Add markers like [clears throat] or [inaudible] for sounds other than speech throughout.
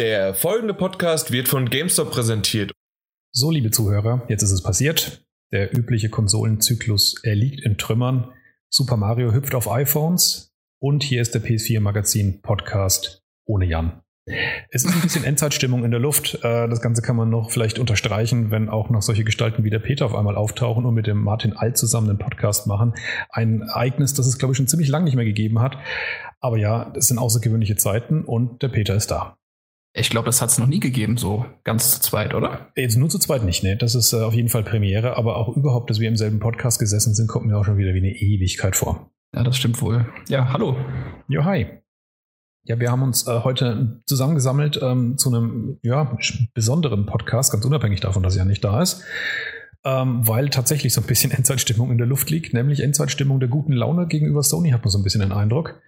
Der folgende Podcast wird von GameStop präsentiert. So, liebe Zuhörer, jetzt ist es passiert. Der übliche Konsolenzyklus erliegt in Trümmern. Super Mario hüpft auf iPhones und hier ist der PS4 Magazin Podcast ohne Jan. Es ist ein bisschen [laughs] Endzeitstimmung in der Luft. Äh, das Ganze kann man noch vielleicht unterstreichen, wenn auch noch solche Gestalten wie der Peter auf einmal auftauchen und mit dem Martin Alt zusammen einen Podcast machen. Ein Ereignis, das es, glaube ich, schon ziemlich lange nicht mehr gegeben hat. Aber ja, es sind außergewöhnliche Zeiten und der Peter ist da. Ich glaube, das hat es noch nie gegeben, so ganz zu zweit, oder? Jetzt nur zu zweit nicht, ne? Das ist äh, auf jeden Fall Premiere, aber auch überhaupt, dass wir im selben Podcast gesessen sind, kommt mir auch schon wieder wie eine Ewigkeit vor. Ja, das stimmt wohl. Ja, hallo. Jo, hi. Ja, wir haben uns äh, heute zusammengesammelt ähm, zu einem ja, besonderen Podcast, ganz unabhängig davon, dass er nicht da ist, ähm, weil tatsächlich so ein bisschen [laughs] Endzeitstimmung in der Luft liegt, nämlich Endzeitstimmung der guten Laune gegenüber Sony, hat man so ein bisschen den Eindruck.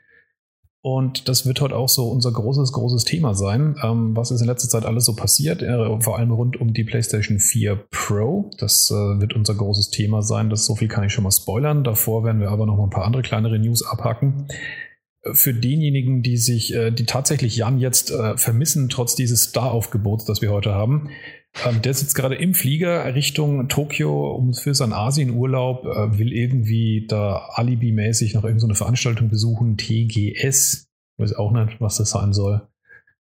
Und das wird heute auch so unser großes, großes Thema sein. Ähm, was ist in letzter Zeit alles so passiert? Äh, vor allem rund um die PlayStation 4 Pro. Das äh, wird unser großes Thema sein. Das so viel kann ich schon mal spoilern. Davor werden wir aber noch mal ein paar andere kleinere News abhacken. Äh, für denjenigen, die sich, äh, die tatsächlich Jan jetzt äh, vermissen, trotz dieses Star-Aufgebots, das wir heute haben, ähm, der sitzt gerade im Flieger Richtung Tokio um für seinen Asienurlaub, äh, will irgendwie da Alibi-mäßig noch irgendeine so Veranstaltung besuchen, TGS. Weiß auch nicht, was das sein soll.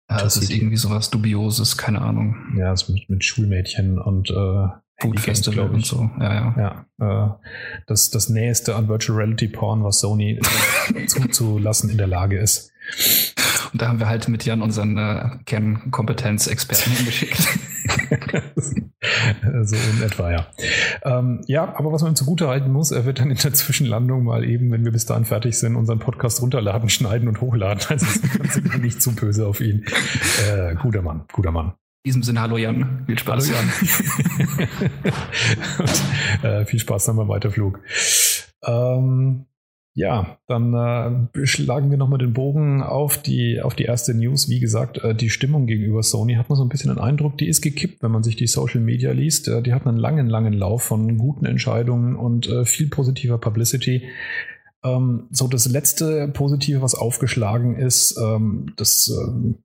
Ja, das ist irgendwie sowas Dubioses, keine Ahnung. Ja, das mit, mit Schulmädchen und äh, Food Festival und so. Ja, ja. ja äh, das, das Nächste an Virtual Reality Porn, was Sony [laughs] zuzulassen in der Lage ist. Und da haben wir halt mit Jan unseren äh, Kernkompetenz-Experten [laughs] hingeschickt. [laughs] so in etwa, ja. Ähm, ja, aber was man ihm zugute halten muss, er wird dann in der Zwischenlandung mal eben, wenn wir bis dahin fertig sind, unseren Podcast runterladen, [laughs] schneiden und hochladen. Also ist [laughs] nicht zu böse auf ihn. Äh, guter Mann, guter Mann. In diesem Sinne, hallo Jan. Viel Spaß. Hallo Jan. und, äh, viel Spaß dann beim Weiterflug. Ähm, ja, dann äh, schlagen wir nochmal den Bogen auf die, auf die erste News. Wie gesagt, äh, die Stimmung gegenüber Sony hat man so ein bisschen den Eindruck, die ist gekippt, wenn man sich die Social Media liest. Äh, die hat einen langen, langen Lauf von guten Entscheidungen und äh, viel positiver Publicity. Ähm, so das letzte Positive, was aufgeschlagen ist, ähm, das ähm,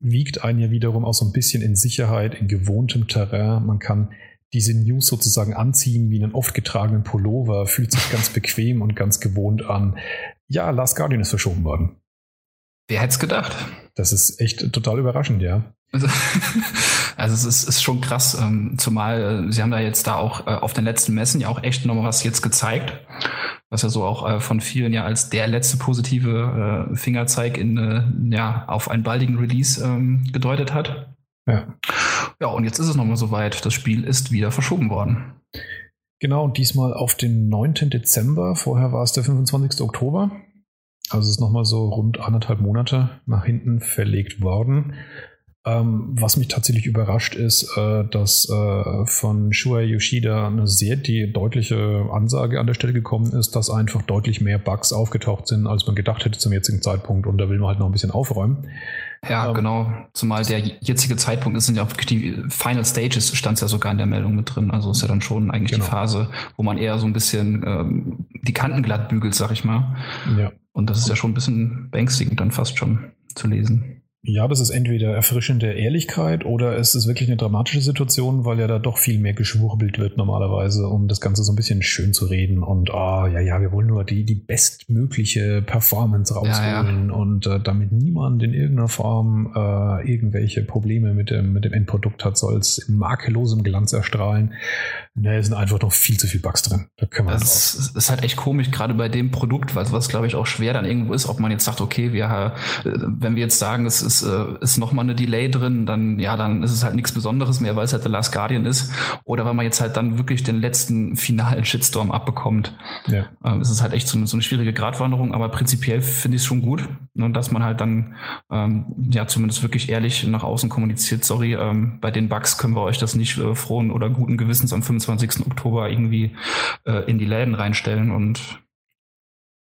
wiegt einen ja wiederum auch so ein bisschen in Sicherheit, in gewohntem Terrain. Man kann diese News sozusagen anziehen wie einen oft getragenen Pullover, fühlt sich ganz bequem und ganz gewohnt an. Ja, Last Guardian ist verschoben worden. Wer hätte es gedacht? Das ist echt total überraschend, ja. Also, [laughs] also es ist, ist schon krass, ähm, zumal äh, sie haben da jetzt da auch äh, auf den letzten Messen ja auch echt nochmal was jetzt gezeigt, was ja so auch äh, von vielen ja als der letzte positive äh, Fingerzeig in äh, ja auf einen baldigen Release ähm, gedeutet hat. Ja. Ja, und jetzt ist es nochmal soweit. Das Spiel ist wieder verschoben worden. Genau, und diesmal auf den 9. Dezember. Vorher war es der 25. Oktober. Also es ist nochmal so rund anderthalb Monate nach hinten verlegt worden. Ähm, was mich tatsächlich überrascht ist, äh, dass äh, von Shuei Yoshida eine sehr die deutliche Ansage an der Stelle gekommen ist, dass einfach deutlich mehr Bugs aufgetaucht sind, als man gedacht hätte zum jetzigen Zeitpunkt. Und da will man halt noch ein bisschen aufräumen. Ja, ähm, genau. Zumal der jetzige Zeitpunkt ist, sind ja auch die Final Stages, stand es ja sogar in der Meldung mit drin. Also ist ja dann schon eigentlich genau. die Phase, wo man eher so ein bisschen ähm, die Kanten glatt bügelt, sag ich mal. Ja. Und das ist ja schon ein bisschen beängstigend dann fast schon zu lesen. Ja, das ist entweder erfrischende Ehrlichkeit oder es ist wirklich eine dramatische Situation, weil ja da doch viel mehr geschwurbelt wird normalerweise, um das Ganze so ein bisschen schön zu reden und ah, oh, ja, ja, wir wollen nur die, die bestmögliche Performance rausholen ja, ja. und äh, damit niemand in irgendeiner Form äh, irgendwelche Probleme mit dem, mit dem Endprodukt hat, soll es in makellosem Glanz erstrahlen. Ne, es sind einfach noch viel zu viel Bugs drin. Da können wir das ist, ist halt echt komisch, gerade bei dem Produkt, was, was glaube ich auch schwer dann irgendwo ist, ob man jetzt sagt, okay, wir, äh, wenn wir jetzt sagen, es ist ist, äh, ist nochmal eine Delay drin, dann ja, dann ist es halt nichts Besonderes mehr, weil es halt The Last Guardian ist. Oder wenn man jetzt halt dann wirklich den letzten finalen Shitstorm abbekommt. Ja. Ähm, ist es halt echt so eine, so eine schwierige Gratwanderung, aber prinzipiell finde ich es schon gut, ne, dass man halt dann ähm, ja zumindest wirklich ehrlich nach außen kommuniziert, sorry, ähm, bei den Bugs können wir euch das nicht äh, frohen oder guten Gewissens am 25. Oktober irgendwie äh, in die Läden reinstellen und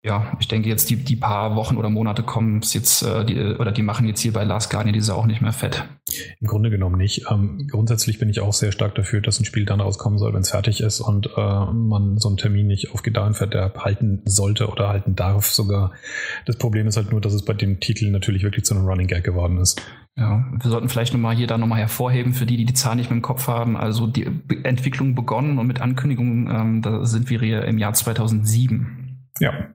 ja, ich denke jetzt die, die paar Wochen oder Monate kommen es jetzt, äh, die, oder die machen jetzt hier bei Last Guardian diese auch nicht mehr fett. Im Grunde genommen nicht. Ähm, grundsätzlich bin ich auch sehr stark dafür, dass ein Spiel dann rauskommen soll, wenn es fertig ist und äh, man so einen Termin nicht auf Gedeih und Verderb halten sollte oder halten darf sogar. Das Problem ist halt nur, dass es bei dem Titel natürlich wirklich zu einem Running Gag geworden ist. Ja, wir sollten vielleicht nochmal hier da nochmal hervorheben, für die, die die Zahl nicht mehr im Kopf haben. Also die Be Entwicklung begonnen und mit Ankündigungen, ähm, da sind wir hier im Jahr 2007. Ja.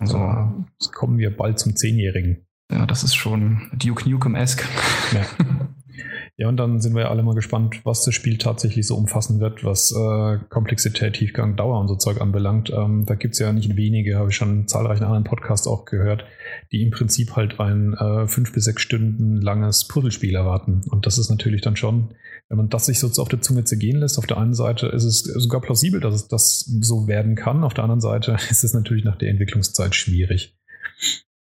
Also, also kommen wir bald zum Zehnjährigen. Ja, das ist schon Duke Nukem-esque. Ja. [laughs] ja, und dann sind wir ja alle mal gespannt, was das Spiel tatsächlich so umfassen wird, was äh, Komplexität, Tiefgang, Dauer und so Zeug anbelangt. Ähm, da gibt's ja nicht wenige, habe ich schon in zahlreichen anderen Podcasts auch gehört, die im Prinzip halt ein äh, fünf bis sechs Stunden langes Puzzlespiel erwarten. Und das ist natürlich dann schon, wenn man das sich so auf der Zunge zergehen lässt, auf der einen Seite ist es sogar plausibel, dass es das so werden kann. Auf der anderen Seite [laughs] ist es natürlich nach der Entwicklungszeit schwierig.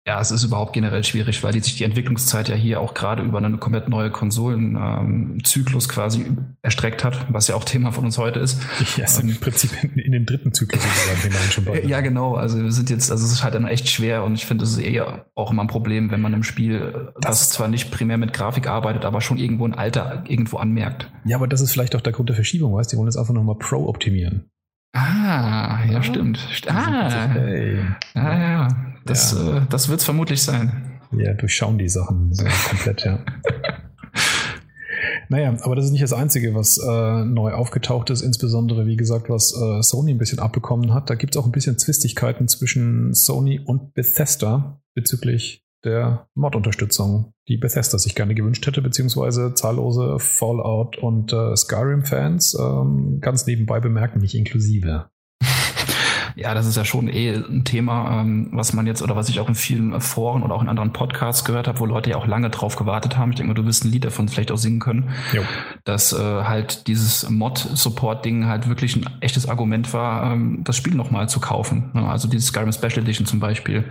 Ja, es ist überhaupt generell schwierig, weil die sich die Entwicklungszeit ja hier auch gerade über eine komplett neue Konsolenzyklus ähm, quasi erstreckt hat, was ja auch Thema von uns heute ist. Ja, ist ähm, im Prinzip in, in, den dritten Zyklus hinein schon bei. Ja, genau. Also wir sind jetzt, also es ist halt dann echt schwer und ich finde, es ist eher auch immer ein Problem, wenn man im Spiel, das, das zwar nicht primär mit Grafik arbeitet, aber schon irgendwo ein Alter irgendwo anmerkt. Ja, aber das ist vielleicht auch der Grund der Verschiebung, weißt du? Die wollen jetzt einfach nochmal Pro optimieren. Ah, ja, stimmt. Ah, hey. ah ja. Das, ja. Äh, das wird es vermutlich sein. Ja, durchschauen die Sachen so [laughs] komplett, ja. Naja, aber das ist nicht das Einzige, was äh, neu aufgetaucht ist, insbesondere, wie gesagt, was äh, Sony ein bisschen abbekommen hat. Da gibt es auch ein bisschen Zwistigkeiten zwischen Sony und Bethesda bezüglich der Mod-Unterstützung, die Bethesda sich gerne gewünscht hätte, beziehungsweise zahllose Fallout- und äh, Skyrim-Fans ähm, ganz nebenbei bemerken, nicht inklusive. Ja, das ist ja schon eh ein Thema, ähm, was man jetzt oder was ich auch in vielen Foren oder auch in anderen Podcasts gehört habe, wo Leute ja auch lange drauf gewartet haben. Ich denke mal, du wirst ein Lied davon vielleicht auch singen können, jo. dass äh, halt dieses Mod-Support-Ding halt wirklich ein echtes Argument war, ähm, das Spiel nochmal zu kaufen. Ne? Also dieses Skyrim Special Edition zum Beispiel,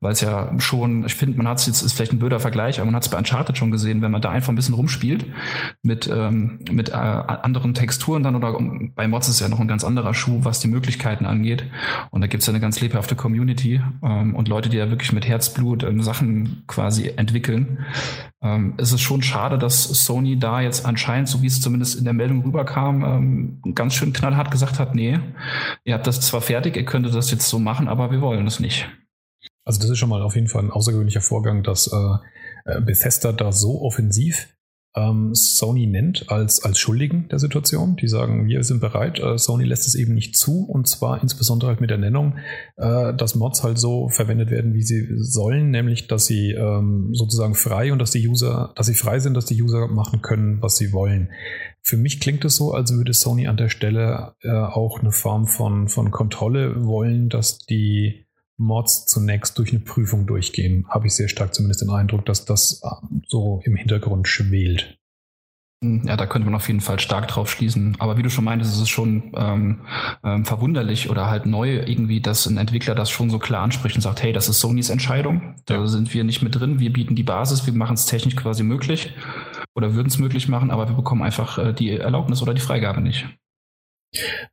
weil es ja schon, ich finde, man hat es jetzt, ist vielleicht ein blöder Vergleich, aber man hat es bei Uncharted schon gesehen, wenn man da einfach ein bisschen rumspielt mit, ähm, mit äh, anderen Texturen dann oder bei Mods ist ja noch ein ganz anderer Schuh, was die Möglichkeiten angeht. Und da gibt es eine ganz lebhafte Community ähm, und Leute, die ja wirklich mit Herzblut ähm, Sachen quasi entwickeln. Ähm, es ist schon schade, dass Sony da jetzt anscheinend, so wie es zumindest in der Meldung rüberkam, ähm, ganz schön knallhart gesagt hat, nee, ihr habt das zwar fertig, ihr könntet das jetzt so machen, aber wir wollen es nicht. Also das ist schon mal auf jeden Fall ein außergewöhnlicher Vorgang, dass äh, äh Bethesda da so offensiv ähm, Sony nennt als, als Schuldigen der Situation. Die sagen, wir sind bereit. Äh, Sony lässt es eben nicht zu und zwar insbesondere halt mit der Nennung, äh, dass Mods halt so verwendet werden, wie sie sollen, nämlich dass sie ähm, sozusagen frei und dass die User, dass sie frei sind, dass die User machen können, was sie wollen. Für mich klingt es so, als würde Sony an der Stelle äh, auch eine Form von, von Kontrolle wollen, dass die Mods zunächst durch eine Prüfung durchgehen, habe ich sehr stark zumindest den Eindruck, dass das äh, so im Hintergrund schwelt. Hm, ja, da könnte man auf jeden Fall stark drauf schließen. Aber wie du schon meintest, ist es schon ähm, ähm, verwunderlich oder halt neu irgendwie, dass ein Entwickler das schon so klar anspricht und sagt, hey, das ist Sonys Entscheidung. Da ja. sind wir nicht mit drin. Wir bieten die Basis, wir machen es technisch quasi möglich oder würden es möglich machen, aber wir bekommen einfach äh, die Erlaubnis oder die Freigabe nicht.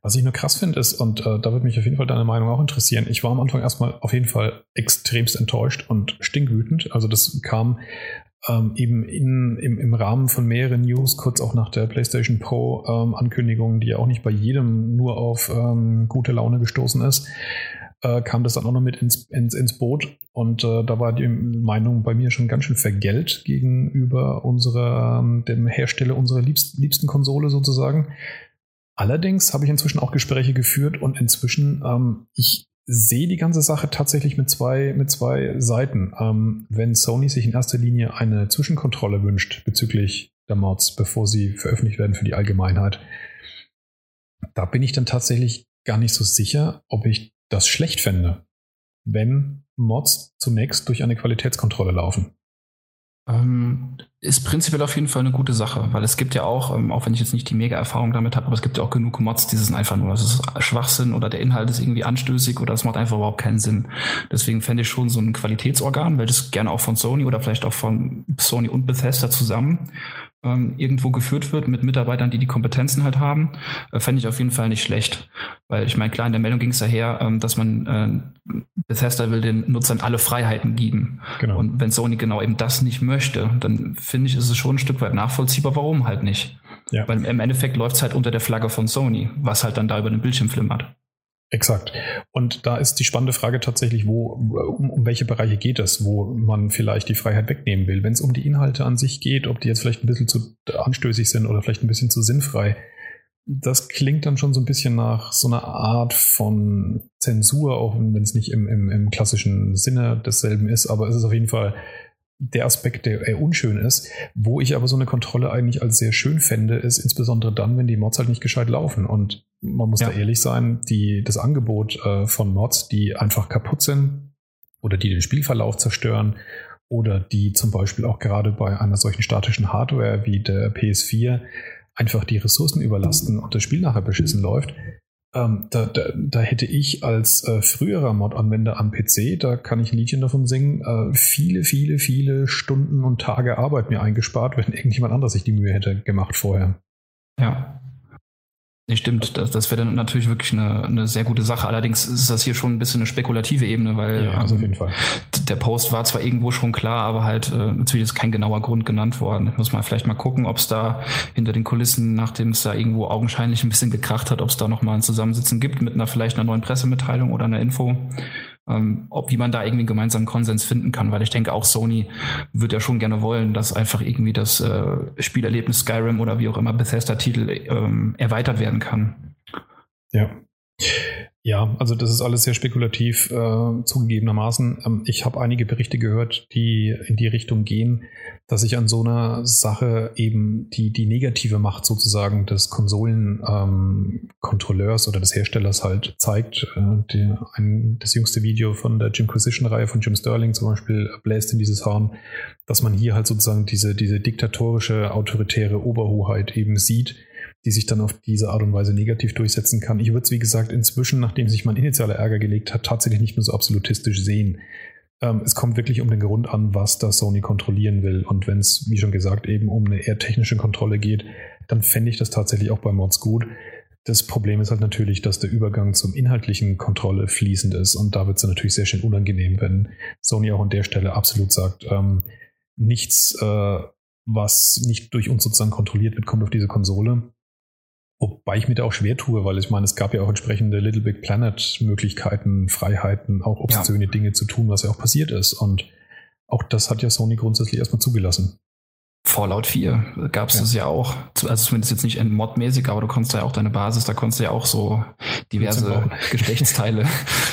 Was ich nur krass finde ist, und äh, da würde mich auf jeden Fall deine Meinung auch interessieren, ich war am Anfang erstmal auf jeden Fall extremst enttäuscht und stinkwütend. Also das kam ähm, eben in, im, im Rahmen von mehreren News, kurz auch nach der PlayStation Pro ähm, Ankündigung, die ja auch nicht bei jedem nur auf ähm, gute Laune gestoßen ist, äh, kam das dann auch noch mit ins, ins, ins Boot. Und äh, da war die Meinung bei mir schon ganz schön vergällt gegenüber unserer, ähm, dem Hersteller unserer liebst, liebsten Konsole sozusagen. Allerdings habe ich inzwischen auch Gespräche geführt und inzwischen, ähm, ich sehe die ganze Sache tatsächlich mit zwei, mit zwei Seiten. Ähm, wenn Sony sich in erster Linie eine Zwischenkontrolle wünscht bezüglich der Mods, bevor sie veröffentlicht werden für die Allgemeinheit, da bin ich dann tatsächlich gar nicht so sicher, ob ich das schlecht fände, wenn Mods zunächst durch eine Qualitätskontrolle laufen. Ähm, ist prinzipiell auf jeden Fall eine gute Sache, weil es gibt ja auch, ähm, auch wenn ich jetzt nicht die Mega-Erfahrung damit habe, aber es gibt ja auch genug Mods, die sind einfach nur, es ist Schwachsinn oder der Inhalt ist irgendwie anstößig oder es macht einfach überhaupt keinen Sinn. Deswegen fände ich schon so ein Qualitätsorgan, welches gerne auch von Sony oder vielleicht auch von Sony und Bethesda zusammen ähm, irgendwo geführt wird mit Mitarbeitern, die die Kompetenzen halt haben, äh, fände ich auf jeden Fall nicht schlecht. Weil ich meine, klar, in der Meldung ging es daher, ähm, dass man äh, Bethesda will den Nutzern alle Freiheiten geben. Genau. Und wenn Sony genau eben das nicht möchte, dann finde ich, ist es schon ein Stück weit nachvollziehbar, warum halt nicht. Ja. Weil im Endeffekt läuft es halt unter der Flagge von Sony, was halt dann da über den Bildschirm flimmert. Exakt. Und da ist die spannende Frage tatsächlich, wo, um, um welche Bereiche geht es, wo man vielleicht die Freiheit wegnehmen will. Wenn es um die Inhalte an sich geht, ob die jetzt vielleicht ein bisschen zu anstößig sind oder vielleicht ein bisschen zu sinnfrei, das klingt dann schon so ein bisschen nach so einer Art von Zensur, auch wenn es nicht im, im, im klassischen Sinne desselben ist, aber es ist auf jeden Fall der Aspekt, der eher unschön ist. Wo ich aber so eine Kontrolle eigentlich als sehr schön fände, ist insbesondere dann, wenn die Mods halt nicht gescheit laufen. Und man muss ja. da ehrlich sein, die, das Angebot äh, von Mods, die einfach kaputt sind oder die den Spielverlauf zerstören oder die zum Beispiel auch gerade bei einer solchen statischen Hardware wie der PS4 einfach die Ressourcen überlasten und das Spiel nachher beschissen läuft, ähm, da, da, da, hätte ich als äh, früherer Mod-Anwender am PC, da kann ich ein Liedchen davon singen, äh, viele, viele, viele Stunden und Tage Arbeit mir eingespart, wenn irgendjemand anderes sich die Mühe hätte gemacht vorher. Ja. Nee, stimmt, das, das wäre dann natürlich wirklich eine, eine sehr gute Sache. Allerdings ist das hier schon ein bisschen eine spekulative Ebene, weil ja, also auf jeden Fall. der Post war zwar irgendwo schon klar, aber halt äh, natürlich ist kein genauer Grund genannt worden. Ich muss mal vielleicht mal gucken, ob es da hinter den Kulissen, nachdem es da irgendwo augenscheinlich ein bisschen gekracht hat, ob es da nochmal ein Zusammensitzen gibt mit einer vielleicht einer neuen Pressemitteilung oder einer Info ähm, ob wie man da irgendwie einen gemeinsamen Konsens finden kann, weil ich denke auch Sony wird ja schon gerne wollen, dass einfach irgendwie das äh, Spielerlebnis Skyrim oder wie auch immer Bethesda-Titel ähm, erweitert werden kann. Ja. Ja, also das ist alles sehr spekulativ äh, zugegebenermaßen. Ähm, ich habe einige Berichte gehört, die in die Richtung gehen, dass sich an so einer Sache eben die, die negative Macht sozusagen des Konsolenkontrolleurs ähm, oder des Herstellers halt zeigt. Äh, die, ein, das jüngste Video von der Jimquisition-Reihe von Jim Sterling zum Beispiel bläst in dieses Horn, dass man hier halt sozusagen diese, diese diktatorische, autoritäre Oberhoheit eben sieht die sich dann auf diese Art und Weise negativ durchsetzen kann. Ich würde es, wie gesagt, inzwischen, nachdem sich mein initialer Ärger gelegt hat, tatsächlich nicht mehr so absolutistisch sehen. Ähm, es kommt wirklich um den Grund an, was da Sony kontrollieren will. Und wenn es, wie schon gesagt, eben um eine eher technische Kontrolle geht, dann fände ich das tatsächlich auch bei Mods gut. Das Problem ist halt natürlich, dass der Übergang zum inhaltlichen Kontrolle fließend ist. Und da wird es natürlich sehr schön unangenehm, wenn Sony auch an der Stelle absolut sagt, ähm, nichts, äh, was nicht durch uns sozusagen kontrolliert wird, kommt auf diese Konsole. Wobei ich mir da auch schwer tue, weil ich meine, es gab ja auch entsprechende Little Big Planet Möglichkeiten, Freiheiten, auch obszöne ja. Dinge zu tun, was ja auch passiert ist. Und auch das hat ja Sony grundsätzlich erstmal zugelassen. Fallout 4 gab es ja. das ja auch. Also zumindest jetzt nicht modmäßig, aber du konntest ja auch deine Basis, da konntest du ja auch so diverse [laughs] Geschlechtsteile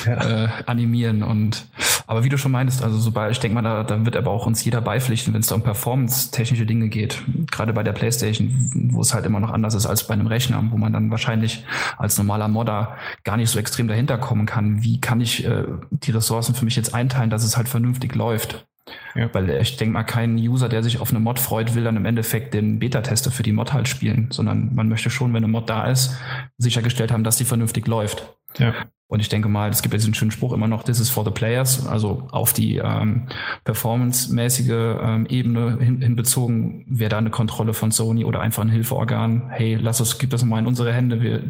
ja. äh, animieren und aber wie du schon meinst, also sobald, ich denke mal, da, da wird aber auch uns jeder beipflichten, wenn es da um performance-technische Dinge geht. Gerade bei der Playstation, wo es halt immer noch anders ist als bei einem Rechner, wo man dann wahrscheinlich als normaler Modder gar nicht so extrem dahinter kommen kann. Wie kann ich äh, die Ressourcen für mich jetzt einteilen, dass es halt vernünftig läuft? Ja. Weil ich denke mal, kein User, der sich auf eine Mod freut, will dann im Endeffekt den Beta-Tester für die Mod halt spielen, sondern man möchte schon, wenn eine Mod da ist, sichergestellt haben, dass die vernünftig läuft. Ja. Und ich denke mal, es gibt jetzt einen schönen Spruch immer noch, this is for the players, also auf die ähm, performance-mäßige ähm, Ebene hin, hinbezogen, wäre da eine Kontrolle von Sony oder einfach ein Hilfeorgan, hey, lass uns, gib das nochmal in unsere Hände, wir,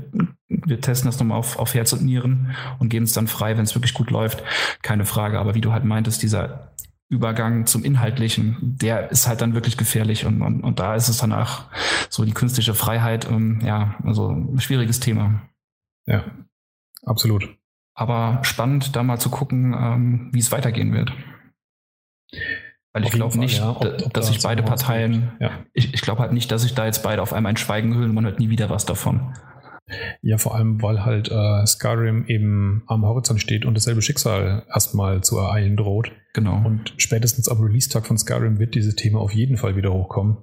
wir testen das nochmal auf, auf Herz und Nieren und geben es dann frei, wenn es wirklich gut läuft. Keine Frage, aber wie du halt meintest, dieser Übergang zum Inhaltlichen, der ist halt dann wirklich gefährlich und, und, und da ist es danach so die künstliche Freiheit, ähm, ja, also ein schwieriges Thema. Ja, absolut. Aber spannend, da mal zu gucken, ähm, wie es weitergehen wird. Weil ich glaube nicht, ja. ob, ob dass sich beide Parteien, ja. ich, ich glaube halt nicht, dass sich da jetzt beide auf einmal ein Schweigen hüllen, man hört nie wieder was davon. Ja, vor allem, weil halt äh, Skyrim eben am Horizont steht und dasselbe Schicksal erstmal zu ereilen droht. Genau. Und spätestens am Release-Tag von Skyrim wird dieses Thema auf jeden Fall wieder hochkommen.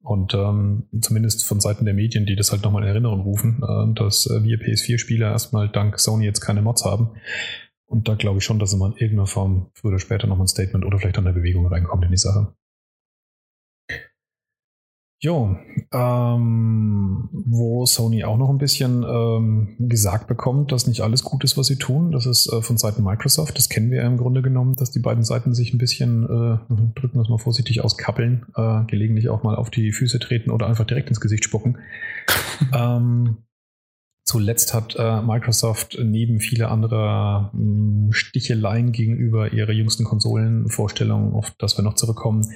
Und ähm, zumindest von Seiten der Medien, die das halt nochmal in Erinnerung rufen, äh, dass äh, wir PS4-Spieler erstmal dank Sony jetzt keine Mods haben. Und da glaube ich schon, dass immer in irgendeiner Form früher oder später nochmal ein Statement oder vielleicht an der Bewegung reinkommt in die Sache. Jo, ähm, wo Sony auch noch ein bisschen ähm, gesagt bekommt, dass nicht alles gut ist, was sie tun. Das ist äh, von Seiten Microsoft. Das kennen wir ja im Grunde genommen, dass die beiden Seiten sich ein bisschen, äh, drücken wir es mal vorsichtig aus, kappeln, äh, gelegentlich auch mal auf die Füße treten oder einfach direkt ins Gesicht spucken. [laughs] ähm, zuletzt hat äh, Microsoft neben viele anderer mh, Sticheleien gegenüber ihrer jüngsten Konsolenvorstellungen, auf das wir noch zurückkommen,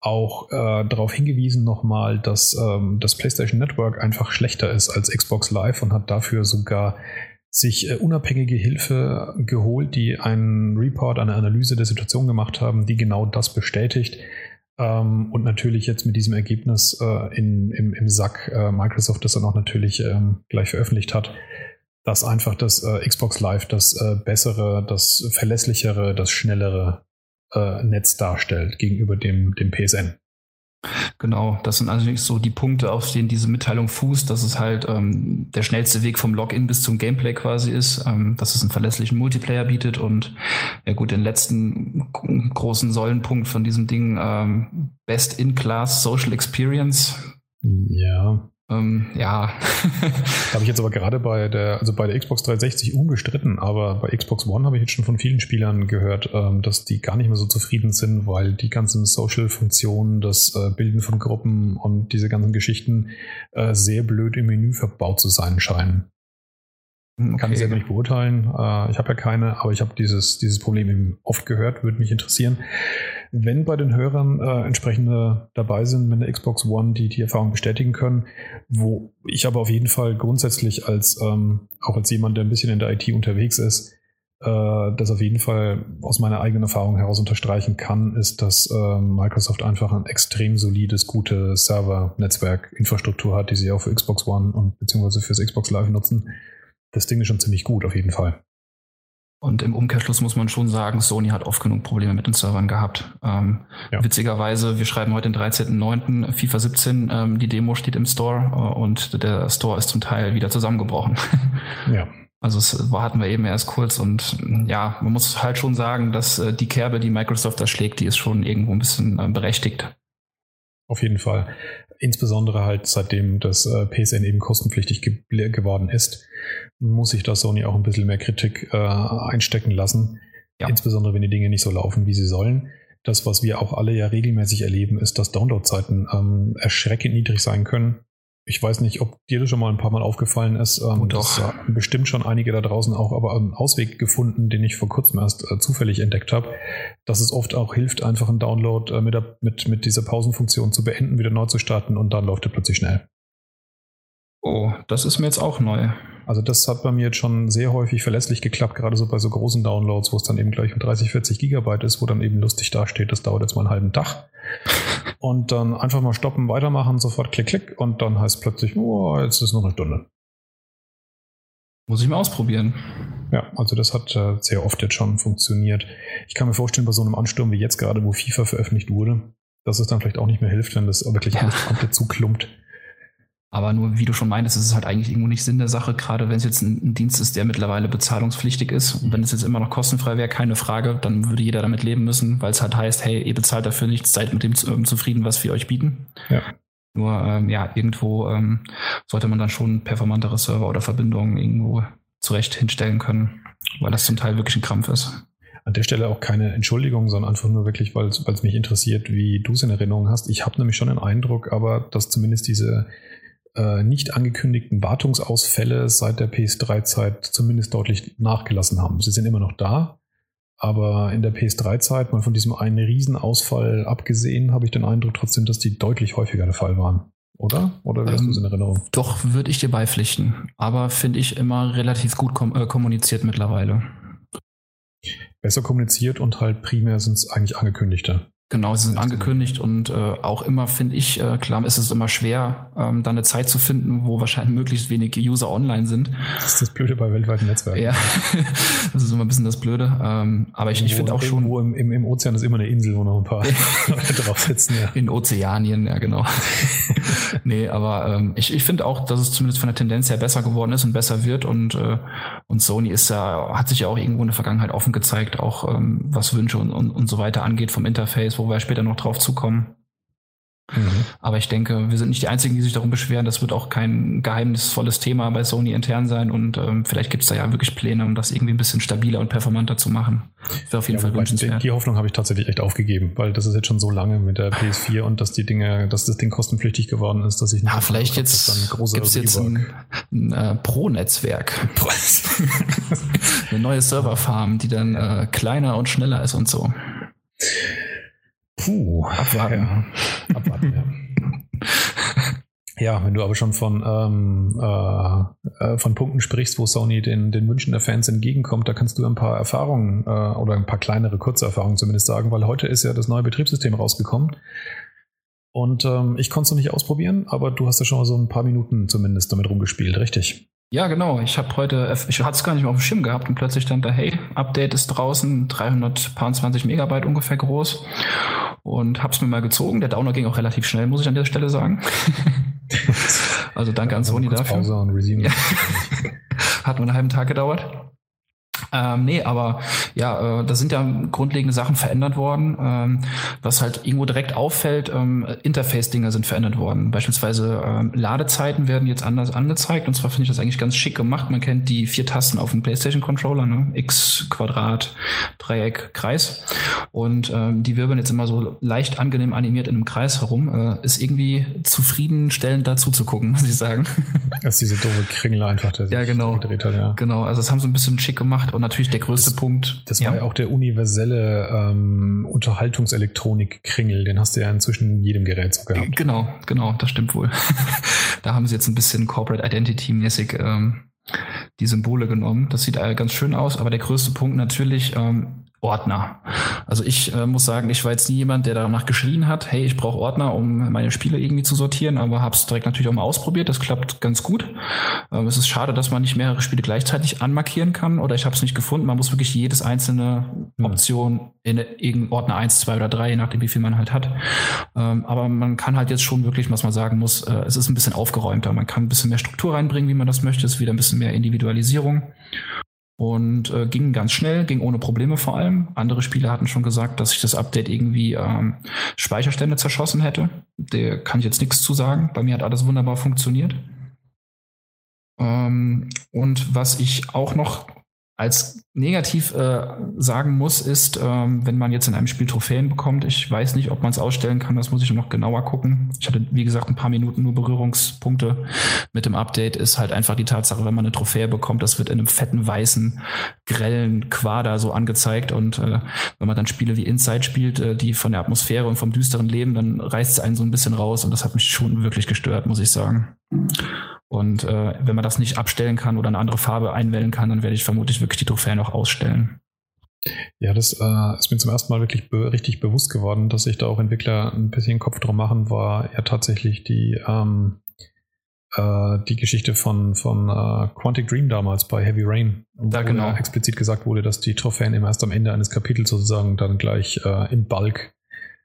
auch äh, darauf hingewiesen nochmal, dass ähm, das PlayStation Network einfach schlechter ist als Xbox Live und hat dafür sogar sich äh, unabhängige Hilfe geholt, die einen Report, eine Analyse der Situation gemacht haben, die genau das bestätigt. Ähm, und natürlich jetzt mit diesem Ergebnis äh, in, im, im Sack äh, Microsoft das dann auch natürlich ähm, gleich veröffentlicht hat, dass einfach das äh, Xbox Live das äh, bessere, das verlässlichere, das schnellere äh, Netz darstellt gegenüber dem, dem PSN. Genau, das sind allerdings so die Punkte, auf denen diese Mitteilung fußt, dass es halt ähm, der schnellste Weg vom Login bis zum Gameplay quasi ist, ähm, dass es einen verlässlichen Multiplayer bietet und ja gut, den letzten großen Säulenpunkt von diesem Ding, ähm, Best in Class Social Experience. Ja. Ähm, ja. [laughs] habe ich jetzt aber gerade bei der, also bei der Xbox 360 unbestritten, aber bei Xbox One habe ich jetzt schon von vielen Spielern gehört, ähm, dass die gar nicht mehr so zufrieden sind, weil die ganzen Social-Funktionen, das äh, Bilden von Gruppen und diese ganzen Geschichten äh, sehr blöd im Menü verbaut zu sein scheinen. Okay. Kann ich selber nicht beurteilen. Äh, ich habe ja keine, aber ich habe dieses, dieses Problem eben oft gehört, würde mich interessieren wenn bei den Hörern äh, entsprechende dabei sind mit der Xbox One, die die Erfahrung bestätigen können, wo ich aber auf jeden Fall grundsätzlich als ähm, auch als jemand, der ein bisschen in der IT unterwegs ist, äh, das auf jeden Fall aus meiner eigenen Erfahrung heraus unterstreichen kann, ist, dass äh, Microsoft einfach ein extrem solides, gute Server-Netzwerk-Infrastruktur hat, die sie auch für Xbox One und beziehungsweise fürs Xbox Live nutzen. Das Ding ist schon ziemlich gut, auf jeden Fall. Und im Umkehrschluss muss man schon sagen, Sony hat oft genug Probleme mit den Servern gehabt. Ähm, ja. Witzigerweise, wir schreiben heute den 13.09. FIFA 17, ähm, die Demo steht im Store äh, und der Store ist zum Teil wieder zusammengebrochen. [laughs] Ja. Also es war, hatten wir eben erst kurz und ja, man muss halt schon sagen, dass äh, die Kerbe, die Microsoft da schlägt, die ist schon irgendwo ein bisschen äh, berechtigt. Auf jeden Fall. Insbesondere halt seitdem das äh, PSN eben kostenpflichtig ge geworden ist muss sich da Sony auch ein bisschen mehr Kritik äh, einstecken lassen. Ja. Insbesondere wenn die Dinge nicht so laufen, wie sie sollen. Das, was wir auch alle ja regelmäßig erleben, ist, dass Downloadzeiten ähm, erschreckend niedrig sein können. Ich weiß nicht, ob dir das schon mal ein paar Mal aufgefallen ist. Ähm, doch. Das, äh, bestimmt schon einige da draußen auch, aber einen Ausweg gefunden, den ich vor kurzem erst äh, zufällig entdeckt habe, dass es oft auch hilft, einfach einen Download äh, mit, der, mit, mit dieser Pausenfunktion zu beenden, wieder neu zu starten und dann läuft er plötzlich schnell. Oh, das ist mir jetzt auch neu. Also das hat bei mir jetzt schon sehr häufig verlässlich geklappt, gerade so bei so großen Downloads, wo es dann eben gleich mit 30, 40 Gigabyte ist, wo dann eben lustig dasteht, das dauert jetzt mal einen halben Tag. [laughs] Und dann einfach mal stoppen, weitermachen, sofort klick, klick und dann heißt plötzlich, oh, jetzt ist nur eine Stunde. Muss ich mal ausprobieren. Ja, also das hat äh, sehr oft jetzt schon funktioniert. Ich kann mir vorstellen, bei so einem Ansturm wie jetzt gerade, wo FIFA veröffentlicht wurde, dass es dann vielleicht auch nicht mehr hilft, wenn das wirklich ja. alles komplett zuklumpt. Aber nur, wie du schon meintest, ist es halt eigentlich irgendwo nicht Sinn der Sache, gerade wenn es jetzt ein, Dienst ist, der mittlerweile bezahlungspflichtig ist. Und wenn es jetzt immer noch kostenfrei wäre, keine Frage, dann würde jeder damit leben müssen, weil es halt heißt, hey, ihr bezahlt dafür nichts, seid mit dem ähm, zufrieden, was wir euch bieten. Ja. Nur, ähm, ja, irgendwo ähm, sollte man dann schon performantere Server oder Verbindungen irgendwo zurecht hinstellen können, weil das zum Teil wirklich ein Krampf ist an der Stelle auch keine Entschuldigung, sondern einfach nur wirklich, weil es mich interessiert, wie du es in Erinnerung hast. Ich habe nämlich schon den Eindruck, aber dass zumindest diese äh, nicht angekündigten Wartungsausfälle seit der PS3-Zeit zumindest deutlich nachgelassen haben. Sie sind immer noch da, aber in der PS3-Zeit, mal von diesem einen Riesenausfall abgesehen, habe ich den Eindruck trotzdem, dass die deutlich häufiger der Fall waren. Oder? Oder hast ähm, du es in Erinnerung? Doch, würde ich dir beipflichten. Aber finde ich immer relativ gut kom äh, kommuniziert mittlerweile. Besser kommuniziert und halt primär sind es eigentlich angekündigte. Genau, sie sind angekündigt und äh, auch immer finde ich, äh, klar ist es immer schwer, ähm, da eine Zeit zu finden, wo wahrscheinlich möglichst wenig User online sind. Das ist das Blöde bei weltweiten Netzwerken. Ja, [laughs] das ist immer ein bisschen das Blöde. Ähm, aber ich, ich finde auch schon. Im, im, Im Ozean ist immer eine Insel, wo noch ein paar [laughs] Leute drauf sitzen. Ja. In Ozeanien, ja genau. [laughs] nee, aber ähm, ich, ich finde auch, dass es zumindest von der Tendenz her besser geworden ist und besser wird und, äh, und Sony ist ja, hat sich ja auch irgendwo in der Vergangenheit offen gezeigt, auch ähm, was Wünsche und, und, und so weiter angeht vom Interface wo wir später noch drauf zukommen. Mhm. Aber ich denke, wir sind nicht die Einzigen, die sich darum beschweren. Das wird auch kein geheimnisvolles Thema bei Sony intern sein und ähm, vielleicht gibt es da ja wirklich Pläne, um das irgendwie ein bisschen stabiler und performanter zu machen. Wäre auf jeden ja, Fall wünschenswert. Die, die Hoffnung habe ich tatsächlich echt aufgegeben, weil das ist jetzt schon so lange mit der PS4 und dass die Dinge, dass das Ding kostenpflichtig geworden ist, dass ich nicht. Ja, vielleicht jetzt gibt es jetzt ein, ein äh, Pro-Netzwerk. [laughs] Eine neue Serverfarm, die dann äh, kleiner und schneller ist und so. Puh. Abwarten. Ja. Abwarten, ja. [laughs] Ja, wenn du aber schon von, ähm, äh, äh, von Punkten sprichst, wo Sony den, den Wünschen der Fans entgegenkommt, da kannst du ein paar Erfahrungen äh, oder ein paar kleinere, kurze Erfahrungen zumindest sagen, weil heute ist ja das neue Betriebssystem rausgekommen. Und ähm, ich konnte es noch nicht ausprobieren, aber du hast ja schon mal so ein paar Minuten zumindest damit rumgespielt, richtig? Ja, genau. Ich habe heute, ich hatte es gar nicht mehr auf dem Schirm gehabt und plötzlich stand da, hey, Update ist draußen, 320 Megabyte ungefähr groß und hab's mir mal gezogen. Der Downer ging auch relativ schnell, muss ich an der Stelle sagen. [laughs] also danke an Sony dafür. Pause und Resume. [laughs] Hat nur einen halben Tag gedauert. Ähm, nee, aber ja, äh, da sind ja grundlegende Sachen verändert worden. Ähm, was halt irgendwo direkt auffällt, ähm, Interface-Dinge sind verändert worden. Beispielsweise ähm, Ladezeiten werden jetzt anders angezeigt. Und zwar finde ich das eigentlich ganz schick gemacht. Man kennt die vier Tasten auf dem PlayStation-Controller, ne? X, Quadrat, Dreieck, Kreis. Und ähm, die wirbeln jetzt immer so leicht angenehm animiert in einem Kreis herum. Äh, ist irgendwie zufriedenstellend dazu zu gucken, muss ich sagen. Das ist diese doofe Kringel einfach, der ja, genau. gedreht hat. Ja. Genau, also das haben sie ein bisschen schick gemacht und natürlich der größte das, Punkt. Das war ja auch der universelle ähm, Unterhaltungselektronik-Kringel, den hast du ja inzwischen in jedem Gerät so gehabt. Genau, genau, das stimmt wohl. [laughs] da haben sie jetzt ein bisschen Corporate Identity-mäßig ähm, die Symbole genommen. Das sieht ganz schön aus, aber der größte Punkt natürlich ähm, Ordner. Also ich äh, muss sagen, ich war jetzt nie jemand, der danach geschrien hat, hey, ich brauche Ordner, um meine Spiele irgendwie zu sortieren, aber habe es direkt natürlich auch mal ausprobiert. Das klappt ganz gut. Ähm, es ist schade, dass man nicht mehrere Spiele gleichzeitig anmarkieren kann oder ich habe es nicht gefunden. Man muss wirklich jedes einzelne Option in irgendeinen Ordner eins, zwei oder drei, je nachdem wie viel man halt hat. Ähm, aber man kann halt jetzt schon wirklich, was man sagen muss, äh, es ist ein bisschen aufgeräumter. Man kann ein bisschen mehr Struktur reinbringen, wie man das möchte. Es ist wieder ein bisschen mehr Individualisierung und äh, ging ganz schnell, ging ohne Probleme vor allem. Andere Spieler hatten schon gesagt, dass sich das Update irgendwie ähm, Speicherstände zerschossen hätte. Der kann ich jetzt nichts zu sagen. Bei mir hat alles wunderbar funktioniert. Ähm, und was ich auch noch als negativ äh, sagen muss, ist, ähm, wenn man jetzt in einem Spiel Trophäen bekommt, ich weiß nicht, ob man es ausstellen kann, das muss ich noch genauer gucken. Ich hatte, wie gesagt, ein paar Minuten nur Berührungspunkte mit dem Update, ist halt einfach die Tatsache, wenn man eine Trophäe bekommt, das wird in einem fetten, weißen, grellen Quader so angezeigt und äh, wenn man dann Spiele wie Inside spielt, äh, die von der Atmosphäre und vom düsteren Leben, dann reißt es einen so ein bisschen raus und das hat mich schon wirklich gestört, muss ich sagen. Und äh, wenn man das nicht abstellen kann oder eine andere Farbe einwählen kann, dann werde ich vermutlich wirklich die Trophäen auch ausstellen. Ja, das äh, ist mir zum ersten Mal wirklich be richtig bewusst geworden, dass sich da auch Entwickler ein bisschen Kopf drum machen, war ja tatsächlich die, ähm, äh, die Geschichte von, von äh, Quantic Dream damals bei Heavy Rain, wo genau. explizit gesagt wurde, dass die Trophäen immer erst am Ende eines Kapitels sozusagen dann gleich äh, in Bulk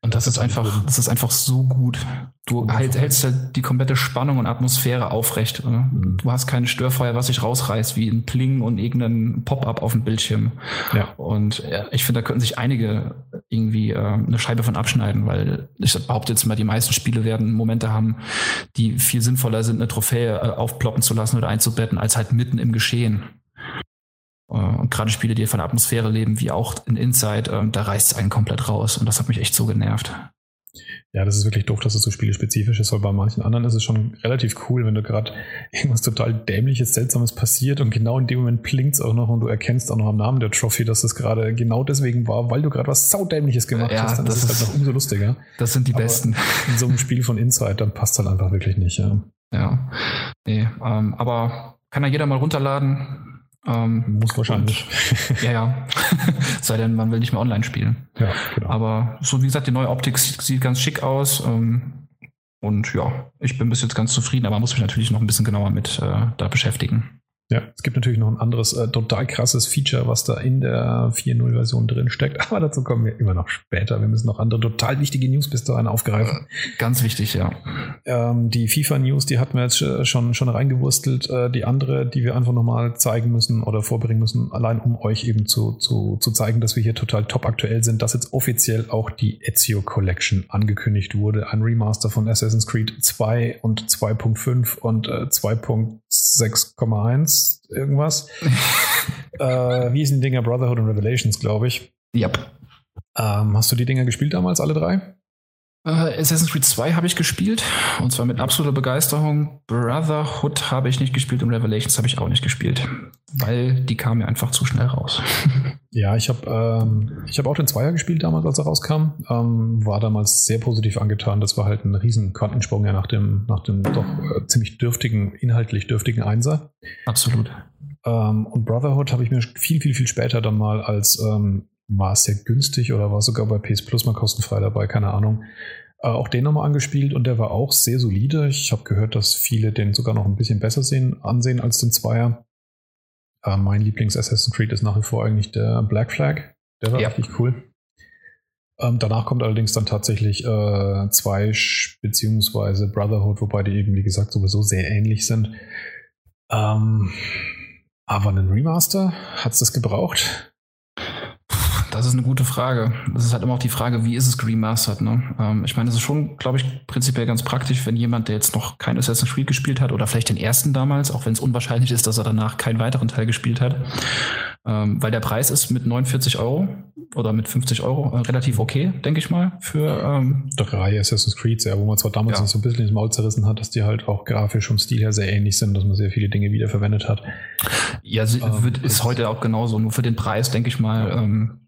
und das, ist einfach, das ist einfach so gut. Du halt, hältst halt die komplette Spannung und Atmosphäre aufrecht. Mhm. Du hast kein Störfeuer, was sich rausreißt, wie ein Pling und irgendein Pop-up auf dem Bildschirm. Ja. Und ich finde, da könnten sich einige irgendwie äh, eine Scheibe von abschneiden, weil ich behaupte jetzt mal, die meisten Spiele werden Momente haben, die viel sinnvoller sind, eine Trophäe äh, aufploppen zu lassen oder einzubetten, als halt mitten im Geschehen. Äh, und gerade Spiele, die von der Atmosphäre leben, wie auch in Inside, ähm, da reißt es einen komplett raus. Und das hat mich echt so genervt. Ja, das ist wirklich doof, dass es so spielespezifisch ist, weil bei manchen anderen ist es schon relativ cool, wenn du gerade [laughs] irgendwas total dämliches, seltsames passiert und genau in dem Moment blinkt es auch noch und du erkennst auch noch am Namen der Trophy, dass es gerade genau deswegen war, weil du gerade was saudämliches gemacht ja, hast, dann ist es halt noch umso lustiger. Das sind die Aber besten. [laughs] In so einem Spiel von Inside, dann passt halt einfach wirklich nicht, ja. Ja. Nee, ähm, aber kann ja jeder mal runterladen ähm, Muss wahrscheinlich. Und, [laughs] ja, ja. [laughs] Sei denn, man will nicht mehr online spielen. Ja, genau. Aber so wie gesagt, die neue Optik sieht ganz schick aus. Ähm, und ja, ich bin bis jetzt ganz zufrieden, aber muss mich natürlich noch ein bisschen genauer mit äh, da beschäftigen. Ja, es gibt natürlich noch ein anderes äh, total krasses Feature, was da in der 4.0-Version drin steckt, [laughs] aber dazu kommen wir immer noch später. Wir müssen noch andere total wichtige News bis dahin aufgreifen. Äh, ganz wichtig, ja. Ähm, die FIFA-News, die hatten wir jetzt äh, schon, schon reingewurstelt. Äh, die andere, die wir einfach nochmal zeigen müssen oder vorbringen müssen, allein um euch eben zu, zu, zu zeigen, dass wir hier total top aktuell sind, dass jetzt offiziell auch die Ezio Collection angekündigt wurde. Ein Remaster von Assassin's Creed 2 und 2.5 und äh, 2.6,1 irgendwas. [laughs] äh, wie hießen die Dinger? Brotherhood und Revelations, glaube ich. Ja. Yep. Ähm, hast du die Dinger gespielt damals, alle drei? Uh, Assassin's Creed 2 habe ich gespielt und zwar mit absoluter Begeisterung. Brotherhood habe ich nicht gespielt und Revelations habe ich auch nicht gespielt, weil die kamen mir einfach zu schnell raus. [laughs] Ja, ich habe ähm, ich hab auch den Zweier gespielt damals, als er rauskam. Ähm, war damals sehr positiv angetan. Das war halt ein riesen Quantensprung ja nach dem, nach dem doch äh, ziemlich dürftigen, inhaltlich dürftigen Einser. Absolut. Ähm, und Brotherhood habe ich mir viel, viel, viel später dann mal als, ähm, war es sehr günstig oder war sogar bei PS Plus mal kostenfrei dabei, keine Ahnung. Äh, auch den nochmal angespielt und der war auch sehr solide. Ich habe gehört, dass viele den sogar noch ein bisschen besser sehen, ansehen als den Zweier. Äh, mein Lieblings-Assassin's Creed ist nach wie vor eigentlich der Black Flag. Der war ja. richtig cool. Ähm, danach kommt allerdings dann tatsächlich äh, zwei beziehungsweise Brotherhood, wobei die eben, wie gesagt, sowieso sehr ähnlich sind. Ähm, aber einen Remaster, hat es das gebraucht? Das ist eine gute Frage. Das ist halt immer auch die Frage, wie ist es remastered, ne? Ähm, ich meine, es ist schon, glaube ich, prinzipiell ganz praktisch, wenn jemand, der jetzt noch kein Assassin's Creed gespielt hat oder vielleicht den ersten damals, auch wenn es unwahrscheinlich ist, dass er danach keinen weiteren Teil gespielt hat, ähm, weil der Preis ist mit 49 Euro oder mit 50 Euro äh, relativ okay, denke ich mal, für ähm, drei Assassin's Creed, ja, wo man zwar damals ja. so ein bisschen ins Maul zerrissen hat, dass die halt auch grafisch und Stil her sehr ähnlich sind, dass man sehr viele Dinge wiederverwendet hat. Ja, ähm, wird, ist heute auch genauso. Nur für den Preis, denke ich mal, ähm,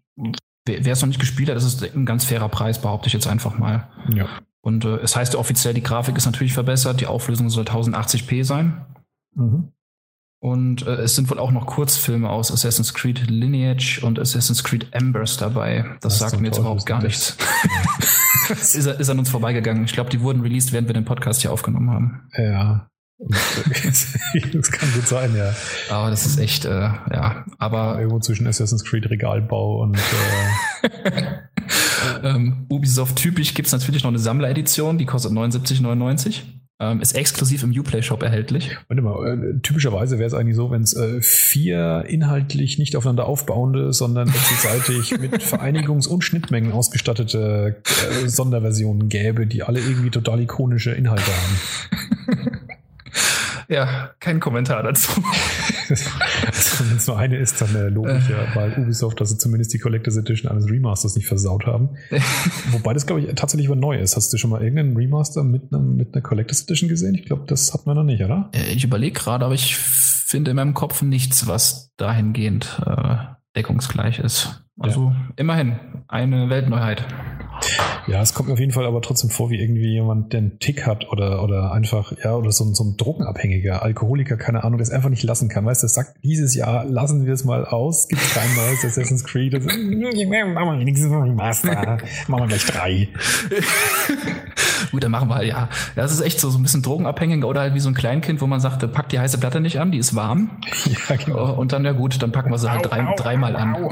wer es noch nicht gespielt hat, ist es ein ganz fairer Preis, behaupte ich jetzt einfach mal. Ja. Und äh, es heißt ja offiziell, die Grafik ist natürlich verbessert, die Auflösung soll 1080p sein. Mhm. Und äh, es sind wohl auch noch Kurzfilme aus Assassin's Creed Lineage und Assassin's Creed Embers dabei. Das, das sagt mir jetzt überhaupt gar nichts. [laughs] ist, er, ist an uns vorbeigegangen. Ich glaube, die wurden released, während wir den Podcast hier aufgenommen haben. Ja. [laughs] das kann gut sein, ja. Aber das ist echt, äh, ja. Aber irgendwo zwischen Assassin's Creed Regalbau und äh, [laughs] ähm, Ubisoft typisch gibt es natürlich noch eine Sammleredition, die kostet 79,99. Ähm, ist exklusiv im Uplay Shop erhältlich. Warte mal, äh, typischerweise wäre es eigentlich so, wenn es äh, vier inhaltlich nicht aufeinander aufbauende, sondern wechselseitig [laughs] mit Vereinigungs- und Schnittmengen ausgestattete äh, Sonderversionen gäbe, die alle irgendwie total ikonische Inhalte haben. Ja, kein Kommentar dazu. [laughs] Wenn es nur eine ist, dann äh, logisch, äh. ja, weil Ubisoft, dass sie zumindest die Collectors Edition eines Remasters nicht versaut haben. [laughs] Wobei das, glaube ich, tatsächlich aber neu ist. Hast du schon mal irgendeinen Remaster mit, einem, mit einer Collectors Edition gesehen? Ich glaube, das hat man noch nicht, oder? Äh, ich überlege gerade, aber ich finde in meinem Kopf nichts, was dahingehend äh, deckungsgleich ist. Also ja. immerhin eine Weltneuheit. Ja, es kommt mir auf jeden Fall aber trotzdem vor, wie irgendwie jemand, der einen Tick hat oder, oder einfach, ja, oder so, so ein Drogenabhängiger, Alkoholiker, keine Ahnung, das einfach nicht lassen kann. Weißt du, sagt dieses Jahr, lassen wir es mal aus, gibt kein neues Assassin's Creed. [laughs] Machen wir wenigstens Master, machen wir gleich drei. [laughs] Gut, dann machen wir halt, ja. Das ist echt so, so ein bisschen drogenabhängig oder halt wie so ein Kleinkind, wo man sagt, packt die heiße Platte nicht an, die ist warm. [laughs] Ja, genau. Und dann, ja gut, dann packen wir sie halt drei, dreimal an.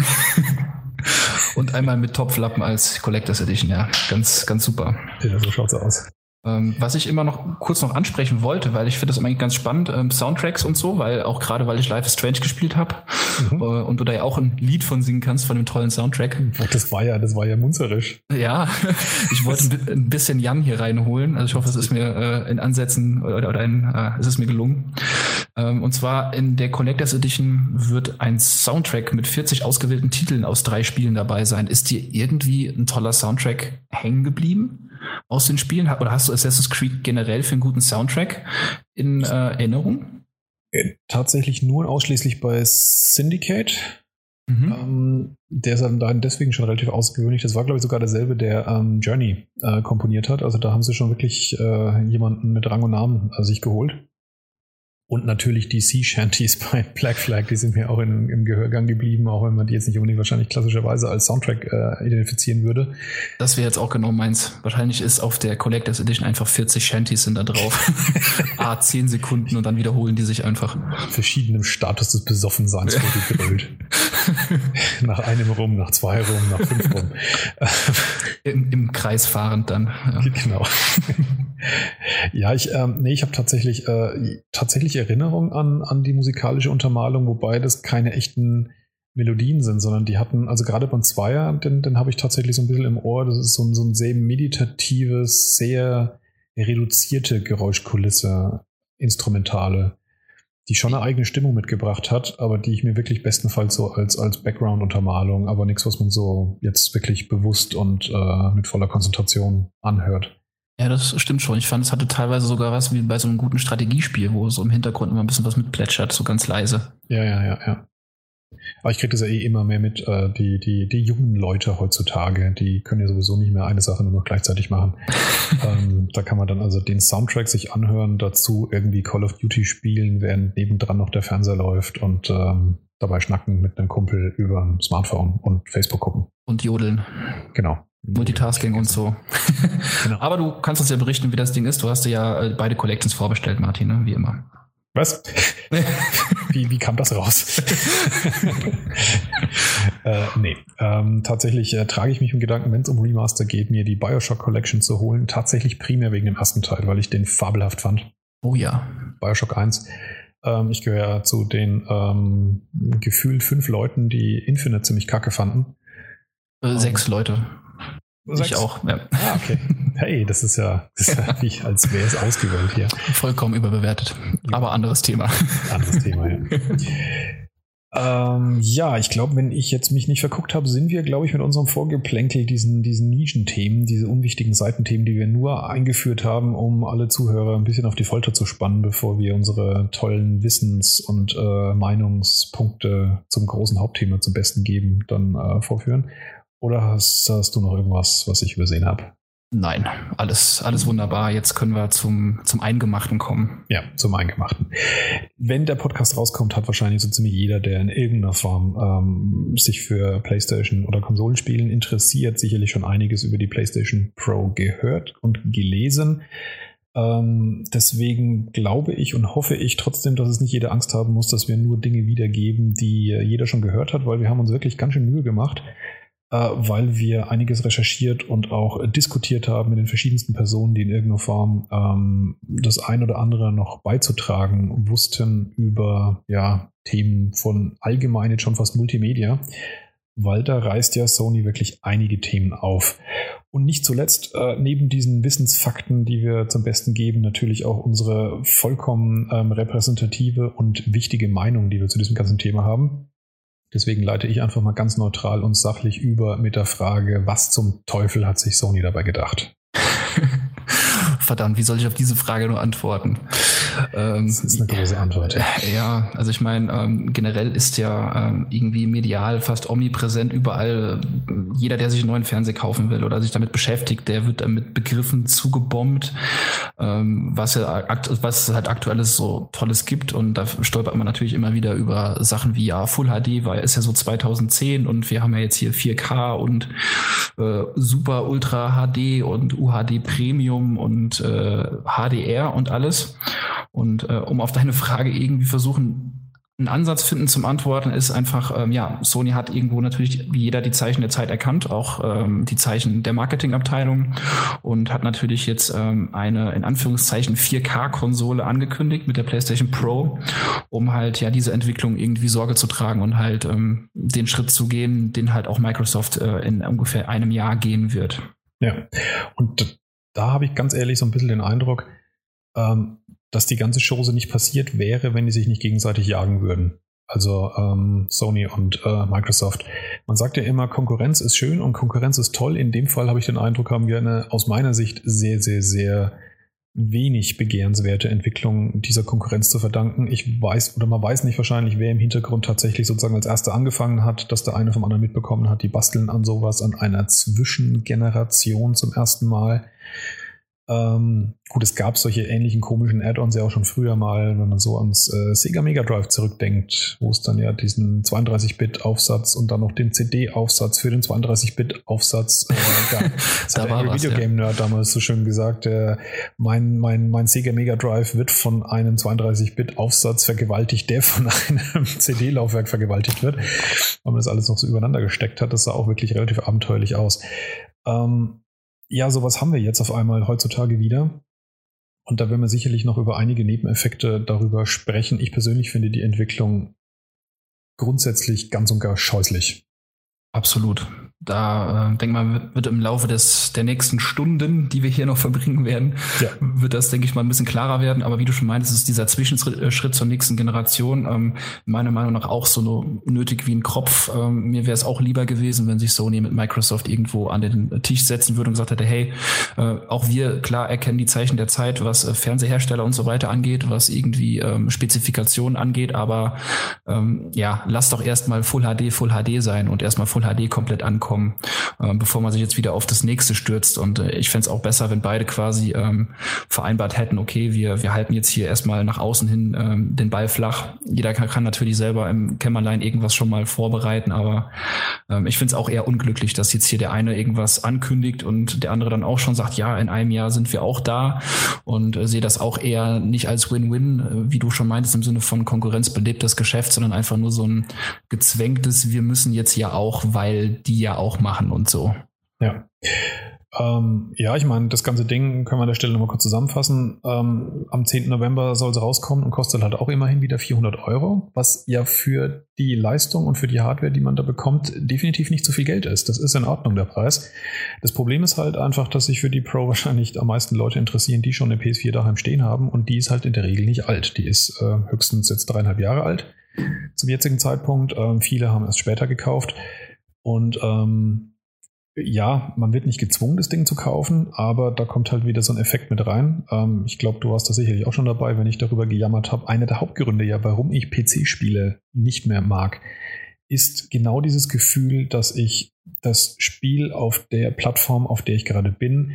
Und einmal mit Topflappen als Collectors Edition, ja. Ganz, ganz super. Ja, so schaut's aus. Ähm, was ich immer noch kurz noch ansprechen wollte, weil ich finde das immer ganz spannend, ähm, Soundtracks und so, weil auch gerade weil ich Life is Strange gespielt habe mhm. äh, und du da ja auch ein Lied von singen kannst von dem tollen Soundtrack. Das war ja, das war ja munzerisch. Ja, [laughs] ich wollte ein bisschen Jan hier reinholen. Also ich hoffe, es ist mir äh, in Ansätzen oder, oder in, äh, es ist mir gelungen. Ähm, und zwar in der Collectors Edition wird ein Soundtrack mit 40 ausgewählten Titeln aus drei Spielen dabei sein. Ist dir irgendwie ein toller Soundtrack hängen geblieben? Aus den Spielen? Oder hast du Assassin's Creed generell für einen guten Soundtrack in äh, Erinnerung? Äh, tatsächlich nur ausschließlich bei Syndicate. Mhm. Ähm, der ist dann deswegen schon relativ außergewöhnlich. Das war, glaube ich, sogar derselbe, der ähm, Journey äh, komponiert hat. Also da haben sie schon wirklich äh, jemanden mit Rang und Namen äh, sich geholt. Und natürlich die Sea Shanties [laughs] bei Black Flag, die sind mir auch in, im Gehörgang geblieben, auch wenn man die jetzt nicht unbedingt wahrscheinlich klassischerweise als Soundtrack äh, identifizieren würde. Das wäre jetzt auch genau meins. Wahrscheinlich ist auf der Collectors Edition einfach 40 Shanties sind da drauf. [laughs] A, 10 Sekunden und dann wiederholen die sich einfach. Verschiedenem Status des Besoffenseins wurde gebrüllt. [laughs] nach einem rum, nach zwei rum, nach fünf rum. Im, Im Kreis fahrend dann. Ja. Genau. ja, ich, ähm, nee, ich habe tatsächlich, äh, tatsächlich Erinnerung an, an die musikalische Untermalung, wobei das keine echten Melodien sind, sondern die hatten, also gerade beim Zweier, den, den habe ich tatsächlich so ein bisschen im Ohr, das ist so ein, so ein sehr meditatives, sehr reduzierte Geräuschkulisse, instrumentale, die schon eine eigene Stimmung mitgebracht hat, aber die ich mir wirklich bestenfalls so als, als Background-Untermalung, aber nichts, was man so jetzt wirklich bewusst und äh, mit voller Konzentration anhört. Ja, das stimmt schon. Ich fand, es hatte teilweise sogar was wie bei so einem guten Strategiespiel, wo so im Hintergrund immer ein bisschen was mitplätschert, so ganz leise. Ja, ja, ja, ja. Aber ich kriege das ja eh immer mehr mit, äh, die, die, die jungen Leute heutzutage, die können ja sowieso nicht mehr eine Sache nur noch gleichzeitig machen. [laughs] ähm, da kann man dann also den Soundtrack sich anhören, dazu irgendwie Call of Duty spielen, während nebendran noch der Fernseher läuft und ähm, dabei schnacken mit einem Kumpel über ein Smartphone und Facebook gucken. Und jodeln. Genau. Multitasking und so. [laughs] genau. Aber du kannst uns ja berichten, wie das Ding ist. Du hast dir ja äh, beide Collections vorbestellt, Martin, ne? wie immer. Was? [laughs] wie, wie kam das raus? [laughs] äh, nee, ähm, tatsächlich äh, trage ich mich im Gedanken, wenn es um Remaster geht, mir die Bioshock Collection zu holen. Tatsächlich primär wegen dem ersten Teil, weil ich den fabelhaft fand. Oh ja. Bioshock 1. Ähm, ich gehöre ja zu den ähm, gefühlt fünf Leuten, die Infinite ziemlich kacke fanden. Äh, sechs Leute. Ich auch, ja. Ah, okay. [laughs] Hey, das ist ja, das ist ja [laughs] wie, als wäre es ausgewählt hier. Vollkommen überbewertet. Aber anderes Thema. [laughs] Anderes Thema, ja. Ähm, ja, ich glaube, wenn ich jetzt mich nicht verguckt habe, sind wir, glaube ich, mit unserem Vorgeplänkel diesen, diesen Nischenthemen, diese unwichtigen Seitenthemen, die wir nur eingeführt haben, um alle Zuhörer ein bisschen auf die Folter zu spannen, bevor wir unsere tollen Wissens- und äh, Meinungspunkte zum großen Hauptthema zum Besten geben, dann äh, vorführen. Oder hast, hast du noch irgendwas, was ich übersehen habe? Nein, alles, alles wunderbar. Jetzt können wir zum, zum Eingemachten kommen. Ja, zum Eingemachten. Wenn der Podcast rauskommt, hat wahrscheinlich so ziemlich jeder, der in irgendeiner Form ähm, sich für PlayStation oder Konsolenspielen interessiert, sicherlich schon einiges über die PlayStation Pro gehört und gelesen. Ähm, deswegen glaube ich und hoffe ich trotzdem, dass es nicht jeder Angst haben muss, dass wir nur Dinge wiedergeben, die jeder schon gehört hat, weil wir haben uns wirklich ganz schön Mühe gemacht äh, weil wir einiges recherchiert und auch diskutiert haben mit den verschiedensten Personen, die in irgendeiner Form ähm, das ein oder andere noch beizutragen wussten über ja, Themen von allgemein jetzt schon fast Multimedia. Weil da reißt ja Sony wirklich einige Themen auf. Und nicht zuletzt, äh, neben diesen Wissensfakten, die wir zum Besten geben, natürlich auch unsere vollkommen ähm, repräsentative und wichtige Meinung, die wir zu diesem ganzen Thema haben. Deswegen leite ich einfach mal ganz neutral und sachlich über mit der Frage, was zum Teufel hat sich Sony dabei gedacht? [laughs] Verdammt, wie soll ich auf diese Frage nur antworten? Ähm, das ist eine große Antwort. Ja, also ich meine, ähm, generell ist ja ähm, irgendwie medial fast omnipräsent überall. Jeder, der sich einen neuen Fernseher kaufen will oder sich damit beschäftigt, der wird mit Begriffen zugebombt, ähm, was, ja, was halt aktuelles so Tolles gibt. Und da stolpert man natürlich immer wieder über Sachen wie ja, Full HD, weil ist ja so 2010 und wir haben ja jetzt hier 4K und äh, Super Ultra HD und UHD Premium und äh, HDR und alles. Und äh, um auf deine Frage irgendwie versuchen, einen Ansatz finden zum Antworten ist einfach, ähm, ja, Sony hat irgendwo natürlich wie jeder die Zeichen der Zeit erkannt, auch ähm, die Zeichen der Marketingabteilung und hat natürlich jetzt ähm, eine in Anführungszeichen 4K-Konsole angekündigt mit der PlayStation Pro, um halt ja diese Entwicklung irgendwie Sorge zu tragen und halt ähm, den Schritt zu gehen, den halt auch Microsoft äh, in ungefähr einem Jahr gehen wird. Ja, und da habe ich ganz ehrlich so ein bisschen den Eindruck, ähm, dass die ganze Chose nicht passiert wäre, wenn die sich nicht gegenseitig jagen würden. Also ähm, Sony und äh, Microsoft. Man sagt ja immer, Konkurrenz ist schön und Konkurrenz ist toll. In dem Fall habe ich den Eindruck, haben wir eine aus meiner Sicht sehr, sehr, sehr wenig begehrenswerte Entwicklung dieser Konkurrenz zu verdanken. Ich weiß oder man weiß nicht wahrscheinlich, wer im Hintergrund tatsächlich sozusagen als erster angefangen hat, dass der eine vom anderen mitbekommen hat. Die basteln an sowas an einer Zwischengeneration zum ersten Mal. Ähm, gut, es gab solche ähnlichen komischen Add-ons ja auch schon früher mal, wenn man so ans äh, Sega Mega Drive zurückdenkt, wo es dann ja diesen 32-Bit-Aufsatz und dann noch den CD-Aufsatz für den 32-Bit-Aufsatz äh, gab. [laughs] Das da hat der Videogame-Nerd ja. damals so schön gesagt, äh, mein, mein, mein Sega Mega Drive wird von einem 32-Bit-Aufsatz vergewaltigt, der von [laughs] einem CD-Laufwerk vergewaltigt wird. Weil man das alles noch so übereinander gesteckt hat, das sah auch wirklich relativ abenteuerlich aus. Ähm, ja, sowas haben wir jetzt auf einmal heutzutage wieder. Und da werden wir sicherlich noch über einige Nebeneffekte darüber sprechen. Ich persönlich finde die Entwicklung grundsätzlich ganz und gar scheußlich. Absolut. Da äh, denke mal, wird im Laufe des der nächsten Stunden, die wir hier noch verbringen werden, ja. wird das, denke ich mal, ein bisschen klarer werden. Aber wie du schon meintest, ist dieser Zwischenschritt zur nächsten Generation ähm, meiner Meinung nach auch so nötig wie ein Kropf. Ähm, mir wäre es auch lieber gewesen, wenn sich Sony mit Microsoft irgendwo an den Tisch setzen würde und gesagt hätte, hey, äh, auch wir klar erkennen die Zeichen der Zeit, was äh, Fernsehersteller und so weiter angeht, was irgendwie ähm, Spezifikationen angeht, aber ähm, ja, lass doch erstmal Full HD, Full HD sein und erstmal Full HD komplett ankommen, äh, bevor man sich jetzt wieder auf das nächste stürzt. Und äh, ich fände es auch besser, wenn beide quasi ähm, vereinbart hätten, okay, wir, wir halten jetzt hier erstmal nach außen hin ähm, den Ball flach. Jeder kann, kann natürlich selber im Kämmerlein irgendwas schon mal vorbereiten, aber ähm, ich finde es auch eher unglücklich, dass jetzt hier der eine irgendwas ankündigt und der andere dann auch schon sagt, ja, in einem Jahr sind wir auch da und äh, sehe das auch eher nicht als Win-Win, äh, wie du schon meintest, im Sinne von konkurrenzbelebtes Geschäft, sondern einfach nur so ein gezwängtes, wir müssen jetzt ja auch, weil die ja auch machen und so. Ja. Ähm, ja, ich meine, das ganze Ding können wir an der Stelle nochmal kurz zusammenfassen. Ähm, am 10. November soll es rauskommen und kostet halt auch immerhin wieder 400 Euro, was ja für die Leistung und für die Hardware, die man da bekommt, definitiv nicht so viel Geld ist. Das ist in Ordnung, der Preis. Das Problem ist halt einfach, dass sich für die Pro [laughs] wahrscheinlich am meisten Leute interessieren, die schon eine PS4 daheim stehen haben und die ist halt in der Regel nicht alt. Die ist äh, höchstens jetzt dreieinhalb Jahre alt zum jetzigen Zeitpunkt. Ähm, viele haben es später gekauft und ähm, ja, man wird nicht gezwungen, das Ding zu kaufen, aber da kommt halt wieder so ein Effekt mit rein. Ähm, ich glaube, du warst da sicherlich auch schon dabei, wenn ich darüber gejammert habe. Einer der Hauptgründe ja, warum ich PC-Spiele nicht mehr mag, ist genau dieses Gefühl, dass ich das Spiel auf der Plattform, auf der ich gerade bin,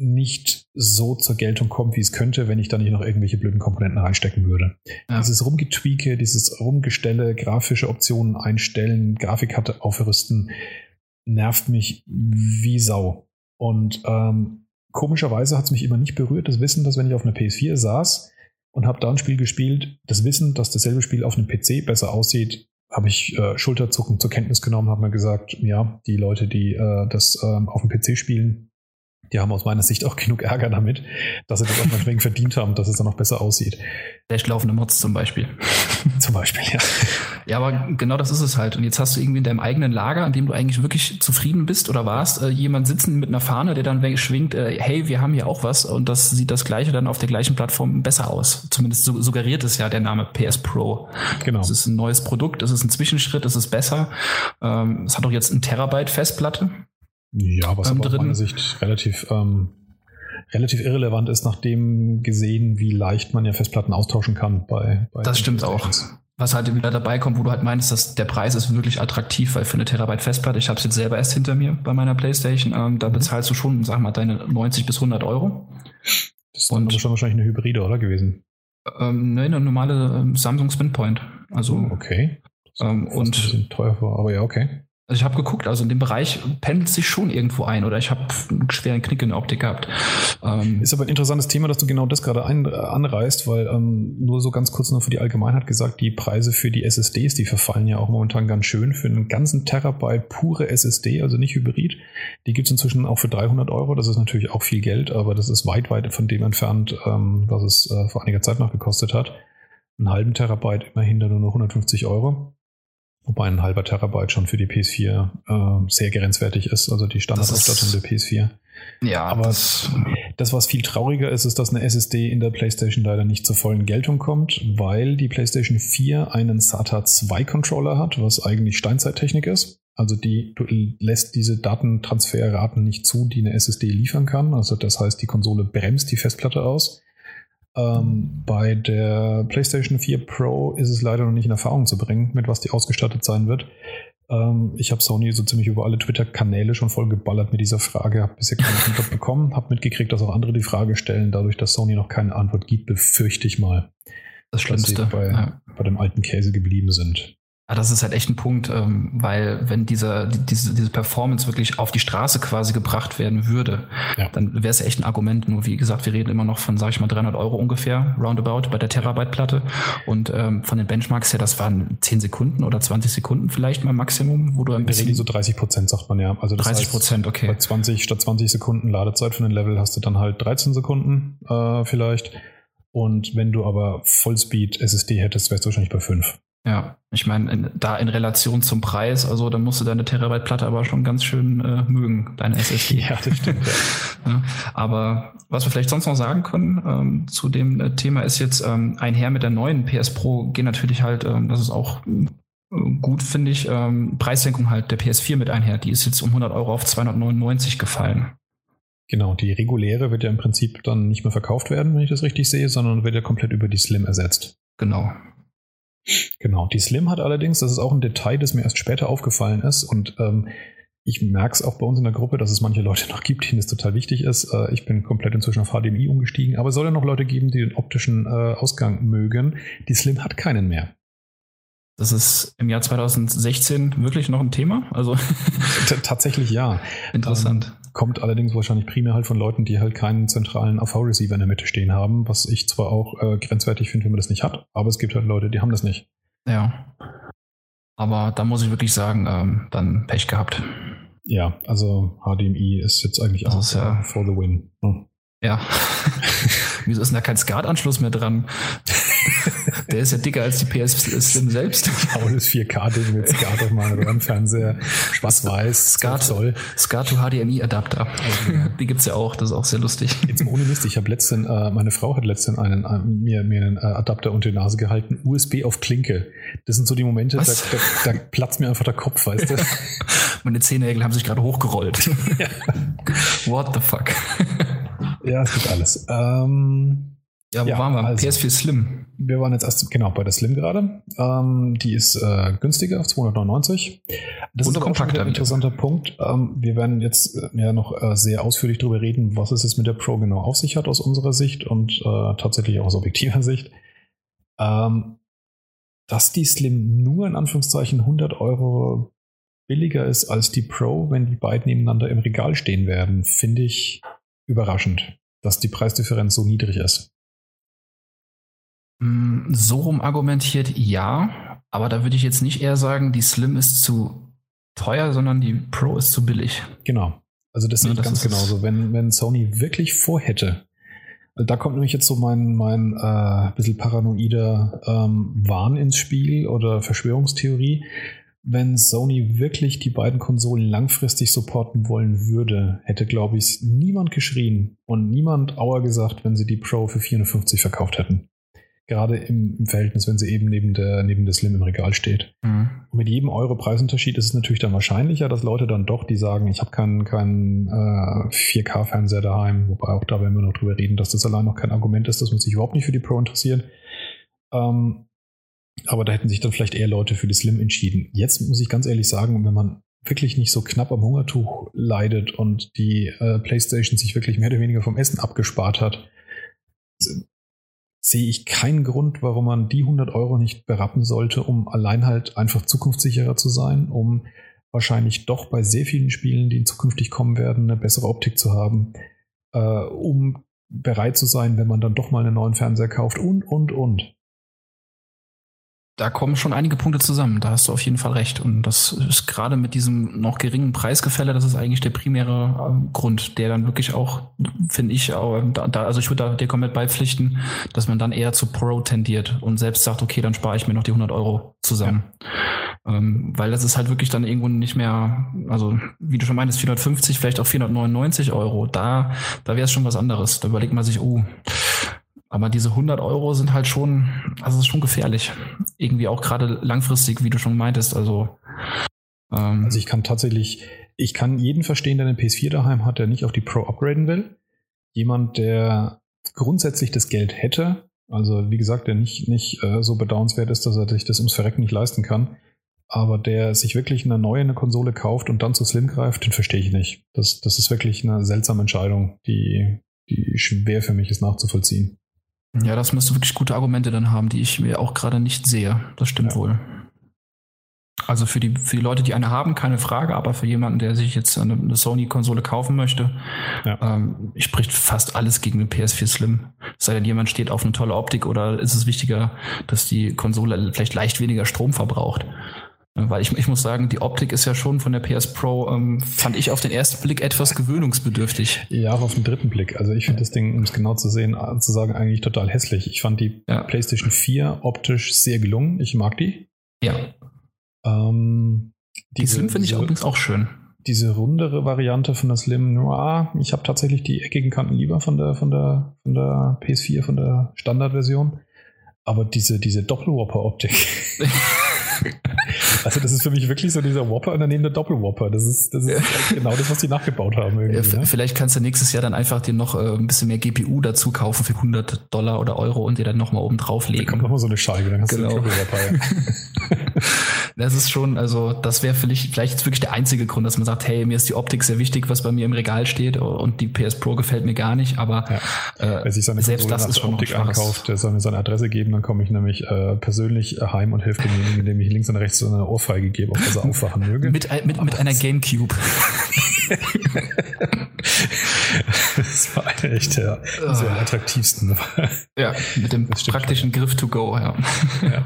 nicht so zur Geltung kommt, wie es könnte, wenn ich da nicht noch irgendwelche blöden Komponenten reinstecken würde. Ja. Dieses Rumgetweake, dieses Rumgestelle, grafische Optionen einstellen, Grafikkarte aufrüsten, nervt mich wie Sau. Und ähm, komischerweise hat es mich immer nicht berührt, das Wissen, dass wenn ich auf einer PS4 saß und habe da ein Spiel gespielt, das Wissen, dass dasselbe Spiel auf einem PC besser aussieht, habe ich äh, Schulterzucken zur Kenntnis genommen, habe mir gesagt, ja, die Leute, die äh, das ähm, auf dem PC spielen, die haben aus meiner Sicht auch genug Ärger damit, dass sie das auch manchmal verdient haben, dass es dann noch besser aussieht. Schlecht laufende Mods zum Beispiel. [laughs] zum Beispiel, ja. Ja, aber genau das ist es halt. Und jetzt hast du irgendwie in deinem eigenen Lager, an dem du eigentlich wirklich zufrieden bist oder warst, äh, jemand sitzen mit einer Fahne, der dann schwingt, äh, hey, wir haben hier auch was und das sieht das gleiche dann auf der gleichen Plattform besser aus. Zumindest suggeriert es ja der Name PS Pro. Genau. Es ist ein neues Produkt, es ist ein Zwischenschritt, es ist besser. Ähm, es hat auch jetzt ein Terabyte Festplatte. Ja, was aber aus meiner Sicht relativ, ähm, relativ irrelevant ist, nachdem gesehen, wie leicht man ja Festplatten austauschen kann bei, bei Das stimmt auch. Was halt wieder dabei kommt, wo du halt meinst, dass der Preis ist wirklich attraktiv, weil für eine Terabyte Festplatte, ich habe es jetzt selber erst hinter mir bei meiner Playstation, ähm, da mhm. bezahlst du schon, sag mal, deine 90 bis 100 Euro. Das ist dann Und, schon wahrscheinlich eine Hybride, oder gewesen? Ähm, ne, eine normale ähm, Samsung Spinpoint. Also, okay. Ähm, und ein bisschen teuer vor, aber ja, okay. Also ich habe geguckt, also in dem Bereich pendelt sich schon irgendwo ein oder ich habe einen schweren Knick in der Optik gehabt. Ähm ist aber ein interessantes Thema, dass du genau das gerade ein, äh, anreißt, weil ähm, nur so ganz kurz noch für die Allgemeinheit gesagt, die Preise für die SSDs, die verfallen ja auch momentan ganz schön. Für einen ganzen Terabyte pure SSD, also nicht Hybrid, die gibt es inzwischen auch für 300 Euro. Das ist natürlich auch viel Geld, aber das ist weit, weit von dem entfernt, ähm, was es äh, vor einiger Zeit noch gekostet hat. Einen halben Terabyte immerhin nur noch 150 Euro. Wobei ein halber Terabyte schon für die PS4 äh, sehr grenzwertig ist, also die Standardausstattung der PS4. Ja, aber das, das, was viel trauriger ist, ist, dass eine SSD in der PlayStation leider nicht zur vollen Geltung kommt, weil die PlayStation 4 einen SATA 2 Controller hat, was eigentlich Steinzeittechnik ist. Also die lässt diese Datentransferraten nicht zu, die eine SSD liefern kann. Also das heißt, die Konsole bremst die Festplatte aus. Ähm, bei der PlayStation 4 Pro ist es leider noch nicht in Erfahrung zu bringen, mit was die ausgestattet sein wird. Ähm, ich habe Sony so ziemlich über alle Twitter-Kanäle schon voll geballert mit dieser Frage, habe bisher keine [laughs] Antwort bekommen, habe mitgekriegt, dass auch andere die Frage stellen. Dadurch, dass Sony noch keine Antwort gibt, befürchte ich mal, das dass sie bei, ja. bei dem alten Käse geblieben sind. Ja, das ist halt echt ein Punkt, ähm, weil wenn diese, diese, diese Performance wirklich auf die Straße quasi gebracht werden würde, ja. dann wäre es ja echt ein Argument. Nur wie gesagt, wir reden immer noch von, sage ich mal, 300 Euro ungefähr, roundabout bei der Terabyte-Platte. Und ähm, von den Benchmarks her, das waren 10 Sekunden oder 20 Sekunden vielleicht mal Maximum, wo du ein bisschen... so 30 Prozent sagt man ja. Also das 30 Prozent, okay. Bei 20 statt 20 Sekunden Ladezeit für ein Level hast du dann halt 13 Sekunden äh, vielleicht. Und wenn du aber Vollspeed SSD hättest, wärst du wahrscheinlich bei 5. Ja, ich meine, da in Relation zum Preis, also da musst du deine Terabyte-Platte aber schon ganz schön äh, mögen, deine SSD. [laughs] Ja, das stimmt. Ja. [laughs] ja, aber was wir vielleicht sonst noch sagen können ähm, zu dem äh, Thema ist jetzt ähm, einher mit der neuen PS Pro gehen natürlich halt, ähm, das ist auch äh, gut, finde ich, ähm, Preissenkung halt der PS4 mit einher. Die ist jetzt um 100 Euro auf 299 gefallen. Genau, die reguläre wird ja im Prinzip dann nicht mehr verkauft werden, wenn ich das richtig sehe, sondern wird ja komplett über die Slim ersetzt. Genau. Genau, die Slim hat allerdings, das ist auch ein Detail, das mir erst später aufgefallen ist und ähm, ich merke es auch bei uns in der Gruppe, dass es manche Leute [laughs] noch gibt, denen es total wichtig ist. Äh, ich bin komplett inzwischen auf HDMI umgestiegen, aber es soll ja noch Leute geben, die den optischen äh, Ausgang mögen. Die Slim hat keinen mehr. Das ist im Jahr 2016 wirklich noch ein Thema? Also tatsächlich ja. [laughs] Interessant. Ähm, kommt allerdings wahrscheinlich primär halt von Leuten, die halt keinen zentralen AV-Receiver in der Mitte stehen haben, was ich zwar auch äh, grenzwertig finde, wenn man das nicht hat, aber es gibt halt Leute, die haben das nicht. Ja. Aber da muss ich wirklich sagen, ähm, dann Pech gehabt. Ja, also HDMI ist jetzt eigentlich das auch ja, for the win. Hm. Ja. [laughs] Wieso ist denn da kein SCART-Anschluss mehr dran? [laughs] Der ist ja dicker als die PS Slim selbst. Das 4K-Ding mit SCART auf meinen Röhrenfernseher. Schwarz-Weiß, SCART, Zoll. SCART to HDMI-Adapter. Die gibt's ja auch, das ist auch sehr lustig. Jetzt ohne Mist, ich habe letztens, äh, meine Frau hat letztens einen, äh, mir, mir einen äh, Adapter unter die Nase gehalten, USB auf Klinke. Das sind so die Momente, da, da, da, platzt mir einfach der Kopf, weißt du? [laughs] Meine Zehennägel haben sich gerade hochgerollt. Ja. What the fuck? Ja, es gibt alles. Ähm, ja, wo ja, waren wir? Also, PS4 Slim. Wir waren jetzt erst genau bei der Slim gerade. Ähm, die ist äh, günstiger, 299. Das Und ist auch ein interessanter Punkt. Ähm, wir werden jetzt äh, ja noch äh, sehr ausführlich darüber reden, was es jetzt mit der Pro genau auf sich hat aus unserer Sicht und äh, tatsächlich auch aus objektiver [laughs] Sicht. Ähm, dass die Slim nur in Anführungszeichen 100 Euro billiger ist als die Pro, wenn die beiden nebeneinander im Regal stehen werden, finde ich überraschend, dass die Preisdifferenz so niedrig ist. Mm, so rum argumentiert ja, aber da würde ich jetzt nicht eher sagen, die Slim ist zu teuer, sondern die Pro ist zu billig. Genau. Also das ja, ich ganz genauso. Wenn, wenn Sony wirklich vorhätte, da kommt nämlich jetzt so mein, mein äh, bisschen paranoider ähm, Wahn ins Spiel oder Verschwörungstheorie. Wenn Sony wirklich die beiden Konsolen langfristig supporten wollen würde, hätte, glaube ich, niemand geschrien und niemand Auer gesagt, wenn sie die Pro für 450 verkauft hätten. Gerade im, im, Verhältnis, wenn sie eben neben der, neben der Slim im Regal steht. Mhm. Und mit jedem Euro Preisunterschied ist es natürlich dann wahrscheinlicher, dass Leute dann doch, die sagen, ich habe keinen keinen äh, 4K-Fernseher daheim, wobei auch da werden wir noch drüber reden, dass das allein noch kein Argument ist, dass man sich überhaupt nicht für die Pro interessiert. Ähm, aber da hätten sich dann vielleicht eher Leute für die Slim entschieden. Jetzt muss ich ganz ehrlich sagen, wenn man wirklich nicht so knapp am Hungertuch leidet und die äh, PlayStation sich wirklich mehr oder weniger vom Essen abgespart hat, sehe ich keinen Grund, warum man die 100 Euro nicht berappen sollte, um allein halt einfach zukunftssicherer zu sein, um wahrscheinlich doch bei sehr vielen Spielen, die zukünftig kommen werden, eine bessere Optik zu haben, äh, um bereit zu sein, wenn man dann doch mal einen neuen Fernseher kauft und, und, und da kommen schon einige Punkte zusammen. Da hast du auf jeden Fall recht. Und das ist gerade mit diesem noch geringen Preisgefälle, das ist eigentlich der primäre äh, Grund, der dann wirklich auch, finde ich, auch, da, also ich würde da dir komplett beipflichten, dass man dann eher zu Pro tendiert und selbst sagt, okay, dann spare ich mir noch die 100 Euro zusammen. Ja. Ähm, weil das ist halt wirklich dann irgendwo nicht mehr, also wie du schon meintest, 450, vielleicht auch 499 Euro. Da, da wäre es schon was anderes. Da überlegt man sich, oh, aber diese 100 Euro sind halt schon, also ist schon gefährlich. Irgendwie auch gerade langfristig, wie du schon meintest. Also, ähm, also ich kann tatsächlich, ich kann jeden verstehen, der eine PS4 daheim hat, der nicht auf die Pro upgraden will. Jemand, der grundsätzlich das Geld hätte, also wie gesagt, der nicht, nicht äh, so bedauernswert ist, dass er sich das ums Verrecken nicht leisten kann, aber der sich wirklich eine neue eine Konsole kauft und dann zu Slim greift, den verstehe ich nicht. Das, das ist wirklich eine seltsame Entscheidung, die, die schwer für mich ist nachzuvollziehen. Ja, das müsste wirklich gute Argumente dann haben, die ich mir auch gerade nicht sehe. Das stimmt ja. wohl. Also für die, für die Leute, die eine haben, keine Frage, aber für jemanden, der sich jetzt eine, eine Sony-Konsole kaufen möchte, ja. ähm, spricht fast alles gegen den PS4 Slim. sei denn, jemand steht auf eine tolle Optik oder ist es wichtiger, dass die Konsole vielleicht leicht weniger Strom verbraucht. Weil ich, ich muss sagen, die Optik ist ja schon von der PS Pro, ähm, fand ich auf den ersten Blick etwas gewöhnungsbedürftig. Ja, auf den dritten Blick. Also ich finde das Ding, um es genau zu sehen, äh, zu sagen, eigentlich total hässlich. Ich fand die ja. PlayStation 4 optisch sehr gelungen. Ich mag die. Ja. Ähm, die Slim finde ich übrigens auch schön. Diese rundere Variante von der Slim, ja, ich habe tatsächlich die eckigen Kanten lieber von der, von der, von der PS4, von der Standardversion. Aber diese, diese Doppelwhopper-Optik. [laughs] [laughs] also, das ist für mich wirklich so dieser Whopper und daneben der Doppelwhopper. Das ist, das ist genau das, was die nachgebaut haben. Ja, ne? Vielleicht kannst du nächstes Jahr dann einfach dir noch äh, ein bisschen mehr GPU dazu kaufen für 100 Dollar oder Euro und dir dann nochmal oben drauflegen. Da kommt nochmal so eine Scheibe, dann hast genau. du den Doppelwhopper. [laughs] das ist schon, also, das wäre vielleicht, vielleicht jetzt wirklich der einzige Grund, dass man sagt, hey, mir ist die Optik sehr wichtig, was bei mir im Regal steht und die PS Pro gefällt mir gar nicht, aber ja. äh, selbst das ist schon Optik einkauft, der soll mir seine Adresse geben, dann komme ich nämlich äh, persönlich heim und helfe demjenigen, indem ich links und rechts so eine Ohrfeige gebe, auf dass er aufwachen möge. mit, mit, mit einer Gamecube. [laughs] [laughs] das war echt der ja, sehr attraktivsten. Ja, mit dem praktischen Griff to go, ja. ja.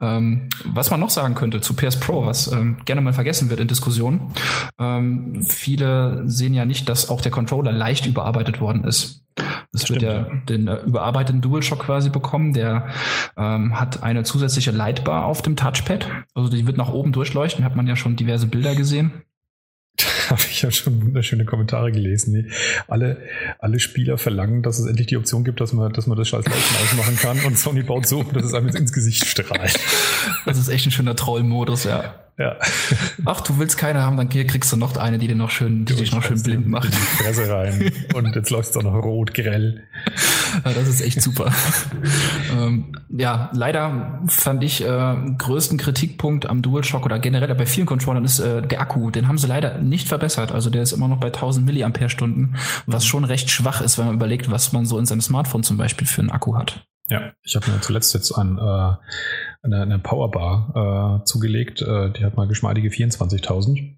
[laughs] ähm, was man noch sagen könnte zu PS Pro, was ähm, gerne mal vergessen wird in Diskussionen. Ähm, viele sehen ja nicht, dass auch der Controller leicht überarbeitet worden ist. Es wird ja den äh, überarbeiteten DualShock quasi bekommen. Der ähm, hat eine zusätzliche Lightbar auf dem Touchpad. Also die wird nach oben durchleuchten. Hat man ja schon diverse Bilder gesehen. [laughs] Da habe ich ja schon wunderschöne Kommentare gelesen. Alle, alle Spieler verlangen, dass es endlich die Option gibt, dass man, dass man das scheiß ausmachen kann. Und Sony baut so, dass es einem ins Gesicht strahlt. Das ist echt ein schöner Trollmodus, ja. Ja. Ach, du willst keine haben, dann kriegst du noch eine, die dir noch schön, die dich noch schön blind macht. In die Fresse rein. [laughs] Und jetzt läuft es auch noch rot, grell. Ja, das ist echt super. [laughs] ähm, ja, leider fand ich äh, größten Kritikpunkt am DualShock oder generell bei vielen Controllern ist äh, der Akku. Den haben sie leider nicht verbessert. Also der ist immer noch bei 1000 Milliampere-Stunden, was schon recht schwach ist, wenn man überlegt, was man so in seinem Smartphone zum Beispiel für einen Akku hat. Ja, ich habe mir zuletzt jetzt ein äh, eine, eine Powerbar äh, zugelegt. Äh, die hat mal geschmeidige 24.000.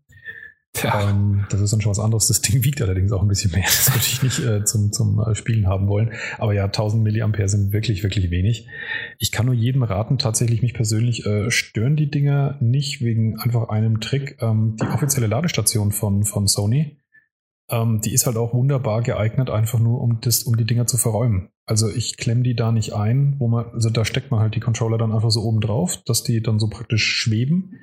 Ja. Ähm, das ist dann schon was anderes. Das Ding wiegt allerdings auch ein bisschen mehr. [laughs] Das würde ich nicht äh, zum, zum äh, Spielen haben wollen. Aber ja, 1000 Milliampere sind wirklich, wirklich wenig. Ich kann nur jedem raten, tatsächlich mich persönlich äh, stören die Dinger nicht wegen einfach einem Trick. Ähm, die offizielle Ladestation von, von Sony, ähm, die ist halt auch wunderbar geeignet, einfach nur um, das, um die Dinger zu verräumen. Also ich klemme die da nicht ein, wo man, also da steckt man halt die Controller dann einfach so oben drauf, dass die dann so praktisch schweben.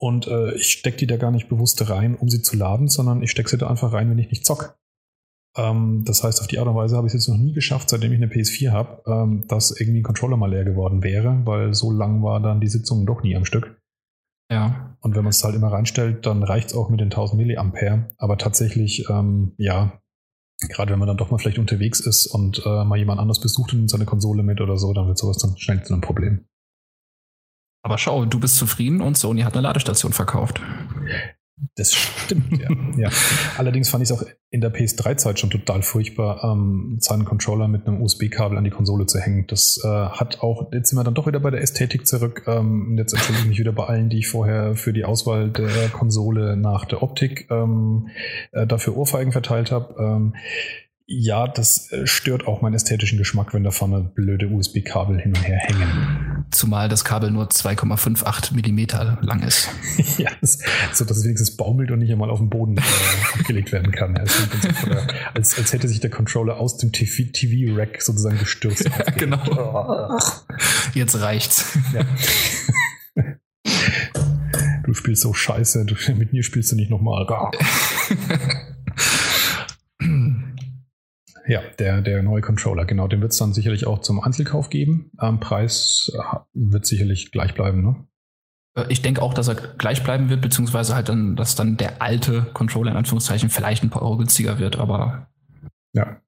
Und äh, ich stecke die da gar nicht bewusst rein, um sie zu laden, sondern ich stecke sie da einfach rein, wenn ich nicht zock. Ähm, das heißt, auf die Art und Weise habe ich es jetzt noch nie geschafft, seitdem ich eine PS4 habe, ähm, dass irgendwie ein Controller mal leer geworden wäre, weil so lang war dann die Sitzung doch nie am Stück. Ja. Und wenn man es halt immer reinstellt, dann reicht es auch mit den 1000 Milliampere. Aber tatsächlich, ähm, ja, gerade wenn man dann doch mal vielleicht unterwegs ist und äh, mal jemand anders besucht und nimmt seine Konsole mit oder so, dann wird sowas dann schnell zu einem Problem. Aber schau, du bist zufrieden und Sony hat eine Ladestation verkauft. Das stimmt, ja. [laughs] ja. Allerdings fand ich es auch in der PS3-Zeit schon total furchtbar, ähm, seinen Controller mit einem USB-Kabel an die Konsole zu hängen. Das äh, hat auch, jetzt sind wir dann doch wieder bei der Ästhetik zurück. Ähm, jetzt entschuldige ich mich wieder bei allen, die ich vorher für die Auswahl der Konsole nach der Optik ähm, äh, dafür Ohrfeigen verteilt habe. Ähm, ja, das äh, stört auch meinen ästhetischen Geschmack, wenn da vorne blöde USB-Kabel hin und her hängen. Zumal das Kabel nur 2,58 Millimeter lang ist. [laughs] ja, das, so dass es wenigstens baumelt und nicht einmal auf den Boden äh, [laughs] abgelegt werden kann. Also, als, als hätte sich der Controller aus dem TV-Rack sozusagen gestürzt. ja, genau. Jetzt reicht's. Ja. du spielst so scheiße, du, mit mir spielst du nicht nochmal. [laughs] Ja, der, der neue Controller, genau. Den wird es dann sicherlich auch zum Einzelkauf geben. Ähm, Preis äh, wird sicherlich gleich bleiben, ne? Äh, ich denke auch, dass er gleich bleiben wird, beziehungsweise halt dann, dass dann der alte Controller in Anführungszeichen vielleicht ein paar Euro günstiger wird, aber ja.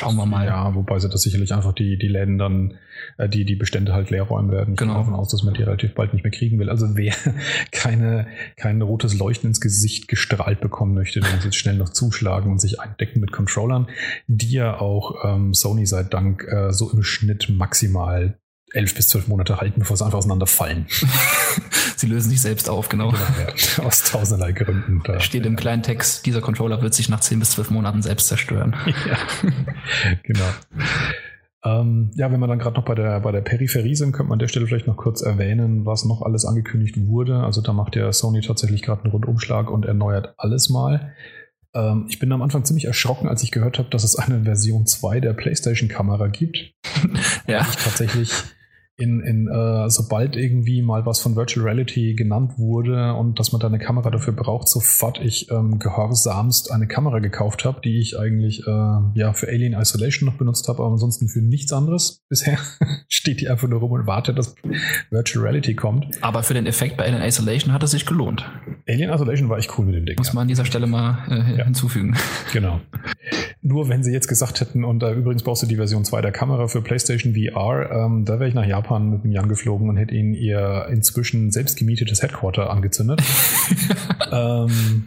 Schauen wir mal. Ja, wobei sie das sicherlich einfach die, die Läden dann, äh, die, die Bestände halt leer räumen werden. Ich genau. gehe davon aus, dass man die relativ bald nicht mehr kriegen will. Also wer [laughs] keine, kein rotes Leuchten ins Gesicht gestrahlt bekommen möchte, der muss jetzt schnell noch zuschlagen und sich eindecken mit Controllern, die ja auch ähm, Sony sei Dank äh, so im Schnitt maximal elf bis zwölf Monate halten, bevor sie einfach auseinanderfallen. [laughs] sie lösen sich selbst auf, genau. genau ja. Aus tausenderlei Gründen. Da steht im kleinen Text, dieser Controller wird sich nach zehn bis zwölf Monaten selbst zerstören. [laughs] ja, genau. Ähm, ja, wenn wir dann gerade noch bei der, bei der Peripherie sind, könnte man an der Stelle vielleicht noch kurz erwähnen, was noch alles angekündigt wurde. Also da macht ja Sony tatsächlich gerade einen Rundumschlag und erneuert alles mal. Ähm, ich bin am Anfang ziemlich erschrocken, als ich gehört habe, dass es eine Version 2 der PlayStation-Kamera gibt. [laughs] ja. Ich tatsächlich in, in äh, sobald irgendwie mal was von Virtual Reality genannt wurde und dass man da eine Kamera dafür braucht, sofort ich ähm, gehorsamst eine Kamera gekauft habe, die ich eigentlich äh, ja für Alien Isolation noch benutzt habe, aber ansonsten für nichts anderes bisher. [laughs] Steht die einfach nur rum und wartet, dass Virtual Reality kommt. Aber für den Effekt bei Alien Isolation hat es sich gelohnt. Alien Isolation war echt cool mit dem Ding. Muss ja. man an dieser Stelle mal äh, ja. hinzufügen. Genau. Nur wenn sie jetzt gesagt hätten, und äh, übrigens brauchst du die Version 2 der Kamera für PlayStation VR, ähm, da wäre ich nach Japan mit dem Jan geflogen und hätte ihnen ihr inzwischen selbst gemietetes Headquarter angezündet. [laughs] ähm,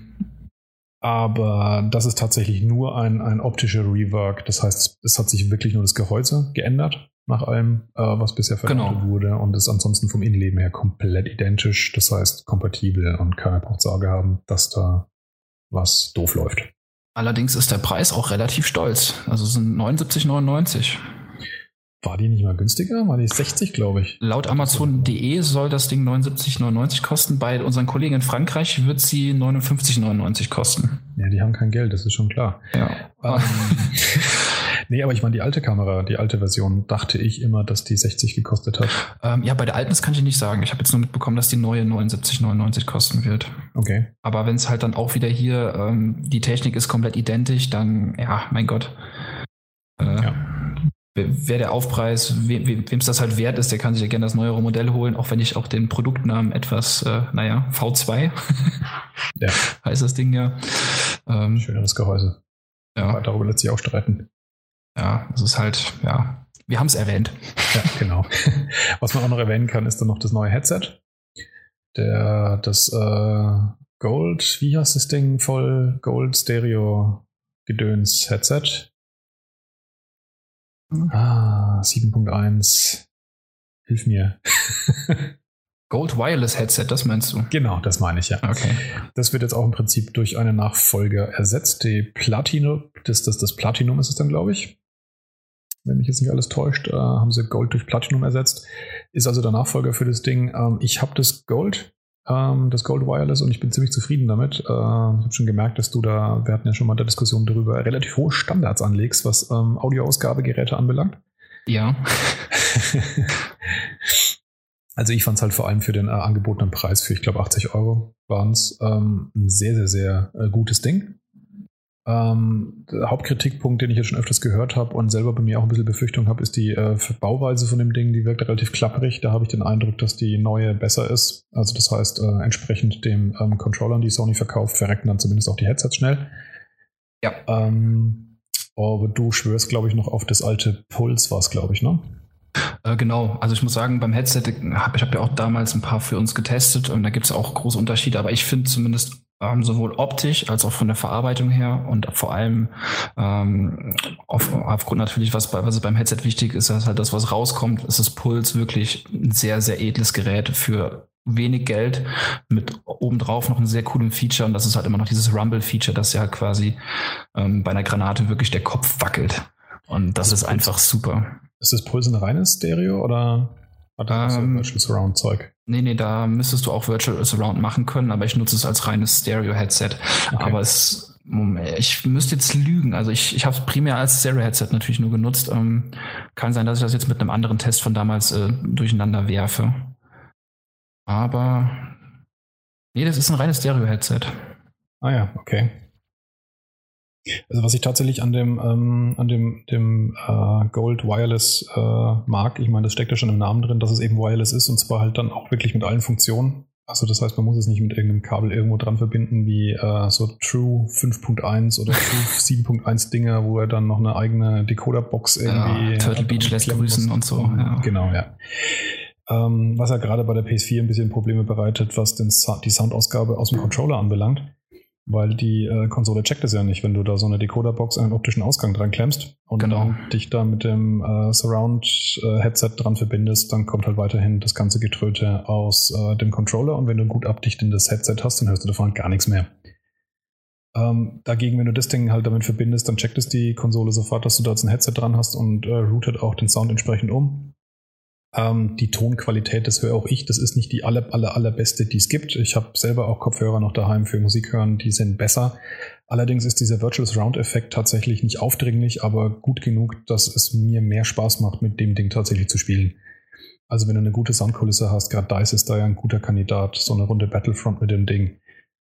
aber das ist tatsächlich nur ein, ein optischer Rework. Das heißt, es hat sich wirklich nur das Gehäuse geändert nach allem, äh, was bisher verwendet genau. wurde und ist ansonsten vom Innenleben her komplett identisch. Das heißt, kompatibel und keiner braucht Sorge haben, dass da was doof läuft. Allerdings ist der Preis auch relativ stolz. Also sind 79,99. War die nicht mal günstiger? War die 60, glaube ich. Laut Amazon.de soll das Ding 79,99 kosten. Bei unseren Kollegen in Frankreich wird sie 59,99 kosten. Ja, die haben kein Geld, das ist schon klar. Ja. Ähm, [laughs] nee, aber ich meine, die alte Kamera, die alte Version, dachte ich immer, dass die 60 gekostet hat. Ähm, ja, bei der alten, das kann ich nicht sagen. Ich habe jetzt nur mitbekommen, dass die neue 79,99 kosten wird. Okay. Aber wenn es halt dann auch wieder hier, ähm, die Technik ist komplett identisch, dann, ja, mein Gott. Äh, ja wer der Aufpreis, wem es das halt wert ist, der kann sich ja gerne das neuere Modell holen, auch wenn ich auch den Produktnamen etwas, äh, naja, V2 [laughs] ja. heißt das Ding ja. Ähm, Schöneres Gehäuse. Ja. Darüber lässt sich auch streiten. Ja, es ist halt, ja, wir haben es erwähnt. Ja, genau. [laughs] Was man auch noch erwähnen kann, ist dann noch das neue Headset. Der, das äh, Gold, wie heißt das Ding? Voll Gold Stereo Gedöns Headset. Ah, 7.1. Hilf mir. [laughs] Gold Wireless Headset, das meinst du? Genau, das meine ich ja. Okay. Das wird jetzt auch im Prinzip durch eine Nachfolger ersetzt. Die Platinum, das, das, das Platinum ist es dann, glaube ich. Wenn mich jetzt nicht alles täuscht, äh, haben sie Gold durch Platinum ersetzt. Ist also der Nachfolger für das Ding. Ähm, ich habe das Gold das Gold Wireless und ich bin ziemlich zufrieden damit. Äh, ich habe schon gemerkt, dass du da, wir hatten ja schon mal eine Diskussion darüber, relativ hohe Standards anlegst, was ähm, Audioausgabegeräte anbelangt. Ja. [laughs] also ich fand es halt vor allem für den äh, angebotenen Preis für, ich glaube, 80 Euro waren es ähm, ein sehr, sehr, sehr äh, gutes Ding. Ähm, der Hauptkritikpunkt, den ich jetzt schon öfters gehört habe und selber bei mir auch ein bisschen Befürchtung habe, ist die äh, Bauweise von dem Ding. Die wirkt relativ klapperig. Da habe ich den Eindruck, dass die neue besser ist. Also das heißt, äh, entsprechend dem ähm, Controllern, die Sony verkauft, verrecken dann zumindest auch die Headsets schnell. Ja. Ähm, aber du schwörst, glaube ich, noch auf das alte Puls, war es, glaube ich, ne? Äh, genau, also ich muss sagen, beim Headset, hab, ich habe ja auch damals ein paar für uns getestet und da gibt es auch große Unterschiede, aber ich finde zumindest ähm, sowohl optisch als auch von der Verarbeitung her und vor allem ähm, auf, aufgrund natürlich, was, bei, was beim Headset wichtig ist, dass halt das, was rauskommt, ist das Puls wirklich ein sehr, sehr edles Gerät für wenig Geld mit obendrauf noch einem sehr coolen Feature und das ist halt immer noch dieses Rumble-Feature, dass ja quasi ähm, bei einer Granate wirklich der Kopf wackelt. Und das, das ist Puls. einfach super. Ist das Puls ein reines Stereo oder das ähm, Virtual Surround Zeug? Nee, nee, da müsstest du auch Virtual Surround machen können, aber ich nutze es als reines Stereo-Headset. Okay. Aber es, ich müsste jetzt lügen. Also ich, ich habe es primär als Stereo-Headset natürlich nur genutzt. Ähm, kann sein, dass ich das jetzt mit einem anderen Test von damals äh, durcheinander werfe. Aber nee, das ist ein reines Stereo-Headset. Ah ja, okay. Also was ich tatsächlich an dem, ähm, an dem, dem äh, Gold Wireless äh, mag, ich meine, das steckt ja schon im Namen drin, dass es eben Wireless ist und zwar halt dann auch wirklich mit allen Funktionen. Also das heißt, man muss es nicht mit irgendeinem Kabel irgendwo dran verbinden, wie äh, so True 5.1 oder True [laughs] 7.1 Dinger, wo er dann noch eine eigene Decoder-Box irgendwie. Ja, Turtle Beach lässt grüßen und so. Ja. Genau, ja. Ähm, was ja gerade bei der PS4 ein bisschen Probleme bereitet, was den Sa die Soundausgabe aus dem Controller anbelangt weil die äh, Konsole checkt es ja nicht, wenn du da so eine Decoder-Box an einen optischen Ausgang dran klemmst und genau. dann dich da mit dem äh, Surround-Headset äh, dran verbindest, dann kommt halt weiterhin das ganze Getröte aus äh, dem Controller und wenn du ein gut abdichtendes Headset hast, dann hörst du davon gar nichts mehr. Ähm, dagegen, wenn du das Ding halt damit verbindest, dann checkt es die Konsole sofort, dass du da jetzt ein Headset dran hast und äh, routet auch den Sound entsprechend um. Ähm, die Tonqualität, das höre auch ich, das ist nicht die aller, aller, allerbeste, die es gibt. Ich habe selber auch Kopfhörer noch daheim für Musik hören, die sind besser. Allerdings ist dieser Virtual Surround Effekt tatsächlich nicht aufdringlich, aber gut genug, dass es mir mehr Spaß macht, mit dem Ding tatsächlich zu spielen. Also wenn du eine gute Soundkulisse hast, gerade DICE ist da ja ein guter Kandidat, so eine Runde Battlefront mit dem Ding.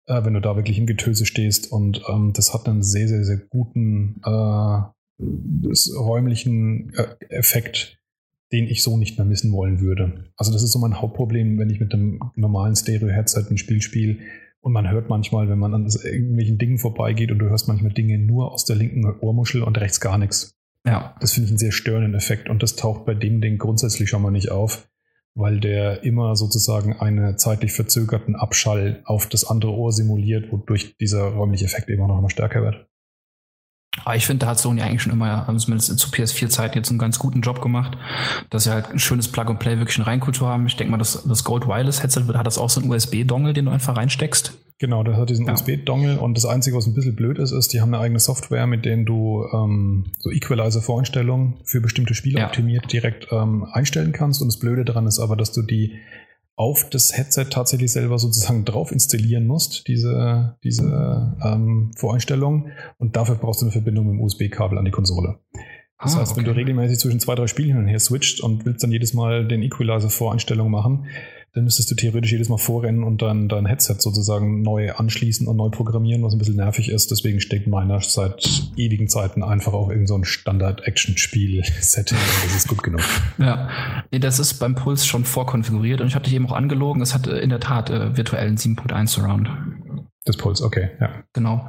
Äh, wenn du da wirklich im Getöse stehst und ähm, das hat einen sehr, sehr, sehr guten äh, räumlichen äh, Effekt, den ich so nicht mehr missen wollen würde. Also das ist so mein Hauptproblem, wenn ich mit einem normalen Stereo-Headset ein Spiel spiele und man hört manchmal, wenn man an irgendwelchen Dingen vorbeigeht und du hörst manchmal Dinge nur aus der linken Ohrmuschel und rechts gar nichts. Ja. Das finde ich einen sehr störenden Effekt und das taucht bei dem Ding grundsätzlich schon mal nicht auf, weil der immer sozusagen einen zeitlich verzögerten Abschall auf das andere Ohr simuliert, wodurch dieser räumliche Effekt immer noch immer stärker wird. Aber ich finde, da hat Sony eigentlich schon immer, zumindest zu PS4-Zeiten jetzt einen ganz guten Job gemacht, dass sie halt ein schönes Plug-and-Play wirklich eine Reinkultur haben. Ich denke mal, das, das Gold Wireless Headset hat das auch so einen USB-Dongle, den du einfach reinsteckst. Genau, das hat diesen ja. USB-Dongle und das Einzige, was ein bisschen blöd ist, ist, die haben eine eigene Software, mit denen du ähm, so Equalizer-Voreinstellungen für bestimmte Spiele ja. optimiert direkt ähm, einstellen kannst. Und das Blöde daran ist aber, dass du die auf das Headset tatsächlich selber sozusagen drauf installieren musst, diese, diese ähm, Voreinstellung. Und dafür brauchst du eine Verbindung mit dem USB-Kabel an die Konsole. Das ah, heißt, okay. wenn du regelmäßig zwischen zwei, drei Spielen hin und her switcht und willst dann jedes Mal den Equalizer-Voreinstellung machen, dann müsstest du theoretisch jedes Mal vorrennen und dann dein Headset sozusagen neu anschließen und neu programmieren, was ein bisschen nervig ist. Deswegen steckt meiner seit ewigen Zeiten einfach auf irgendein so Standard-Action-Spiel-Setting das ist gut genug. [laughs] Ja, das ist beim Puls schon vorkonfiguriert und ich hatte dich eben auch angelogen, es hat in der Tat äh, virtuellen 7.1 Surround. Das Puls, okay, ja. Genau.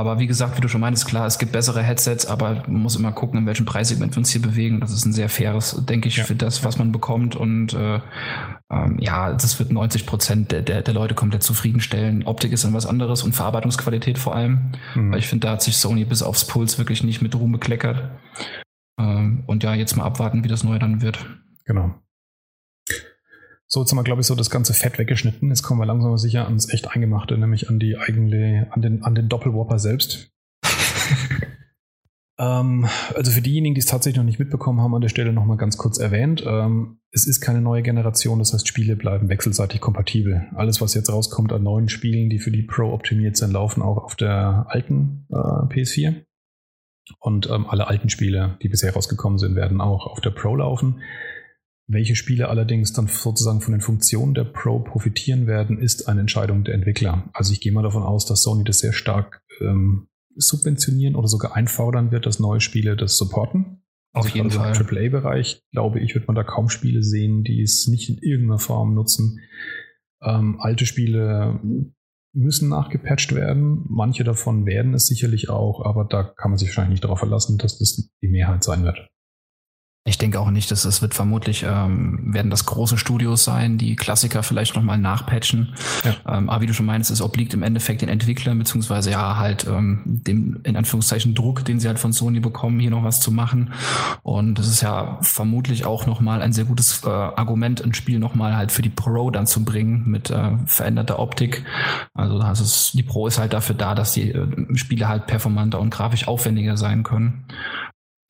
Aber wie gesagt, wie du schon meinst, klar, es gibt bessere Headsets, aber man muss immer gucken, in welchem Preissegment wir uns hier bewegen. Das ist ein sehr faires, denke ich, ja. für das, was man bekommt. Und äh, ähm, ja, das wird 90 Prozent der, der, der Leute komplett zufriedenstellen. Optik ist dann was anderes und Verarbeitungsqualität vor allem. Mhm. Weil ich finde, da hat sich Sony bis aufs Puls wirklich nicht mit Ruhm bekleckert. Ähm, und ja, jetzt mal abwarten, wie das neue dann wird. Genau. So, jetzt haben wir, glaube ich, so das ganze Fett weggeschnitten. Jetzt kommen wir langsam aber sicher ans echt Eingemachte, nämlich an die eigene, an den, an den Doppelwhopper selbst. [laughs] ähm, also für diejenigen, die es tatsächlich noch nicht mitbekommen haben, an der Stelle nochmal ganz kurz erwähnt. Ähm, es ist keine neue Generation, das heißt, Spiele bleiben wechselseitig kompatibel. Alles, was jetzt rauskommt an neuen Spielen, die für die Pro optimiert sind, laufen auch auf der alten äh, PS4. Und ähm, alle alten Spiele, die bisher rausgekommen sind, werden auch auf der Pro laufen. Welche Spiele allerdings dann sozusagen von den Funktionen der Pro profitieren werden, ist eine Entscheidung der Entwickler. Also ich gehe mal davon aus, dass Sony das sehr stark ähm, subventionieren oder sogar einfordern wird, dass neue Spiele das supporten. Auf also jeden Fall. Im AAA-Bereich, glaube ich, wird man da kaum Spiele sehen, die es nicht in irgendeiner Form nutzen. Ähm, alte Spiele müssen nachgepatcht werden. Manche davon werden es sicherlich auch, aber da kann man sich wahrscheinlich nicht darauf verlassen, dass das die Mehrheit sein wird. Ich denke auch nicht, dass es wird vermutlich ähm, werden das große Studios sein, die Klassiker vielleicht nochmal nachpatchen. Ja. Ähm, aber wie du schon meinst, es obliegt im Endeffekt den Entwicklern, beziehungsweise ja halt ähm, dem in Anführungszeichen Druck, den sie halt von Sony bekommen, hier noch was zu machen. Und das ist ja vermutlich auch nochmal ein sehr gutes äh, Argument, ein Spiel nochmal halt für die Pro dann zu bringen mit äh, veränderter Optik. Also das ist, die Pro ist halt dafür da, dass die äh, Spiele halt performanter und grafisch aufwendiger sein können.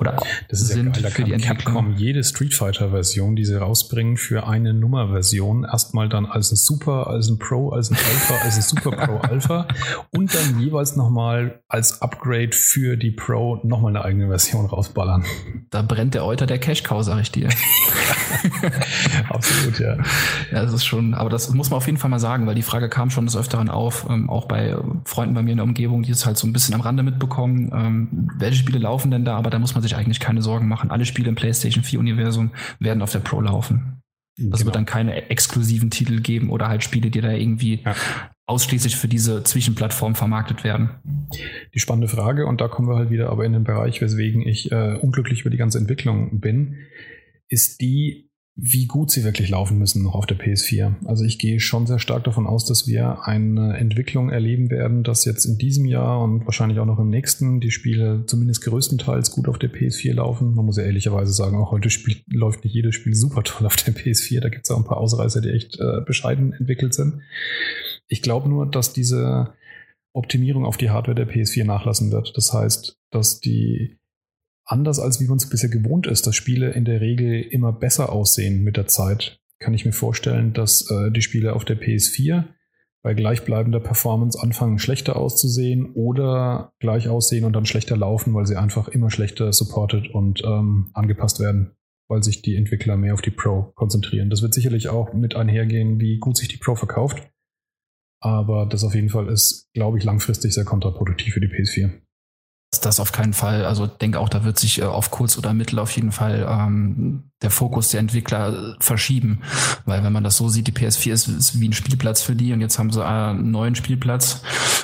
Oder das ist sind ja geil, da für die Capcom jede Street Fighter Version, die sie rausbringen, für eine Nummerversion erstmal dann als ein Super, als ein Pro, als ein Alpha, als ein Super Pro [laughs] Alpha und dann jeweils nochmal als Upgrade für die Pro nochmal eine eigene Version rausballern. Da brennt der Euter der Cash Cow, sag ich dir. [laughs] Absolut, ja. Ja, das ist schon, aber das muss man auf jeden Fall mal sagen, weil die Frage kam schon des Öfteren auf, ähm, auch bei Freunden bei mir in der Umgebung, die es halt so ein bisschen am Rande mitbekommen, ähm, welche Spiele laufen denn da, aber da muss man sich eigentlich keine Sorgen machen. Alle Spiele im PlayStation 4 Universum werden auf der Pro laufen. Es genau. wird dann keine exklusiven Titel geben oder halt Spiele, die da irgendwie ja. ausschließlich für diese Zwischenplattform vermarktet werden. Die spannende Frage, und da kommen wir halt wieder aber in den Bereich, weswegen ich äh, unglücklich über die ganze Entwicklung bin, ist die, wie gut sie wirklich laufen müssen noch auf der PS4. Also ich gehe schon sehr stark davon aus, dass wir eine Entwicklung erleben werden, dass jetzt in diesem Jahr und wahrscheinlich auch noch im nächsten die Spiele zumindest größtenteils gut auf der PS4 laufen. Man muss ja ehrlicherweise sagen, auch heute spielt, läuft nicht jedes Spiel super toll auf der PS4. Da gibt es auch ein paar Ausreißer, die echt äh, bescheiden entwickelt sind. Ich glaube nur, dass diese Optimierung auf die Hardware der PS4 nachlassen wird. Das heißt, dass die anders als wie man es bisher gewohnt ist, dass Spiele in der Regel immer besser aussehen mit der Zeit, kann ich mir vorstellen, dass äh, die Spiele auf der PS4 bei gleichbleibender Performance anfangen schlechter auszusehen oder gleich aussehen und dann schlechter laufen, weil sie einfach immer schlechter supported und ähm, angepasst werden. weil sich die Entwickler mehr auf die Pro konzentrieren. Das wird sicherlich auch mit einhergehen, wie gut sich die Pro verkauft. Aber das auf jeden Fall ist, glaube ich, langfristig sehr kontraproduktiv für die PS4 das auf keinen Fall. Also denke auch, da wird sich äh, auf kurz oder mittel auf jeden Fall ähm, der Fokus der Entwickler äh, verschieben. Weil wenn man das so sieht, die PS4 ist, ist wie ein Spielplatz für die und jetzt haben sie einen neuen Spielplatz,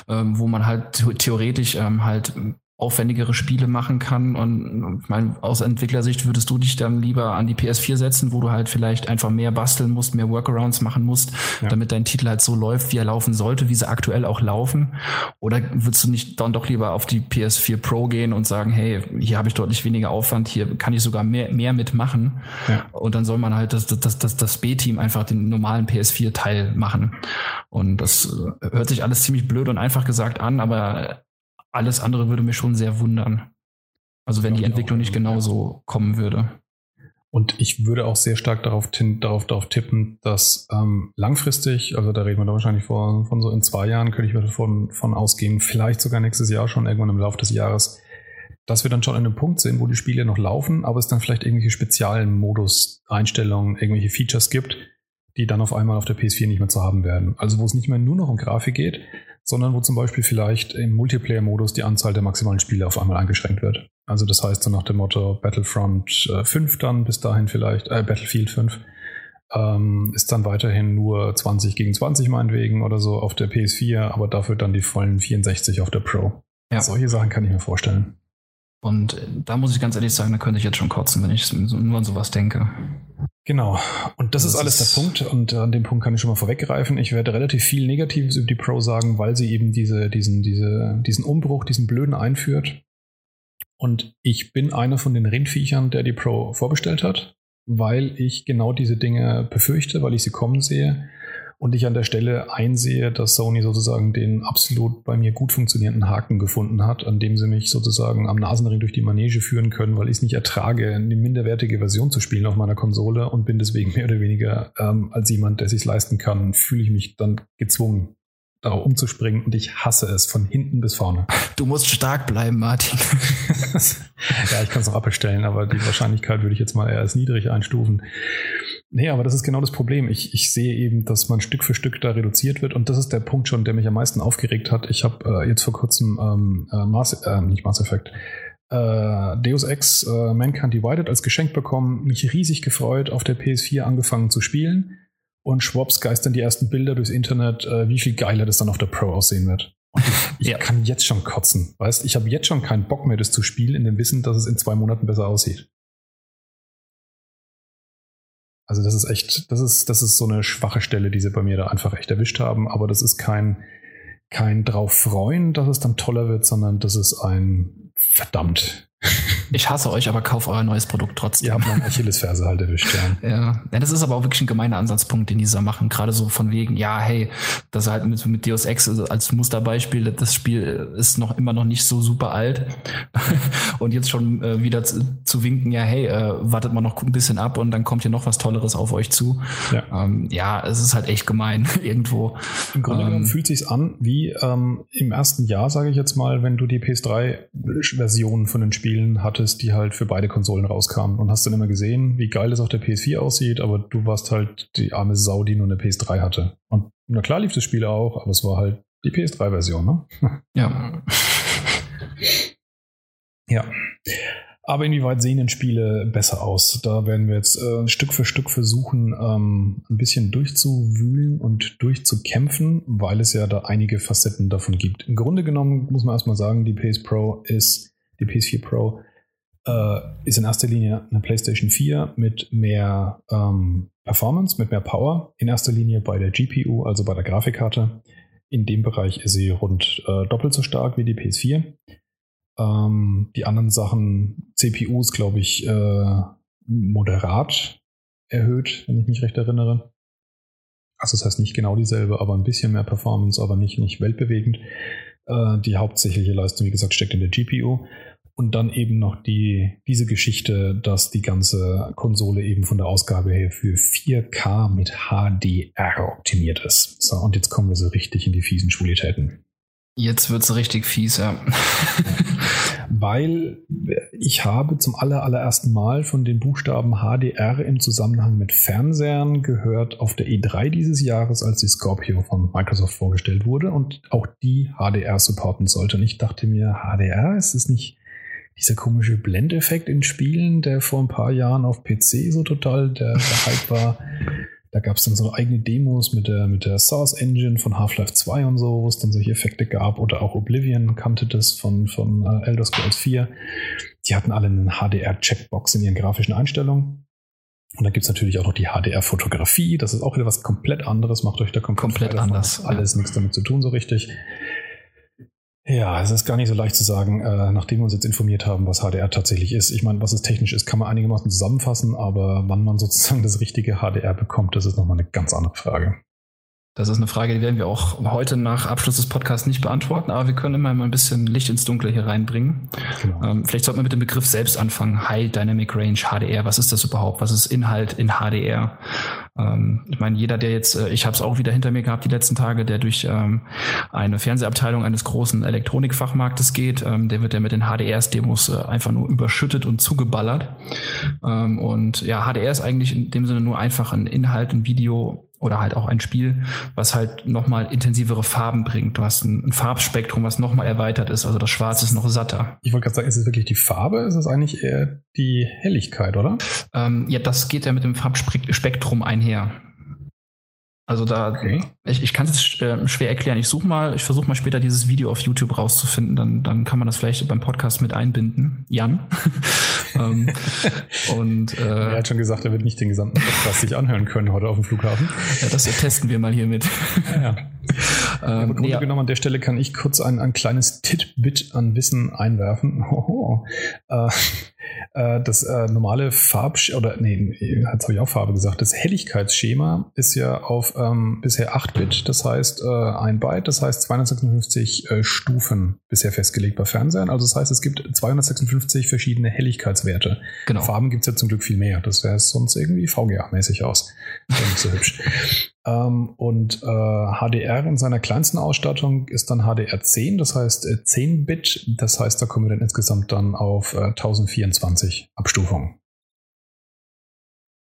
ähm, wo man halt theoretisch ähm, halt aufwendigere Spiele machen kann. Und ich meine, aus Entwicklersicht würdest du dich dann lieber an die PS4 setzen, wo du halt vielleicht einfach mehr basteln musst, mehr Workarounds machen musst, ja. damit dein Titel halt so läuft, wie er laufen sollte, wie sie aktuell auch laufen? Oder würdest du nicht dann doch lieber auf die PS4 Pro gehen und sagen, hey, hier habe ich deutlich weniger Aufwand, hier kann ich sogar mehr, mehr mitmachen. Ja. Und dann soll man halt das, das, das, das B-Team einfach den normalen PS4-Teil machen. Und das hört sich alles ziemlich blöd und einfach gesagt an, aber alles andere würde mich schon sehr wundern. Also wenn die Entwicklung nicht genauso kommen würde. Und ich würde auch sehr stark darauf, darauf, darauf tippen, dass ähm, langfristig, also da reden wir da wahrscheinlich von, von so in zwei Jahren, könnte ich mir davon von ausgehen, vielleicht sogar nächstes Jahr schon, irgendwann im Laufe des Jahres, dass wir dann schon an einem Punkt sind, wo die Spiele noch laufen, aber es dann vielleicht irgendwelche speziellen Modus-Einstellungen, irgendwelche Features gibt, die dann auf einmal auf der PS4 nicht mehr zu haben werden. Also wo es nicht mehr nur noch um Grafik geht, sondern wo zum Beispiel vielleicht im Multiplayer-Modus die Anzahl der maximalen Spiele auf einmal eingeschränkt wird. Also das heißt so nach dem Motto Battlefront äh, 5 dann bis dahin vielleicht, äh, Battlefield 5 ähm, ist dann weiterhin nur 20 gegen 20 meinetwegen oder so auf der PS4, aber dafür dann die vollen 64 auf der Pro. Ja. Solche Sachen kann ich mir vorstellen. Und äh, da muss ich ganz ehrlich sagen, da könnte ich jetzt schon kotzen, wenn ich nur an sowas denke. Genau. Und das, das ist alles der Punkt. Und an dem Punkt kann ich schon mal vorweggreifen. Ich werde relativ viel Negatives über die Pro sagen, weil sie eben diese, diesen, diese, diesen Umbruch, diesen Blöden einführt. Und ich bin einer von den Rindviechern, der die Pro vorbestellt hat, weil ich genau diese Dinge befürchte, weil ich sie kommen sehe und ich an der Stelle einsehe, dass Sony sozusagen den absolut bei mir gut funktionierenden Haken gefunden hat, an dem sie mich sozusagen am Nasenring durch die Manege führen können, weil ich es nicht ertrage, eine minderwertige Version zu spielen auf meiner Konsole und bin deswegen mehr oder weniger ähm, als jemand, der sich leisten kann, fühle ich mich dann gezwungen, darauf umzuspringen und ich hasse es von hinten bis vorne. Du musst stark bleiben, Martin. [laughs] ja, ich kann es noch abbestellen, aber die Wahrscheinlichkeit würde ich jetzt mal eher als niedrig einstufen. Nee, aber das ist genau das Problem. Ich, ich sehe eben, dass man Stück für Stück da reduziert wird und das ist der Punkt schon, der mich am meisten aufgeregt hat. Ich habe äh, jetzt vor kurzem ähm, äh, Mass, äh, nicht Mass Effect, äh, Deus Ex äh, Mankind Divided als Geschenk bekommen, mich riesig gefreut, auf der PS4 angefangen zu spielen und Schwabs geistern die ersten Bilder durchs Internet, äh, wie viel geiler das dann auf der Pro aussehen wird. Und ich, [laughs] ich ja. kann jetzt schon kotzen. Weißt, ich habe jetzt schon keinen Bock mehr, das zu spielen, in dem Wissen, dass es in zwei Monaten besser aussieht. Also das ist echt, das ist, das ist so eine schwache Stelle, die sie bei mir da einfach echt erwischt haben. Aber das ist kein, kein drauf freuen, dass es dann toller wird, sondern das ist ein verdammt. Ich hasse euch, aber kauf euer neues Produkt trotzdem. Ihr habt meine Achillesferse halt erwischt, ja. [laughs] ja. Ja, das ist aber auch wirklich ein gemeiner Ansatzpunkt, den dieser machen. Gerade so von wegen, ja, hey, das halt mit, mit Deus Ex als Musterbeispiel, das Spiel ist noch immer noch nicht so super alt. [laughs] und jetzt schon äh, wieder zu, zu, winken, ja, hey, äh, wartet mal noch ein bisschen ab und dann kommt hier noch was Tolleres auf euch zu. Ja, ähm, ja es ist halt echt gemein [laughs] irgendwo. Im Grunde ähm, genommen fühlt sich an wie ähm, im ersten Jahr, sage ich jetzt mal, wenn du die PS3-Version von den Spielen hattest hattest, die halt für beide Konsolen rauskamen und hast dann immer gesehen, wie geil es auf der PS4 aussieht, aber du warst halt die arme Sau, die nur eine PS3 hatte. Und na klar lief das Spiel auch, aber es war halt die PS3-Version, ne? [laughs] Ja. [laughs] ja. Aber inwieweit sehen denn Spiele besser aus? Da werden wir jetzt äh, Stück für Stück versuchen, ähm, ein bisschen durchzuwühlen und durchzukämpfen, weil es ja da einige Facetten davon gibt. Im Grunde genommen muss man erstmal sagen, die PS Pro ist, die PS4 Pro äh, ist in erster Linie eine PlayStation 4 mit mehr ähm, Performance, mit mehr Power. In erster Linie bei der GPU, also bei der Grafikkarte. In dem Bereich ist sie rund äh, doppelt so stark wie die PS4. Ähm, die anderen Sachen, CPU ist, glaube ich, äh, moderat erhöht, wenn ich mich recht erinnere. Also das heißt nicht genau dieselbe, aber ein bisschen mehr Performance, aber nicht, nicht weltbewegend. Äh, die hauptsächliche Leistung, wie gesagt, steckt in der GPU. Und dann eben noch die, diese Geschichte, dass die ganze Konsole eben von der Ausgabe her für 4K mit HDR optimiert ist. So, und jetzt kommen wir so richtig in die fiesen Schwulitäten. Jetzt wird es richtig fies, ja. [laughs] weil ich habe zum aller, allerersten Mal von den Buchstaben HDR im Zusammenhang mit Fernsehern gehört auf der E3 dieses Jahres, als die Scorpio von Microsoft vorgestellt wurde und auch die HDR supporten sollte. Und ich dachte mir, HDR, ist es nicht dieser komische Blendeffekt in Spielen, der vor ein paar Jahren auf PC so total der, der Hype war? Da gab es dann so eigene Demos mit der, mit der Source Engine von Half-Life 2 und so, wo es dann solche Effekte gab. Oder auch Oblivion kannte das von, von äh, Elder Scrolls 4. Die hatten alle einen HDR-Checkbox in ihren grafischen Einstellungen. Und dann gibt es natürlich auch noch die HDR-Fotografie. Das ist auch wieder was komplett anderes. Macht euch da komplett, komplett anders. Alles ja. nichts damit zu tun, so richtig. Ja, es ist gar nicht so leicht zu sagen, äh, nachdem wir uns jetzt informiert haben, was HDR tatsächlich ist. Ich meine, was es technisch ist, kann man einigermaßen zusammenfassen, aber wann man sozusagen das richtige HDR bekommt, das ist nochmal eine ganz andere Frage. Das ist eine Frage, die werden wir auch heute nach Abschluss des Podcasts nicht beantworten, aber wir können immer mal ein bisschen Licht ins Dunkle hier reinbringen. Genau. Ähm, vielleicht sollten wir mit dem Begriff selbst anfangen. High Dynamic Range, HDR, was ist das überhaupt? Was ist Inhalt in HDR? Ähm, ich meine, jeder, der jetzt, äh, ich habe es auch wieder hinter mir gehabt die letzten Tage, der durch ähm, eine Fernsehabteilung eines großen Elektronikfachmarktes geht, ähm, der wird ja mit den HDRs-Demos äh, einfach nur überschüttet und zugeballert. Ähm, und ja, HDR ist eigentlich in dem Sinne nur einfach ein Inhalt, ein Video oder halt auch ein Spiel, was halt nochmal intensivere Farben bringt. Du hast ein, ein Farbspektrum, was nochmal erweitert ist. Also das Schwarz ist noch satter. Ich wollte gerade sagen, ist es wirklich die Farbe? Ist es eigentlich eher die Helligkeit, oder? Ähm, ja, das geht ja mit dem Farbspektrum einher. Also da, okay. ich, ich kann es äh, schwer erklären. Ich suche mal, ich versuche mal später dieses Video auf YouTube rauszufinden, dann, dann kann man das vielleicht beim Podcast mit einbinden. Jan. [laughs] ähm, und äh, er hat schon gesagt, er wird nicht den gesamten Podcast sich anhören können heute auf dem Flughafen. Ja, das testen wir mal hiermit. ja, ja. [laughs] Ähm, Grunde ja. genommen an der Stelle kann ich kurz ein, ein kleines Titbit an Wissen einwerfen. Äh, äh, das äh, normale Farb oder nee, jetzt habe ich auch Farbe gesagt, das Helligkeitsschema ist ja auf ähm, bisher 8-Bit, das heißt äh, ein Byte, das heißt 256 äh, Stufen bisher festgelegt bei Fernsehern. Also das heißt, es gibt 256 verschiedene Helligkeitswerte. Genau. Farben gibt es ja zum Glück viel mehr. Das wäre sonst irgendwie VGA-mäßig aus. Nicht so hübsch. [laughs] Ähm, und äh, HDR in seiner kleinsten Ausstattung ist dann HDR 10, das heißt 10-Bit, das heißt, da kommen wir dann insgesamt dann auf 1024. 25 Abstufungen.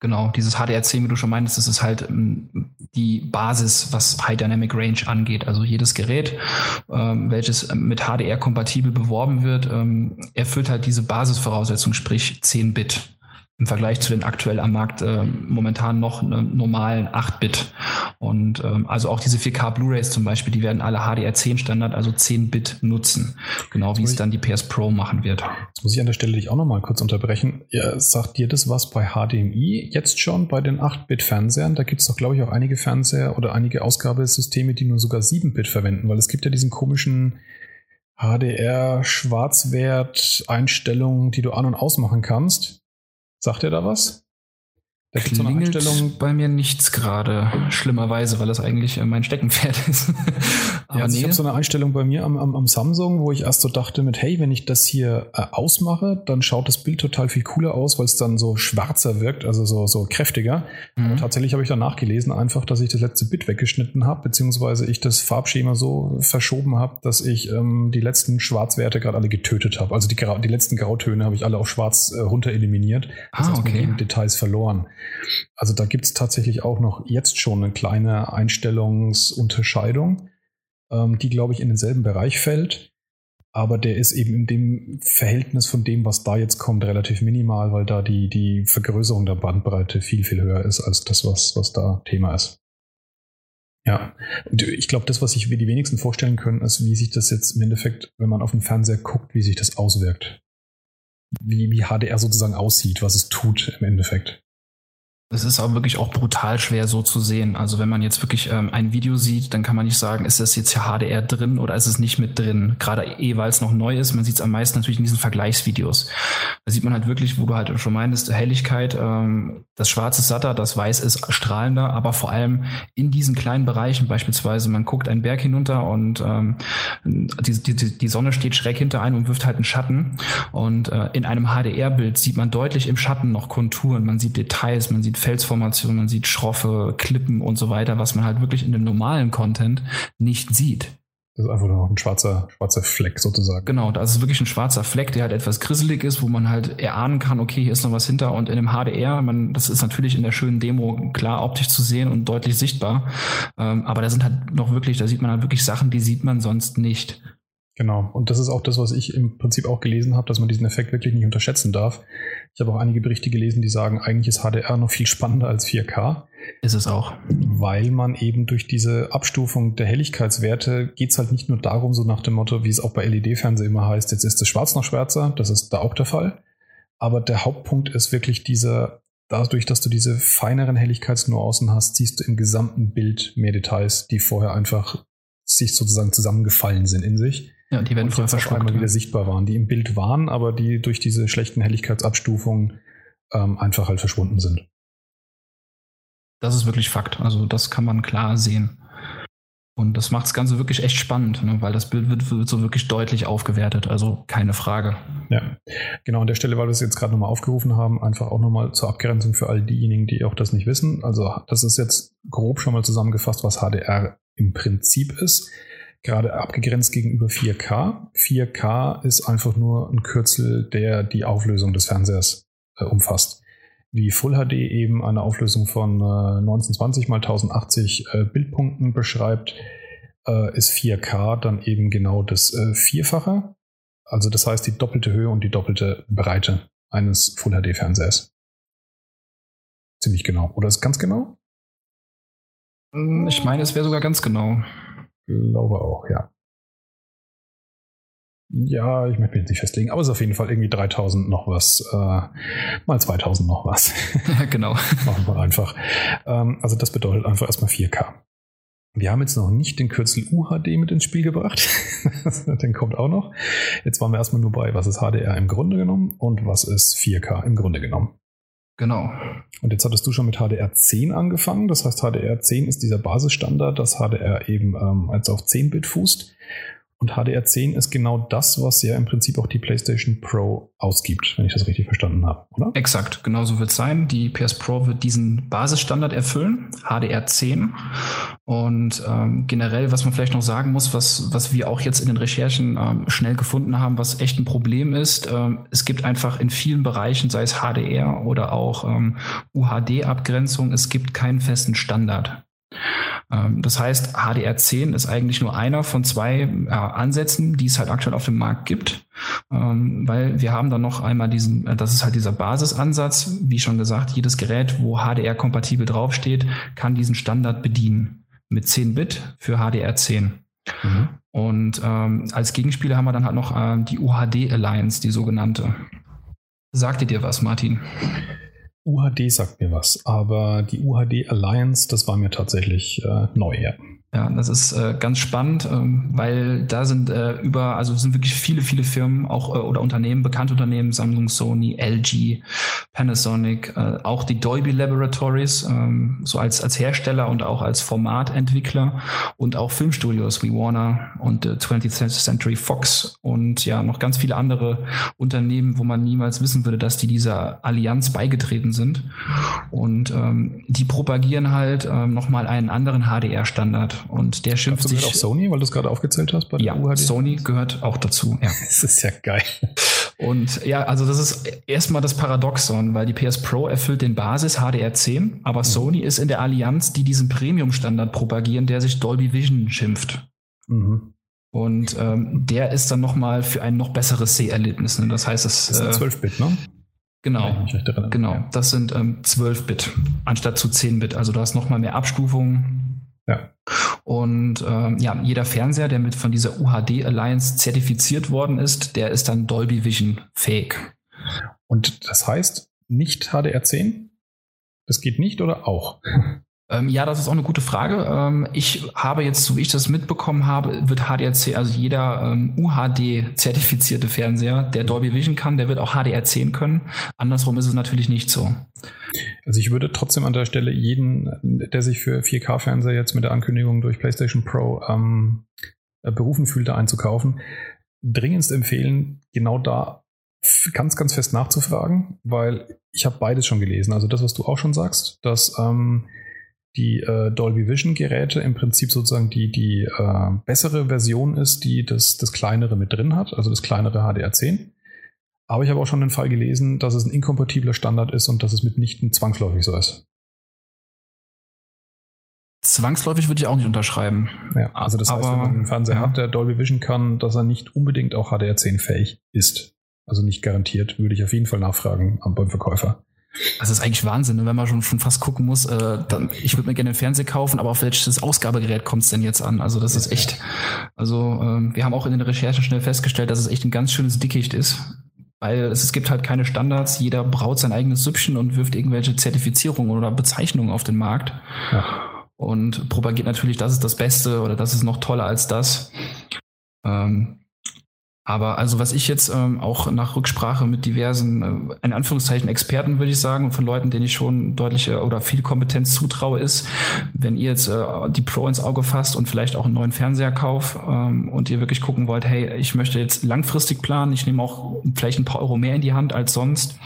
Genau, dieses HDR10, wie du schon meintest, das ist halt ähm, die Basis, was High Dynamic Range angeht. Also jedes Gerät, ähm, welches ähm, mit HDR kompatibel beworben wird, ähm, erfüllt halt diese Basisvoraussetzung, sprich 10 Bit im Vergleich zu den aktuell am Markt äh, momentan noch ne, normalen 8-Bit. Und ähm, also auch diese 4K Blu-rays zum Beispiel, die werden alle HDR10 Standard, also 10-Bit nutzen. Genau wie es dann die PS Pro machen wird. Jetzt muss ich an der Stelle dich auch noch mal kurz unterbrechen. Ja, sagt dir das was bei HDMI jetzt schon bei den 8-Bit-Fernsehern? Da gibt es doch, glaube ich, auch einige Fernseher oder einige Ausgabesysteme, die nur sogar 7-Bit verwenden, weil es gibt ja diesen komischen HDR-Schwarzwert-Einstellungen, die du an- und ausmachen kannst. Sagt ihr da was? Da gibt es so eine Einstellung. bei mir nichts gerade, schlimmerweise, weil das eigentlich äh, mein Steckenpferd [laughs] ist. Aber ja, also nee. ich habe so eine Einstellung bei mir am, am, am, Samsung, wo ich erst so dachte mit, hey, wenn ich das hier äh, ausmache, dann schaut das Bild total viel cooler aus, weil es dann so schwarzer wirkt, also so, so kräftiger. Mhm. tatsächlich habe ich dann nachgelesen einfach, dass ich das letzte Bit weggeschnitten habe, beziehungsweise ich das Farbschema so verschoben habe, dass ich ähm, die letzten Schwarzwerte gerade alle getötet habe. Also die, die letzten Grautöne habe ich alle auf schwarz äh, runter eliminiert. Das ah, heißt, okay. Details verloren. Also da gibt es tatsächlich auch noch jetzt schon eine kleine Einstellungsunterscheidung, ähm, die, glaube ich, in denselben Bereich fällt. Aber der ist eben in dem Verhältnis von dem, was da jetzt kommt, relativ minimal, weil da die, die Vergrößerung der Bandbreite viel, viel höher ist als das, was, was da Thema ist. Ja, und ich glaube, das, was sich die wenigsten vorstellen können, ist, wie sich das jetzt im Endeffekt, wenn man auf den Fernseher guckt, wie sich das auswirkt. Wie, wie HDR sozusagen aussieht, was es tut im Endeffekt. Es ist aber wirklich auch brutal schwer so zu sehen. Also wenn man jetzt wirklich ähm, ein Video sieht, dann kann man nicht sagen, ist das jetzt HDR drin oder ist es nicht mit drin. Gerade eh, weil es noch neu ist. Man sieht es am meisten natürlich in diesen Vergleichsvideos. Da sieht man halt wirklich, wo du halt schon meinst, Helligkeit, ähm, das Schwarz ist satter, das Weiß ist strahlender, aber vor allem in diesen kleinen Bereichen, beispielsweise man guckt einen Berg hinunter und ähm, die, die, die Sonne steht schräg hinter einem und wirft halt einen Schatten. Und äh, in einem HDR-Bild sieht man deutlich im Schatten noch Konturen, man sieht Details, man sieht Felsformationen, man sieht schroffe Klippen und so weiter, was man halt wirklich in dem normalen Content nicht sieht. Das ist einfach nur noch ein schwarzer, schwarzer Fleck sozusagen. Genau, das ist wirklich ein schwarzer Fleck, der halt etwas grisselig ist, wo man halt erahnen kann, okay, hier ist noch was hinter. Und in dem HDR, man, das ist natürlich in der schönen Demo klar optisch zu sehen und deutlich sichtbar. Ähm, aber da sind halt noch wirklich, da sieht man halt wirklich Sachen, die sieht man sonst nicht. Genau. Und das ist auch das, was ich im Prinzip auch gelesen habe, dass man diesen Effekt wirklich nicht unterschätzen darf. Ich habe auch einige Berichte gelesen, die sagen, eigentlich ist HDR noch viel spannender als 4K. Ist es auch. Weil man eben durch diese Abstufung der Helligkeitswerte geht es halt nicht nur darum, so nach dem Motto, wie es auch bei LED-Fernsehen immer heißt, jetzt ist das Schwarz noch schwärzer, das ist da auch der Fall. Aber der Hauptpunkt ist wirklich dieser, dadurch, dass du diese feineren Helligkeitsnuancen hast, siehst du im gesamten Bild mehr Details, die vorher einfach sich sozusagen zusammengefallen sind in sich. Ja, die werden und jetzt auf einmal wieder sichtbar waren, die im Bild waren, aber die durch diese schlechten Helligkeitsabstufungen ähm, einfach halt verschwunden sind. Das ist wirklich Fakt. Also das kann man klar sehen. Und das macht das Ganze wirklich echt spannend, ne? weil das Bild wird, wird, so wirklich deutlich aufgewertet. Also keine Frage. Ja, genau an der Stelle, weil wir es jetzt gerade nochmal aufgerufen haben, einfach auch nochmal zur Abgrenzung für all diejenigen, die auch das nicht wissen. Also das ist jetzt grob schon mal zusammengefasst, was HDR im Prinzip ist gerade abgegrenzt gegenüber 4K. 4K ist einfach nur ein Kürzel, der die Auflösung des Fernsehers äh, umfasst. Wie Full HD eben eine Auflösung von äh, 1920 mal 1080 äh, Bildpunkten beschreibt, äh, ist 4K dann eben genau das äh, Vierfache. Also das heißt die doppelte Höhe und die doppelte Breite eines Full HD Fernsehers. Ziemlich genau. Oder ist ganz genau? Ich meine, es wäre sogar ganz genau glaube auch, ja. Ja, ich möchte mich nicht festlegen, aber es ist auf jeden Fall irgendwie 3000 noch was, äh, mal 2000 noch was. [laughs] Genau. [laughs] Machen wir einfach. Ähm, also das bedeutet einfach erstmal 4K. Wir haben jetzt noch nicht den Kürzel UHD mit ins Spiel gebracht. [laughs] den kommt auch noch. Jetzt waren wir erstmal nur bei, was ist HDR im Grunde genommen und was ist 4K im Grunde genommen. Genau. Und jetzt hattest du schon mit HDR10 angefangen. Das heißt, HDR10 ist dieser Basisstandard, dass HDR eben ähm, als auf 10-Bit fußt. Und HDR10 ist genau das, was ja im Prinzip auch die PlayStation Pro ausgibt, wenn ich das richtig verstanden habe, oder? Exakt, genau so wird es sein. Die PS Pro wird diesen Basisstandard erfüllen, HDR10. Und ähm, generell, was man vielleicht noch sagen muss, was, was wir auch jetzt in den Recherchen ähm, schnell gefunden haben, was echt ein Problem ist, ähm, es gibt einfach in vielen Bereichen, sei es HDR oder auch ähm, UHD-Abgrenzung, es gibt keinen festen Standard. Ähm, das heißt, HDR10 ist eigentlich nur einer von zwei äh, Ansätzen, die es halt aktuell auf dem Markt gibt, ähm, weil wir haben dann noch einmal diesen, äh, das ist halt dieser Basisansatz, wie schon gesagt, jedes Gerät, wo HDR kompatibel draufsteht, kann diesen Standard bedienen mit 10 Bit für HDR10. Mhm. Und ähm, als Gegenspieler haben wir dann halt noch äh, die UHD Alliance, die sogenannte. Sagte dir was, Martin? UHD sagt mir was, aber die UHD Alliance, das war mir tatsächlich äh, neu. Ja. Ja, das ist äh, ganz spannend, ähm, weil da sind äh, über, also sind wirklich viele, viele Firmen auch äh, oder Unternehmen, bekannte Unternehmen, Samsung, Sony, LG, Panasonic, äh, auch die Dolby Laboratories, ähm, so als, als Hersteller und auch als Formatentwickler und auch Filmstudios wie Warner und äh, 20th Century Fox und ja, noch ganz viele andere Unternehmen, wo man niemals wissen würde, dass die dieser Allianz beigetreten sind. Und ähm, die propagieren halt ähm, nochmal einen anderen HDR-Standard. Und der schimpft sich. auch Sony, weil du es gerade aufgezählt hast? Bei ja, UHD? Sony gehört auch dazu. Ja. [laughs] das ist ja geil. Und ja, also das ist erstmal das Paradoxon, weil die PS Pro erfüllt den Basis HDR10, aber mhm. Sony ist in der Allianz, die diesen Premium-Standard propagieren, der sich Dolby Vision schimpft. Mhm. Und ähm, der ist dann nochmal für ein noch besseres Seherlebnis. Ne? Das heißt, es ist äh, 12-Bit, ne? Genau, genau. Das sind ähm, 12-Bit anstatt zu 10-Bit. Also da ist nochmal mehr Abstufung. Ja. Und ähm, ja, jeder Fernseher, der mit von dieser UHD Alliance zertifiziert worden ist, der ist dann Dolby Vision fähig. Und das heißt nicht HDR10? Das geht nicht oder auch? Ähm, ja, das ist auch eine gute Frage. Ähm, ich habe jetzt, so wie ich das mitbekommen habe, wird HDR10, also jeder ähm, UHD-zertifizierte Fernseher, der Dolby Vision kann, der wird auch HDR10 können. Andersrum ist es natürlich nicht so. Also ich würde trotzdem an der Stelle jeden, der sich für 4K-Fernseher jetzt mit der Ankündigung durch PlayStation Pro ähm, äh, berufen fühlt, da einzukaufen, dringendst empfehlen, genau da ganz, ganz fest nachzufragen, weil ich habe beides schon gelesen. Also das, was du auch schon sagst, dass ähm, die äh, Dolby Vision Geräte im Prinzip sozusagen die, die äh, bessere Version ist, die das, das kleinere mit drin hat, also das kleinere HDR10. Aber ich habe auch schon den Fall gelesen, dass es ein inkompatibler Standard ist und dass es mitnichten zwangsläufig so ist. Zwangsläufig würde ich auch nicht unterschreiben. Ja, also das heißt, wenn man einen Fernseher ja. hat, der Dolby Vision kann, dass er nicht unbedingt auch HDR10 fähig ist. Also nicht garantiert, würde ich auf jeden Fall nachfragen beim Verkäufer. Das ist eigentlich Wahnsinn, ne? wenn man schon, schon fast gucken muss, äh, dann, ich würde mir gerne einen Fernseher kaufen, aber auf welches Ausgabegerät kommt es denn jetzt an? Also das ist echt, also ähm, wir haben auch in den Recherchen schnell festgestellt, dass es echt ein ganz schönes Dickicht ist. Weil es, es gibt halt keine Standards, jeder braut sein eigenes Süppchen und wirft irgendwelche Zertifizierungen oder Bezeichnungen auf den Markt. Ja und propagiert natürlich, das ist das Beste oder das ist noch toller als das. Ähm, aber also was ich jetzt ähm, auch nach Rücksprache mit diversen, äh, in Anführungszeichen Experten würde ich sagen, von Leuten, denen ich schon deutliche oder viel Kompetenz zutraue, ist, wenn ihr jetzt äh, die Pro ins Auge fasst und vielleicht auch einen neuen Fernseher kauft ähm, und ihr wirklich gucken wollt, hey, ich möchte jetzt langfristig planen, ich nehme auch vielleicht ein paar Euro mehr in die Hand als sonst,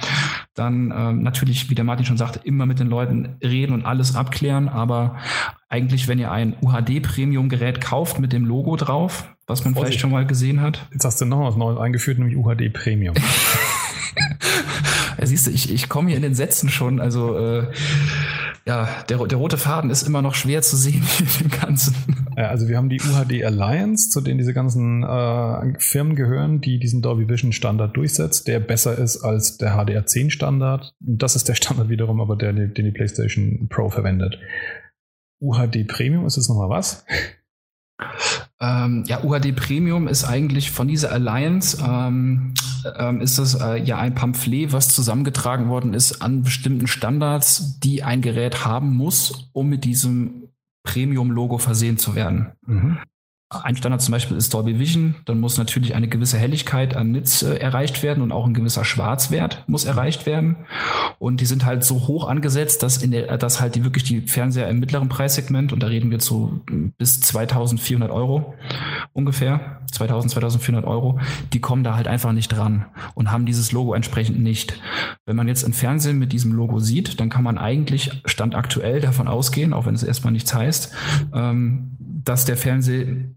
dann ähm, natürlich, wie der Martin schon sagte, immer mit den Leuten reden und alles abklären. Aber eigentlich, wenn ihr ein UHD-Premium-Gerät kauft mit dem Logo drauf, was man vielleicht schon mal gesehen hat. Jetzt hast du noch was Neues eingeführt, nämlich UHD Premium. [laughs] siehst du, ich, ich komme hier in den Sätzen schon, also äh, ja, der, der rote Faden ist immer noch schwer zu sehen in dem Ganzen. Ja, also wir haben die UHD Alliance, zu denen diese ganzen äh, Firmen gehören, die diesen Dolby Vision Standard durchsetzt, der besser ist als der HDR10 Standard. Das ist der Standard wiederum, aber der, den die PlayStation Pro verwendet. UHD Premium ist es nochmal was? Ähm, ja, UHD Premium ist eigentlich von dieser Alliance, ähm, ähm, ist das äh, ja ein Pamphlet, was zusammengetragen worden ist an bestimmten Standards, die ein Gerät haben muss, um mit diesem Premium-Logo versehen zu werden. Mhm. Ein Standard zum Beispiel ist Dolby Vision. Dann muss natürlich eine gewisse Helligkeit an Nitz äh, erreicht werden und auch ein gewisser Schwarzwert muss erreicht werden. Und die sind halt so hoch angesetzt, dass in der, dass halt die wirklich die Fernseher im mittleren Preissegment und da reden wir zu bis 2400 Euro ungefähr, 2000, 2400 Euro, die kommen da halt einfach nicht dran und haben dieses Logo entsprechend nicht. Wenn man jetzt ein Fernsehen mit diesem Logo sieht, dann kann man eigentlich stand aktuell davon ausgehen, auch wenn es erstmal nichts heißt, ähm, dass der Fernseher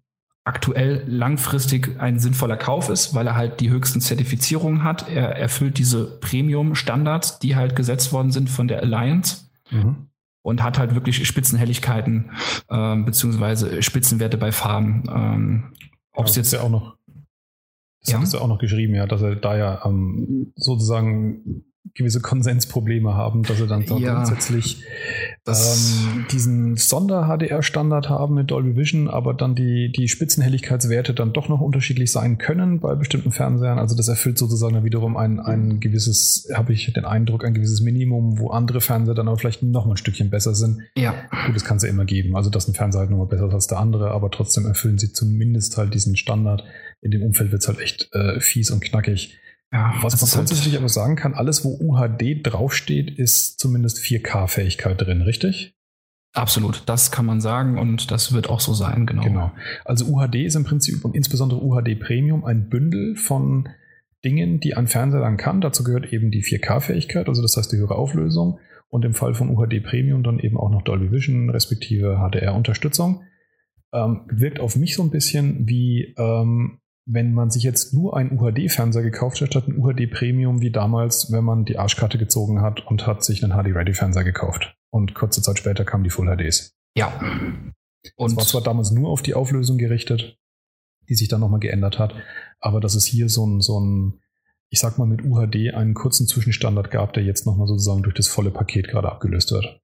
aktuell langfristig ein sinnvoller Kauf ist, weil er halt die höchsten Zertifizierungen hat. Er erfüllt diese Premium-Standards, die halt gesetzt worden sind von der Alliance. Mhm. Und hat halt wirklich Spitzenhelligkeiten äh, beziehungsweise Spitzenwerte bei Farben. Ähm, Ob es jetzt ja auch noch, das ja? hast du auch noch geschrieben, ja, dass er da ja ähm, sozusagen gewisse Konsensprobleme haben, dass sie dann ja, grundsätzlich ähm, diesen Sonder-HDR-Standard haben mit Dolby Vision, aber dann die, die Spitzenhelligkeitswerte dann doch noch unterschiedlich sein können bei bestimmten Fernsehern. Also das erfüllt sozusagen wiederum ein, ein gewisses, habe ich den Eindruck, ein gewisses Minimum, wo andere Fernseher dann aber vielleicht noch mal ein Stückchen besser sind. Ja. Gut, das kann es ja immer geben. Also dass ein Fernseher halt nochmal besser ist als der andere, aber trotzdem erfüllen sie zumindest halt diesen Standard. In dem Umfeld wird es halt echt äh, fies und knackig. Ja, was man grundsätzlich halt aber sagen kann, alles, wo UHD draufsteht, ist zumindest 4K-Fähigkeit drin, richtig? Absolut, das kann man sagen und das wird auch so sein, genau. Genau. Also UHD ist im Prinzip und insbesondere UHD Premium ein Bündel von Dingen, die ein Fernseher dann kann. Dazu gehört eben die 4K-Fähigkeit, also das heißt die höhere Auflösung und im Fall von UHD Premium dann eben auch noch Dolby Vision respektive HDR-Unterstützung. Ähm, wirkt auf mich so ein bisschen wie ähm, wenn man sich jetzt nur einen UHD-Fernseher gekauft hat, statt ein UHD Premium, wie damals, wenn man die Arschkarte gezogen hat und hat sich einen HD-Ready-Fernseher gekauft. Und kurze Zeit später kamen die Full HDs. Ja. Und es war zwar damals nur auf die Auflösung gerichtet, die sich dann nochmal geändert hat, aber dass es hier so ein, so ein, ich sag mal mit UHD einen kurzen Zwischenstandard gab, der jetzt nochmal sozusagen durch das volle Paket gerade abgelöst wird.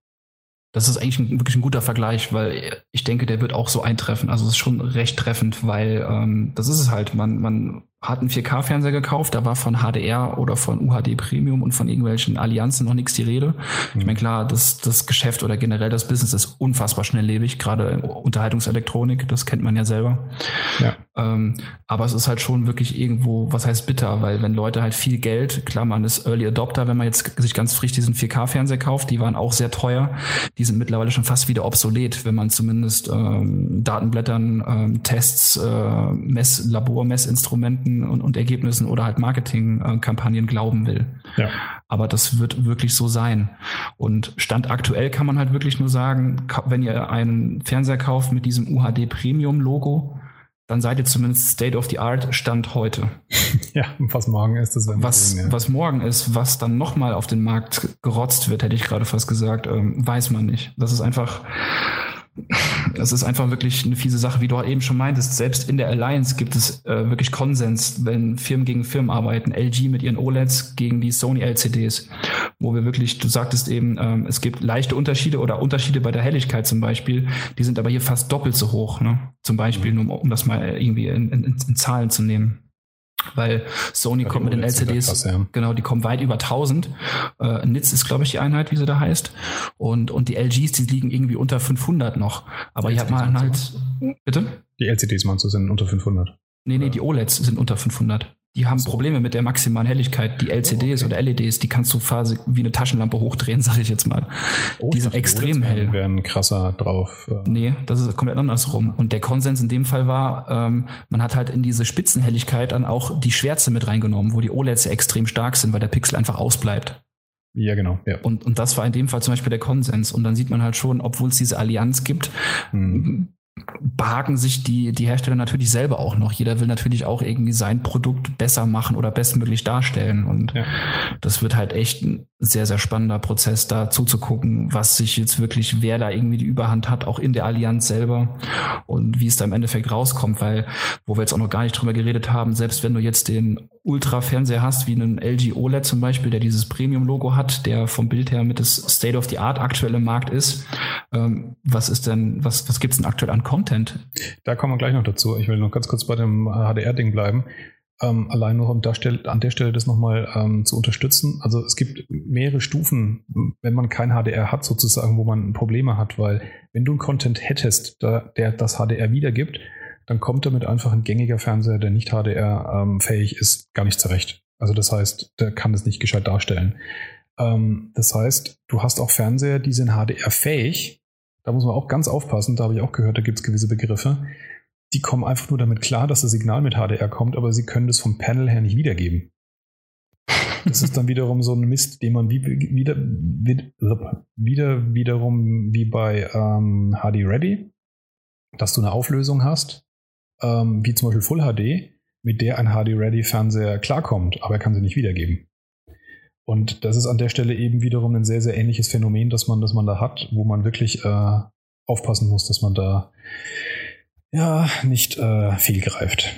Das ist eigentlich ein, wirklich ein guter Vergleich, weil ich denke, der wird auch so eintreffen. Also es ist schon recht treffend, weil ähm, das ist es halt. Man, man hat einen 4K-Fernseher gekauft, da war von HDR oder von UHD Premium und von irgendwelchen Allianzen noch nichts die Rede. Mhm. Ich meine, klar, das, das Geschäft oder generell das Business ist unfassbar schnelllebig, gerade Unterhaltungselektronik, das kennt man ja selber. Ja. Ähm, aber es ist halt schon wirklich irgendwo, was heißt bitter, weil wenn Leute halt viel Geld, klar, man ist Early Adopter, wenn man jetzt sich ganz frisch diesen 4K-Fernseher kauft, die waren auch sehr teuer, die sind mittlerweile schon fast wieder obsolet, wenn man zumindest ähm, Datenblättern, ähm, Tests, äh, Mess, Labor, Messinstrumenten Und, und Ergebnissen oder halt Marketingkampagnen glauben will. Ja. Aber das wird wirklich so sein. Und Stand aktuell kann man halt wirklich nur sagen, wenn ihr einen Fernseher kauft mit diesem UHD Premium Logo, dann seid ihr zumindest State of the Art Stand heute. [laughs] Ja, was morgen ist, das was, sehen, ja. was morgen ist, was dann nochmal auf den Markt gerotzt wird, hätte ich gerade fast gesagt, ähm, weiß man nicht. Das ist einfach, es ist einfach wirklich eine fiese Sache, wie du eben schon meintest. Selbst in der Alliance gibt es äh, wirklich Konsens, wenn Firmen gegen Firmen arbeiten. LG mit ihren OLEDs gegen die Sony LCDs, wo wir wirklich, du sagtest eben, ähm, es gibt leichte Unterschiede oder Unterschiede bei der Helligkeit zum Beispiel. Die sind aber hier fast doppelt so hoch. Ne? Zum Beispiel, mhm. nur um das mal irgendwie in, in, in Zahlen zu nehmen. Weil Sony ja, kommt mit den LCDs, krass, ja. genau, die kommen weit über 1000. Äh, Nitz ist, glaube ich, die Einheit, wie sie da heißt. Und, und die LGs, die liegen irgendwie unter 500 noch. Aber hier hat man halt, bitte? Die LCDs meinst du, sind unter 500? Nee, nee, die OLEDs sind unter 500. Die haben. Probleme mit der maximalen Helligkeit. Die LCDs oh, okay. oder LEDs, die kannst du quasi wie eine Taschenlampe hochdrehen, [laughs] sag ich jetzt mal. Oh, die sind extrem hell. werden krasser drauf. Nee, das ist komplett andersrum. Und der Konsens in dem Fall war, ähm, man hat halt in diese Spitzenhelligkeit dann auch die Schwärze mit reingenommen, wo die OLEDs extrem stark sind, weil der Pixel einfach ausbleibt. Ja, genau. Ja. Und, und das war in dem Fall zum Beispiel der Konsens. Und dann sieht man halt schon, obwohl es diese Allianz gibt, hm behaken sich die, die Hersteller natürlich selber auch noch. Jeder will natürlich auch irgendwie sein Produkt besser machen oder bestmöglich darstellen. Und ja. das wird halt echt ein sehr, sehr spannender Prozess, da zuzugucken, was sich jetzt wirklich, wer da irgendwie die Überhand hat, auch in der Allianz selber und wie es da im Endeffekt rauskommt, weil, wo wir jetzt auch noch gar nicht drüber geredet haben, selbst wenn du jetzt den Ultra-Fernseher hast, wie einen LG OLED zum Beispiel, der dieses Premium-Logo hat, der vom Bild her mit das State of the Art aktuell im Markt ist, ähm, was ist denn, was, was gibt's denn aktuell an Content. Da kommen wir gleich noch dazu. Ich will noch ganz kurz bei dem HDR-Ding bleiben. Ähm, allein nur um Stelle, an der Stelle das nochmal ähm, zu unterstützen. Also es gibt mehrere Stufen, wenn man kein HDR hat, sozusagen, wo man Probleme hat, weil wenn du einen Content hättest, der, der das HDR wiedergibt, dann kommt damit einfach ein gängiger Fernseher, der nicht HDR-fähig ähm, ist, gar nicht zurecht. Also das heißt, der kann es nicht gescheit darstellen. Ähm, das heißt, du hast auch Fernseher, die sind HDR-fähig, da muss man auch ganz aufpassen, da habe ich auch gehört, da gibt es gewisse Begriffe. Die kommen einfach nur damit klar, dass das Signal mit HDR kommt, aber sie können das vom Panel her nicht wiedergeben. Das ist dann wiederum so ein Mist, den man wie, wieder, wieder, wiederum wie bei ähm, HD Ready, dass du eine Auflösung hast, ähm, wie zum Beispiel Full HD, mit der ein HD Ready Fernseher klarkommt, aber er kann sie nicht wiedergeben. Und das ist an der Stelle eben wiederum ein sehr, sehr ähnliches Phänomen, das man, das man da hat, wo man wirklich äh, aufpassen muss, dass man da ja nicht äh, fehlgreift.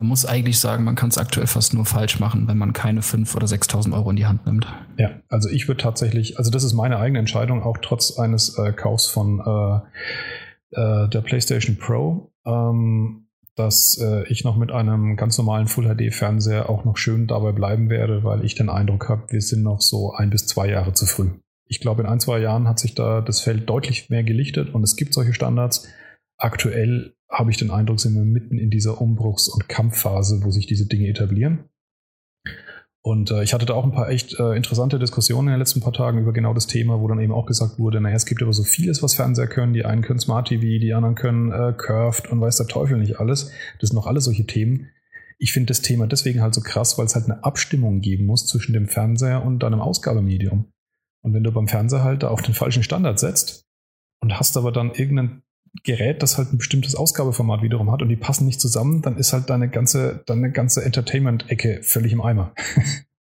Man muss eigentlich sagen, man kann es aktuell fast nur falsch machen, wenn man keine 5.000 oder 6.000 Euro in die Hand nimmt. Ja, also ich würde tatsächlich, also das ist meine eigene Entscheidung, auch trotz eines äh, Kaufs von äh, äh, der PlayStation Pro. Ähm, dass äh, ich noch mit einem ganz normalen Full-HD-Fernseher auch noch schön dabei bleiben werde, weil ich den Eindruck habe, wir sind noch so ein bis zwei Jahre zu früh. Ich glaube, in ein, zwei Jahren hat sich da das Feld deutlich mehr gelichtet und es gibt solche Standards. Aktuell habe ich den Eindruck, sind wir mitten in dieser Umbruchs- und Kampfphase, wo sich diese Dinge etablieren. Und äh, ich hatte da auch ein paar echt äh, interessante Diskussionen in den letzten paar Tagen über genau das Thema, wo dann eben auch gesagt wurde, naja, es gibt aber so vieles, was Fernseher können. Die einen können Smart TV, die anderen können äh, Curved und weiß der Teufel nicht alles. Das sind noch alle solche Themen. Ich finde das Thema deswegen halt so krass, weil es halt eine Abstimmung geben muss zwischen dem Fernseher und deinem Ausgabemedium. Und wenn du beim Fernseher halt da auf den falschen Standard setzt und hast aber dann irgendein Gerät, das halt ein bestimmtes Ausgabeformat wiederum hat und die passen nicht zusammen, dann ist halt deine ganze, deine ganze Entertainment-Ecke völlig im Eimer.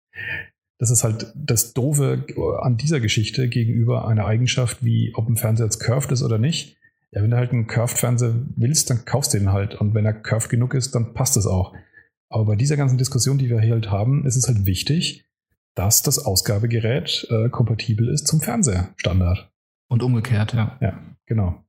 [laughs] das ist halt das Doofe an dieser Geschichte gegenüber einer Eigenschaft, wie ob ein Fernseher jetzt curved ist oder nicht. Ja, wenn du halt einen Curved-Fernseher willst, dann kaufst du den halt. Und wenn er curved genug ist, dann passt es auch. Aber bei dieser ganzen Diskussion, die wir hier halt haben, ist es halt wichtig, dass das Ausgabegerät äh, kompatibel ist zum Fernseherstandard. Und umgekehrt, ja. Ja, genau.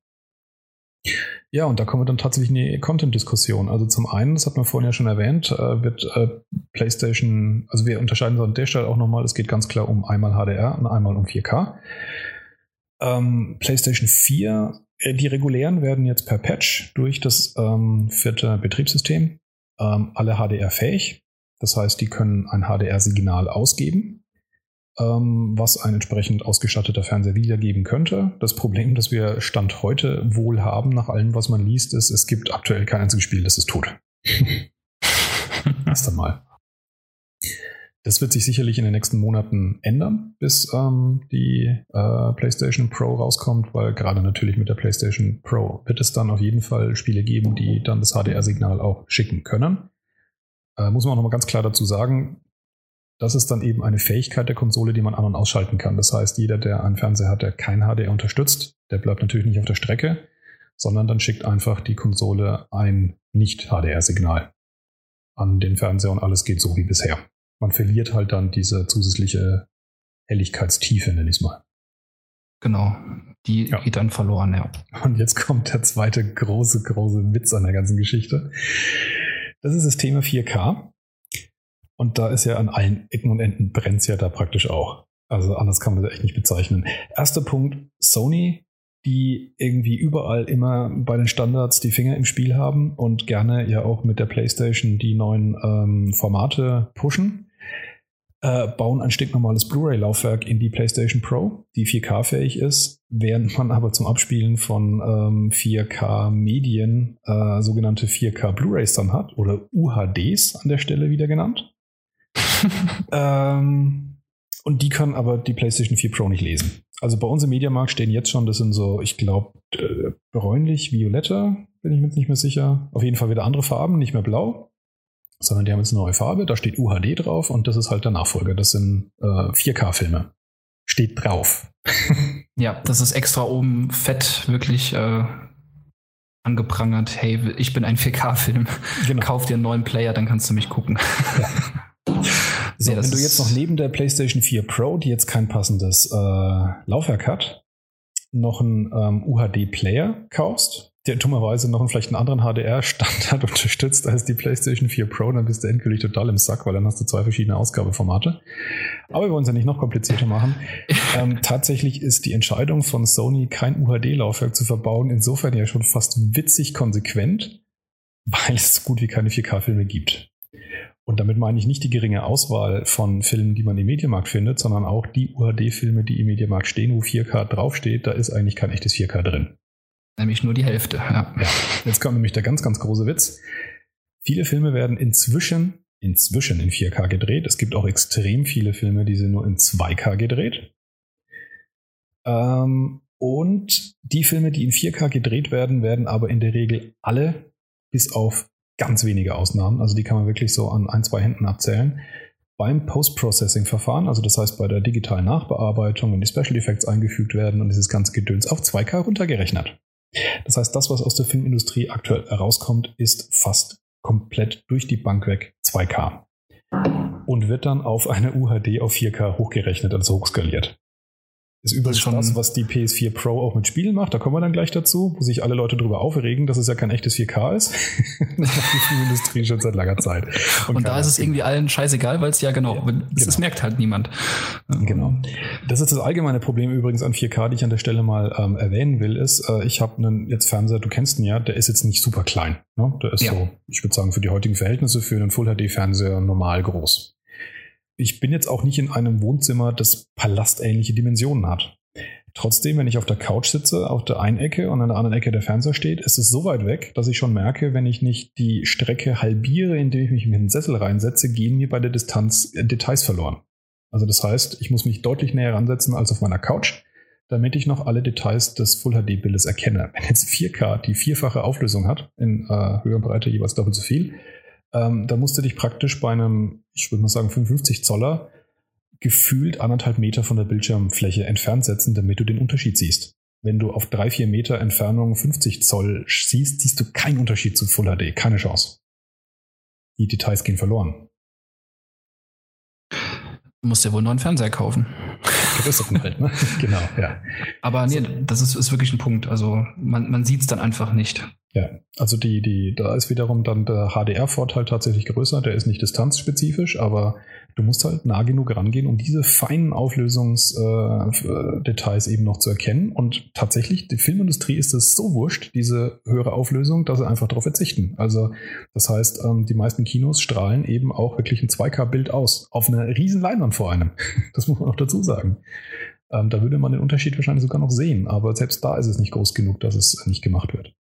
Ja, und da kommen wir dann tatsächlich in die Content-Diskussion. Also zum einen, das hat man vorhin ja schon erwähnt, äh, wird äh, PlayStation, also wir unterscheiden uns an der Stelle auch nochmal, es geht ganz klar um einmal HDR und einmal um 4K. Ähm, PlayStation 4, äh, die regulären werden jetzt per Patch durch das ähm, vierte Betriebssystem ähm, alle HDR fähig. Das heißt, die können ein HDR-Signal ausgeben was ein entsprechend ausgestatteter Fernseher wiedergeben könnte. Das Problem, das wir Stand heute wohl haben, nach allem, was man liest, ist, es gibt aktuell kein einziges Spiel, das es [laughs] tut. Erst einmal. Das wird sich sicherlich in den nächsten Monaten ändern, bis ähm, die äh, PlayStation Pro rauskommt, weil gerade natürlich mit der PlayStation Pro wird es dann auf jeden Fall Spiele geben, die dann das HDR-Signal auch schicken können. Äh, muss man auch nochmal ganz klar dazu sagen, das ist dann eben eine Fähigkeit der Konsole, die man an- und ausschalten kann. Das heißt, jeder, der einen Fernseher hat, der kein HDR unterstützt, der bleibt natürlich nicht auf der Strecke, sondern dann schickt einfach die Konsole ein Nicht-HDR-Signal an den Fernseher und alles geht so wie bisher man verliert halt dann diese zusätzliche Helligkeitstiefe, nenne ich es mal. Genau, die ja. geht dann verloren, ja. Und jetzt kommt der zweite große, große Witz an der ganzen Geschichte. Das ist das Thema 4K. Und da ist ja an allen Ecken und Enden brennt ja da praktisch auch. Also anders kann man das echt nicht bezeichnen. Erster Punkt, Sony die irgendwie überall immer bei den Standards die Finger im Spiel haben und gerne ja auch mit der PlayStation die neuen ähm, Formate pushen, äh, bauen ein stinknormales Blu-ray-Laufwerk in die PlayStation Pro, die 4K-fähig ist, während man aber zum Abspielen von ähm, 4K-Medien äh, sogenannte 4K Blu-rays dann hat oder UHDs an der Stelle wieder genannt. [laughs] ähm, und die kann aber die PlayStation 4 Pro nicht lesen. Also bei uns im Mediamarkt stehen jetzt schon, das sind so, ich glaube, äh, bräunlich-violette, bin ich mir jetzt nicht mehr sicher. Auf jeden Fall wieder andere Farben, nicht mehr blau, sondern die haben jetzt eine neue Farbe. Da steht UHD drauf und das ist halt der Nachfolger. Das sind äh, 4K-Filme. Steht drauf. [laughs] ja, das ist extra oben fett wirklich äh, angeprangert. Hey, ich bin ein 4K-Film. Genau. Kauf dir einen neuen Player, dann kannst du mich gucken. Ja. [laughs] So, nee, wenn du jetzt noch neben der PlayStation 4 Pro, die jetzt kein passendes äh, Laufwerk hat, noch einen ähm, UHD-Player kaufst, der dummerweise noch einen, vielleicht einen anderen HDR-Standard [laughs] unterstützt als die PlayStation 4 Pro, dann bist du endgültig total im Sack, weil dann hast du zwei verschiedene Ausgabeformate. Aber wir wollen es ja nicht noch komplizierter machen. [laughs] ähm, tatsächlich ist die Entscheidung von Sony, kein UHD-Laufwerk zu verbauen, insofern ja schon fast witzig konsequent, weil es so gut wie keine 4K-Filme gibt. Und damit meine ich nicht die geringe Auswahl von Filmen, die man im Mediamarkt findet, sondern auch die UHD-Filme, die im Mediamarkt stehen, wo 4K draufsteht, da ist eigentlich kein echtes 4K drin. Nämlich nur die Hälfte. Ja. ja. Jetzt kommt nämlich der ganz, ganz große Witz. Viele Filme werden inzwischen, inzwischen in 4K gedreht. Es gibt auch extrem viele Filme, die sind nur in 2K gedreht. Ähm, und die Filme, die in 4K gedreht werden, werden aber in der Regel alle bis auf ganz wenige Ausnahmen, also die kann man wirklich so an ein, zwei Händen abzählen. Beim Post-Processing-Verfahren, also das heißt bei der digitalen Nachbearbeitung, wenn die Special Effects eingefügt werden und dieses ganze Gedöns auf 2K runtergerechnet. Das heißt, das, was aus der Filmindustrie aktuell herauskommt, ist fast komplett durch die Bank weg 2K und wird dann auf eine UHD auf 4K hochgerechnet, also hochskaliert. Ist übrigens schon das, was die PS4 Pro auch mit Spielen macht. Da kommen wir dann gleich dazu, wo sich alle Leute drüber aufregen, dass es ja kein echtes 4K ist. [laughs] das macht die Filmindustrie schon seit langer Zeit. Und, Und da ist es irgendwie allen scheißegal, weil es ja genau, ja, das genau. merkt halt niemand. Genau. Das ist das allgemeine Problem übrigens an 4K, die ich an der Stelle mal ähm, erwähnen will, ist, äh, ich habe einen jetzt Fernseher, du kennst ihn ja, der ist jetzt nicht super klein. Ne? Der ist ja. so, ich würde sagen, für die heutigen Verhältnisse für einen Full-HD-Fernseher normal groß ich bin jetzt auch nicht in einem Wohnzimmer, das palastähnliche Dimensionen hat. Trotzdem, wenn ich auf der Couch sitze, auf der einen Ecke und an der anderen Ecke der Fernseher steht, ist es so weit weg, dass ich schon merke, wenn ich nicht die Strecke halbiere, indem ich mich mit den Sessel reinsetze, gehen mir bei der Distanz äh, Details verloren. Also das heißt, ich muss mich deutlich näher ransetzen als auf meiner Couch, damit ich noch alle Details des Full HD Bildes erkenne. Wenn jetzt 4K die vierfache Auflösung hat, in äh, Höhe Breite jeweils doppelt so viel, ähm, da musst du dich praktisch bei einem, ich würde mal sagen, 55 Zoller gefühlt anderthalb Meter von der Bildschirmfläche entfernt setzen, damit du den Unterschied siehst. Wenn du auf drei, vier Meter Entfernung 50 Zoll siehst, siehst du keinen Unterschied zu Full HD. Keine Chance. Die Details gehen verloren. Du musst ja wohl einen neuen Fernseher kaufen. Größeren halt, ne? [laughs] genau, ja. Aber nee, das ist, ist wirklich ein Punkt. Also man, man sieht es dann einfach nicht. Ja, also die, die, da ist wiederum dann der HDR-Vorteil tatsächlich größer. Der ist nicht distanzspezifisch, aber du musst halt nah genug rangehen, um diese feinen Auflösungsdetails äh, eben noch zu erkennen. Und tatsächlich, die Filmindustrie ist es so wurscht, diese höhere Auflösung, dass sie einfach darauf verzichten. Also das heißt, ähm, die meisten Kinos strahlen eben auch wirklich ein 2K-Bild aus. Auf einer riesen Leinwand vor einem. [laughs] Das muss man auch dazu sagen. Ähm, da würde man den Unterschied wahrscheinlich sogar noch sehen. Aber selbst da ist es nicht groß genug, dass es nicht gemacht wird.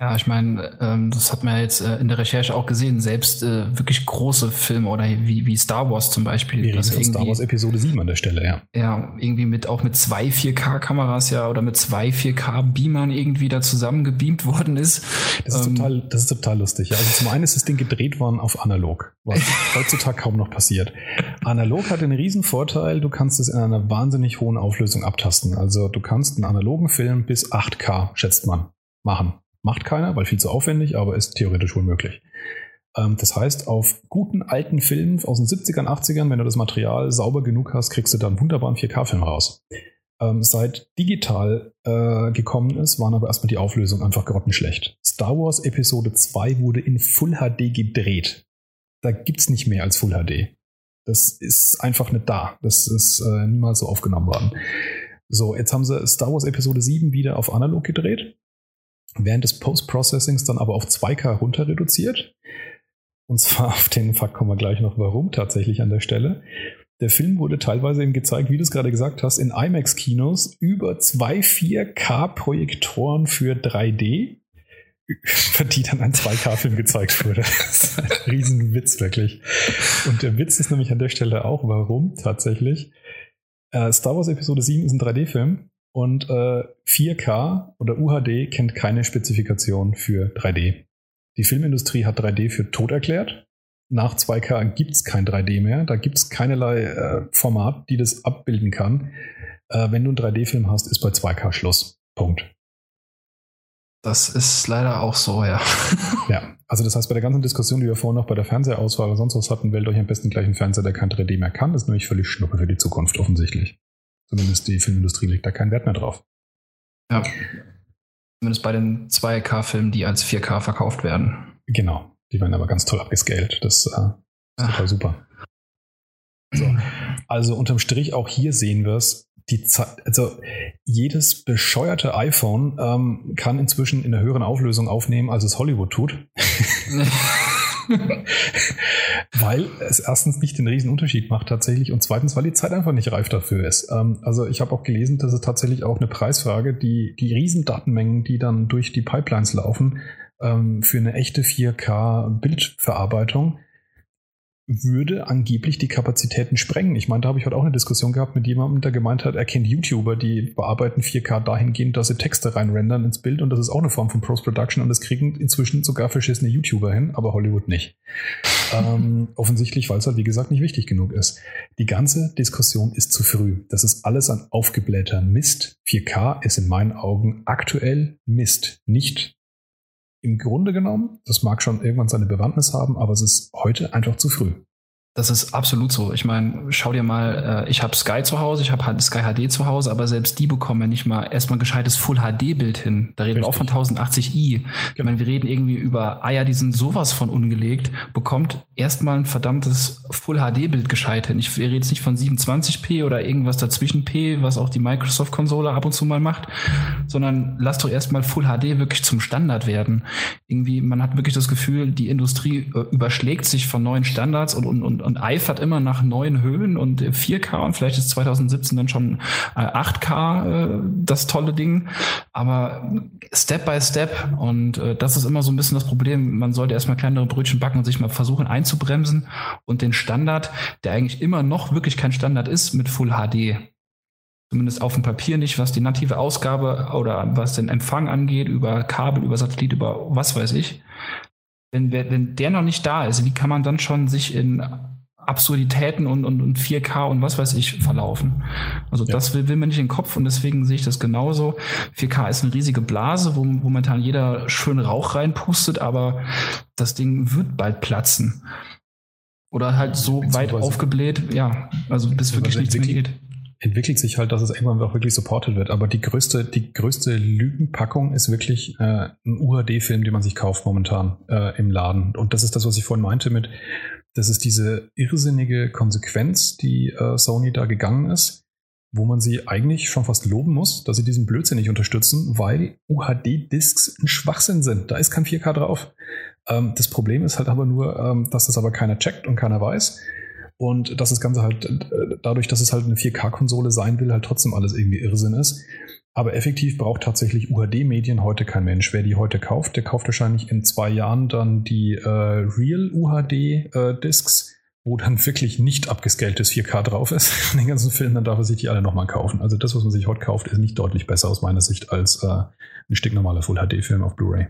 Ja, ich meine, ähm, das hat man ja jetzt äh, in der Recherche auch gesehen. Selbst äh, wirklich große Filme oder wie, wie Star Wars zum Beispiel. Wir reden von Star Wars Episode 7 an der Stelle, ja. Ja, irgendwie mit auch mit zwei 4K-Kameras ja oder mit zwei 4K-Beamern irgendwie da zusammengebeamt worden ist. Das ist, ähm, total, das ist total lustig. Ja. Also zum einen ist das Ding gedreht worden auf analog, was [laughs] heutzutage kaum noch passiert. Analog hat einen riesen Vorteil, du kannst es in einer wahnsinnig hohen Auflösung abtasten. Also du kannst einen analogen Film bis 8K, schätzt man, machen. Macht keiner, weil viel zu aufwendig, aber ist theoretisch wohl möglich. Ähm, das heißt, auf guten alten Filmen aus den 70ern, 80ern, wenn du das Material sauber genug hast, kriegst du dann wunderbaren 4K-Film raus. Ähm, seit digital äh, gekommen ist, waren aber erstmal die Auflösung einfach grottenschlecht. Star Wars Episode 2 wurde in Full HD gedreht. Da gibt's nicht mehr als Full HD. Das ist einfach nicht da. Das ist äh, niemals so aufgenommen worden. So, jetzt haben sie Star Wars Episode 7 wieder auf analog gedreht während des Post-Processings dann aber auf 2K runter reduziert. Und zwar [laughs] auf den Fakt kommen wir gleich noch, warum tatsächlich an der Stelle. Der Film wurde teilweise eben gezeigt, wie du es gerade gesagt hast, in IMAX-Kinos über zwei 4K-Projektoren für 3D, [laughs] für die dann ein 2K-Film gezeigt wurde. [laughs] Das ist ein Riesenwitz, wirklich. Und der Witz ist nämlich an der Stelle auch, warum tatsächlich. Äh, Star Wars Episode 7 ist ein 3D-Film und äh, 4K oder UHD kennt keine Spezifikation für 3D. Die Filmindustrie hat 3D für tot erklärt. Nach 2K gibt es kein 3D mehr. Da gibt es keinerlei äh, Format, die das abbilden kann. Äh, wenn du einen 3D-Film hast, ist bei 2K Schluss. Punkt. Das ist leider auch so, ja. [laughs] ja, also das heißt, bei der ganzen Diskussion, die wir vorhin noch bei der Fernsehauswahl oder sonst was hatten, wählt euch am besten gleich einen Fernseher, der kein 3D mehr kann. Das ist nämlich völlig Schnuppe für die Zukunft, offensichtlich. Zumindest die Filmindustrie legt da keinen Wert mehr drauf. Ja. Zumindest bei den 2K-Filmen, die als 4K verkauft werden. Genau. Die werden aber ganz toll abgescaled. Das äh, ist total super. So. Also unterm Strich auch hier sehen wir es. Die Zeit, also jedes bescheuerte iPhone ähm, kann inzwischen in einer höheren Auflösung aufnehmen, als es Hollywood tut. [laughs] [laughs] [laughs] weil es erstens nicht den riesen Unterschied macht tatsächlich und zweitens, weil die Zeit einfach nicht reif dafür ist. Ähm, also ich habe auch gelesen, dass es tatsächlich auch eine Preisfrage, die, die riesen Datenmengen, die dann durch die Pipelines laufen, ähm, für eine echte 4K-Bildverarbeitung würde angeblich die Kapazitäten sprengen. Ich meine, da habe ich heute auch eine Diskussion gehabt mit jemandem, der gemeint hat, er kennt YouTuber, die bearbeiten 4K dahingehend, dass sie Texte reinrendern ins Bild und das ist auch eine Form von Post-Production und das kriegen inzwischen sogar verschissene YouTuber hin, aber Hollywood nicht. ähm, [laughs] offensichtlich, weil es halt, wie gesagt, nicht wichtig genug ist. Die ganze Diskussion ist zu früh. Das ist alles ein aufgeblähter Mist. 4K ist in meinen Augen aktuell Mist, nicht im Grunde genommen, das mag schon irgendwann seine Bewandtnis haben, aber es ist heute einfach zu früh. Das ist absolut so. Ich meine, schau dir mal, äh, ich habe Sky zu Hause, ich habe Sky HD zu Hause, aber selbst die bekommen ja nicht mal erstmal ein gescheites Full HD-Bild hin. Da reden Richtig. wir auch von 1080i. Genau. Ich meine, wir reden irgendwie über Eier, die sind sowas von ungelegt, bekommt erstmal ein verdammtes Full HD-Bild gescheit hin. Ich rede jetzt nicht von 27p oder irgendwas dazwischen P, was auch die Microsoft-Konsole ab und zu mal macht, sondern lass doch erstmal Full HD wirklich zum Standard werden. Irgendwie, man hat wirklich das Gefühl, die Industrie äh, überschlägt sich von neuen Standards und, und, und und eifert immer nach neuen Höhen und 4K und vielleicht ist 2017 dann schon 8K äh, das tolle Ding. Aber Step by Step und äh, das ist immer so ein bisschen das Problem. Man sollte erstmal kleinere Brötchen backen und sich mal versuchen einzubremsen und den Standard, der eigentlich immer noch wirklich kein Standard ist, mit Full HD zumindest auf dem Papier nicht, was die native Ausgabe oder was den Empfang angeht, über Kabel, über Satellit, über was weiß ich. Wenn, wenn der noch nicht da ist, wie kann man dann schon sich in Absurditäten und, und, und 4K und was weiß ich verlaufen. Also ja. das will, will man nicht in den Kopf und deswegen sehe ich das genauso. 4K ist eine riesige Blase, wo momentan jeder schön Rauch reinpustet, aber das Ding wird bald platzen. Oder halt so weit aufgebläht, ja, also bis wirklich nichts mehr geht entwickelt sich halt, dass es irgendwann auch wirklich supported wird. Aber die größte, die größte Lügenpackung ist wirklich äh, ein UHD-Film, den man sich kauft momentan äh, im Laden. Und das ist das, was ich vorhin meinte mit, das ist diese irrsinnige Konsequenz, die äh, Sony da gegangen ist, wo man sie eigentlich schon fast loben muss, dass sie diesen Blödsinn nicht unterstützen, weil UHD-Discs ein Schwachsinn sind. Da ist kein 4K drauf. Ähm, das Problem ist halt aber nur, ähm, dass das aber keiner checkt und keiner weiß. Und dass das Ganze halt, äh, dadurch, dass es halt eine 4K-Konsole sein will, halt trotzdem alles irgendwie Irrsinn ist. Aber effektiv braucht tatsächlich UHD-Medien heute kein Mensch. Wer die heute kauft, der kauft wahrscheinlich in zwei Jahren dann die äh, Real UHD-Discs, äh, wo dann wirklich nicht abgescaltes 4K drauf ist. [laughs] Den ganzen Film, dann darf er sich die alle nochmal kaufen. Also das, was man sich heute kauft, ist nicht deutlich besser aus meiner Sicht als äh, ein stinknormaler Full-HD-Film auf Blu-ray.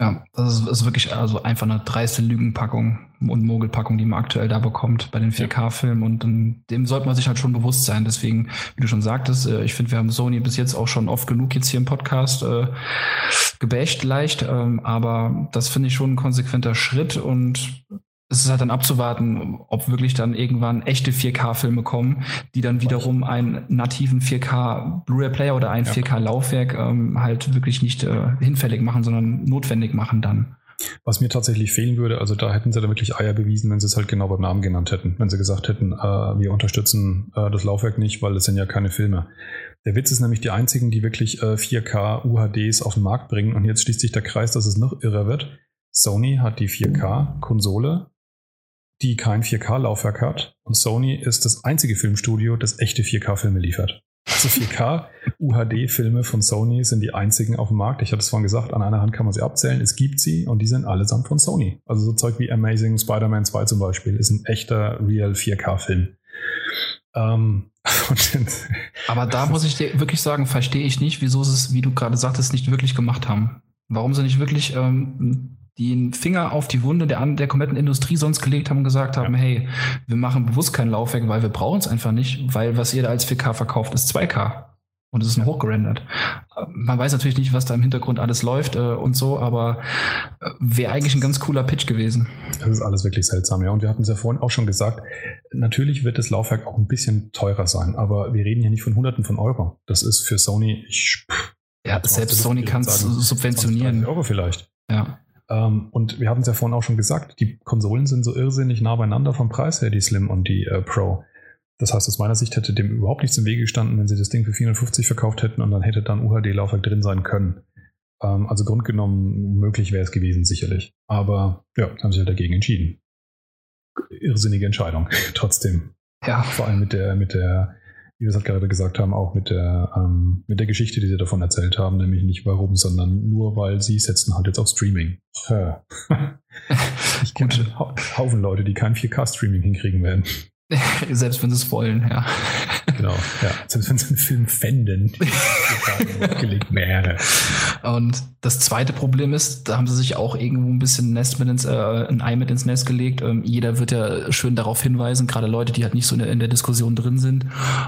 Ja, das ist, ist, wirklich also einfach eine dreiste Lügenpackung und Mogelpackung, die man aktuell da bekommt bei den 4K-Filmen und, und, dem sollte man sich halt schon bewusst sein. Deswegen, wie du schon sagtest, äh, ich finde, wir haben Sony bis jetzt auch schon oft genug jetzt hier im Podcast äh, gebächt leicht, ähm, aber das finde ich schon ein konsequenter Schritt. Und es ist halt dann abzuwarten, ob wirklich dann irgendwann echte 4K-Filme kommen, die dann wiederum einen nativen 4K Blu-ray-Player oder ein ja. 4K-Laufwerk ähm, halt wirklich nicht äh, hinfällig machen, sondern notwendig machen dann. Was mir tatsächlich fehlen würde, also da hätten sie da wirklich Eier bewiesen, wenn sie es halt genau beim Namen genannt hätten. Wenn sie gesagt hätten, äh, wir unterstützen äh, das Laufwerk nicht, weil es sind ja keine Filme. Der Witz ist nämlich, die einzigen, die wirklich äh, 4K UHDs auf den Markt bringen. Und jetzt schließt sich der Kreis, dass es noch irrer wird. Sony hat die 4K-Konsole, die kein 4K-Laufwerk hat. Und Sony ist das einzige Filmstudio, das echte 4K-Filme liefert. Also 4K UHD-Filme [laughs] von Sony sind die einzigen auf dem Markt. Ich hatte es vorhin gesagt, an einer Hand kann man sie abzählen. Es gibt sie und die sind allesamt von Sony. Also so Zeug wie Amazing Spider-Man 2 zum Beispiel ist ein echter Real 4K-Film. Ähm, [laughs] Aber da [laughs] muss ich dir wirklich sagen, verstehe ich nicht, wieso sie es, wie du gerade sagtest, nicht wirklich gemacht haben. Warum sie nicht wirklich ähm, den Finger auf die Wunde der, der kompletten Industrie sonst gelegt haben und gesagt haben, ja. hey, wir machen bewusst kein Laufwerk, weil wir brauchen es einfach nicht, weil was ihr da als 4K verkauft, ist 2K. Und es ist nur hochgerendert. Man weiß natürlich nicht, was da im Hintergrund alles läuft äh, und so, aber äh, wäre eigentlich ein ganz cooler Pitch gewesen. Das ist alles wirklich seltsam, ja. Und wir hatten es ja vorhin auch schon gesagt, natürlich wird das Laufwerk auch ein bisschen teurer sein, aber wir reden hier nicht von Hunderten von Euro. Das ist für Sony, ich, ja, selbst Sony kann es subventionieren. Euro vielleicht. Ja. Ähm, und wir hatten es ja vorhin auch schon gesagt, die Konsolen sind so irrsinnig nah beieinander vom Preis her, die Slim und die äh, Pro. Das heißt, aus meiner Sicht hätte dem überhaupt nichts im Wege gestanden, wenn sie das Ding für 450 verkauft hätten und dann hätte dann UHD-Laufwerk drin sein können. Ähm, also grundgenommen möglich wäre es gewesen, sicherlich. Aber ja, haben sich ja halt dagegen entschieden. Irrsinnige Entscheidung, [laughs] trotzdem. Ja. Vor allem mit der, mit der wie wir es halt gerade gesagt haben, auch mit der, ähm, mit der Geschichte, die sie davon erzählt haben, nämlich nicht warum, sondern nur weil sie setzen halt jetzt auf Streaming. [laughs] ich kenne einen Haufen Leute, die kein 4K-Streaming hinkriegen werden. [laughs] Selbst wenn sie es wollen, ja. Genau, ja. Selbst wenn sie einen Film fänden. [laughs] Und das zweite Problem ist, da haben sie sich auch irgendwo ein bisschen Nest mit ins, äh, ein Ei mit ins Nest gelegt. Ähm, jeder wird ja schön darauf hinweisen, gerade Leute, die halt nicht so in der, in der Diskussion drin sind.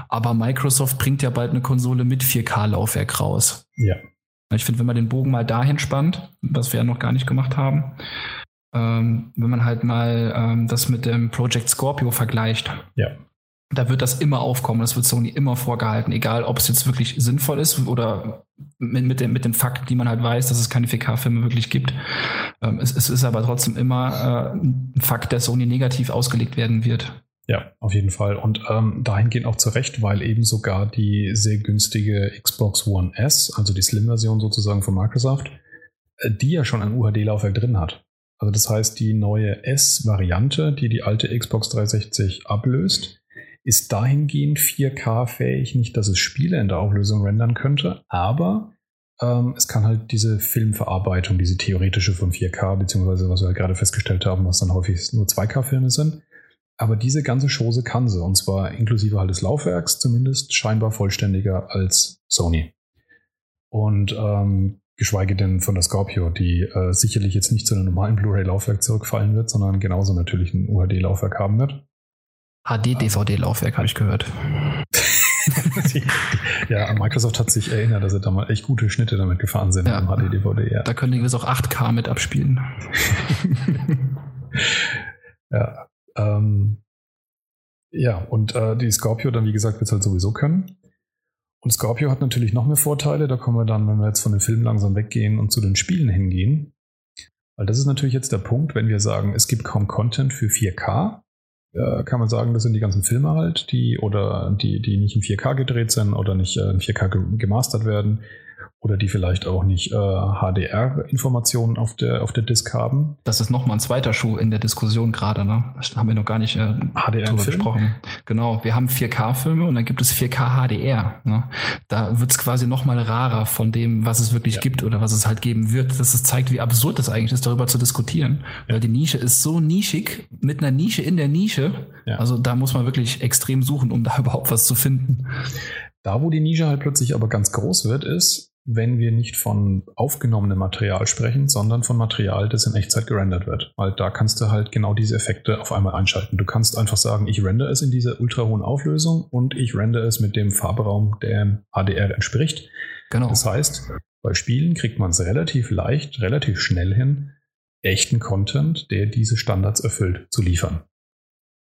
Aber Microsoft bringt ja bald eine Konsole mit 4K-Laufwerk raus. Ja. Ich finde, wenn man den Bogen mal dahin spannt, was wir ja noch gar nicht gemacht haben, ähm, wenn man halt mal ähm, das mit dem Project Scorpio vergleicht. Ja. Da wird das immer aufkommen, das wird Sony immer vorgehalten, egal ob es jetzt wirklich sinnvoll ist oder mit, mit, dem, mit den Fakten, die man halt weiß, dass es keine 4K-Filme wirklich gibt. Ähm, es, es, ist aber trotzdem immer äh, ein Fakt, der Sony negativ ausgelegt werden wird. Ja, auf jeden Fall. Und ähm, dahingehend auch zu Recht, weil eben sogar die sehr günstige Xbox One S, also die Slim-Version sozusagen von Microsoft, äh, die ja schon ein UHD-Laufwerk drin hat. Also das heißt, die neue S-Variante, die die alte Xbox 360 ablöst, ist dahingehend 4K-fähig, nicht, dass es Spiele in der Auflösung rendern könnte, aber ähm, es kann halt diese Filmverarbeitung, diese theoretische von 4K, beziehungsweise was wir halt gerade festgestellt haben, was dann häufig nur 2K-Filme sind. Aber diese ganze Chose kann sie, und zwar inklusive halt des Laufwerks, zumindest scheinbar vollständiger als Sony. Und ähm, geschweige denn von der Scorpio, die äh, sicherlich jetzt nicht zu einem normalen Blu-ray-Laufwerk zurückfallen wird, sondern genauso natürlich ein UHD-Laufwerk haben wird. HD-DVD-Laufwerk, habe ich gehört. [laughs] ja, Microsoft hat sich erinnert, dass sie da mal echt gute Schnitte damit gefahren sind ja, HD-DVD. Ja. Da können die jetzt auch 8K mit abspielen. [laughs] ja, ähm, ja, und äh, die Scorpio dann, wie gesagt, wird es halt sowieso können. Und Scorpio hat natürlich noch mehr Vorteile. Da kommen wir dann, wenn wir jetzt von den Filmen langsam weggehen und zu den Spielen hingehen. Weil das ist natürlich jetzt der Punkt, wenn wir sagen, es gibt kaum Content für 4K, äh, kann man sagen, das sind die ganzen Filme halt, die oder die, die nicht in 4K gedreht sind oder nicht äh, in 4K gemastert werden oder die vielleicht auch nicht äh, HDR-Informationen auf der, auf der Disk haben. Das ist nochmal ein zweiter Schuh in der Diskussion gerade, ne? Das haben wir noch gar nicht äh, HDR gesprochen. Genau, wir haben 4K-Filme und dann gibt es 4K HDR. Ne? Da wird es quasi nochmal rarer von dem, was es wirklich ja. gibt oder was es halt geben wird. Das zeigt, wie absurd das eigentlich ist, darüber zu diskutieren. Ja. Weil die Nische ist so nischig, mit einer Nische in der Nische. Ja. Also da muss man wirklich extrem suchen, um da [laughs] überhaupt was zu finden. Da, wo die Nische halt plötzlich aber ganz groß wird, ist, wenn wir nicht von aufgenommenem Material sprechen, sondern von Material, das in Echtzeit gerendert wird. Weil da kannst du halt genau diese Effekte auf einmal einschalten. Du kannst einfach sagen, ich render es in dieser ultra hohen Auflösung und ich render es mit dem Farberaum, der HDR entspricht. Genau. Das heißt, bei Spielen kriegt man es relativ leicht, relativ schnell hin, echten Content, der diese Standards erfüllt, zu liefern.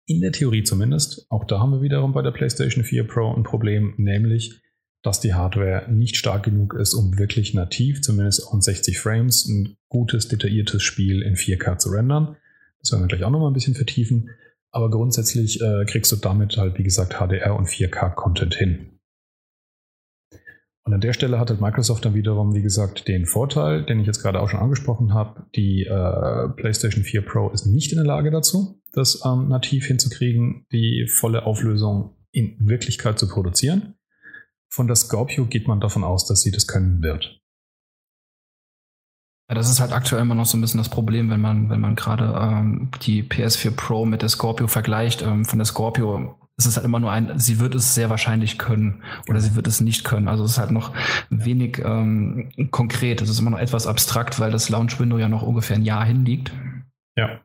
In der Theorie zumindest. Auch da haben wir wiederum bei der PlayStation 4 Pro ein Problem, nämlich dass die Hardware nicht stark genug ist, um wirklich nativ, zumindest auch in 60 Frames, ein gutes, detailliertes Spiel in 4K zu rendern. Das werden wir gleich auch nochmal ein bisschen vertiefen. Aber grundsätzlich äh, kriegst du damit halt, wie gesagt, HDR und 4K-Content hin. Und an der Stelle hat halt Microsoft dann wiederum, wie gesagt, den Vorteil, den ich jetzt gerade auch schon angesprochen habe. Die äh, PlayStation 4 Pro ist nicht in der Lage dazu, das ähm, nativ hinzukriegen, die volle Auflösung in Wirklichkeit zu produzieren. Von der Scorpio geht man davon aus, dass sie das können wird. Ja, das ist halt aktuell immer noch so ein bisschen das Problem, wenn man, wenn man gerade ähm, die PS4 Pro mit der Scorpio vergleicht. Ähm, von der Scorpio ist es halt immer nur ein, sie wird es sehr wahrscheinlich können oder sie wird es nicht können. Also es ist halt noch wenig ähm, konkret. Es ist immer noch etwas abstrakt, weil das Launch Window ja noch ungefähr ein Jahr hinliegt. Ja.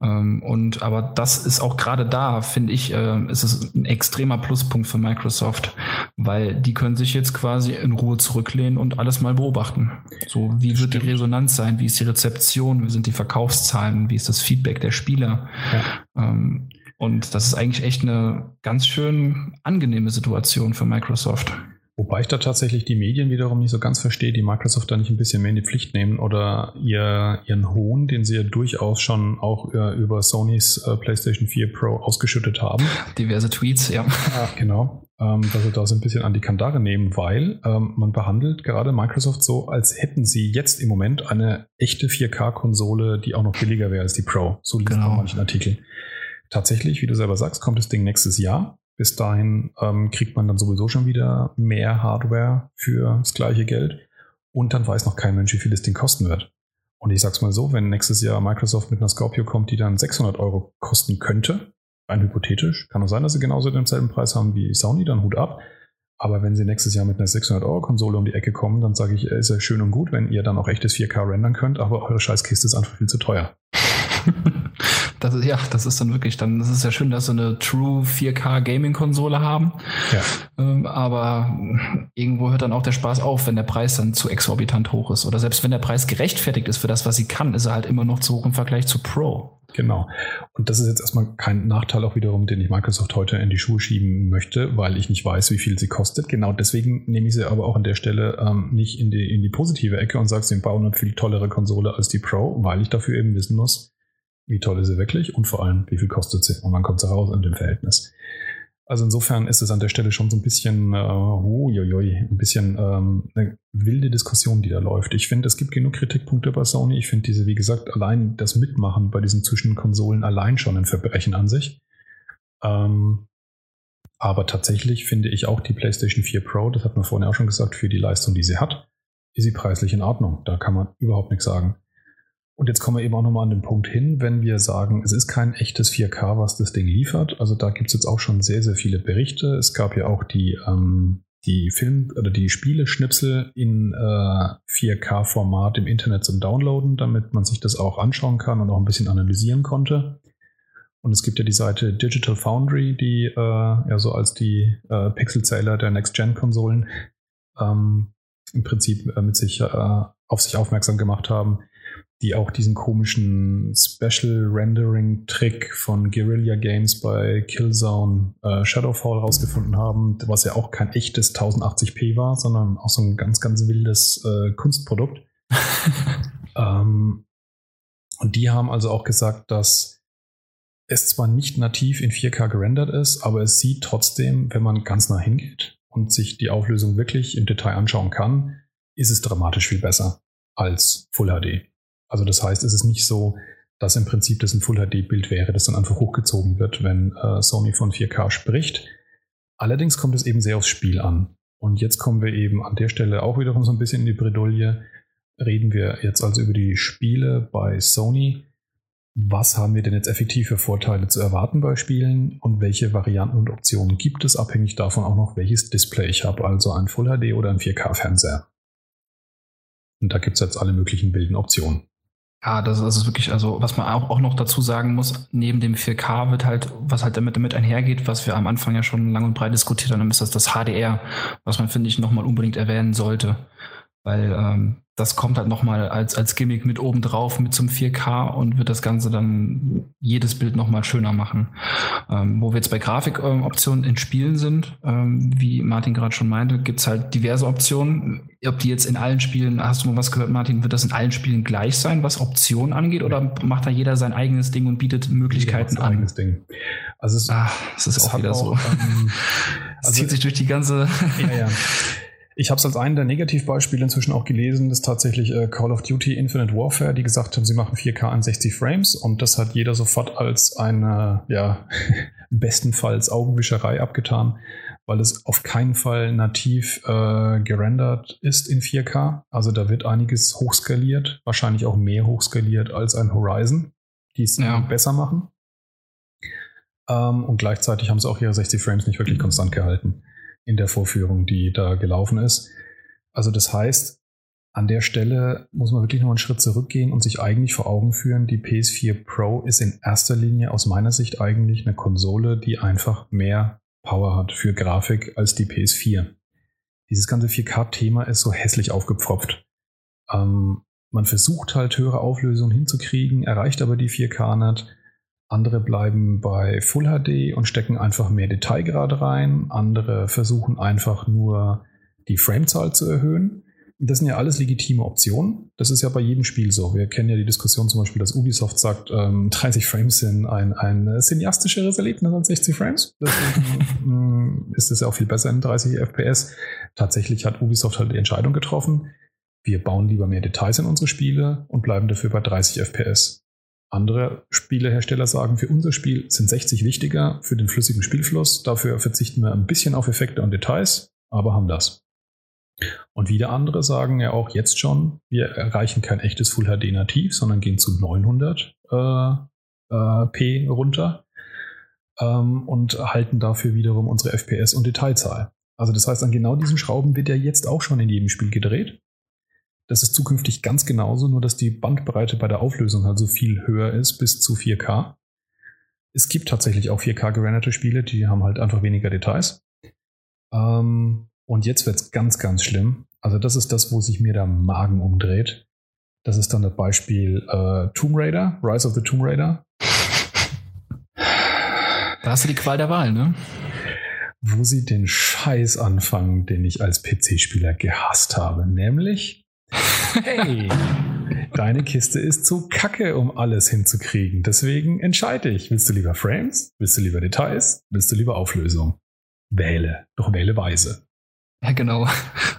Ähm, und aber das ist auch gerade da, finde ich, äh, ist es ein extremer Pluspunkt für Microsoft, weil die können sich jetzt quasi in Ruhe zurücklehnen und alles mal beobachten. So, wie wird Stimmt. die Resonanz sein? Wie ist die Rezeption? Wie sind die Verkaufszahlen? Wie ist das Feedback der Spieler? Ja. Ähm, und das ist eigentlich echt eine ganz schön angenehme Situation für Microsoft. Wobei ich da tatsächlich die Medien wiederum nicht so ganz verstehe, die Microsoft da nicht ein bisschen mehr in die Pflicht nehmen oder ihr, ihren Hohn, den sie ja durchaus schon auch äh, über Sonys äh, PlayStation 4 Pro ausgeschüttet haben. Diverse Tweets, ja. ja genau. Ähm, dass sie da so ein bisschen an die Kandare nehmen, weil ähm, man behandelt gerade Microsoft so, als hätten sie jetzt im Moment eine echte 4K-Konsole, die auch noch billiger wäre als die Pro. So liest genau. man manchen Artikel. Tatsächlich, wie du selber sagst, kommt das Ding nächstes Jahr. Bis dahin ähm, kriegt man dann sowieso schon wieder mehr Hardware für das gleiche Geld. Und dann weiß noch kein Mensch, wie viel das Ding kosten wird. Und ich sag's mal so, wenn nächstes Jahr Microsoft mit einer Scorpio kommt, die dann 600 Euro kosten könnte, rein hypothetisch, kann auch sein, dass sie genauso denselben Preis haben wie Sony, dann Hut ab. Aber wenn sie nächstes Jahr mit einer 600 Euro Konsole um die Ecke kommen, dann sage ich, ist ja schön und gut, wenn ihr dann auch echtes 4K rendern könnt, aber eure Scheißkiste ist einfach viel zu teuer. [laughs] Das ist, ja, das ist dann wirklich, dann das ist ja schön, dass sie eine True 4K Gaming Konsole haben. Ja. Ähm, aber irgendwo hört dann auch der Spaß auf, wenn der Preis dann zu exorbitant hoch ist. Oder selbst wenn der Preis gerechtfertigt ist für das, was sie kann, ist er halt immer noch zu hoch im Vergleich zu Pro. Genau. Und das ist jetzt erstmal kein Nachteil auch wiederum, den ich Microsoft heute in die Schuhe schieben möchte, weil ich nicht weiß, wie viel sie kostet. Genau deswegen nehme ich sie aber auch an der Stelle ähm, nicht in die, in die positive Ecke und sage, sie bauen eine viel tollere Konsole als die Pro, weil ich dafür eben wissen muss, wie toll ist sie wirklich und vor allem, wie viel kostet sie und wann kommt sie raus in dem Verhältnis. Also insofern ist es an der Stelle schon so ein bisschen, äh, huiuiui, ein bisschen ähm, eine wilde Diskussion, die da läuft. Ich finde, es gibt genug Kritikpunkte bei Sony. Ich finde diese, wie gesagt, allein das Mitmachen bei diesen Zwischenkonsolen allein schon ein Verbrechen an sich. Ähm, aber tatsächlich finde ich auch die PlayStation 4 Pro, das hat man vorhin auch schon gesagt, für die Leistung, die sie hat, ist sie preislich in Ordnung. Da kann man überhaupt nichts sagen. Und jetzt kommen wir eben auch nochmal an den Punkt hin, wenn wir sagen, es ist kein echtes 4K, was das Ding liefert. Also da gibt es jetzt auch schon sehr, sehr viele Berichte. Es gab ja auch die, ähm, die Film- oder die Spieleschnipsel in äh, 4K-Format im Internet zum Downloaden, damit man sich das auch anschauen kann und auch ein bisschen analysieren konnte. Und es gibt ja die Seite Digital Foundry, die äh, ja so als die äh, Pixelzähler der Next-Gen-Konsolen ähm, im Prinzip äh, mit sich äh, auf sich aufmerksam gemacht haben die auch diesen komischen Special Rendering Trick von Guerrilla Games bei Killzone äh, Shadowfall rausgefunden haben, was ja auch kein echtes 1080p war, sondern auch so ein ganz, ganz wildes äh, Kunstprodukt. [laughs] ähm, und die haben also auch gesagt, dass es zwar nicht nativ in 4K gerendert ist, aber es sieht trotzdem, wenn man ganz nah hingeht und sich die Auflösung wirklich im Detail anschauen kann, ist es dramatisch viel besser als Full HD. Also das heißt, es ist nicht so, dass im Prinzip das ein Full HD-Bild wäre, das dann einfach hochgezogen wird, wenn äh, Sony von 4K spricht. Allerdings kommt es eben sehr aufs Spiel an. Und jetzt kommen wir eben an der Stelle auch wiederum so ein bisschen in die Bredouille. Reden wir jetzt also über die Spiele bei Sony. Was haben wir denn jetzt effektiv für Vorteile zu erwarten bei Spielen und welche Varianten und Optionen gibt es, abhängig davon auch noch, welches Display ich habe, also ein Full HD oder ein 4K-Fernseher. Und da gibt es jetzt alle möglichen wilden Optionen. Ja, das ist wirklich, also was man auch, auch noch dazu sagen muss, neben dem 4K wird halt, was halt damit, damit einhergeht, was wir am Anfang ja schon lang und breit diskutiert haben, ist das das HDR, was man, finde ich, nochmal unbedingt erwähnen sollte. Weil ähm, das kommt halt nochmal als, als Gimmick mit oben drauf, mit zum 4K und wird das Ganze dann jedes Bild nochmal schöner machen. Ähm, wo wir jetzt bei Grafikoptionen in Spielen sind, ähm, wie Martin gerade schon meinte, gibt's halt diverse Optionen. Ob die jetzt in allen Spielen, hast du mal was gehört, Martin, wird das in allen Spielen gleich sein, was Optionen angeht, oder macht da jeder sein eigenes Ding und bietet Möglichkeiten an? Eigenes Ding. Also es, Ach, es ist auch wieder auch, so. Ähm, [laughs] es also, zieht sich durch die ganze. ja, ja. [laughs] Ich habe es als einen der Negativbeispiele inzwischen auch gelesen, das ist tatsächlich äh, Call of Duty Infinite Warfare, die gesagt haben, sie machen 4K an 60 Frames und das hat jeder sofort als eine, ja, [laughs] bestenfalls Augenwischerei abgetan, weil es auf keinen Fall nativ äh, gerendert ist in 4K. Also da wird einiges hochskaliert, wahrscheinlich auch mehr hochskaliert als ein Horizon, die es ja. besser machen. Ähm, und gleichzeitig haben sie auch ihre 60 Frames nicht wirklich konstant gehalten in der Vorführung, die da gelaufen ist. Also das heißt, an der Stelle muss man wirklich noch einen Schritt zurückgehen und sich eigentlich vor Augen führen, die PS4 Pro ist in erster Linie aus meiner Sicht eigentlich eine Konsole, die einfach mehr Power hat für Grafik als die PS4. Dieses ganze 4K-Thema ist so hässlich aufgepfropft. Ähm, man versucht halt höhere Auflösungen hinzukriegen, erreicht aber die 4K nicht. Andere bleiben bei Full HD und stecken einfach mehr Detailgrad rein. Andere versuchen einfach nur die Framezahl zu erhöhen. Das sind ja alles legitime Optionen. Das ist ja bei jedem Spiel so. Wir kennen ja die Diskussion zum Beispiel, dass Ubisoft sagt, ähm, [laughs] 30 Frames sind ein, ein cineastischeres Erlebnis als 60 Frames. Deswegen [laughs] mm, ist es ja auch viel besser in 30 FPS. Tatsächlich hat Ubisoft halt die Entscheidung getroffen, wir bauen lieber mehr Details in unsere Spiele und bleiben dafür bei 30 FPS. Andere Spielehersteller sagen, für unser Spiel sind 60 wichtiger für den flüssigen Spielfluss. Dafür verzichten wir ein bisschen auf Effekte und Details, aber haben das. Und wieder andere sagen ja auch jetzt schon, wir erreichen kein echtes Full HD nativ, sondern gehen zu 900 äh, äh, p runter ähm, und halten dafür wiederum unsere FPS und Detailzahl. Also das heißt, an genau diesen Schrauben wird ja jetzt auch schon in jedem Spiel gedreht. Das ist zukünftig ganz genauso, nur dass die Bandbreite bei der Auflösung halt so viel höher ist, bis zu 4K. Es gibt tatsächlich auch 4K gerenderte Spiele, die haben halt einfach weniger Details. Ähm, und jetzt wird's ganz, ganz schlimm. Also das ist das, wo sich mir der Magen umdreht. Das ist dann das Beispiel äh, Tomb Raider, Rise of the Tomb Raider. Da hast du die Qual der Wahl, ne? Wo sie den Scheiß anfangen, den ich als PC-Spieler gehasst habe. Nämlich Hey, deine Kiste ist zu kacke, um alles hinzukriegen. Deswegen entscheide ich. Willst du lieber Frames? Willst du lieber Details? Willst du lieber Auflösung? Wähle. Doch wähle weise. Ja, genau.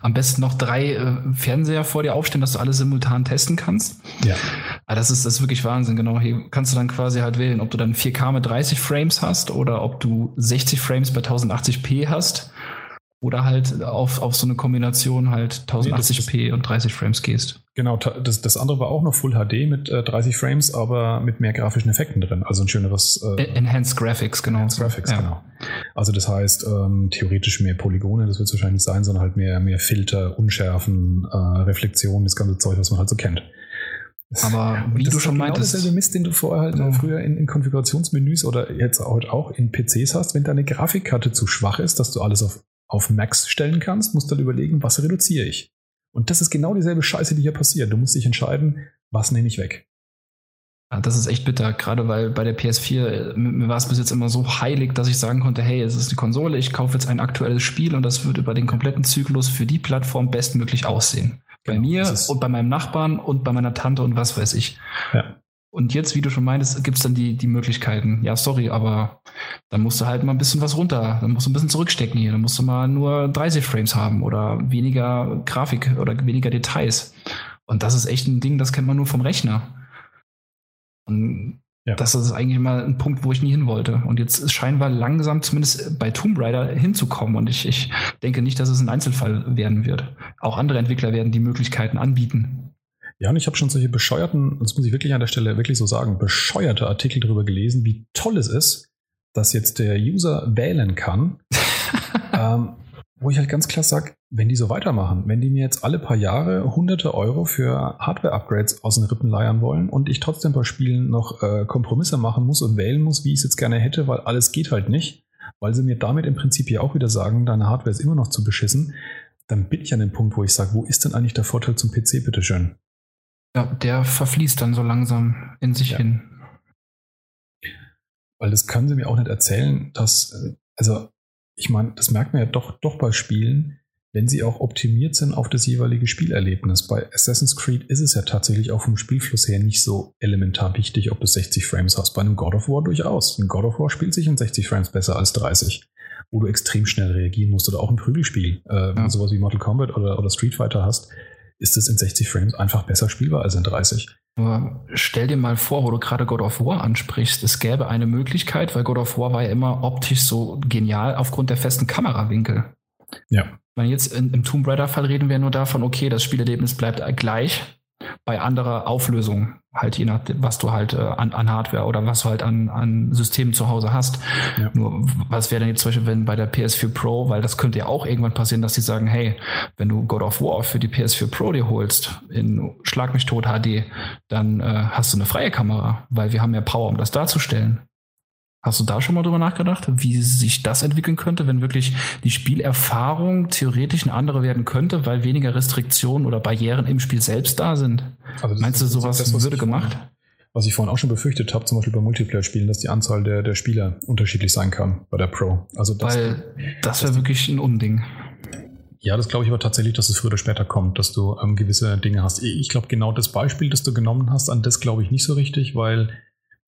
Am besten noch drei äh, Fernseher vor dir aufstellen, dass du alle simultan testen kannst. Ja. Aber ah, das ist, das ist wirklich Wahnsinn, genau. Hier kannst du dann quasi halt wählen, ob du dann 4K mit 30 Frames hast oder ob du 60 Frames bei 1080p hast oder halt auf, auf so eine Kombination halt 1080p nee, und 30 Frames gehst. Genau, das, das andere war auch noch Full HD mit äh, 30 Frames, aber mit mehr grafischen Effekten drin. Also ein schöneres. Äh, Enhanced Graphics, genau. Enhanced Graphics, ja. genau. Also das heißt, ähm, theoretisch mehr Polygone, das wird es wahrscheinlich sein, sondern halt mehr, mehr Filter, Unschärfen, äh, Reflexionen, das ganze Zeug, was man halt so kennt. Aber [laughs] wie du schon genau meintest. Das ist Mist, den du vorher halt ja. früher in, in Konfigurationsmenüs oder jetzt heute auch in PCs hast, wenn deine Grafikkarte zu schwach ist, dass du alles auf auf Max stellen kannst, musst du dann überlegen, was reduziere ich. Und das ist genau dieselbe Scheiße, die hier passiert. Du musst dich entscheiden, was nehme ich weg. Ja, das ist echt bitter, gerade weil bei der PS4 äh, mir war es bis jetzt immer so heilig, dass ich sagen konnte, hey, es ist eine Konsole, ich kaufe jetzt ein aktuelles Spiel und das wird über den kompletten Zyklus für die Plattform bestmöglich aussehen. Bei genau, mir und bei meinem Nachbarn und bei meiner Tante und was weiß ich. Ja. Und jetzt, wie du schon meintest, gibt es dann die, die Möglichkeiten. Ja, sorry, aber dann musst du halt mal ein bisschen was runter, dann musst du ein bisschen zurückstecken hier, dann musst du mal nur 30 Frames haben oder weniger Grafik oder weniger Details. Und das ist echt ein Ding, das kennt man nur vom Rechner. Und ja. das ist eigentlich mal ein Punkt, wo ich nie hin wollte. Und jetzt scheinen wir langsam zumindest bei Tomb Raider hinzukommen. Und ich, ich denke nicht, dass es ein Einzelfall werden wird. Auch andere Entwickler werden die Möglichkeiten anbieten. Ja, und ich habe schon solche bescheuerten, das muss ich wirklich an der Stelle wirklich so sagen, bescheuerte Artikel darüber gelesen, wie toll es ist, dass jetzt der User wählen kann. [laughs] ähm, wo ich halt ganz klar sage, wenn die so weitermachen, wenn die mir jetzt alle paar Jahre hunderte Euro für Hardware-Upgrades aus den Rippen leiern wollen und ich trotzdem bei Spielen noch äh, Kompromisse machen muss und wählen muss, wie ich es jetzt gerne hätte, weil alles geht halt nicht, weil sie mir damit im Prinzip ja auch wieder sagen, deine Hardware ist immer noch zu beschissen, dann bin ich an dem Punkt, wo ich sage, wo ist denn eigentlich der Vorteil zum PC, bitteschön? Ja, der verfließt dann so langsam in sich ja. hin. Weil das können sie mir auch nicht erzählen, dass, äh, also ich meine, das merkt man ja doch, doch bei Spielen, wenn sie auch optimiert sind auf das jeweilige Spielerlebnis. Bei Assassin's Creed ist es ja tatsächlich auch vom Spielfluss her nicht so elementar wichtig, ob du 60 Frames hast. Bei einem God of War durchaus. Ein God of War spielt sich in 60 Frames besser als 30, wo du extrem schnell reagieren musst. Oder auch ein Prügelspiel, äh, ja. sowas wie Mortal Kombat oder, oder Street Fighter hast, ist es in 60 Frames einfach besser spielbar als in 30. Aber stell dir mal vor, wo du gerade God of War ansprichst, es gäbe eine Möglichkeit, weil God of War war ja immer optisch so genial aufgrund der festen Kamerawinkel. Ja. Wenn jetzt in, im Tomb Raider-Fall reden wir nur davon, okay, das Spielerlebnis bleibt gleich, bei anderer Auflösung, halt je nach was du halt äh, an, an, Hardware oder was du halt an, an Systemen zu Hause hast. Ja. Nur was wäre denn jetzt zum Beispiel, wenn bei der PS4 Pro, weil das könnte ja auch irgendwann passieren, dass die sagen, hey, wenn du God of War für die PS4 Pro dir holst, in Schlag mich tot HD, dann äh, hast du eine freie Kamera, weil wir haben ja Power, um das darzustellen. Hast du da schon mal drüber nachgedacht, wie sich das entwickeln könnte, wenn wirklich die Spielerfahrung theoretisch eine andere werden könnte, weil weniger Restriktionen oder Barrieren im Spiel selbst da sind? Also Meinst du, sowas das, würde gemacht? was ich vorhin auch schon befürchtet habe, zum Beispiel bei Multiplayer-Spielen, dass die Anzahl der, der Spieler unterschiedlich sein kann bei der Pro. Also das, weil das wäre wirklich ein Unding. Ja, das glaube ich aber tatsächlich, dass es früher oder später kommt, dass du ähm, gewisse Dinge hast. Ich glaube, genau das Beispiel, das du genommen hast, an das glaube ich nicht so richtig, weil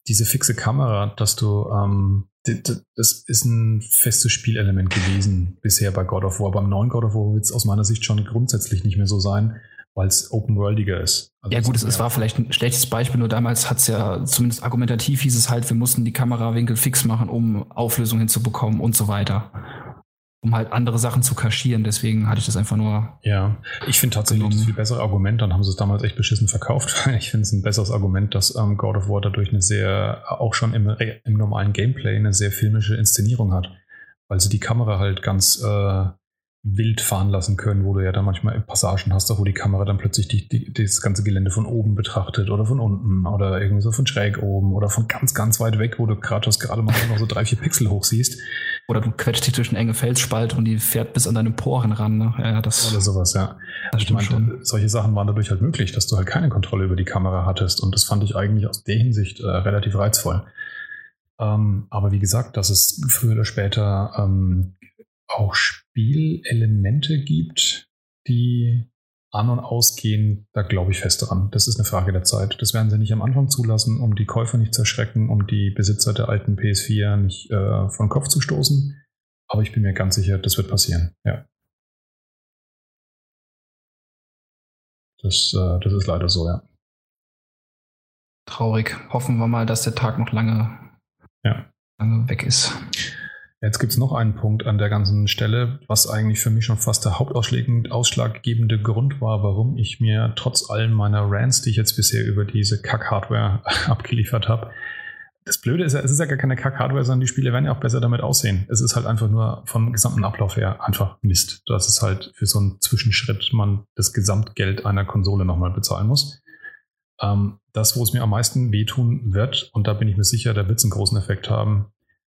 diese fixe Kamera, dass du, ähm, das ist ein festes Spielelement gewesen bisher bei God of War. Beim neuen God of War wird es aus meiner Sicht schon grundsätzlich nicht mehr so sein, weil es open-worldiger ist. Also ja gut, es, es war vielleicht ein schlechtes Beispiel, nur damals hat es ja zumindest argumentativ hieß es halt, wir mussten die Kamerawinkel fix machen, um Auflösung hinzubekommen und so weiter um halt andere Sachen zu kaschieren. Deswegen hatte ich das einfach nur. Ja, ich finde tatsächlich genommen. das viel bessere Argument. Dann haben sie es damals echt beschissen verkauft. [laughs] Ich finde es ein besseres Argument, dass ähm, God of War dadurch eine sehr, auch schon im, im normalen Gameplay, eine sehr filmische Inszenierung hat. Weil sie die Kamera halt ganz äh, wild fahren lassen können, wo du ja dann manchmal Passagen hast, wo die Kamera dann plötzlich die, die, das ganze Gelände von oben betrachtet oder von unten oder irgendwie so von schräg oben oder von ganz, ganz weit weg, wo du Kratos gerade mal noch so drei, vier Pixel hoch siehst. Oder du quetscht dich durch eine enge Felsspalte und die fährt bis an deine Poren ran. Ne? Ja, das, Oder sowas, ja. Das stimmt ich meine, schon. Solche Sachen waren dadurch halt möglich, dass du halt keine Kontrolle über die Kamera hattest. Und das fand ich eigentlich aus der Hinsicht äh, relativ reizvoll. Ähm, aber wie gesagt, dass es früher oder später ähm, auch Spielelemente gibt, die an- und ausgehen, da glaube ich fest dran. Das ist eine Frage der Zeit. Das werden sie nicht am Anfang zulassen, um die Käufer nicht zu erschrecken, um die Besitzer der alten PS4 nicht äh, von Kopf zu stoßen. Aber ich bin mir ganz sicher, das wird passieren. Ja. Das, äh, das ist leider so, ja. Traurig. Hoffen wir mal, dass der Tag noch lange, ja. lange weg ist. Jetzt gibt es noch einen Punkt an der ganzen Stelle, was eigentlich für mich schon fast der hauptausschlaggebende Grund war, warum ich mir trotz allen meiner Rants, die ich jetzt bisher über diese Kack-Hardware [laughs] abgeliefert habe, das Blöde ist ja, es ist ja gar keine Kack-Hardware, sondern die Spiele werden ja auch besser damit aussehen. Es ist halt einfach nur vom gesamten Ablauf her einfach Mist. Das ist halt für so einen Zwischenschritt man das Gesamtgeld einer Konsole nochmal bezahlen muss. Ähm, das, wo es mir am meisten wehtun wird, und da bin ich mir sicher, da wird es einen großen Effekt haben,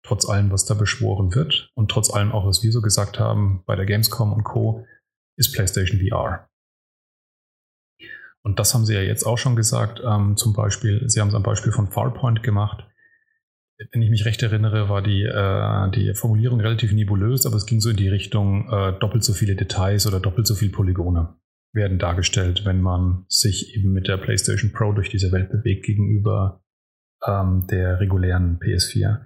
trotz allem, was da beschworen wird und trotz allem auch, was wir so gesagt haben bei der Gamescom und Co., ist PlayStation VR. Und das haben sie ja jetzt auch schon gesagt. Ähm, zum Beispiel, sie haben es am Beispiel von Farpoint gemacht. Wenn ich mich recht erinnere, war die, äh, die Formulierung relativ nebulös, aber es ging so in die Richtung äh, doppelt so viele Details oder doppelt so viele Polygone. werden dargestellt, wenn man sich eben mit der PlayStation Pro durch diese Welt bewegt gegenüber ähm, der regulären PS4.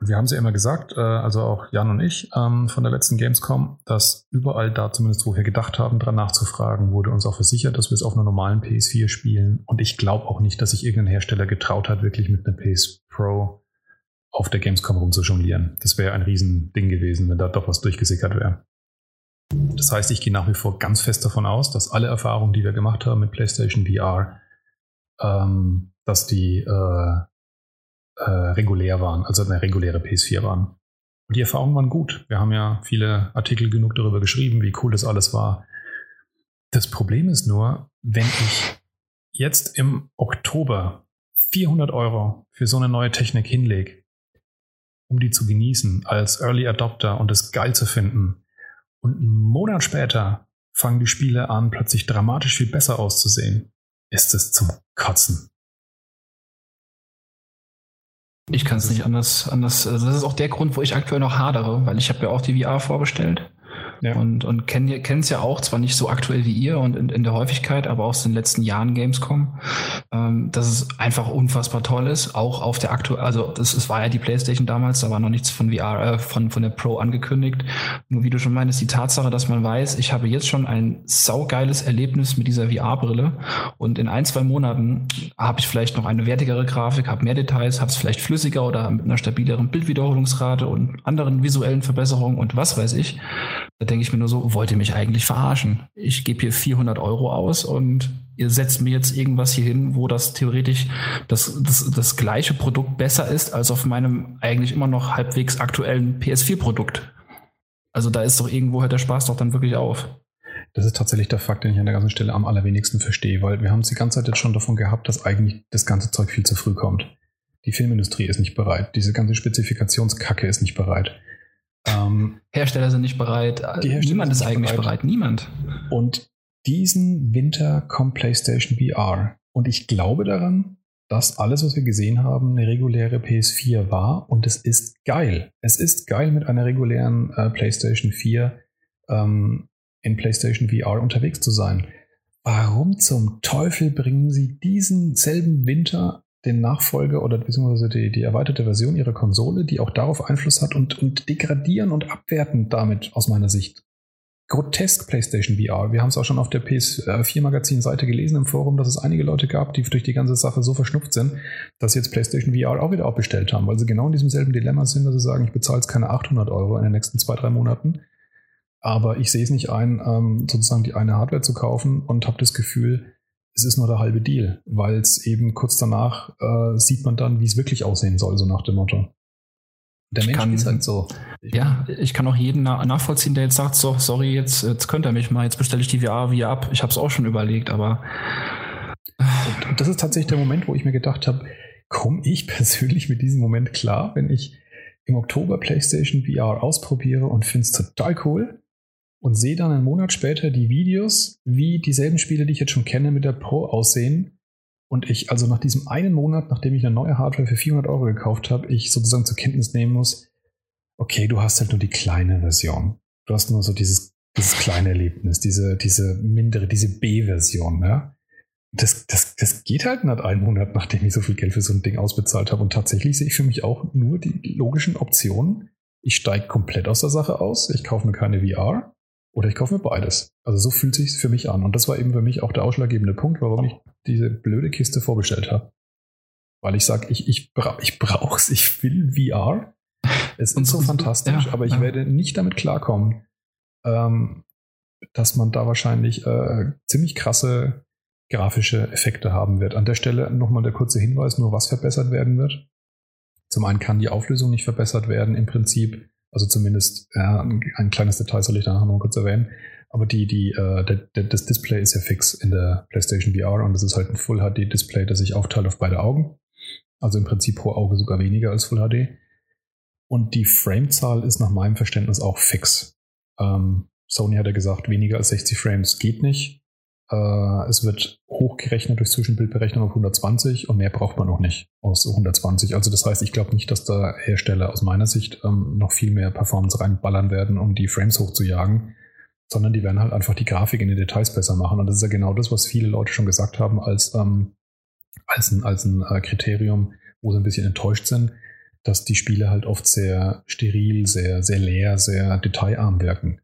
Und wir haben es ja immer gesagt, äh, also auch Jan und ich ähm, von der letzten Gamescom, dass überall da zumindest, wo wir gedacht haben, dran nachzufragen, wurde uns auch versichert, dass wir es auf einer normalen PS4 spielen. Und ich glaube auch nicht, dass sich irgendein Hersteller getraut hat, wirklich mit einer PS Pro auf der Gamescom rumzujonglieren. Das wäre ein Riesending gewesen, wenn da doch was durchgesickert wäre. Das heißt, ich gehe nach wie vor ganz fest davon aus, dass alle Erfahrungen, die wir gemacht haben mit PlayStation VR, ähm, dass die äh, äh, regulär waren, also eine reguläre PS4 waren. Und die Erfahrungen waren gut. Wir haben ja viele Artikel genug darüber geschrieben, wie cool das alles war. Das Problem ist nur, wenn ich jetzt im Oktober 400 Euro für so eine neue Technik hinlege, um die zu genießen als Early Adopter und es geil zu finden, und einen Monat später fangen die Spiele an, plötzlich dramatisch viel besser auszusehen, ist es zum Kotzen. Ich kann es nicht anders, anders. Also das ist auch der Grund, wo ich aktuell noch hadere, weil ich habe ja auch die VR vorbestellt ja. Und, und kennen es ja auch, zwar nicht so aktuell wie ihr und in, in der Häufigkeit, aber aus den letzten Jahren Gamescom, ähm, dass es einfach unfassbar toll ist. Auch auf der aktuellen, also das, es war ja die PlayStation damals, da war noch nichts von VR, äh, von, von der Pro angekündigt. Nur wie du schon meinst, die Tatsache, dass man weiß, ich habe jetzt schon ein saugeiles Erlebnis mit dieser VR-Brille und in ein, zwei Monaten habe ich vielleicht noch eine wertigere Grafik, habe mehr Details, habe es vielleicht flüssiger oder mit einer stabileren Bildwiederholungsrate und anderen visuellen Verbesserungen und was weiß ich. Da denke ich mir nur so, wollt ihr mich eigentlich verarschen? Ich gebe hier 400 Euro aus und ihr setzt mir jetzt irgendwas hier hin, wo das theoretisch das, das, das gleiche Produkt besser ist als auf meinem eigentlich immer noch halbwegs aktuellen PS4-Produkt. Also da ist doch irgendwo hört der Spaß doch dann wirklich auf. Das ist tatsächlich der Fakt, den ich an der ganzen Stelle am allerwenigsten verstehe, weil wir haben es die ganze Zeit jetzt schon davon gehabt, dass eigentlich das ganze Zeug viel zu früh kommt. Die Filmindustrie ist nicht bereit, diese ganze Spezifikationskacke ist nicht bereit. Ähm, Hersteller sind nicht bereit. Niemand ist eigentlich bereit. bereit. Niemand. Und diesen Winter kommt PlayStation VR. Und ich glaube daran, dass alles, was wir gesehen haben, eine reguläre PS4 war. Und es ist geil. Es ist geil, mit einer regulären äh, PlayStation 4 ähm, in PlayStation VR unterwegs zu sein. Warum zum Teufel bringen sie diesen selben Winter den Nachfolger oder beziehungsweise die, die erweiterte Version ihrer Konsole, die auch darauf Einfluss hat und, und degradieren und abwerten damit aus meiner Sicht. Grotesk PlayStation VR. Wir haben es auch schon auf der PS4-Magazin-Seite gelesen im Forum, dass es einige Leute gab, die durch die ganze Sache so verschnupft sind, dass sie jetzt PlayStation VR auch wieder abbestellt haben, weil sie genau in diesem selben Dilemma sind, dass sie sagen, ich bezahle jetzt keine 800 Euro in den nächsten zwei, drei Monaten, aber ich sehe es nicht ein, ähm, sozusagen die eine Hardware zu kaufen und habe das Gefühl, es ist nur der halbe Deal, weil es eben kurz danach äh, sieht man dann, wie es wirklich aussehen soll, so nach dem Motto. Der Mensch kann, ist halt so. Ich ja, ich kann auch jeden nachvollziehen, der jetzt sagt, so, sorry, jetzt, jetzt könnt ihr mich mal, jetzt bestelle ich die VR wieder ab. Ich habe es auch schon überlegt, aber. Und das ist tatsächlich der Moment, wo ich mir gedacht habe, komme ich persönlich mit diesem Moment klar, wenn ich im Oktober PlayStation VR ausprobiere und finde es total cool und sehe dann einen Monat später die Videos, wie dieselben Spiele, die ich jetzt schon kenne, mit der Pro aussehen. Und ich also nach diesem einen Monat, nachdem ich eine neue Hardware für 400 Euro gekauft habe, ich sozusagen zur Kenntnis nehmen muss, okay, du hast halt nur die kleine Version. Du hast nur so dieses, dieses kleine Erlebnis, diese, diese mindere, diese B-Version, ja. Das, das, das geht halt nicht einen Monat, nachdem ich so viel Geld für so ein Ding ausbezahlt habe. Und tatsächlich sehe ich für mich auch nur die logischen Optionen. Ich steige komplett aus der Sache aus. Ich kaufe mir keine VR oder ich kaufe mir beides. Also so fühlt sich für mich an. Und das war eben für mich auch der ausschlaggebende Punkt, warum ich diese blöde Kiste vorbestellt habe. Weil ich sage, ich, ich, bra ich brauche es, ich will VR. Es ist so fantastisch, ja, aber ich ja. werde nicht damit klarkommen, ähm, dass man da wahrscheinlich äh, ziemlich krasse grafische Effekte haben wird. An der Stelle nochmal der kurze Hinweis, nur was verbessert werden wird. Zum einen kann die Auflösung nicht verbessert werden im Prinzip. Also zumindest ja, ein, ein, kleines Detail soll ich da noch kurz erwähnen. Aber die, die, äh, der, der, das Display ist ja fix in der PlayStation VR und das ist halt ein Full HD Display, das sich aufteilt auf beide Augen. Also im Prinzip pro Auge sogar weniger als Full HD. Und die Framezahl ist nach meinem Verständnis auch fix. Ähm, Sony hat ja gesagt, weniger als 60 Frames geht nicht. Äh, es wird hochgerechnet durch Zwischenbildberechnung auf 120 und mehr braucht man noch nicht aus 120. Also das heißt, ich glaube nicht, dass da Hersteller aus meiner Sicht ähm, noch viel mehr Performance reinballern werden, um die Frames hochzujagen. sondern die werden halt einfach die Grafik in den Details besser machen. Und das ist ja genau das, was viele Leute schon gesagt haben als, ähm, als ein, als ein äh, Kriterium, wo sie ein bisschen enttäuscht sind, dass die Spiele halt oft sehr steril, sehr, sehr leer, sehr detailarm wirken.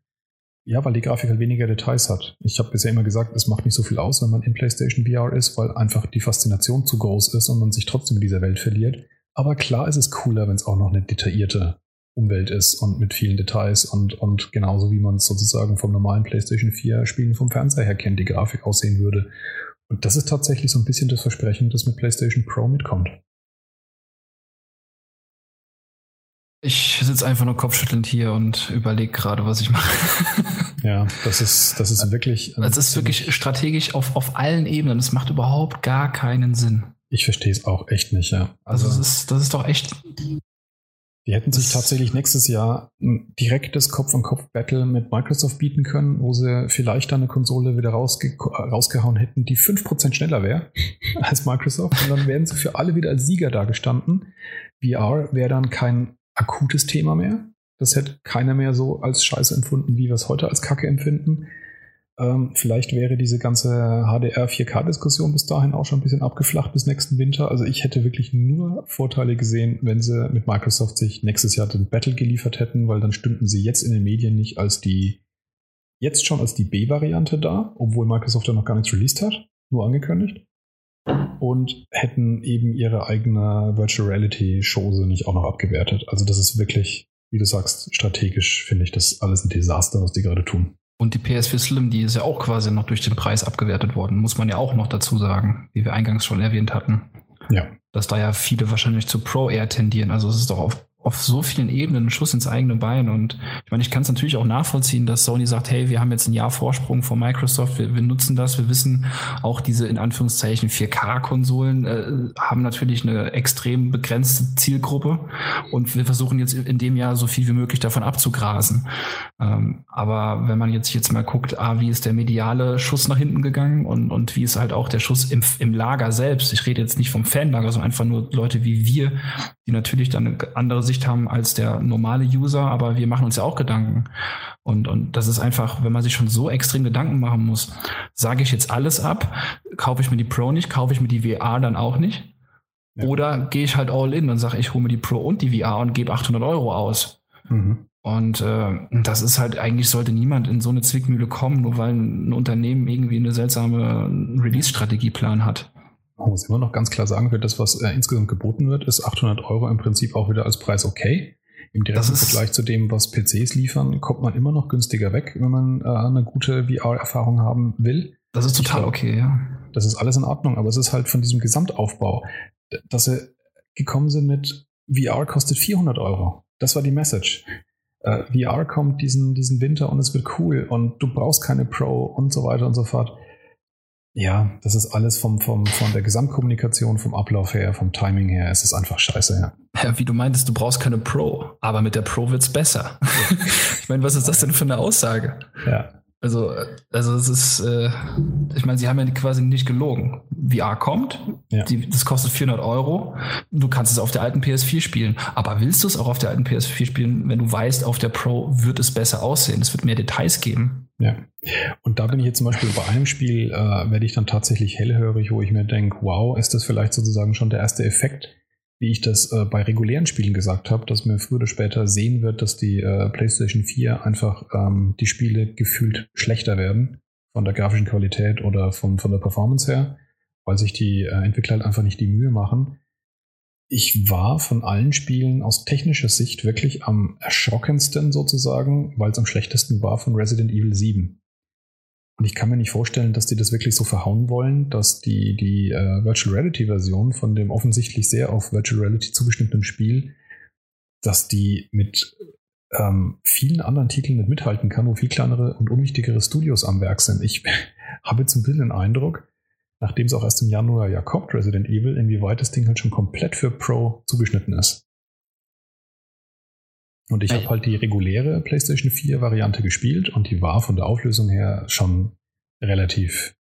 Ja, weil die Grafik halt weniger Details hat. Ich habe bisher immer gesagt, es macht nicht so viel aus, wenn man in PlayStation VR ist, weil einfach die Faszination zu groß ist und man sich trotzdem in dieser Welt verliert. Aber klar ist es cooler, wenn es auch noch eine detaillierte Umwelt ist und mit vielen Details und, und genauso wie man es sozusagen vom normalen PlayStation 4 Spielen vom Fernseher her kennt, die Grafik aussehen würde. Und das ist tatsächlich so ein bisschen das Versprechen, das mit PlayStation Pro mitkommt. Ich sitze einfach nur kopfschüttelnd hier und überlege gerade, was ich mache. [laughs] ja, das ist, das ist wirklich. Es ist wirklich strategisch auf, auf allen Ebenen. Es macht überhaupt gar keinen Sinn. Ich verstehe es auch echt nicht, ja. Also, also das, ist, das ist doch echt die hätten sich tatsächlich nächstes Jahr ein direktes Kopf-an-Kopf-Battle mit Microsoft bieten können, wo sie vielleicht dann eine Konsole wieder rausge rausgehauen hätten, die 5% schneller wäre [laughs] als Microsoft. Und dann wären sie für alle wieder als Sieger dagestanden. VR wäre dann kein akutes Thema mehr. Das hätte keiner mehr so als Scheiße empfunden, wie wir es heute als Kacke empfinden. Ähm, vielleicht wäre diese ganze HDR 4K-Diskussion bis dahin auch schon ein bisschen abgeflacht bis nächsten Winter. Also ich hätte wirklich nur Vorteile gesehen, wenn sie mit Microsoft sich nächstes Jahr den Battle geliefert hätten, weil dann stünden sie jetzt in den Medien nicht als die, jetzt schon als die B-Variante da, obwohl Microsoft ja noch gar nichts released hat, nur angekündigt. Und hätten eben ihre eigene Virtual Reality Chose nicht auch noch abgewertet. Also das ist wirklich, wie du sagst, strategisch finde ich das alles ein Desaster, was die gerade tun. Und die PS4 Slim, die ist ja auch quasi noch durch den Preis abgewertet worden, muss man ja auch noch dazu sagen, wie wir eingangs schon erwähnt hatten. Ja. Dass da ja viele wahrscheinlich zu Pro eher tendieren. Also es ist doch auf auf so vielen Ebenen ein Schuss ins eigene Bein. Und ich meine, ich kann es natürlich auch nachvollziehen, dass Sony sagt, hey, wir haben jetzt ein Jahr Vorsprung vor Microsoft, wir, wir nutzen das, wir wissen, auch diese in Anführungszeichen 4K-Konsolen äh, haben natürlich eine extrem begrenzte Zielgruppe und wir versuchen jetzt in dem Jahr so viel wie möglich davon abzugrasen. Ähm, aber wenn man jetzt jetzt mal guckt, ah, wie ist der mediale Schuss nach hinten gegangen und, und wie ist halt auch der Schuss im, im Lager selbst, ich rede jetzt nicht vom Fanlager, sondern einfach nur Leute wie wir, die natürlich dann eine andere Sicht haben als der normale User, aber wir machen uns ja auch Gedanken. Und, und das ist einfach, wenn man sich schon so extrem Gedanken machen muss, sage ich jetzt alles ab, kaufe ich mir die Pro nicht, kaufe ich mir die VR dann auch nicht? Ja. Oder gehe ich halt all in und sage, ich hole mir die Pro und die VR und gebe 800 Euro aus. Mhm. Und äh, das ist halt, eigentlich sollte niemand in so eine Zwickmühle kommen, nur weil ein Unternehmen irgendwie eine seltsame Release-Strategieplan hat man muss immer noch ganz klar sagen, für das, was äh, insgesamt geboten wird, ist 800 Euro im Prinzip auch wieder als Preis okay. Im direkten Vergleich zu dem, was PCs liefern, kommt man immer noch günstiger weg, wenn man äh, eine gute VR-Erfahrung haben will. Das ist total glaub, okay, ja. Das ist alles in Ordnung, aber es ist halt von diesem Gesamtaufbau, dass sie gekommen sind mit VR kostet 400 Euro. Das war die Message. Äh, VR kommt diesen, diesen Winter und es wird cool und du brauchst keine Pro und so weiter und so fort. Ja, das ist alles vom, vom, von der Gesamtkommunikation, vom Ablauf her, vom Timing her, es ist einfach scheiße, ja. ja. Wie du meintest, du brauchst keine Pro, aber mit der Pro wird's besser. [laughs] ich meine, was ist das denn für eine Aussage? Ja. Also, also es ist, äh, ich meine, sie haben ja quasi nicht gelogen. VR kommt, ja. die, das kostet 400 Euro. Du kannst es auf der alten PS4 spielen. Aber willst du es auch auf der alten PS4 spielen, wenn du weißt, auf der Pro wird es besser aussehen? Es wird mehr Details geben. Ja. Und da bin ich jetzt zum Beispiel bei einem Spiel, äh, werde ich dann tatsächlich hellhörig, wo ich mir denke, wow, ist das vielleicht sozusagen schon der erste Effekt, wie ich das äh, bei regulären Spielen gesagt habe, dass mir früher oder später sehen wird, dass die äh, PlayStation 4 einfach ähm, die Spiele gefühlt schlechter werden von der grafischen Qualität oder von, von der Performance her, weil sich die äh, Entwickler halt einfach nicht die Mühe machen. Ich war von allen Spielen aus technischer Sicht wirklich am erschrockensten sozusagen, weil es am schlechtesten war von Resident Evil 7. Und ich kann mir nicht vorstellen, dass die das wirklich so verhauen wollen, dass die, die äh, Virtual Reality Version von dem offensichtlich sehr auf Virtual Reality zugeschnittenen Spiel, dass die mit ähm, vielen anderen Titeln nicht mithalten kann, wo viel kleinere und unwichtigere Studios am Werk sind. Ich [laughs] habe jetzt ein bisschen den Eindruck, nachdem es auch erst im Januar ja kommt, Resident Evil, inwieweit das Ding halt schon komplett für Pro zugeschnitten ist. Und ich habe halt die reguläre PlayStation 4 Variante gespielt und die war von der Auflösung her schon relativ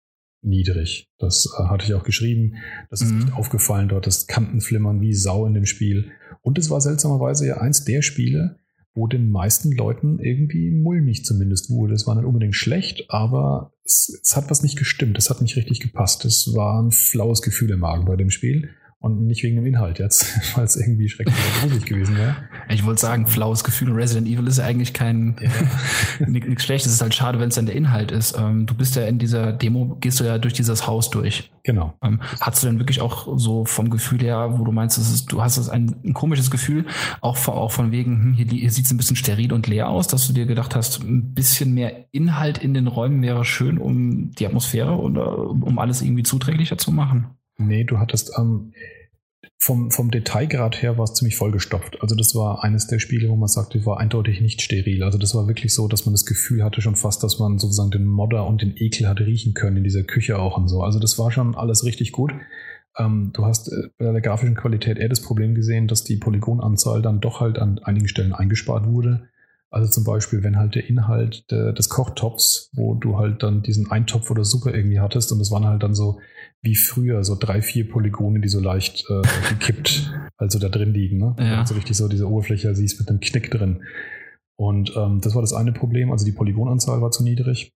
niedrig. Das äh, hatte ich auch geschrieben. Das ist mhm. nicht aufgefallen. Dort ist Kantenflimmern wie Sau in dem Spiel. Und es war seltsamerweise ja eins der Spiele, wo den meisten Leuten irgendwie mulmig zumindest wurde. Es war nicht unbedingt schlecht, aber es, es hat was nicht gestimmt. Es hat nicht richtig gepasst. Es war ein flaues Gefühl im Magen bei dem Spiel. Und nicht wegen dem Inhalt jetzt, [laughs] weil es irgendwie schrecklich gruselig gewesen wäre. Ich wollte sagen, flaues Gefühl. Resident Evil ist ja eigentlich kein ja. [laughs] nichts Schlechtes. Es ist halt schade, wenn es dann der Inhalt ist. Ähm, du bist ja in dieser Demo, gehst du ja durch dieses Haus durch. Genau. Ähm, hast du denn wirklich auch so vom Gefühl her, wo du meinst, ist, du hast ein, ein, komisches Gefühl, auch von, auch von wegen, hm, hier, hier sieht es ein bisschen steril und leer aus, dass du dir gedacht hast, ein bisschen mehr Inhalt in den Räumen wäre schön, um die Atmosphäre oder um alles irgendwie zuträglicher zu machen? Nee, du hattest ähm, vom, vom Detailgrad her war es ziemlich vollgestopft. Also das war eines der Spiele, wo man sagte, war eindeutig nicht steril. Also das war wirklich so, dass man das Gefühl hatte schon fast, dass man sozusagen den Modder und den Ekel hatte riechen können in dieser Küche auch und so. Also das war schon alles richtig gut. Ähm, du hast äh, bei der grafischen Qualität eher das Problem gesehen, dass die Polygonanzahl dann doch halt an einigen Stellen eingespart wurde. Also zum Beispiel, wenn halt der Inhalt de, des Kochtopfs, wo du halt dann diesen Eintopf oder Suppe irgendwie hattest und es waren halt dann so wie früher, so drei, vier Polygone, die so leicht äh, gekippt also da drin liegen. Ne? Ja. Also richtig so diese Oberfläche siehst mit einem Knick drin. Und ähm, das war das eine Problem, also die Polygonanzahl war zu niedrig.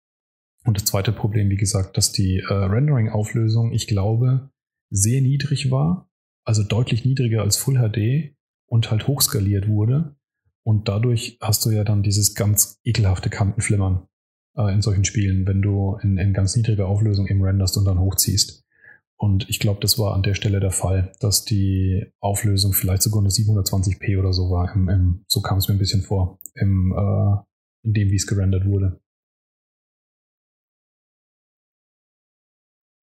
Und das zweite Problem, wie gesagt, dass die äh, Rendering-Auflösung, ich glaube, sehr niedrig war, also deutlich niedriger als Full HD und halt hochskaliert wurde. Und dadurch hast du ja dann dieses ganz ekelhafte Kantenflimmern äh, in solchen Spielen, wenn du in, in ganz niedriger Auflösung eben renderst und dann hochziehst. Und ich glaube, das war an der Stelle der Fall, dass die Auflösung vielleicht sogar eine 720p oder so war. Im, im, so kam es mir ein bisschen vor, im, äh, in dem, wie es gerendert wurde.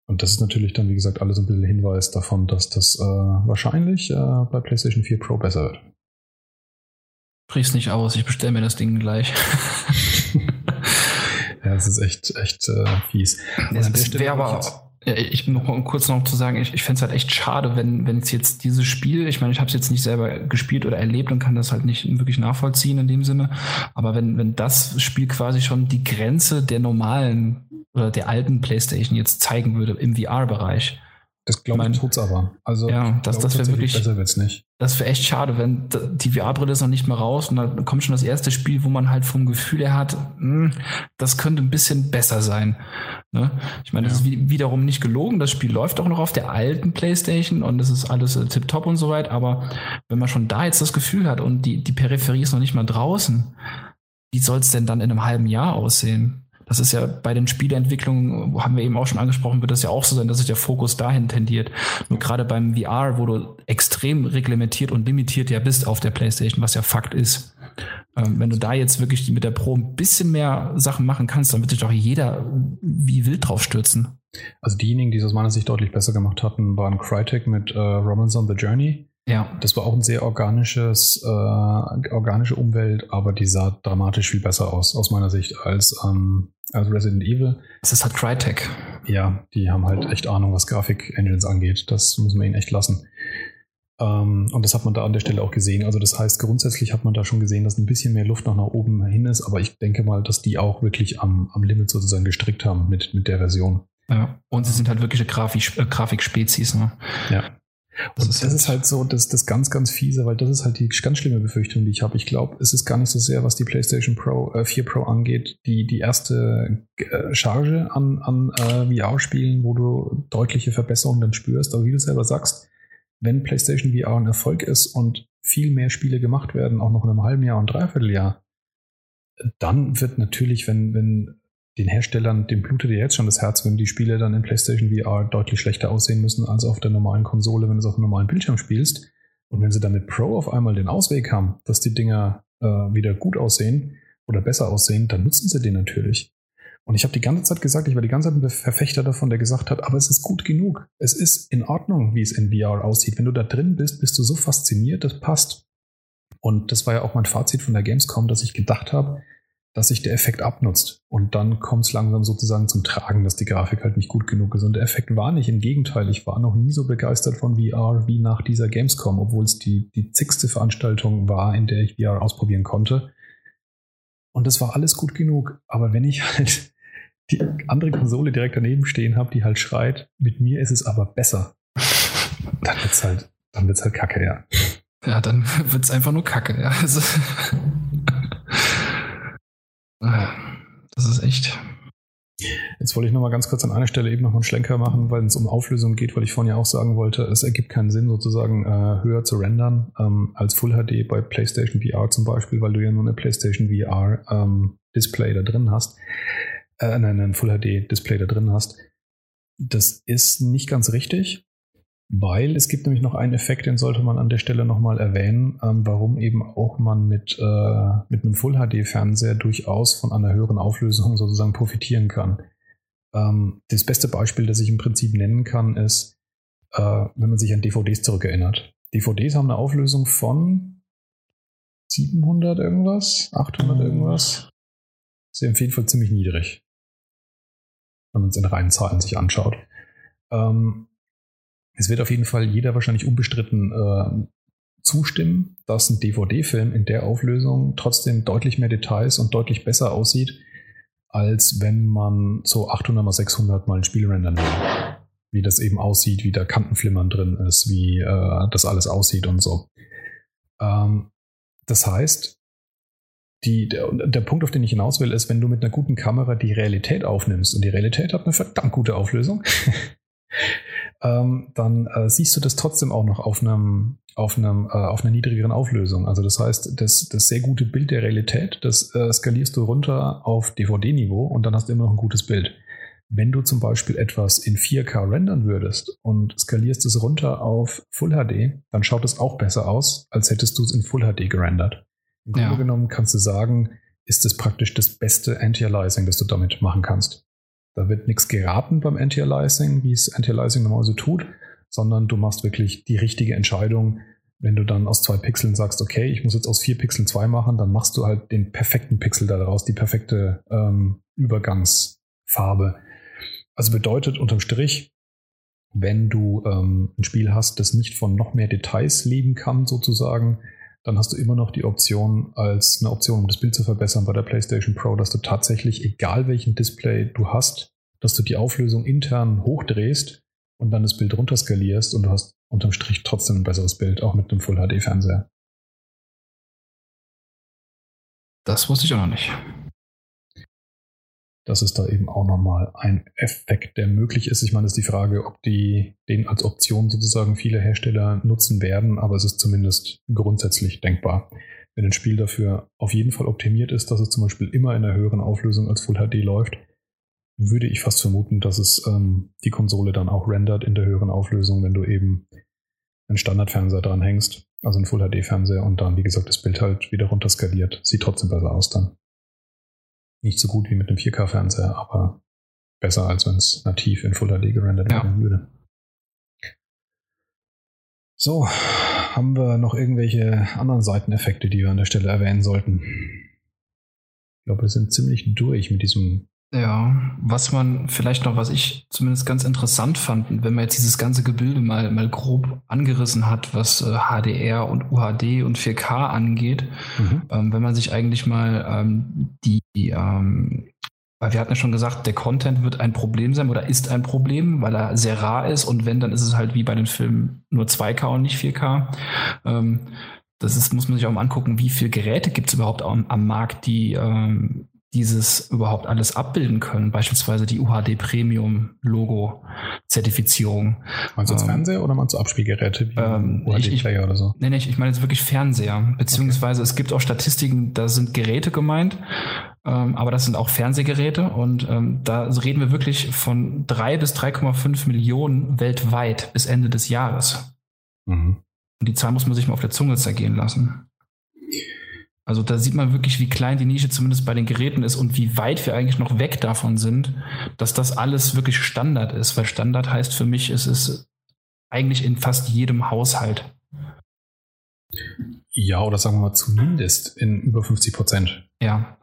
Und das ist natürlich dann, wie gesagt, alles ein bisschen Hinweis davon, dass das äh, wahrscheinlich äh, bei PlayStation 4 Pro besser wird. Sprich's nicht aus, ich bestelle mir das Ding gleich. [laughs] ja, das ist echt, echt äh, fies. Das wäre aber ich noch um kurz noch zu sagen, ich, ich fände es halt echt schade, wenn wenn es jetzt dieses Spiel, ich meine, ich habe es jetzt nicht selber gespielt oder erlebt und kann das halt nicht wirklich nachvollziehen in dem Sinne, aber wenn wenn das Spiel quasi schon die Grenze der normalen oder der alten PlayStation jetzt zeigen würde im VR-Bereich, das glaube ich, tut's aber. Also ja, das, das wäre wirklich. Besser wird's nicht. Das wäre echt schade, wenn die VR-Brille ist noch nicht mehr raus und dann kommt schon das erste Spiel, wo man halt vom Gefühl her hat, mh, hm, das könnte ein bisschen besser sein. Ne? Ich meine, ja. das ist wiederum nicht gelogen. Das Spiel läuft auch noch auf der alten PlayStation und das ist alles äh, tipptopp und so weit. Aber wenn man schon da jetzt das Gefühl hat und die, die Peripherie ist noch nicht mal draußen, wie soll es denn dann in einem halben Jahr aussehen? Das ist ja bei den Spieleentwicklungen, haben wir eben auch schon angesprochen, wird das ja auch so sein, dass sich der Fokus dahin tendiert. Nur gerade beim VR, wo du extrem reglementiert und limitiert ja bist auf der PlayStation, was ja Fakt ist. Ähm, wenn du da jetzt wirklich mit der Pro ein bisschen mehr Sachen machen kannst, dann wird sich doch jeder wie wild drauf stürzen. Also diejenigen, die es aus meiner Sicht deutlich besser gemacht hatten, waren Crytek mit äh, Robinson The Journey. Ja. Das war auch ein sehr organisches, äh, organische Umwelt, aber die sah dramatisch viel besser aus, aus meiner Sicht, als, ähm, als Resident Evil. Das ist halt Crytek. Ja, die haben halt echt Ahnung, was Grafik-Engines angeht. Das muss man ihnen echt lassen. Ähm, und das hat man da an der Stelle auch gesehen. Also das heißt, grundsätzlich hat man da schon gesehen, dass ein bisschen mehr Luft noch nach oben hin ist, aber ich denke mal, dass die auch wirklich am, am Limit sozusagen gestrickt haben mit, mit der Version. Ja, und sie sind halt wirkliche Grafik, äh, Grafikspezies. Ne? Ja. Und das, das ist halt so das, das ganz, ganz fiese, weil das ist halt die ganz schlimme Befürchtung, die ich habe. Ich glaube, es ist gar nicht so sehr, was die PlayStation Pro äh, 4 Pro angeht, die, die erste äh, Charge an, an äh, VR-Spielen, wo du deutliche Verbesserungen dann spürst. Aber wie du selber sagst, wenn PlayStation VR ein Erfolg ist und viel mehr Spiele gemacht werden, auch noch in einem halben Jahr und Dreivierteljahr, dann wird natürlich, wenn, wenn den Herstellern, dem blutet ja jetzt schon das Herz, wenn die Spiele dann in PlayStation VR deutlich schlechter aussehen müssen als auf der normalen Konsole, wenn du es auf einem normalen Bildschirm spielst. Und wenn sie dann mit Pro auf einmal den Ausweg haben, dass die Dinger äh, wieder gut aussehen oder besser aussehen, dann nutzen sie den natürlich. Und ich habe die ganze Zeit gesagt, ich war die ganze Zeit ein Verfechter davon, der gesagt hat, aber es ist gut genug. Es ist in Ordnung, wie es in VR aussieht. Wenn du da drin bist, bist du so fasziniert, das passt. Und das war ja auch mein Fazit von der Gamescom, dass ich gedacht habe, dass sich der Effekt abnutzt. Und dann kommt es langsam sozusagen zum Tragen, dass die Grafik halt nicht gut genug ist. Und der Effekt war nicht. Im Gegenteil, ich war noch nie so begeistert von VR wie nach dieser Gamescom, obwohl es die, die zigste Veranstaltung war, in der ich VR ausprobieren konnte. Und das war alles gut genug. Aber wenn ich halt die andere Konsole direkt daneben stehen habe, die halt schreit, mit mir ist es aber besser, dann wird's halt, halt kacke, ja. Ja, dann wird's einfach nur kacke, ja. Also Das ist echt. Jetzt wollte ich noch mal ganz kurz an einer Stelle eben noch einen Schlenker machen, weil es um Auflösung geht, weil ich vorhin ja auch sagen wollte, es ergibt keinen Sinn, sozusagen äh, höher zu rendern ähm, als Full HD bei PlayStation VR zum Beispiel, weil du ja nur eine PlayStation VR ähm, Display da drin hast. Äh, nein, ein Full HD Display da drin hast. Das ist nicht ganz richtig, weil es gibt nämlich noch einen Effekt, den sollte man an der Stelle nochmal erwähnen, ähm, warum eben auch man mit, äh, mit einem Full-HD-Fernseher durchaus von einer höheren Auflösung [laughs] sozusagen profitieren kann. Ähm, das beste Beispiel, das ich im Prinzip nennen kann, ist, äh, wenn man sich an DVDs zurückerinnert. DVDs haben eine Auflösung von 700 irgendwas, 800 irgendwas. Das ist auf jeden Fall ziemlich niedrig, wenn man es in reinen Zahlen sich anschaut. Ähm, es wird auf jeden Fall jeder wahrscheinlich unbestritten äh, zustimmen, dass ein DVD-Film in der Auflösung trotzdem deutlich mehr Details und deutlich besser aussieht, als wenn man so 800 mal 600 mal ein Spiel rendern will. Wie das eben aussieht, wie da Kantenflimmern drin ist, wie äh, das alles aussieht und so. Ähm, das heißt, die, der, der Punkt, auf den ich hinaus will, ist, wenn du mit einer guten Kamera die Realität aufnimmst und die Realität hat eine verdammt gute Auflösung, [laughs] ähm, dann äh, siehst du das trotzdem auch noch auf einem auf einem äh, auf einer niedrigeren Auflösung. Also das heißt, das, das sehr gute Bild der Realität, das äh, skalierst du runter auf DVD-Niveau und dann hast du immer noch ein gutes Bild. Wenn du zum Beispiel etwas in 4K rendern würdest und skalierst es runter auf Full HD, dann schaut es auch besser aus, als hättest du es in Full HD gerendert. Im Grunde ja. genommen kannst du sagen, ist es praktisch das beste Anti-Aliasing, das du damit machen kannst. Da wird nichts geraten beim Anti-Aliasing, wie es Anti-Aliasing normalerweise tut, sondern du machst wirklich die richtige Entscheidung. Wenn du dann aus zwei Pixeln sagst, okay, ich muss jetzt aus vier Pixeln zwei machen, dann machst du halt den perfekten Pixel daraus, die perfekte ähm, Übergangsfarbe. Also bedeutet unterm Strich, wenn du ähm, ein Spiel hast, das nicht von noch mehr Details leben kann, sozusagen, dann hast du immer noch die Option, als eine Option, um das Bild zu verbessern bei der PlayStation Pro, dass du tatsächlich, egal welchen Display du hast, dass du die Auflösung intern hochdrehst und dann das Bild runterskalierst und du hast unterm Strich trotzdem ein besseres Bild, auch mit einem Full HD Fernseher. Das wusste ich auch noch nicht. Das ist da eben auch nochmal ein Effekt, der möglich ist. Ich meine, es ist die Frage, ob die den als Option sozusagen viele Hersteller nutzen werden, aber es ist zumindest grundsätzlich denkbar. Wenn ein Spiel dafür auf jeden Fall optimiert ist, dass es zum Beispiel immer in einer höheren Auflösung als Full HD läuft, würde ich fast vermuten, dass es ähm, die Konsole dann auch rendert in der höheren Auflösung, wenn du eben einen Standardfernseher dran hängst, also einen Full HD Fernseher und dann, wie gesagt, das Bild halt wieder runter skaliert. Sieht trotzdem besser aus dann. Nicht so gut wie mit einem 4K-Fernseher, aber besser, als wenn es nativ in Full HD gerendert ja. werden würde. So, haben wir noch irgendwelche anderen Seiteneffekte, die wir an der Stelle erwähnen sollten? Ich glaube, wir sind ziemlich durch mit diesem ja, was man vielleicht noch, was ich zumindest ganz interessant fand, wenn man jetzt dieses ganze Gebilde mal, mal grob angerissen hat, was äh, HDR und UHD und 4K angeht, mhm. ähm, wenn man sich eigentlich mal ähm, die, ähm, weil wir hatten ja schon gesagt, der Content wird ein Problem sein oder ist ein Problem, weil er sehr rar ist und wenn, dann ist es halt wie bei den Filmen nur 2K und nicht 4K. Ähm, das ist, muss man sich auch mal angucken, wie viele Geräte gibt es überhaupt am, am Markt, die ähm, dieses überhaupt alles abbilden können. Beispielsweise die UHD Premium Logo Zertifizierung. Meinst du als ähm, Fernseher oder meinst du Abspielgeräte wie ähm, UHD Player oder so? Nee, nee, ich meine jetzt wirklich Fernseher. Beziehungsweise okay. es gibt auch Statistiken, da sind Geräte gemeint, ähm, aber das sind auch Fernsehgeräte und ähm, da reden wir wirklich von drei bis 3,5 Millionen weltweit bis Ende des Jahres. Mhm. Und die Zahl muss man sich mal auf der Zunge zergehen lassen. Also da sieht man wirklich, wie klein die Nische zumindest bei den Geräten ist und wie weit wir eigentlich noch weg davon sind, dass das alles wirklich Standard ist. Weil Standard heißt für mich, es ist eigentlich in fast jedem Haushalt. Ja, oder sagen wir mal zumindest in über 50 Prozent. Ja.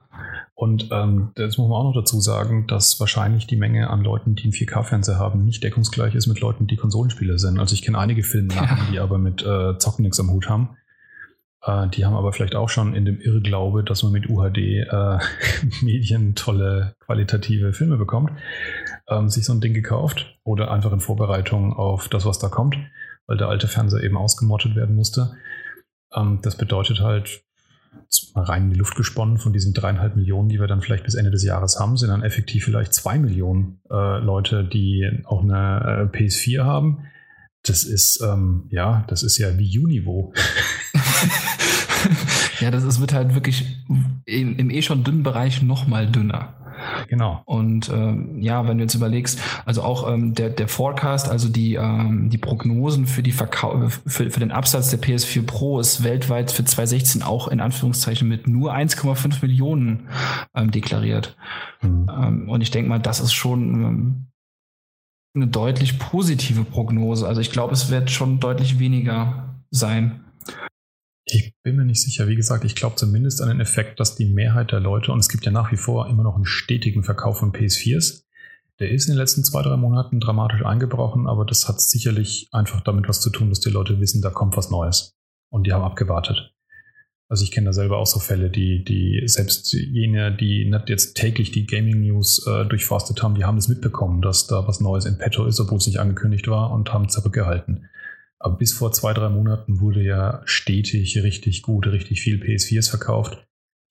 Und ähm, das muss man auch noch dazu sagen, dass wahrscheinlich die Menge an Leuten, die einen 4K-Fernseher haben, nicht deckungsgleich ist mit Leuten, die Konsolenspieler sind. Also ich kenne einige Filme, ja. die aber mit äh, Zocken nichts am Hut haben. Äh, die haben aber vielleicht auch schon in dem Irrglaube, dass man mit UHD äh, [laughs] Medien tolle qualitative Filme bekommt, ähm, sich so ein Ding gekauft oder einfach in Vorbereitung auf das, was da kommt, weil der alte Fernseher eben ausgemottet werden musste. Ähm, das bedeutet halt, rein in die Luft gesponnen von diesen dreieinhalb Millionen, die wir dann vielleicht bis Ende des Jahres haben, sind dann effektiv vielleicht zwei Millionen äh, Leute, die auch eine äh, PS4 haben. Das ist, ähm, ja, das ist ja wie U-Niveau. [laughs] ja, das ist, wird halt wirklich im, im eh schon dünnen Bereich noch mal dünner. Genau. Und ähm, ja, wenn du jetzt überlegst, also auch ähm, der, der Forecast, also die, ähm, die Prognosen für die Verkau für, für den Absatz der PS4 Pro ist weltweit für 2016 auch in Anführungszeichen mit nur 1,5 Millionen ähm, deklariert. Mhm. Ähm, und ich denke mal, das ist schon ähm, eine deutlich positive Prognose. Also ich glaube, es wird schon deutlich weniger sein. Ich bin mir nicht sicher. Wie gesagt, ich glaube zumindest an den Effekt, dass die Mehrheit der Leute, und es gibt ja nach wie vor immer noch einen stetigen Verkauf von PS4s, der ist in den letzten zwei, drei Monaten dramatisch eingebrochen, aber das hat sicherlich einfach damit was zu tun, dass die Leute wissen, da kommt was Neues. Und die haben abgewartet. Also ich kenne da selber auch so Fälle, die, die selbst jene, die nicht jetzt täglich die Gaming News äh, durchforstet haben, die haben das mitbekommen, dass da was Neues in petto ist, obwohl es nicht angekündigt war und haben zurückgehalten. Aber bis vor zwei, drei Monaten wurde ja stetig richtig gut, richtig viel PS4s verkauft.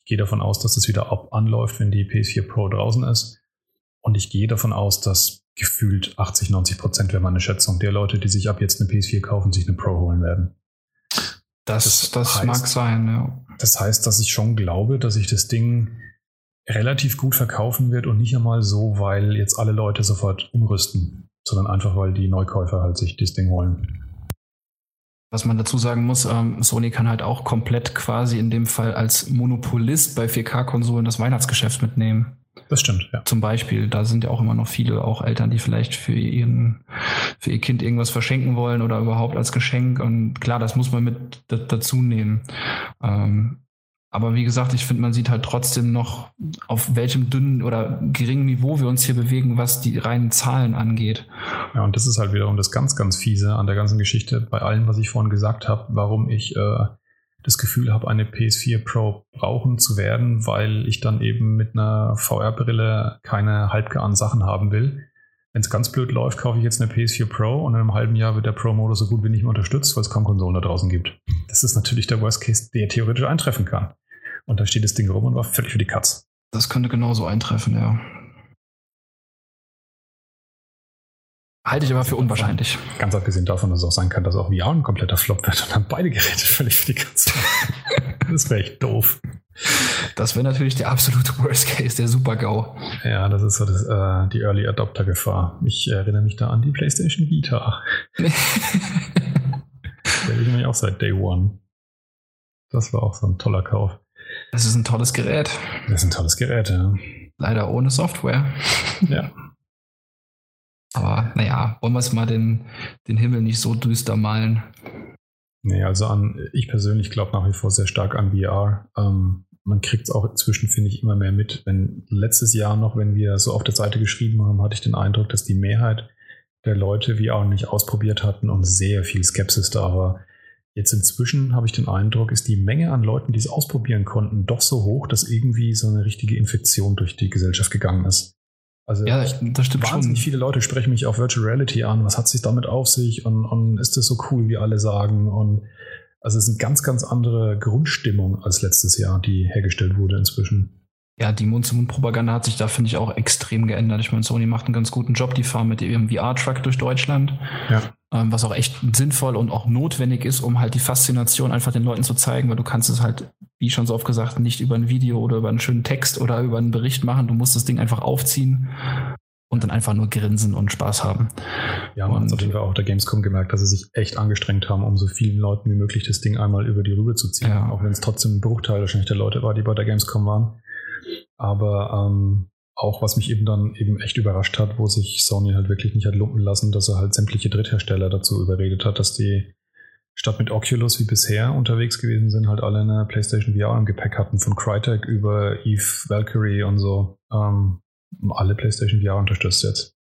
Ich gehe davon aus, dass das wieder ab anläuft, wenn die PS4 Pro draußen ist. Und ich gehe davon aus, dass gefühlt 80, 90 Prozent wäre meine Schätzung der Leute, die sich ab jetzt eine PS4 kaufen, sich eine Pro holen werden. Das, das, das heißt, mag sein, ja. Das heißt, dass ich schon glaube, dass sich das Ding relativ gut verkaufen wird und nicht einmal so, weil jetzt alle Leute sofort umrüsten, sondern einfach, weil die Neukäufer halt sich das Ding holen. Was man dazu sagen muss, ähm, Sony kann halt auch komplett quasi in dem Fall als Monopolist bei 4K-Konsolen das Weihnachtsgeschäft mitnehmen. Das stimmt, ja. Zum Beispiel, da sind ja auch immer noch viele, auch Eltern, die vielleicht für ihren, für ihr Kind irgendwas verschenken wollen oder überhaupt als Geschenk. Und klar, das muss man mit dazu nehmen. Ähm, aber wie gesagt, ich finde, man sieht halt trotzdem noch, auf welchem dünnen oder geringen Niveau wir uns hier bewegen, was die reinen Zahlen angeht. Ja, und das ist halt wiederum das ganz, ganz fiese an der ganzen Geschichte, bei allem, was ich vorhin gesagt habe, warum ich äh, das Gefühl habe, eine PS4 Pro brauchen zu werden, weil ich dann eben mit einer VR-Brille keine halbgaren Sachen haben will. Wenn es ganz blöd läuft, kaufe ich jetzt eine PS4 Pro und in einem halben Jahr wird der Pro-Modus so gut wie nicht mehr unterstützt, weil es kaum Konsolen da draußen gibt. Das ist natürlich der Worst Case, der theoretisch eintreffen kann. Und da steht das Ding rum und war völlig für die Katz. Das könnte genauso eintreffen, ja. Halte ich aber für unwahrscheinlich. Ganz abgesehen davon, dass es auch sein kann, dass auch VR ein kompletter Flop wird und dann beide Geräte völlig für die Katze. [laughs] das wäre echt doof. Das wäre natürlich der absolute Worst Case, der Super-GAU. Ja, das ist so das, äh, die Early Adopter-Gefahr. Ich erinnere mich da an die PlayStation Vita. [laughs] der ich nämlich auch seit Day One. Das war auch so ein toller Kauf. Das ist ein tolles Gerät. Das ist ein tolles Gerät, ja. Leider ohne Software. Ja. Aber naja, wollen wir es mal den, den Himmel nicht so düster malen. Nee, also an, ich persönlich glaube nach wie vor sehr stark an VR. Ähm, man kriegt es auch inzwischen, finde ich, immer mehr mit. Wenn letztes Jahr noch, wenn wir so auf der Seite geschrieben haben, hatte ich den Eindruck, dass die Mehrheit der Leute VR nicht ausprobiert hatten und sehr viel Skepsis da war. Jetzt inzwischen habe ich den Eindruck, ist die Menge an Leuten, die es ausprobieren konnten, doch so hoch, dass irgendwie so eine richtige Infektion durch die Gesellschaft gegangen ist. Also ja, das stimmt wahnsinnig schon. viele Leute sprechen mich auf Virtual Reality an. Was hat sich damit auf sich? Und, und ist das so cool, wie alle sagen? Und also es ist eine ganz, ganz andere Grundstimmung als letztes Jahr, die hergestellt wurde inzwischen. Ja, die Mund-zu-Mund-Propaganda hat sich da, finde ich, auch extrem geändert. Ich meine, Sony macht einen ganz guten Job. Die fahren mit ihrem VR-Truck durch Deutschland. Ja. Ähm, was auch echt sinnvoll und auch notwendig ist, um halt die Faszination einfach den Leuten zu zeigen, weil du kannst es halt, wie schon so oft gesagt, nicht über ein Video oder über einen schönen Text oder über einen Bericht machen. Du musst das Ding einfach aufziehen und dann einfach nur grinsen und Spaß haben. Ja, man hat auf jeden Fall auch der Gamescom gemerkt, dass sie sich echt angestrengt haben, um so vielen Leuten wie möglich das Ding einmal über die Rübe zu ziehen. Ja. Auch wenn es trotzdem ein Bruchteil wahrscheinlich der Leute war, die bei der Gamescom waren. Aber ähm, auch was mich eben dann eben echt überrascht hat, wo sich Sony halt wirklich nicht hat lumpen lassen, dass er halt sämtliche Dritthersteller dazu überredet hat, dass die statt mit Oculus wie bisher unterwegs gewesen sind, halt alle eine PlayStation VR im Gepäck hatten, von Crytek über Eve Valkyrie und so. Ähm, alle PlayStation VR unterstützt jetzt.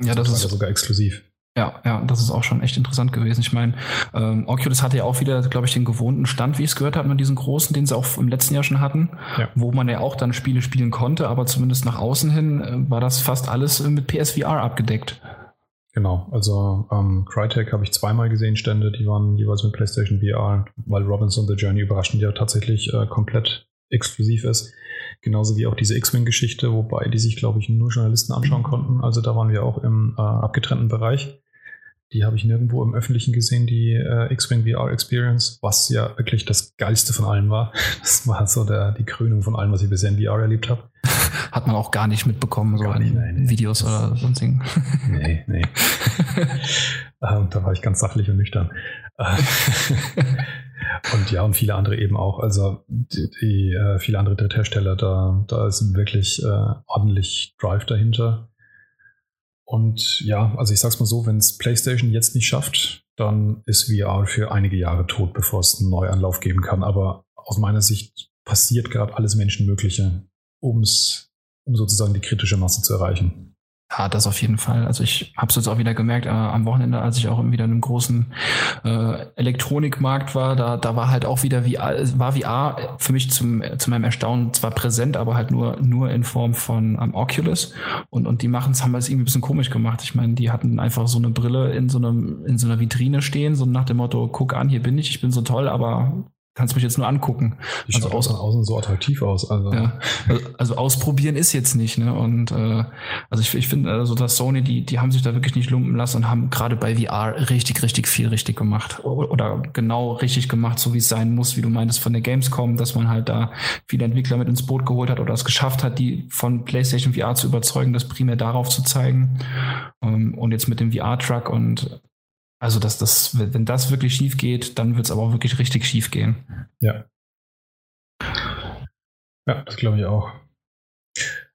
Ja, das, das ist sogar exklusiv. Ja, ja, das ist auch schon echt interessant gewesen. Ich meine, ähm, Oculus hatte ja auch wieder, glaube ich, den gewohnten Stand, wie ich es gehört habe, mit diesen großen, den sie auch im letzten Jahr schon hatten, ja. wo man ja auch dann Spiele spielen konnte, aber zumindest nach außen hin äh, war das fast alles äh, mit PSVR abgedeckt. Genau, also ähm, Crytek habe ich zweimal gesehen, Stände, die waren jeweils mit PlayStation VR, weil Robinson the Journey überraschend ja tatsächlich äh, komplett exklusiv ist. Genauso wie auch diese X-Wing-Geschichte, wobei die sich, glaube ich, nur Journalisten anschauen konnten. Also da waren wir auch im äh, abgetrennten Bereich. Die habe ich nirgendwo im Öffentlichen gesehen, die äh, X-Wing VR Experience, was ja wirklich das Geilste von allem war. [laughs] Das war so der, die Krönung von allem, was ich bisher in VR erlebt habe. [laughs] Hat man auch gar nicht mitbekommen, so gar nicht, nein, nee. Videos oder sonstigen. [laughs] Nee, nee. ähm, da war ich ganz sachlich und nüchtern. Und ja, und viele andere eben auch. Also die, die äh, viele andere Dritthersteller, da, da ist wirklich äh, ordentlich Drive dahinter. Und ja, also ich sag's mal so, wenn es PlayStation jetzt nicht schafft, dann ist VR für einige Jahre tot, bevor es einen Neuanlauf geben kann. Aber aus meiner Sicht passiert gerade alles Menschenmögliche, um's, um sozusagen die kritische Masse zu erreichen. Ja, das auf jeden Fall. Also ich habe es jetzt auch wieder gemerkt äh, am Wochenende, als ich auch wieder in einem großen äh, Elektronikmarkt war, da, da war halt auch wieder VR, war VR für mich zum, zu meinem Erstaunen zwar präsent, aber halt nur, nur in Form von um, Oculus. Und, und die machen es, haben es irgendwie ein bisschen komisch gemacht. Ich meine, die hatten einfach so eine Brille in so einem, in so einer Vitrine stehen, so nach dem Motto, guck an, hier bin ich, ich bin so toll, aber kannst mich jetzt nur angucken. Die also aus, außen so attraktiv aus. Also. Ja, also, also, ausprobieren ist jetzt nicht. Ne? Und äh, also ich, ich finde, also dass Sony, die, die haben sich da wirklich nicht lumpen lassen und haben gerade bei VR richtig, richtig viel richtig gemacht. Oder genau richtig gemacht, so wie es sein muss, wie du meintest von der Gamescom, dass man halt da viele Entwickler mit ins Boot geholt hat oder es geschafft hat, die von PlayStation VR zu überzeugen, das primär darauf zu zeigen. Ähm, und jetzt mit dem VR-Truck und also, dass das, wenn das wirklich schief geht, dann wird es aber auch wirklich richtig schief gehen. Ja. Ja, das glaube ich auch.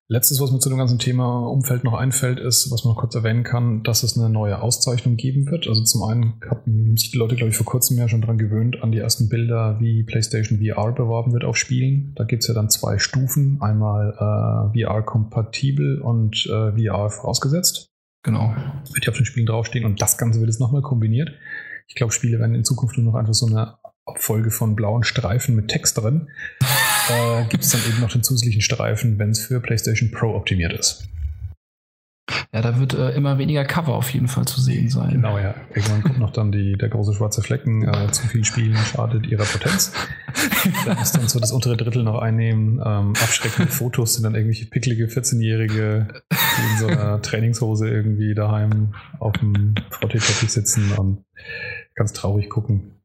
Letztes, was mir zu dem ganzen Thema Umfeld noch einfällt, ist, was man noch kurz erwähnen kann, dass es eine neue Auszeichnung geben wird. Also zum einen haben sich die Leute, glaube ich, vor kurzem ja schon daran gewöhnt, an die ersten Bilder, wie PlayStation VR beworben wird auf Spielen. Da gibt es ja dann zwei Stufen. Einmal äh, VR-kompatibel und äh, VR vorausgesetzt. Genau. Wird ja auf den Spielen draufstehen und das Ganze wird jetzt nochmal kombiniert. Ich glaube, Spiele werden in Zukunft nur noch einfach so eine Abfolge von blauen Streifen mit Text drin. äh, Gibt es dann eben noch den zusätzlichen Streifen, wenn es für PlayStation Pro optimiert ist. Ja, da wird äh, immer weniger Cover auf jeden Fall zu sehen sein. Genau, ja. Irgendwann kommt noch dann die, der große schwarze Flecken. Äh, zu viel Spielen schadet ihrer Potenz. Da muss dann so das untere Drittel noch einnehmen. Ähm, abschreckende Fotos sind dann irgendwelche picklige 14-Jährige, die in so einer Trainingshose irgendwie daheim auf dem VT-Teppich sitzen und ganz traurig gucken,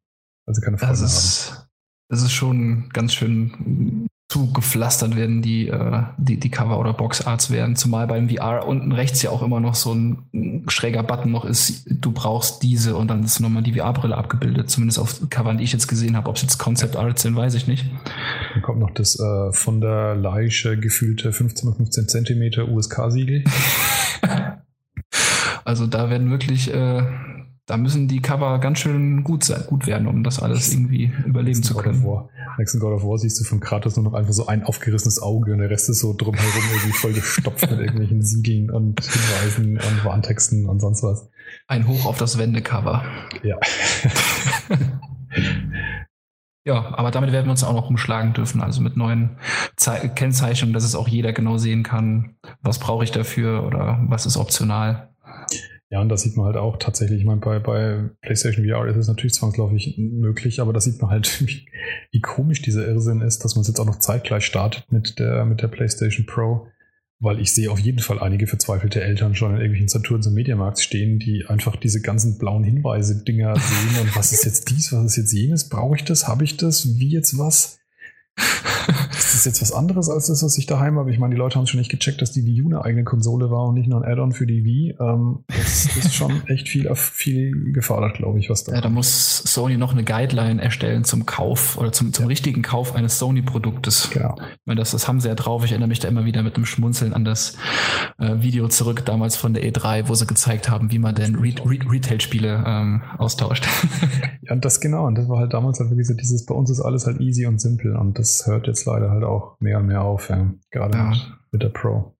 weil sie keine Freunde das ist, haben. Das ist schon ganz schön zugepflastert werden, die, äh, die, die Cover oder Boxarts werden, zumal beim VR unten rechts ja auch immer noch so ein schräger Button noch ist, du brauchst diese und dann ist nochmal die VR-Brille abgebildet, zumindest auf Covern, die ich jetzt gesehen habe. Ob es jetzt Concept Arts sind, weiß ich nicht. Dann kommt noch das äh, von der Leiche gefühlte 15 15 Zentimeter USK-Siegel. [laughs] also da werden wirklich äh, da müssen die Cover ganz schön gut sein, gut werden, um das alles irgendwie überleben zu können. Nächsten God of War siehst du von Kratos nur noch einfach so ein aufgerissenes Auge und der Rest ist so drumherum irgendwie voll gestopft mit irgendwelchen Siegeln und Hinweisen und Warntexten und sonst was. Ein Hoch auf das Wendecover. Ja. ja, aber damit werden wir uns auch noch umschlagen dürfen, also mit neuen Ze Kennzeichnungen, dass es auch jeder genau sehen kann, was brauche ich dafür oder was ist optional. Ja, und das sieht man halt auch tatsächlich. Ich meine, bei, bei PlayStation VR ist es natürlich zwangsläufig möglich, aber da sieht man halt, [laughs] wie, wie komisch dieser Irrsinn ist, dass man es jetzt auch noch zeitgleich startet mit der, mit der PlayStation Pro. Weil ich sehe auf jeden Fall einige verzweifelte Eltern schon in irgendwelchen Saturns und Mediamarkts stehen, die einfach diese ganzen blauen Hinweise-Dinger sehen und was ist jetzt dies, was ist jetzt jenes, brauche ich das, habe ich das, wie jetzt was? Ist das jetzt was anderes als das, was ich daheim habe? Ich meine, die Leute haben schon nicht gecheckt, dass die Wii U eine eigene Konsole war und nicht nur ein Add-on für die Wii. Ähm, das ist schon [laughs] echt viel, viel gefordert, glaube ich, was da. Ja, da muss Sony noch eine Guideline erstellen zum Kauf oder zum, zum ja. richtigen Kauf eines Sony-Produktes. Genau. Ich meine, das, das haben sie ja drauf. Ich erinnere mich da immer wieder mit einem Schmunzeln an das äh, Video zurück, damals von der E3, wo sie gezeigt haben, wie man denn Re Re Retail-Spiele ähm, austauscht. ja, und das genau. Und das war halt damals halt wirklich so dieses, bei uns ist alles halt easy und simpel. Und das hört jetzt leider halt auch mehr und mehr auf, ja. gerade ja. mit, der Pro.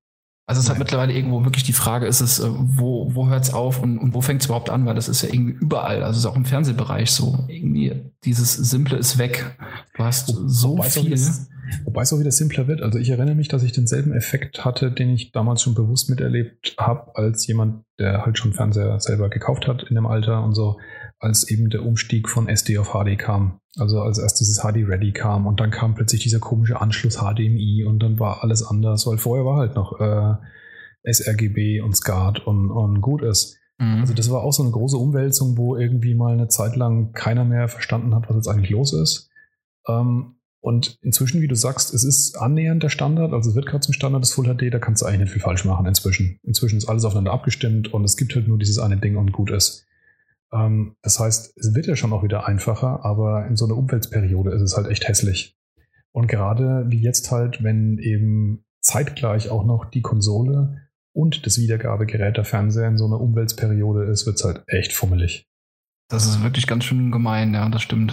Also es ist halt mittlerweile irgendwo wirklich die Frage, ist es, äh, wo, wo hört es auf und, und wo fängt es überhaupt an? Weil das ist ja irgendwie überall, also es ist auch im Fernsehbereich so. Irgendwie dieses Simple ist weg. Du hast so Wobei viel. Ist, Wobei es auch wieder simpler wird. Also ich erinnere mich, dass ich denselben Effekt hatte, den ich damals schon bewusst miterlebt habe, als jemand, der halt schon Fernseher selber gekauft hat in dem Alter und so, als eben der Umstieg von SD auf HD kam. Also als erst dieses HD Ready kam und dann kam plötzlich dieser komische Anschluss HDMI und dann war alles anders, weil vorher war halt noch äh, sRGB und SCART und, und gut ist. Mhm. Also das war auch so eine große Umwälzung, wo irgendwie mal eine Zeit lang keiner mehr verstanden hat, was jetzt eigentlich los ist. Ähm, und inzwischen, wie du sagst, es ist annähernd der Standard, also es wird gerade zum Standard des Full HD, da kannst du eigentlich nicht viel falsch machen inzwischen. Inzwischen ist alles aufeinander abgestimmt und es gibt halt nur dieses eine Ding und gut ist. Ähm, das heißt, es wird ja schon auch wieder einfacher, aber in so einer Umweltperiode ist es halt echt hässlich. Und gerade wie jetzt halt, wenn eben zeitgleich auch noch die Konsole und das Wiedergabegerät der Fernseher in so einer Umweltperiode ist, wird es halt echt fummelig. Das ist wirklich ganz schön gemein, ja, das stimmt.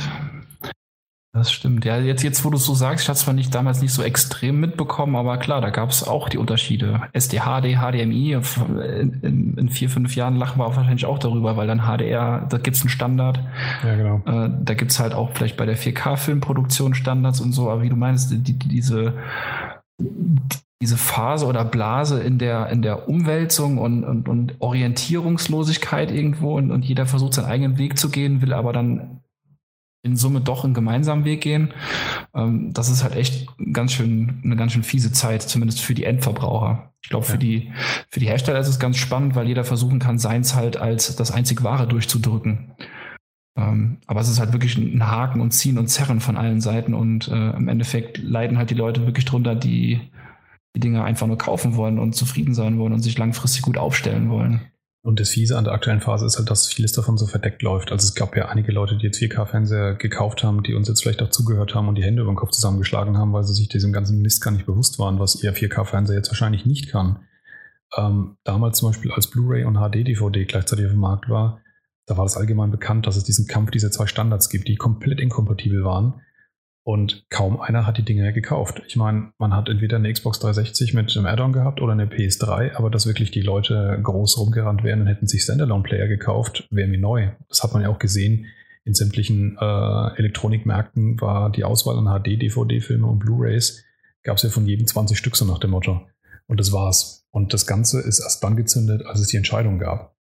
Das stimmt. Ja, jetzt, jetzt wo du es so sagst, ich hatte zwar nicht damals nicht so extrem mitbekommen, aber klar, da gab es auch die Unterschiede. SDHD, HDMI, in, in, in, vier, fünf Jahren lachen wir auch wahrscheinlich auch darüber, weil dann HDR, da gibt es einen Standard. Ja, genau. Äh, da gibt es halt auch vielleicht bei der 4K-Filmproduktion Standards und so, aber wie du meinst, die, die, diese, diese Phase oder Blase in der, in der Umwälzung und, und, und Orientierungslosigkeit irgendwo und, und jeder versucht seinen eigenen Weg zu gehen, will aber dann in Summe doch einen gemeinsamen Weg gehen. Ähm, das ist halt echt ganz schön, eine ganz schön fiese Zeit, zumindest für die Endverbraucher. Ich glaube, ja. für, die, für die Hersteller ist es ganz spannend, weil jeder versuchen kann, seins halt als das einzig Wahre durchzudrücken. Ähm, aber es ist halt wirklich ein Haken und Ziehen und Zerren von allen Seiten und äh, im Endeffekt leiden halt die Leute wirklich drunter, die die Dinge einfach nur kaufen wollen und zufrieden sein wollen und sich langfristig gut aufstellen wollen. Und das Fiese an der aktuellen Phase ist halt, dass vieles davon so verdeckt läuft. Also es gab ja einige Leute, die jetzt 4K-Fernseher gekauft haben, die uns jetzt vielleicht auch zugehört haben und die Hände über den Kopf zusammengeschlagen haben, weil sie sich diesem ganzen Mist gar nicht bewusst waren, was ihr 4K-Fernseher jetzt wahrscheinlich nicht kann. Ähm, damals zum Beispiel als Blu-ray und HD-DVD gleichzeitig auf dem Markt war, da war das allgemein bekannt, dass es diesen Kampf dieser zwei Standards gibt, die komplett inkompatibel waren. Und kaum einer hat die Dinge gekauft. Ich meine, man hat entweder eine Xbox 360 mit einem Add-on gehabt oder eine PS3, aber dass wirklich die Leute groß rumgerannt wären und hätten sich Standalone-Player gekauft, wäre mir neu. Das hat man ja auch gesehen. In sämtlichen äh, Elektronikmärkten war die Auswahl an HD-DVD-Filme und Blu-rays, gab es ja von jedem 20 Stück so nach dem Motto. Und das war's. Und das Ganze ist erst dann gezündet, als es die Entscheidung gab.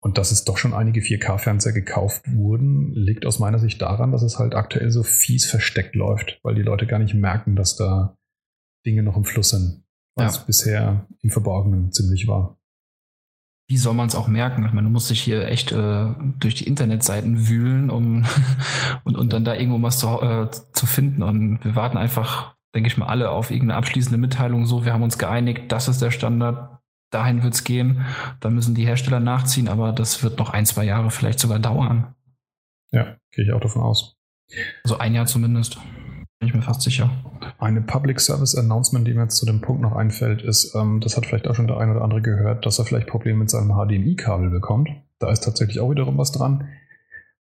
Und dass es doch schon einige 4K-Fernseher gekauft wurden, liegt aus meiner Sicht daran, dass es halt aktuell so fies versteckt läuft, weil die Leute gar nicht merken, dass da Dinge noch im Fluss sind, was ja. bisher im Verborgenen ziemlich war. Wie soll man es auch merken? Ich meine, du musst dich hier echt äh, durch die Internetseiten wühlen, um [laughs] und, und dann da irgendwo was zu, äh, zu finden. Und wir warten einfach, denke ich mal, alle auf irgendeine abschließende Mitteilung. So, wir haben uns geeinigt, das ist der Standard, dahin wird es gehen. Da müssen die Hersteller nachziehen, aber das wird noch ein, zwei Jahre vielleicht sogar dauern. Ja, gehe ich auch davon aus. Also ein Jahr zumindest. Bin ich mir fast sicher. Eine Public Service Announcement, die mir jetzt zu dem Punkt noch einfällt, ist, ähm, das hat vielleicht auch schon der ein oder andere gehört, dass er vielleicht Probleme mit seinem HDMI-Kabel bekommt. Da ist tatsächlich auch wiederum was dran.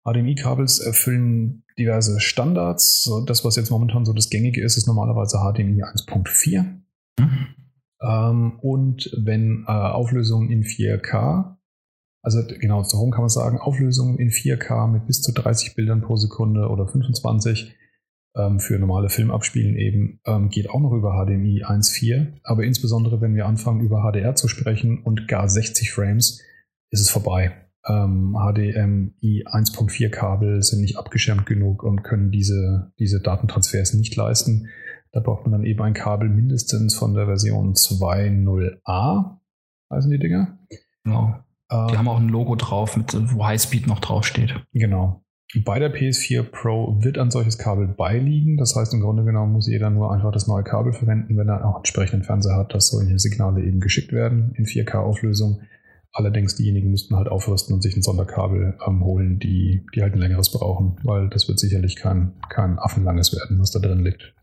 HDMI-Kabels erfüllen diverse Standards. Das, was jetzt momentan so das Gängige ist, ist normalerweise HDMI 1.4. Mhm. Ähm, und wenn äh, Auflösungen in 4K, also genau, so rum kann man sagen, Auflösungen in 4K mit bis zu 30 Bildern pro Sekunde oder 25 ähm, für normale Filmabspielen eben, ähm, geht auch noch über HDMI 1.4. Aber insbesondere, wenn wir anfangen, über HDR zu sprechen und gar 60 Frames, ist es vorbei. Ähm, HDMI 1.4 Kabel sind nicht abgeschirmt genug und können diese, diese Datentransfers nicht leisten. Da braucht man dann eben ein Kabel mindestens von der Version 2.0a, heißen die Dinger. Genau. Ähm, die haben auch ein Logo drauf, mit, wo Highspeed noch draufsteht. Genau. Bei der PS4 Pro wird ein solches Kabel beiliegen. Das heißt, im Grunde genommen muss jeder nur einfach das neue Kabel verwenden, wenn er auch entsprechenden Fernseher hat, dass solche Signale eben geschickt werden in 4K-Auflösung. Allerdings diejenigen müssten halt aufrüsten und sich ein Sonderkabel ähm, holen, die, die halt ein längeres brauchen, weil das wird sicherlich kein, kein affenlanges werden, was da drin liegt.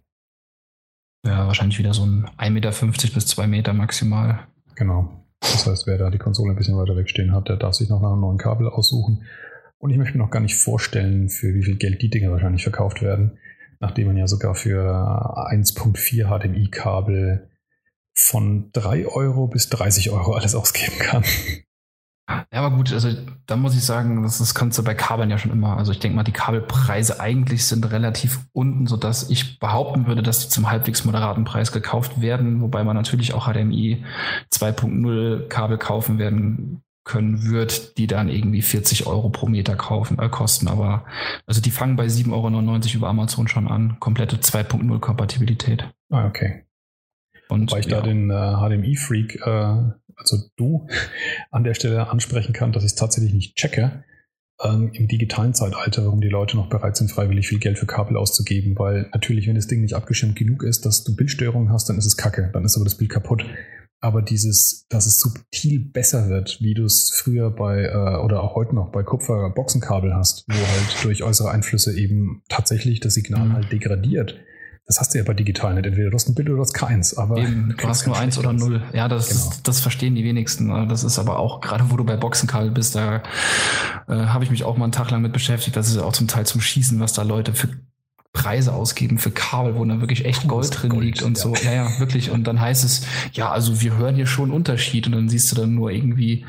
Ja, wahrscheinlich wieder so ein 1,50 Meter bis 2 Meter maximal. Genau. Das heißt, wer da die Konsole ein bisschen weiter wegstehen hat, der darf sich noch nach einem neuen Kabel aussuchen. Und ich möchte mir noch gar nicht vorstellen, für wie viel Geld die Dinge wahrscheinlich verkauft werden, nachdem man ja sogar für 1.4 HDMI-Kabel von 3 Euro bis 30 Euro alles ausgeben kann. Ja, aber gut, also da muss ich sagen, das, das kannst du bei Kabeln ja schon immer. Also ich denke mal, die Kabelpreise eigentlich sind relativ unten, sodass ich behaupten würde, dass die zum halbwegs moderaten Preis gekauft werden, wobei man natürlich auch HDMI 2.0 Kabel kaufen werden können wird, die dann irgendwie 40 Euro pro Meter kaufen, äh, kosten. Aber also die fangen bei 7,99 Euro über Amazon schon an. Komplette 2.0 Kompatibilität. Ah, okay. Und Weil ich ja. da den äh, HDMI-Freak, äh, also du, an der Stelle ansprechen kann, dass ich es tatsächlich nicht checke ähm, im digitalen Zeitalter, warum die Leute noch bereit sind, freiwillig viel Geld für Kabel auszugeben. Weil natürlich, wenn das Ding nicht abgeschirmt genug ist, dass du Bildstörungen hast, dann ist es kacke. Dann ist aber das Bild kaputt. Aber dieses, dass es subtil besser wird, wie du es früher bei äh, oder auch heute noch bei Kupfer-Boxenkabel hast, wo halt durch äußere Einflüsse eben tatsächlich das Signal mhm. halt degradiert. Das hast du ja bei digital nicht. Entweder du hast ein Bild oder du hast keins. Aber Eben, [laughs] du hast nur eins oder null. Ja, das, genau. das verstehen die wenigsten. Das ist aber auch, gerade wo du bei Boxenkabel bist, da äh, habe ich mich auch mal einen Tag lang mit beschäftigt. Das ist auch zum Teil zum Schießen, was da Leute für Preise ausgeben für Kabel, wo dann wirklich echt Gold drin Gold, liegt und ja. so. Ja, ja, wirklich. Und dann heißt es, ja, also wir hören hier schon Unterschied. Und dann siehst du dann nur irgendwie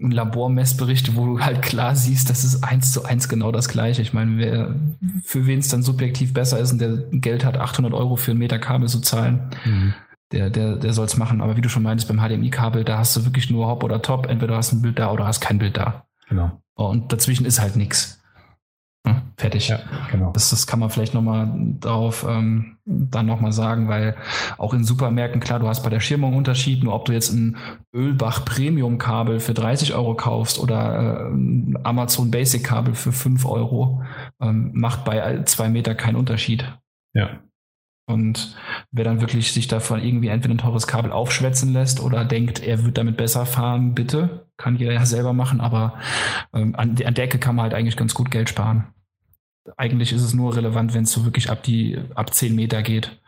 einen Labormessbericht, wo du halt klar siehst, das ist eins zu eins genau das Gleiche. Ich meine, wer, für wen es dann subjektiv besser ist und der Geld hat, 800 Euro für einen Meter Kabel zu zahlen, mhm. der, der, der soll es machen. Aber wie du schon meintest, beim HDMI-Kabel, da hast du wirklich nur Hop oder Top. Entweder hast du ein Bild da oder hast kein Bild da. Genau. Und dazwischen ist halt nichts. Hm, fertig. Ja, genau. Das, das kann man vielleicht nochmal darauf ähm, dann nochmal sagen, weil auch in Supermärkten, klar, du hast bei der Schirmung Unterschied, nur ob du jetzt ein Ölbach Premium Kabel für 30 Euro kaufst oder äh, Amazon Basic Kabel für 5 Euro, ähm, macht bei zwei Meter keinen Unterschied. Ja. Und wer dann wirklich sich davon irgendwie entweder ein teures Kabel aufschwätzen lässt oder denkt, er wird damit besser fahren, bitte, kann jeder ja selber machen, aber ähm, an, an der Ecke kann man halt eigentlich ganz gut Geld sparen. Eigentlich ist es nur relevant, wenn es so wirklich ab die ab 10 Meter geht.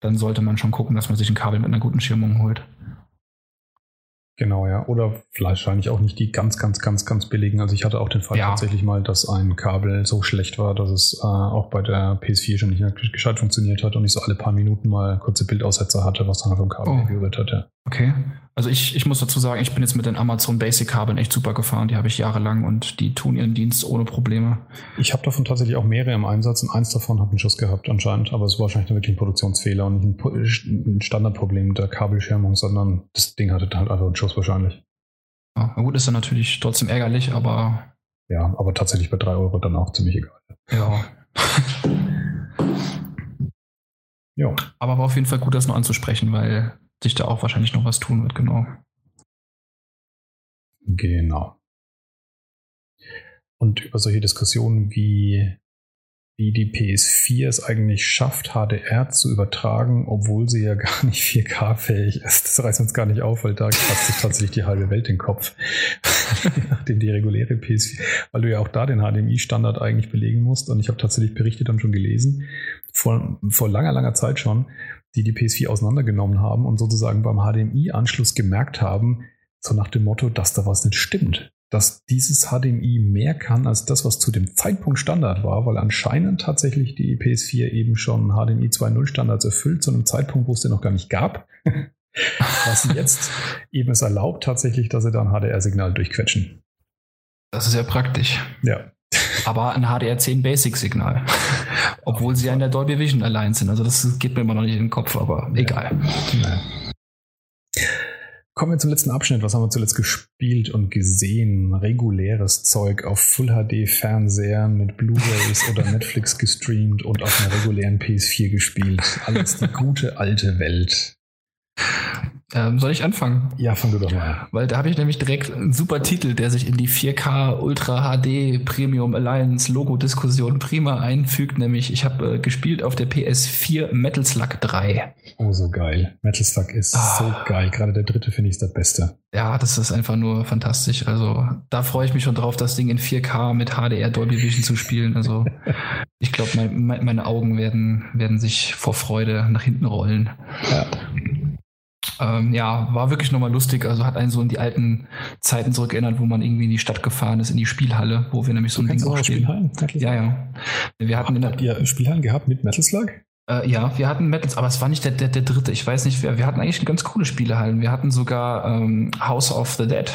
Dann sollte man schon gucken, dass man sich ein Kabel mit einer guten Schirmung holt. Genau, ja. Oder vielleicht wahrscheinlich auch nicht die ganz, ganz, ganz, ganz billigen. Also ich hatte auch den Fall ja. tatsächlich mal, dass ein Kabel so schlecht war, dass es äh, auch bei der PS4 schon nicht mehr gescheit funktioniert hat und ich so alle paar Minuten mal kurze Bildaussetzer hatte, was dann vom Kabel oh. gerührt hat. Ja. Okay. Also ich, ich muss dazu sagen, ich bin jetzt mit den Amazon Basic Kabeln echt super gefahren. Die habe ich jahrelang und die tun ihren Dienst ohne Probleme. Ich habe davon tatsächlich auch mehrere im Einsatz und eins davon hat einen Schuss gehabt anscheinend, aber es war wahrscheinlich wirklich ein Produktionsfehler und nicht ein, Standardproblem der Kabelschirmung, sondern das Ding hatte halt einfach einen Schuss wahrscheinlich. Ja, gut, ist dann natürlich trotzdem ärgerlich, aber. Ja, aber tatsächlich bei drei Euro dann auch ziemlich egal. Ja. [laughs] ja. Aber war auf jeden Fall gut, das noch anzusprechen, weil sich da auch wahrscheinlich noch was tun wird, genau. Genau. Und über solche Diskussionen wie, wie die PS4 es eigentlich schafft, HDR zu übertragen, obwohl sie ja [laughs] gar nicht 4K-fähig ist. Das reißt uns gar nicht auf, weil da kratzt sich tatsächlich die halbe Welt den Kopf. [laughs] Nachdem die reguläre PS4, weil du ja auch da den HDMI-Standard eigentlich belegen musst. Und ich habe tatsächlich Berichte dann schon gelesen, vor, vor langer, langer Zeit schon, die die PS4 auseinandergenommen haben und sozusagen beim HDMI-Anschluss gemerkt haben, so nach dem Motto, dass da was nicht stimmt. Dass dieses HDMI mehr kann als das, was zu dem Zeitpunkt Standard war, weil anscheinend tatsächlich die PS4 eben schon HDMI 2.0 Standards erfüllt, zu einem Zeitpunkt, wo es den noch gar nicht gab. [laughs] was jetzt eben es erlaubt tatsächlich, dass sie da ein HDR-Signal durchquetschen. Das ist ja praktisch. Ja. Aber ein HDR10 Basic-Signal. [laughs] Obwohl sie ja in der Dolby Vision allein sind. Also das geht mir immer noch nicht in den Kopf, aber egal. Ja. Kommen wir zum letzten Abschnitt. Was haben wir zuletzt gespielt und gesehen? Reguläres Zeug auf Full HD Fernsehern mit Blu-rays oder Netflix gestreamt und auf einer regulären PS4 gespielt. Alles die gute alte Welt. Ähm, soll ich anfangen? Ja, fang du doch mal. Weil da habe ich nämlich direkt einen super Titel, der sich in die 4K Ultra HD Premium Alliance Logo Diskussion prima einfügt. Nämlich, ich habe äh, gespielt auf der PS4 Metal Slug 3. Oh, so geil. Metal Slug ist ah. so geil. Gerade der dritte finde ich das Beste. Ja, das ist einfach nur fantastisch. Also da freue ich mich schon drauf, das Ding in 4K mit HDR Dolby Vision zu spielen. Also [laughs] ich glaube, mein, meine Augen werden, werden sich vor Freude nach hinten rollen. Ja ähm, ja, war wirklich nochmal lustig. Also hat einen so in die alten Zeiten zurückerinnert, wo man irgendwie in die Stadt gefahren ist, in die Spielhalle, wo wir nämlich so ein Ding auch spielen. Ja, ja. Wir hatten in der, Habt ihr Spielhallen gehabt mit Metal Slug? Äh, ja, wir hatten Metals, aber es war nicht der, der, der dritte. Ich weiß nicht, wir, wir hatten eigentlich ganz coole Spielehallen. Wir hatten sogar ähm, House of the Dead.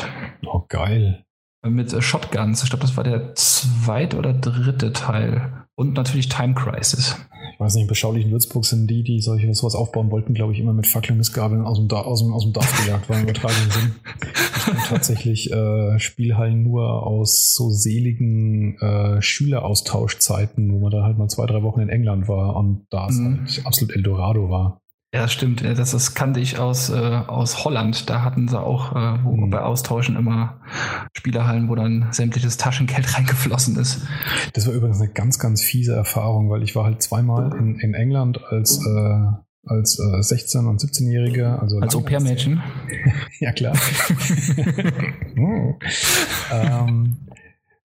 Oh, geil. mit äh, Shotguns. Ich glaube, das war der zweite oder dritte Teil. Und natürlich Time Crisis. Ich weiß nicht, im beschaulichen Würzburg sind die, die solche sowas aufbauen wollten, glaube ich, immer mit Fackeln Missgabeln aus dem, aus dem, aus dem Dorf gejagt, war im übertragenen Sinn. Ich kenne tatsächlich äh, Spielhallen nur aus so seligen äh, Schüleraustauschzeiten, wo man da halt mal zwei, drei Wochen in England war und da es mhm. halt absolut Eldorado war. Ja, stimmt. Das, das kannte ich aus, äh, aus Holland. Da hatten sie auch äh, wo mhm. bei Austauschen immer Spielerhallen, wo dann sämtliches Taschengeld [laughs] reingeflossen ist. Das war übrigens eine ganz, ganz fiese Erfahrung, weil ich war halt zweimal in, in England als, äh, als äh, 16- und 17-Jähriger. Also als Au-pair-Mädchen? [laughs] ja, klar. oh. [laughs] ähm,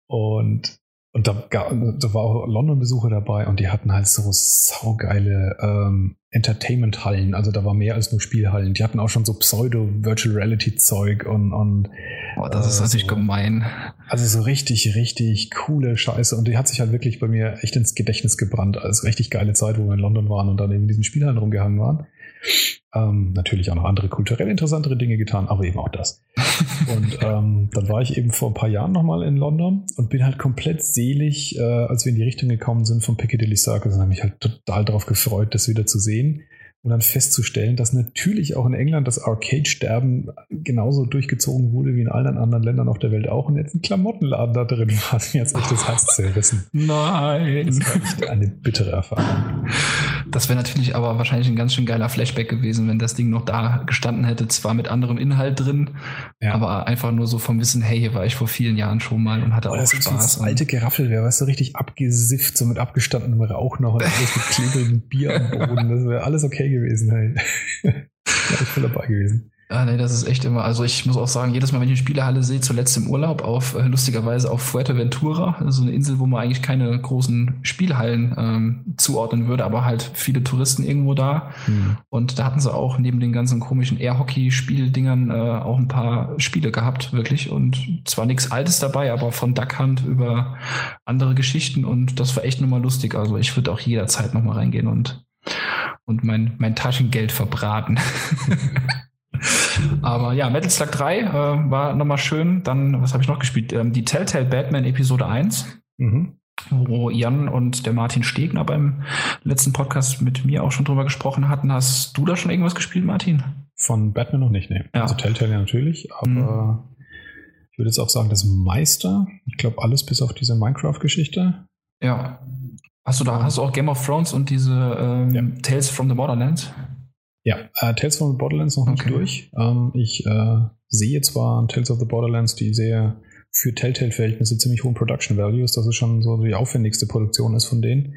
und und da, da war auch London-Besucher dabei und die hatten halt so saugeile ähm, Entertainment-Hallen. Also da war mehr als nur Spielhallen. Die hatten auch schon so Pseudo-Virtual Reality-Zeug und, und Boah, das ist äh, natürlich so, gemein. Also so richtig, richtig coole Scheiße. Und die hat sich halt wirklich bei mir echt ins Gedächtnis gebrannt. Also richtig geile Zeit, wo wir in London waren und dann eben in diesen Spielhallen rumgehangen waren. Ähm, natürlich auch noch andere kulturell interessantere Dinge getan, aber eben auch das. [laughs] und ähm, dann war ich eben vor ein paar Jahren nochmal in London und bin halt komplett selig, äh, als wir in die Richtung gekommen sind vom Piccadilly Circus und habe mich halt total darauf gefreut, das wieder zu sehen und dann festzustellen, dass natürlich auch in England das Arcade-Sterben genauso durchgezogen wurde wie in allen anderen Ländern auf der Welt auch und jetzt ein Klamottenladen da drin war, jetzt echt das Herz zerrissen. Nein. Das war echt eine bittere Erfahrung. Das wäre natürlich aber wahrscheinlich ein ganz schön geiler Flashback gewesen, wenn das Ding noch da gestanden hätte, zwar mit anderem Inhalt drin, ja. aber einfach nur so vom Wissen, hey, hier war ich vor vielen Jahren schon mal und hatte oh, auch das Spaß. So alte Geraffel wäre, weißt du, richtig abgesifft, so mit abgestandenem Rauch noch und [laughs] alles mit klebrigem Bier am Boden. Das wäre alles okay gewesen halt. [laughs] Wäre ich voll dabei gewesen. Ah, nee, das ist echt immer. Also ich muss auch sagen, jedes Mal, wenn ich eine Spielehalle sehe, zuletzt im Urlaub auf äh, lustigerweise auf Fuerteventura, also eine Insel, wo man eigentlich keine großen Spielhallen ähm, zuordnen würde, aber halt viele Touristen irgendwo da. Mhm. Und da hatten sie auch neben den ganzen komischen Air-Hockey-Spieldingern äh, auch ein paar Spiele gehabt, wirklich. Und zwar nichts Altes dabei, aber von Duck Hunt über andere Geschichten und das war echt nochmal lustig. Also ich würde auch jederzeit nochmal reingehen und und mein, mein Taschengeld verbraten. [laughs] Aber ja, Metal Slug 3 äh, war nochmal schön. Dann, was habe ich noch gespielt? Ähm, die Telltale Batman Episode 1. Mhm. Wo Jan und der Martin Stegner beim letzten Podcast mit mir auch schon drüber gesprochen hatten. Hast du da schon irgendwas gespielt, Martin? Von Batman noch nicht, ne. Ja. Also Telltale ja natürlich, aber mhm. ich würde jetzt auch sagen, das Meister. Ich glaube, alles bis auf diese Minecraft-Geschichte. Ja. Hast du da, hast du auch Game of Thrones und diese ähm, ja. Tales from the Borderlands? Ja, äh, Tales from the Borderlands noch nicht okay. durch. Ähm, ich äh, sehe zwar Tales of the Borderlands, die sehr für Telltale-Verhältnisse ziemlich hohen Production Values, dass es schon so die aufwendigste Produktion ist von denen.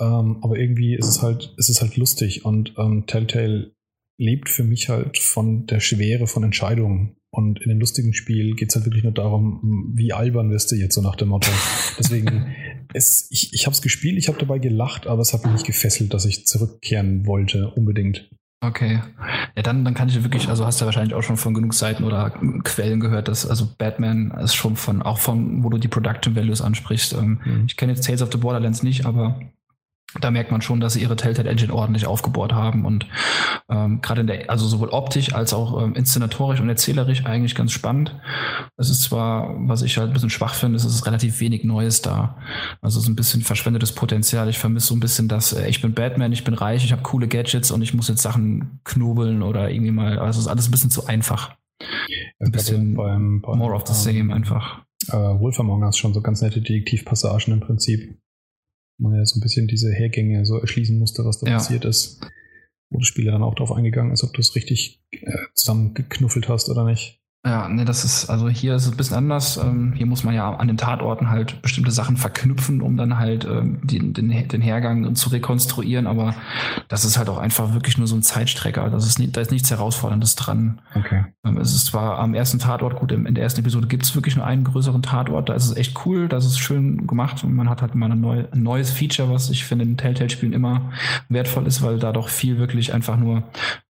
Ähm, aber irgendwie ist es halt, ist es halt lustig und ähm, Telltale lebt für mich halt von der Schwere von Entscheidungen. Und in dem lustigen Spiel geht es halt wirklich nur darum, wie albern wirst du jetzt so nach dem Motto. [laughs] Deswegen, es, ich, ich habe es gespielt, ich habe dabei gelacht, aber es hat mich nicht gefesselt, dass ich zurückkehren wollte, unbedingt. Okay. Ja, dann, dann kann ich wirklich, also hast du ja wahrscheinlich auch schon von genug Seiten oder Quellen gehört, dass also Batman ist schon von, auch von, wo du die Production Values ansprichst. Ähm, mhm. Ich kenne jetzt Tales of the Borderlands nicht, aber da merkt man schon, dass sie ihre Telltale Engine ordentlich aufgebohrt haben und ähm, gerade in der, also sowohl optisch als auch ähm, inszenatorisch und erzählerisch eigentlich ganz spannend. Es ist zwar, was ich halt ein bisschen schwach finde, es ist relativ wenig Neues da. Also es ist ein bisschen verschwendetes Potenzial. Ich vermisse so ein bisschen das, äh, ich bin Batman, ich bin reich, ich habe coole Gadgets und ich muss jetzt Sachen knobeln oder irgendwie mal, also es ist alles ein bisschen zu einfach. Ein bisschen beim, beim, more of the same einfach. Äh, Wolf Among Us schon so ganz nette Detektivpassagen im Prinzip man ja so ein bisschen diese Hergänge so erschließen musste, was da ja. passiert ist. Wo das Spieler dann auch darauf eingegangen ist, ob du es richtig äh, zusammengeknuffelt hast oder nicht. Ja, ne, das ist, also hier ist es ein bisschen anders. Ähm, hier muss man ja an den Tatorten halt bestimmte Sachen verknüpfen, um dann halt ähm, den, den, den Hergang zu rekonstruieren. Aber das ist halt auch einfach wirklich nur so ein Zeitstrecker. Das ist nicht, da ist nichts Herausforderndes dran. Okay. Ähm, es ist zwar am ersten Tatort, gut, in der ersten Episode gibt es wirklich nur einen größeren Tatort. Da ist es echt cool, da ist es schön gemacht und man hat halt mal eine neue, ein neues Feature, was ich finde in Telltale-Spielen immer wertvoll ist, weil da doch viel wirklich einfach nur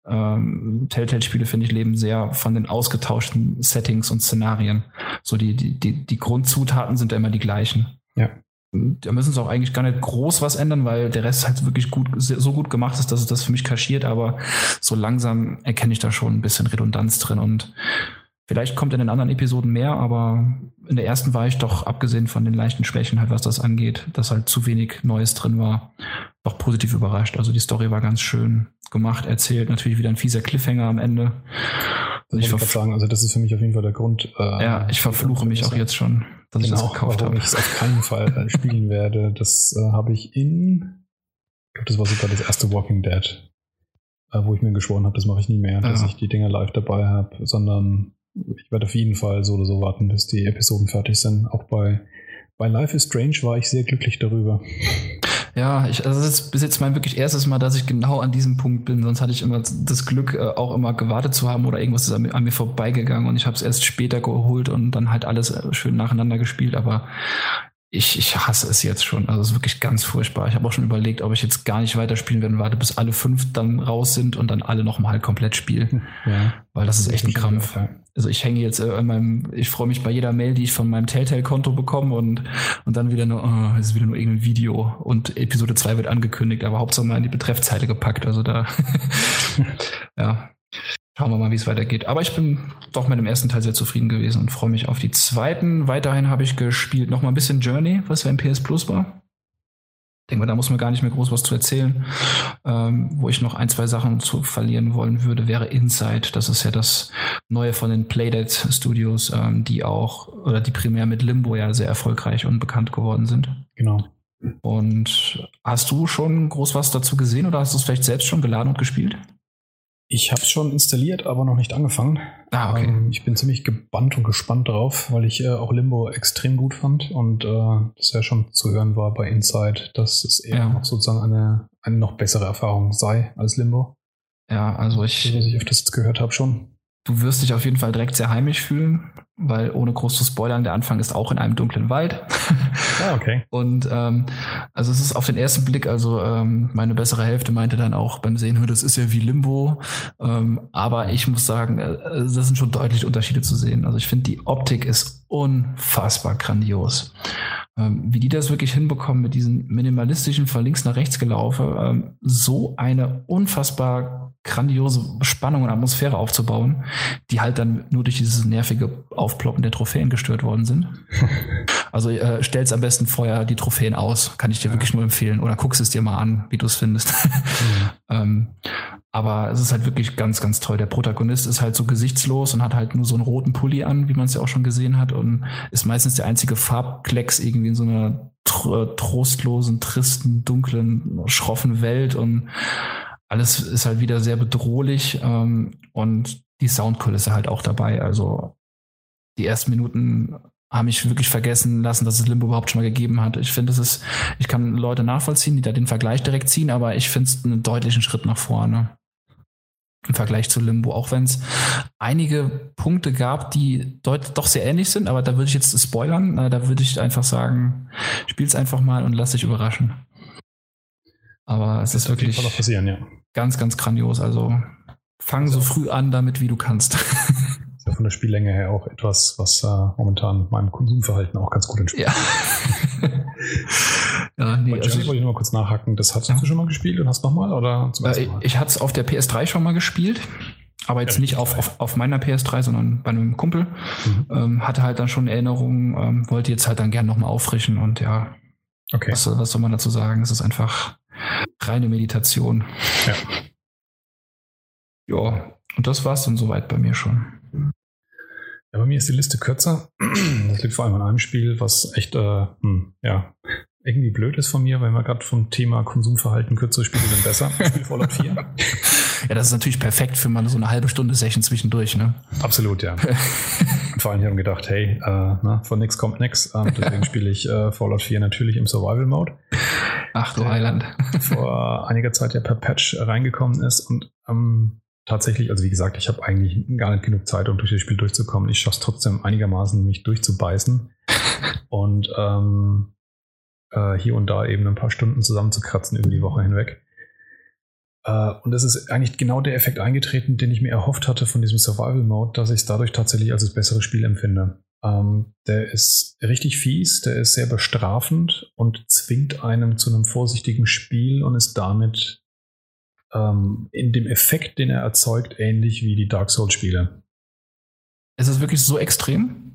ähm, Telltale-Spiele, finde ich, leben sehr von den ausgetauschten Settings und Szenarien. So die, die, die, die Grundzutaten sind ja immer die gleichen. Ja. Da müssen sie auch eigentlich gar nicht groß was ändern, weil der Rest halt wirklich gut, so gut gemacht ist, dass es das für mich kaschiert, aber so langsam erkenne ich da schon ein bisschen Redundanz drin und Vielleicht kommt in den anderen Episoden mehr, aber in der ersten war ich doch, abgesehen von den leichten Schwächen, halt, was das angeht, dass halt zu wenig Neues drin war, doch positiv überrascht. Also die Story war ganz schön gemacht, erzählt. Natürlich wieder ein fieser Cliffhanger am Ende. Also ich wollte sagen, also das ist für mich auf jeden Fall der Grund. Äh, ja, ich verfluche mich auch jetzt schon, dass genau, ich das gekauft habe. ich es auf keinen Fall äh, spielen werde. Das äh, habe ich in, ich glaube, das war sogar das erste Walking Dead, äh, wo ich mir geschworen habe, das mache ich nie mehr, ja. dass ich die Dinger live dabei habe, sondern ich werde auf jeden Fall so oder so warten, bis die Episoden fertig sind. Auch bei, bei Life is Strange war ich sehr glücklich darüber. Ja, ich, also das ist bis jetzt mein wirklich erstes Mal, dass ich genau an diesem Punkt bin. Sonst hatte ich immer das Glück, äh, auch immer gewartet zu haben oder irgendwas ist an mir, an mir vorbeigegangen und ich habe es erst später geholt und dann halt alles äh, schön nacheinander gespielt. Aber ich, ich hasse es jetzt schon. Also es ist wirklich ganz furchtbar. Ich habe auch schon überlegt, ob ich jetzt gar nicht weiterspielen werde, warte, bis alle fünf dann raus sind und dann alle nochmal komplett spielen. Ja. Weil das ist echt ein Krampf. Also ich hänge jetzt äh, in meinem, ich freue mich bei jeder Mail, die ich von meinem Telltale-Konto bekomme und, und dann wieder nur, oh, es ist wieder nur irgendein Video und Episode 2 wird angekündigt, aber Hauptsache mal in die Betreffzeile gepackt. Also da, [laughs] ja. Schauen wir mal, wie es weitergeht. Aber ich bin doch mit dem ersten Teil sehr zufrieden gewesen und freue mich auf die zweiten. Weiterhin habe ich gespielt noch mal ein bisschen Journey, was ja im PS Plus war. Denke mal, da muss man gar nicht mehr groß was zu erzählen. Ähm, wo ich noch ein, zwei Sachen zu verlieren wollen würde, wäre Inside. Das ist ja das Neue von den Playdead Studios, ähm, die auch, oder die primär mit Limbo ja sehr erfolgreich und bekannt geworden sind. Genau. Und hast du schon groß was dazu gesehen oder hast du es vielleicht selbst schon geladen und gespielt? Ich habe es schon installiert, aber noch nicht angefangen. Ah, okay. Ähm, ich bin ziemlich gebannt und gespannt drauf, weil ich äh, auch Limbo extrem gut fand und äh, das ja schon zu hören war bei Inside, dass es eher ja. noch sozusagen eine, eine noch bessere Erfahrung sei als Limbo. Ja, also ich. So, was ich öfters gehört habe schon. Du wirst dich auf jeden Fall direkt sehr heimisch fühlen, weil ohne groß zu spoilern, der Anfang ist auch in einem dunklen Wald. [laughs] Ah, okay. Und ähm, also es ist auf den ersten Blick, also ähm, meine bessere Hälfte meinte dann auch beim Sehen, das ist ja wie Limbo. Ähm, aber ich muss sagen, äh, das sind schon deutlich Unterschiede zu sehen. Also ich finde, die Optik ist unfassbar grandios. Ähm, wie die das wirklich hinbekommen mit diesen minimalistischen von links nach rechts gelaufen, ähm, so eine unfassbar grandiose Spannung und Atmosphäre aufzubauen, die halt dann nur durch dieses nervige Aufploppen der Trophäen gestört worden sind. [laughs] Also äh, stell's am besten vorher die Trophäen aus, kann ich dir ja. wirklich nur empfehlen. Oder guckst es dir mal an, wie du es findest. Mhm. [laughs] ähm, aber es ist halt wirklich ganz, ganz toll. Der Protagonist ist halt so gesichtslos und hat halt nur so einen roten Pulli an, wie man es ja auch schon gesehen hat, und ist meistens der einzige Farbklecks irgendwie in so einer tr trostlosen, tristen, dunklen, schroffen Welt und alles ist halt wieder sehr bedrohlich ähm, und die Soundkulisse halt auch dabei. Also die ersten Minuten haben mich wirklich vergessen lassen, dass es Limbo überhaupt schon mal gegeben hat. Ich finde, es ist, ich kann Leute nachvollziehen, die da den Vergleich direkt ziehen, aber ich finde es einen deutlichen Schritt nach vorne im Vergleich zu Limbo, auch wenn es einige Punkte gab, die deut doch sehr ähnlich sind, aber da würde ich jetzt spoilern, da würde ich einfach sagen, spiel's einfach mal und lass dich überraschen. Aber es ist wirklich ja. ganz, ganz grandios. Also fang so früh an damit, wie du kannst. [laughs] Ist ja von der Spiellänge her auch etwas, was äh, momentan meinem Konsumverhalten auch ganz gut entspricht. Ja. [laughs] ja, nee, also ich wollte nur mal kurz nachhaken. Das hast ja. du schon mal gespielt und hast nochmal oder zum ersten Mal? Ich hatte es auf der PS3 schon mal gespielt. Aber jetzt ja, nicht auf, auf, auf meiner PS3, sondern bei einem Kumpel. Mhm. Ähm, hatte halt dann schon Erinnerungen, ähm, wollte jetzt halt dann gern nochmal auffrischen und ja, okay. was, was soll man dazu sagen? Es ist einfach reine Meditation. Ja. Ja, und das war es dann soweit bei mir schon. Ja, bei mir ist die Liste kürzer. [clears throat] Das liegt vor allem an einem Spiel, was echt, äh, hm, ja, irgendwie blöd ist von mir, weil wir gerade vom Thema Konsumverhalten kürzere Spiele sind besser. Spiel Fallout 4. [laughs] ja, das ist natürlich perfekt für mal so eine halbe Stunde Session zwischendurch, ne? Absolut, ja. [laughs] Und vor allem, ich habe gedacht, hey, äh, na, von nix kommt nix. Ähm, deswegen spiele ich äh, Fallout 4 natürlich im Survival Mode. Ach du Heiland. vor einiger Zeit ja per Patch reingekommen ist und ähm, tatsächlich, also wie gesagt, ich habe eigentlich gar nicht genug Zeit, um durch das Spiel durchzukommen. Ich schaffe es trotzdem einigermaßen, mich durchzubeißen [laughs] und ähm, äh, hier und da eben ein paar Stunden zusammenzukratzen über die Woche hinweg. Äh, und es ist eigentlich genau der Effekt eingetreten, den ich mir erhofft hatte von diesem Survival-Mode, dass ich es dadurch tatsächlich als das bessere Spiel empfinde. Ähm, der ist richtig fies, der ist sehr bestrafend und zwingt einen zu einem vorsichtigen Spiel und ist damit ähm, in dem Effekt, den er erzeugt, ähnlich wie die Dark Souls-Spiele. Ist es wirklich so extrem?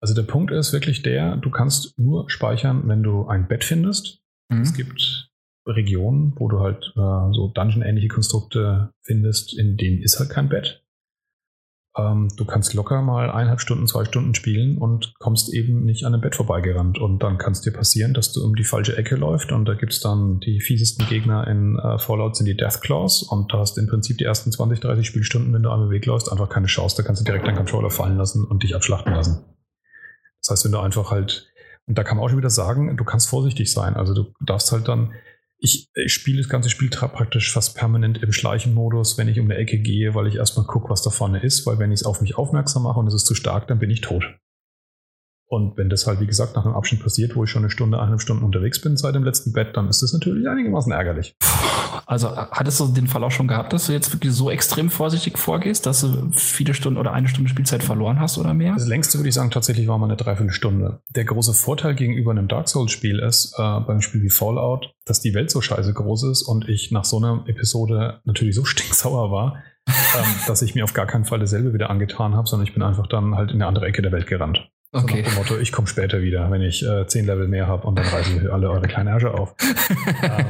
Also der Punkt ist wirklich der, du kannst nur speichern, wenn du ein Bett findest. Mhm. Es gibt Regionen, wo du halt äh, so Dungeon-ähnliche Konstrukte findest, in denen ist halt kein Bett. Ähm, du kannst locker mal eineinhalb Stunden, zwei Stunden spielen und kommst eben nicht an einem Bett vorbeigerannt. Und dann kann es dir passieren, dass du um die falsche Ecke läufst und da gibt es dann die fiesesten Gegner in äh, Fallout sind die Death Claws und da hast im Prinzip die ersten 20, 30 Spielstunden, wenn du einmal wegläufst, einfach keine Chance. Da kannst du direkt deinen Controller fallen lassen und dich abschlachten lassen. Das heißt, wenn du einfach halt, und da kann man auch schon wieder sagen, du kannst vorsichtig sein. Also du darfst halt dann, ich, ich spiele das ganze Spiel praktisch fast permanent im Schleichenmodus, wenn ich um eine Ecke gehe, weil ich erstmal gucke, was da vorne ist, weil wenn ich es auf mich aufmerksam mache und es ist zu stark, dann bin ich tot. Und wenn das halt, wie gesagt, nach einem Abschnitt passiert, wo ich schon eine Stunde, eineinhalb Stunden unterwegs bin seit dem letzten Bett, dann ist das natürlich einigermaßen ärgerlich. Also hattest du den Fall auch schon gehabt, dass du jetzt wirklich so extrem vorsichtig vorgehst, dass du viele Stunden oder eine Stunde Spielzeit verloren hast oder mehr? Das längste würde ich sagen, tatsächlich war mal eine Dreiviertelstunde. Der große Vorteil gegenüber einem Dark Souls-Spiel ist, äh, beim Spiel wie Fallout, dass die Welt so scheiße groß ist und ich nach so einer Episode natürlich so [laughs] stinksauer war, ähm, dass ich mir auf gar keinen Fall dasselbe wieder angetan habe, sondern ich bin einfach dann halt in eine andere Ecke der Welt gerannt. Okay. So Motto, ich komme später wieder, wenn ich äh, zehn Level mehr habe und dann reißen wir alle eure kleinen Ärsche auf. [laughs] ähm,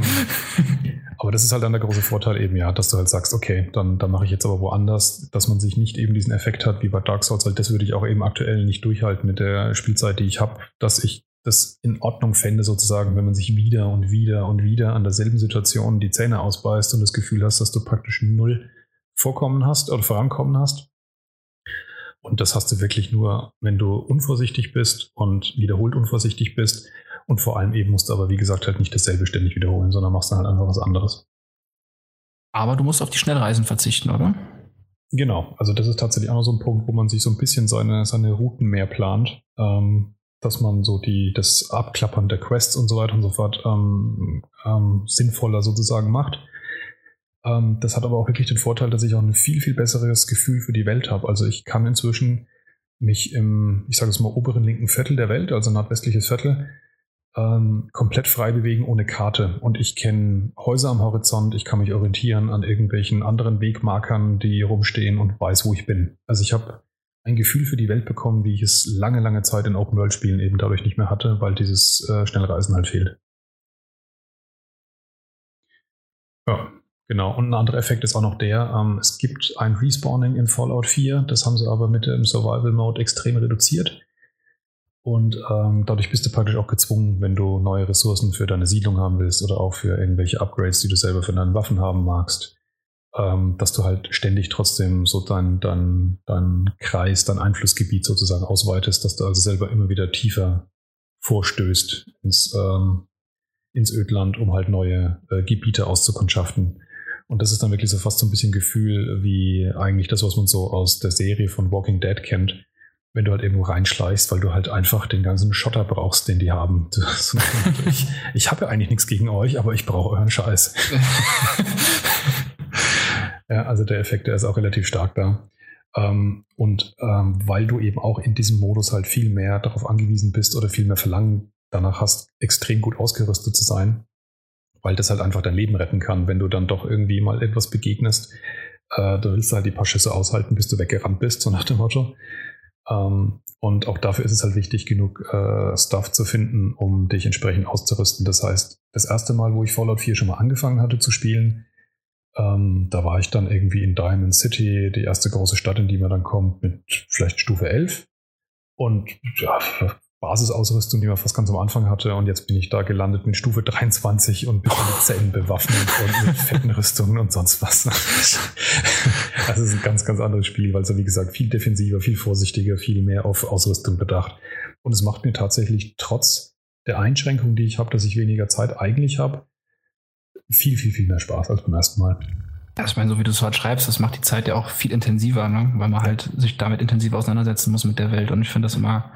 aber das ist halt dann der große Vorteil eben, ja, dass du halt sagst, okay, dann, dann mache ich jetzt aber woanders, dass man sich nicht eben diesen Effekt hat wie bei Dark Souls, weil das würde ich auch eben aktuell nicht durchhalten mit der Spielzeit, die ich habe, dass ich das in Ordnung fände, sozusagen, wenn man sich wieder und wieder und wieder an derselben Situation die Zähne ausbeißt und das Gefühl hast, dass du praktisch null Vorkommen hast oder Vorankommen hast. Und das hast du wirklich nur, wenn du unvorsichtig bist und wiederholt unvorsichtig bist. Und vor allem eben musst du aber, wie gesagt, halt nicht dasselbe ständig wiederholen, sondern machst dann halt einfach was anderes. Aber du musst auf die Schnellreisen verzichten, oder? Genau, also das ist tatsächlich auch noch so ein Punkt, wo man sich so ein bisschen seine, seine Routen mehr plant, ähm, dass man so die, das Abklappern der Quests und so weiter und so fort ähm, ähm, sinnvoller sozusagen macht. Ähm, das hat aber auch wirklich den Vorteil, dass ich auch ein viel, viel besseres Gefühl für die Welt habe. Also ich kann inzwischen mich im, ich sage es mal, oberen linken Viertel der Welt, also nordwestliches Viertel, ähm, komplett frei bewegen ohne Karte. Und ich kenne Häuser am Horizont, ich kann mich orientieren an irgendwelchen anderen Wegmarkern, die rumstehen und weiß, wo ich bin. Also ich habe ein Gefühl für die Welt bekommen, wie ich es lange, lange Zeit in Open-World-Spielen eben dadurch nicht mehr hatte, weil dieses äh, Schnellreisen halt fehlt. Ja, Genau, und ein anderer Effekt ist auch noch der, ähm, es gibt ein Respawning in Fallout 4, das haben sie aber mit dem Survival Mode extrem reduziert. Und ähm, dadurch bist du praktisch auch gezwungen, wenn du neue Ressourcen für deine Siedlung haben willst oder auch für irgendwelche Upgrades, die du selber für deine Waffen haben magst, ähm, dass du halt ständig trotzdem so dein, dein, dein Kreis, dein Einflussgebiet sozusagen ausweitest, dass du also selber immer wieder tiefer vorstößt ins, ähm, ins Ödland, um halt neue äh, Gebiete auszukundschaften. Und das ist dann wirklich so fast so ein bisschen Gefühl wie eigentlich das, was man so aus der Serie von Walking Dead kennt. Wenn du halt irgendwo reinschleichst, weil du halt einfach den ganzen Schotter brauchst, den die haben. [laughs] ich ich habe ja eigentlich nichts gegen euch, aber ich brauche euren Scheiß. [laughs] ja, also der Effekt, der ist auch relativ stark da. Ähm, und ähm, weil du eben auch in diesem Modus halt viel mehr darauf angewiesen bist oder viel mehr Verlangen danach hast, extrem gut ausgerüstet zu sein, weil das halt einfach dein Leben retten kann, wenn du dann doch irgendwie mal etwas begegnest. Äh, du willst halt die paar Schüsse aushalten, bis du weggerannt bist, so nach dem Motto. Ähm, und auch dafür ist es halt wichtig, genug äh, Stuff zu finden, um dich entsprechend auszurüsten. Das heißt, das erste Mal, wo ich Fallout 4 schon mal angefangen hatte zu spielen, ähm, da war ich dann irgendwie in Diamond City, die erste große Stadt, in die man dann kommt, mit vielleicht Stufe 11. Und ja, Basisausrüstung, die man fast ganz am Anfang hatte. Und jetzt bin ich da gelandet mit Stufe 23 und bin mit Zellen bewaffnet und mit fetten Rüstungen und sonst was. [laughs] Das ist ein ganz, ganz anderes Spiel, weil es, wie gesagt, viel defensiver, viel vorsichtiger, viel mehr auf Ausrüstung bedacht. Und es macht mir tatsächlich trotz der Einschränkung, die ich habe, dass ich weniger Zeit eigentlich habe, viel, viel, viel mehr Spaß als beim ersten Mal. Ich meine, so wie du es halt schreibst, das macht die Zeit ja auch viel intensiver, ne? weil man halt sich damit intensiv auseinandersetzen muss mit der Welt. Und ich finde das immer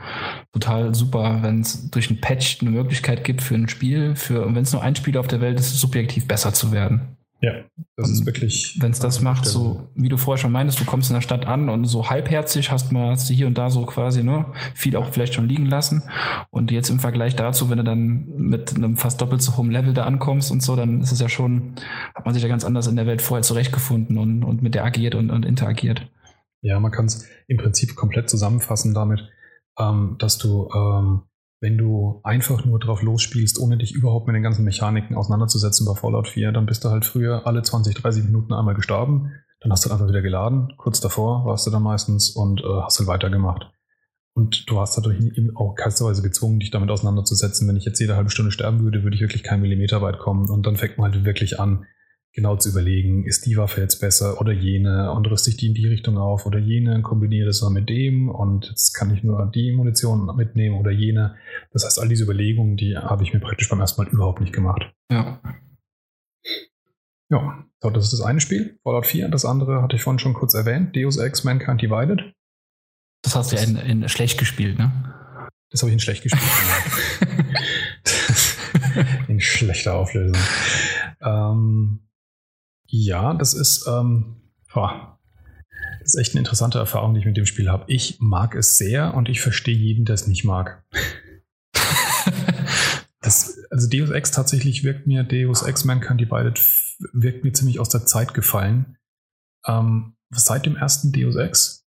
total super, wenn es durch ein Patch eine Möglichkeit gibt für ein Spiel, für, wenn es nur ein Spiel auf der Welt ist, subjektiv besser zu werden. Ja, das ist wirklich. Wenn es das macht, so wie du vorher schon meintest, du kommst in der Stadt an und so halbherzig hast mal hast du hier und da so quasi, ne, viel auch vielleicht schon liegen lassen. Und jetzt im Vergleich dazu, wenn du dann mit einem fast doppelt so hohen Level da ankommst und so, dann ist es ja schon, hat man sich ja ganz anders in der Welt vorher zurechtgefunden und, und mit der agiert und, und interagiert. Ja, man kann es im Prinzip komplett zusammenfassen damit, ähm, dass du, ähm, wenn du einfach nur drauf losspielst, ohne dich überhaupt mit den ganzen Mechaniken auseinanderzusetzen bei Fallout 4, dann bist du halt früher alle 20, 30 Minuten einmal gestorben, dann hast du einfach wieder geladen, kurz davor warst du dann meistens und äh, hast halt weitergemacht. Und du hast dadurch eben auch keinsterweise gezwungen, dich damit auseinanderzusetzen. Wenn ich jetzt jede halbe Stunde sterben würde, würde ich wirklich keinen Millimeter weit kommen. Und dann fängt man halt wirklich an, genau zu überlegen, ist die Waffe jetzt besser oder jene und rüste ich die in die Richtung auf oder jene, kombiniere das mal mit dem und jetzt kann ich nur die Munition mitnehmen oder jene. Das heißt, all diese Überlegungen, die habe ich mir praktisch beim ersten Mal überhaupt nicht gemacht. Ja. Ja, so, das ist das eine Spiel, Fallout 4. Das andere hatte ich vorhin schon kurz erwähnt, Deus Ex Mankind Divided. Das hast du ja in, in schlecht gespielt, ne? Das habe ich in schlecht gespielt. [laughs] in schlechter Auflösung. Ähm, ja, das ist, ähm, boah, das ist echt eine interessante Erfahrung, die ich mit dem Spiel habe. Ich mag es sehr und ich verstehe jeden, der es nicht mag. [laughs] das, also Deus Ex tatsächlich wirkt mir, Deus Ex Mankind Divided wirkt mir ziemlich aus der Zeit gefallen. Ähm, seit dem ersten Deus Ex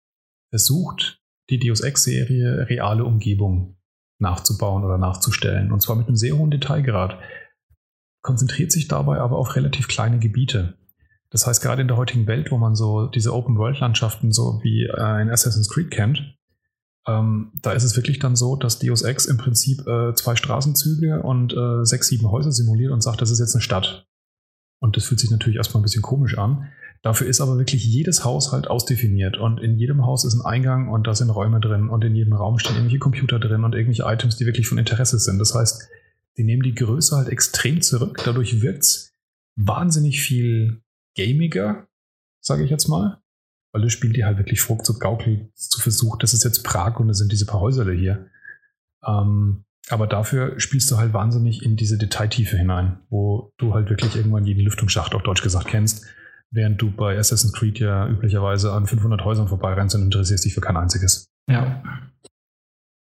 versucht die Deus Ex-Serie reale Umgebung nachzubauen oder nachzustellen. Und zwar mit einem sehr hohen Detailgrad. Konzentriert sich dabei aber auf relativ kleine Gebiete. Das heißt, gerade in der heutigen Welt, wo man so diese Open-World-Landschaften so wie äh, in Assassin's Creed kennt, ähm, da ist es wirklich dann so, dass Deus Ex im Prinzip äh, zwei Straßenzüge und äh, sechs, sieben Häuser simuliert und sagt, das ist jetzt eine Stadt. Und das fühlt sich natürlich erstmal ein bisschen komisch an. Dafür ist aber wirklich jedes Haus halt ausdefiniert und in jedem Haus ist ein Eingang und da sind Räume drin und in jedem Raum stehen irgendwelche Computer drin und irgendwelche Items, die wirklich von Interesse sind. Das heißt, die nehmen die Größe halt extrem zurück. Dadurch wirkt es wahnsinnig viel gamiger, sage ich jetzt mal. Weil das dir halt wirklich vor zu gaukeln, zu versuchen, das ist jetzt Prag und das sind diese paar Häuserle hier. Ähm, aber dafür spielst du halt wahnsinnig in diese Detailtiefe hinein, wo du halt wirklich irgendwann jeden Lüftungsschacht auf Deutsch gesagt kennst während du bei Assassin's Creed ja üblicherweise an 500 Häusern vorbeirennst und interessierst dich für kein einziges. Ja.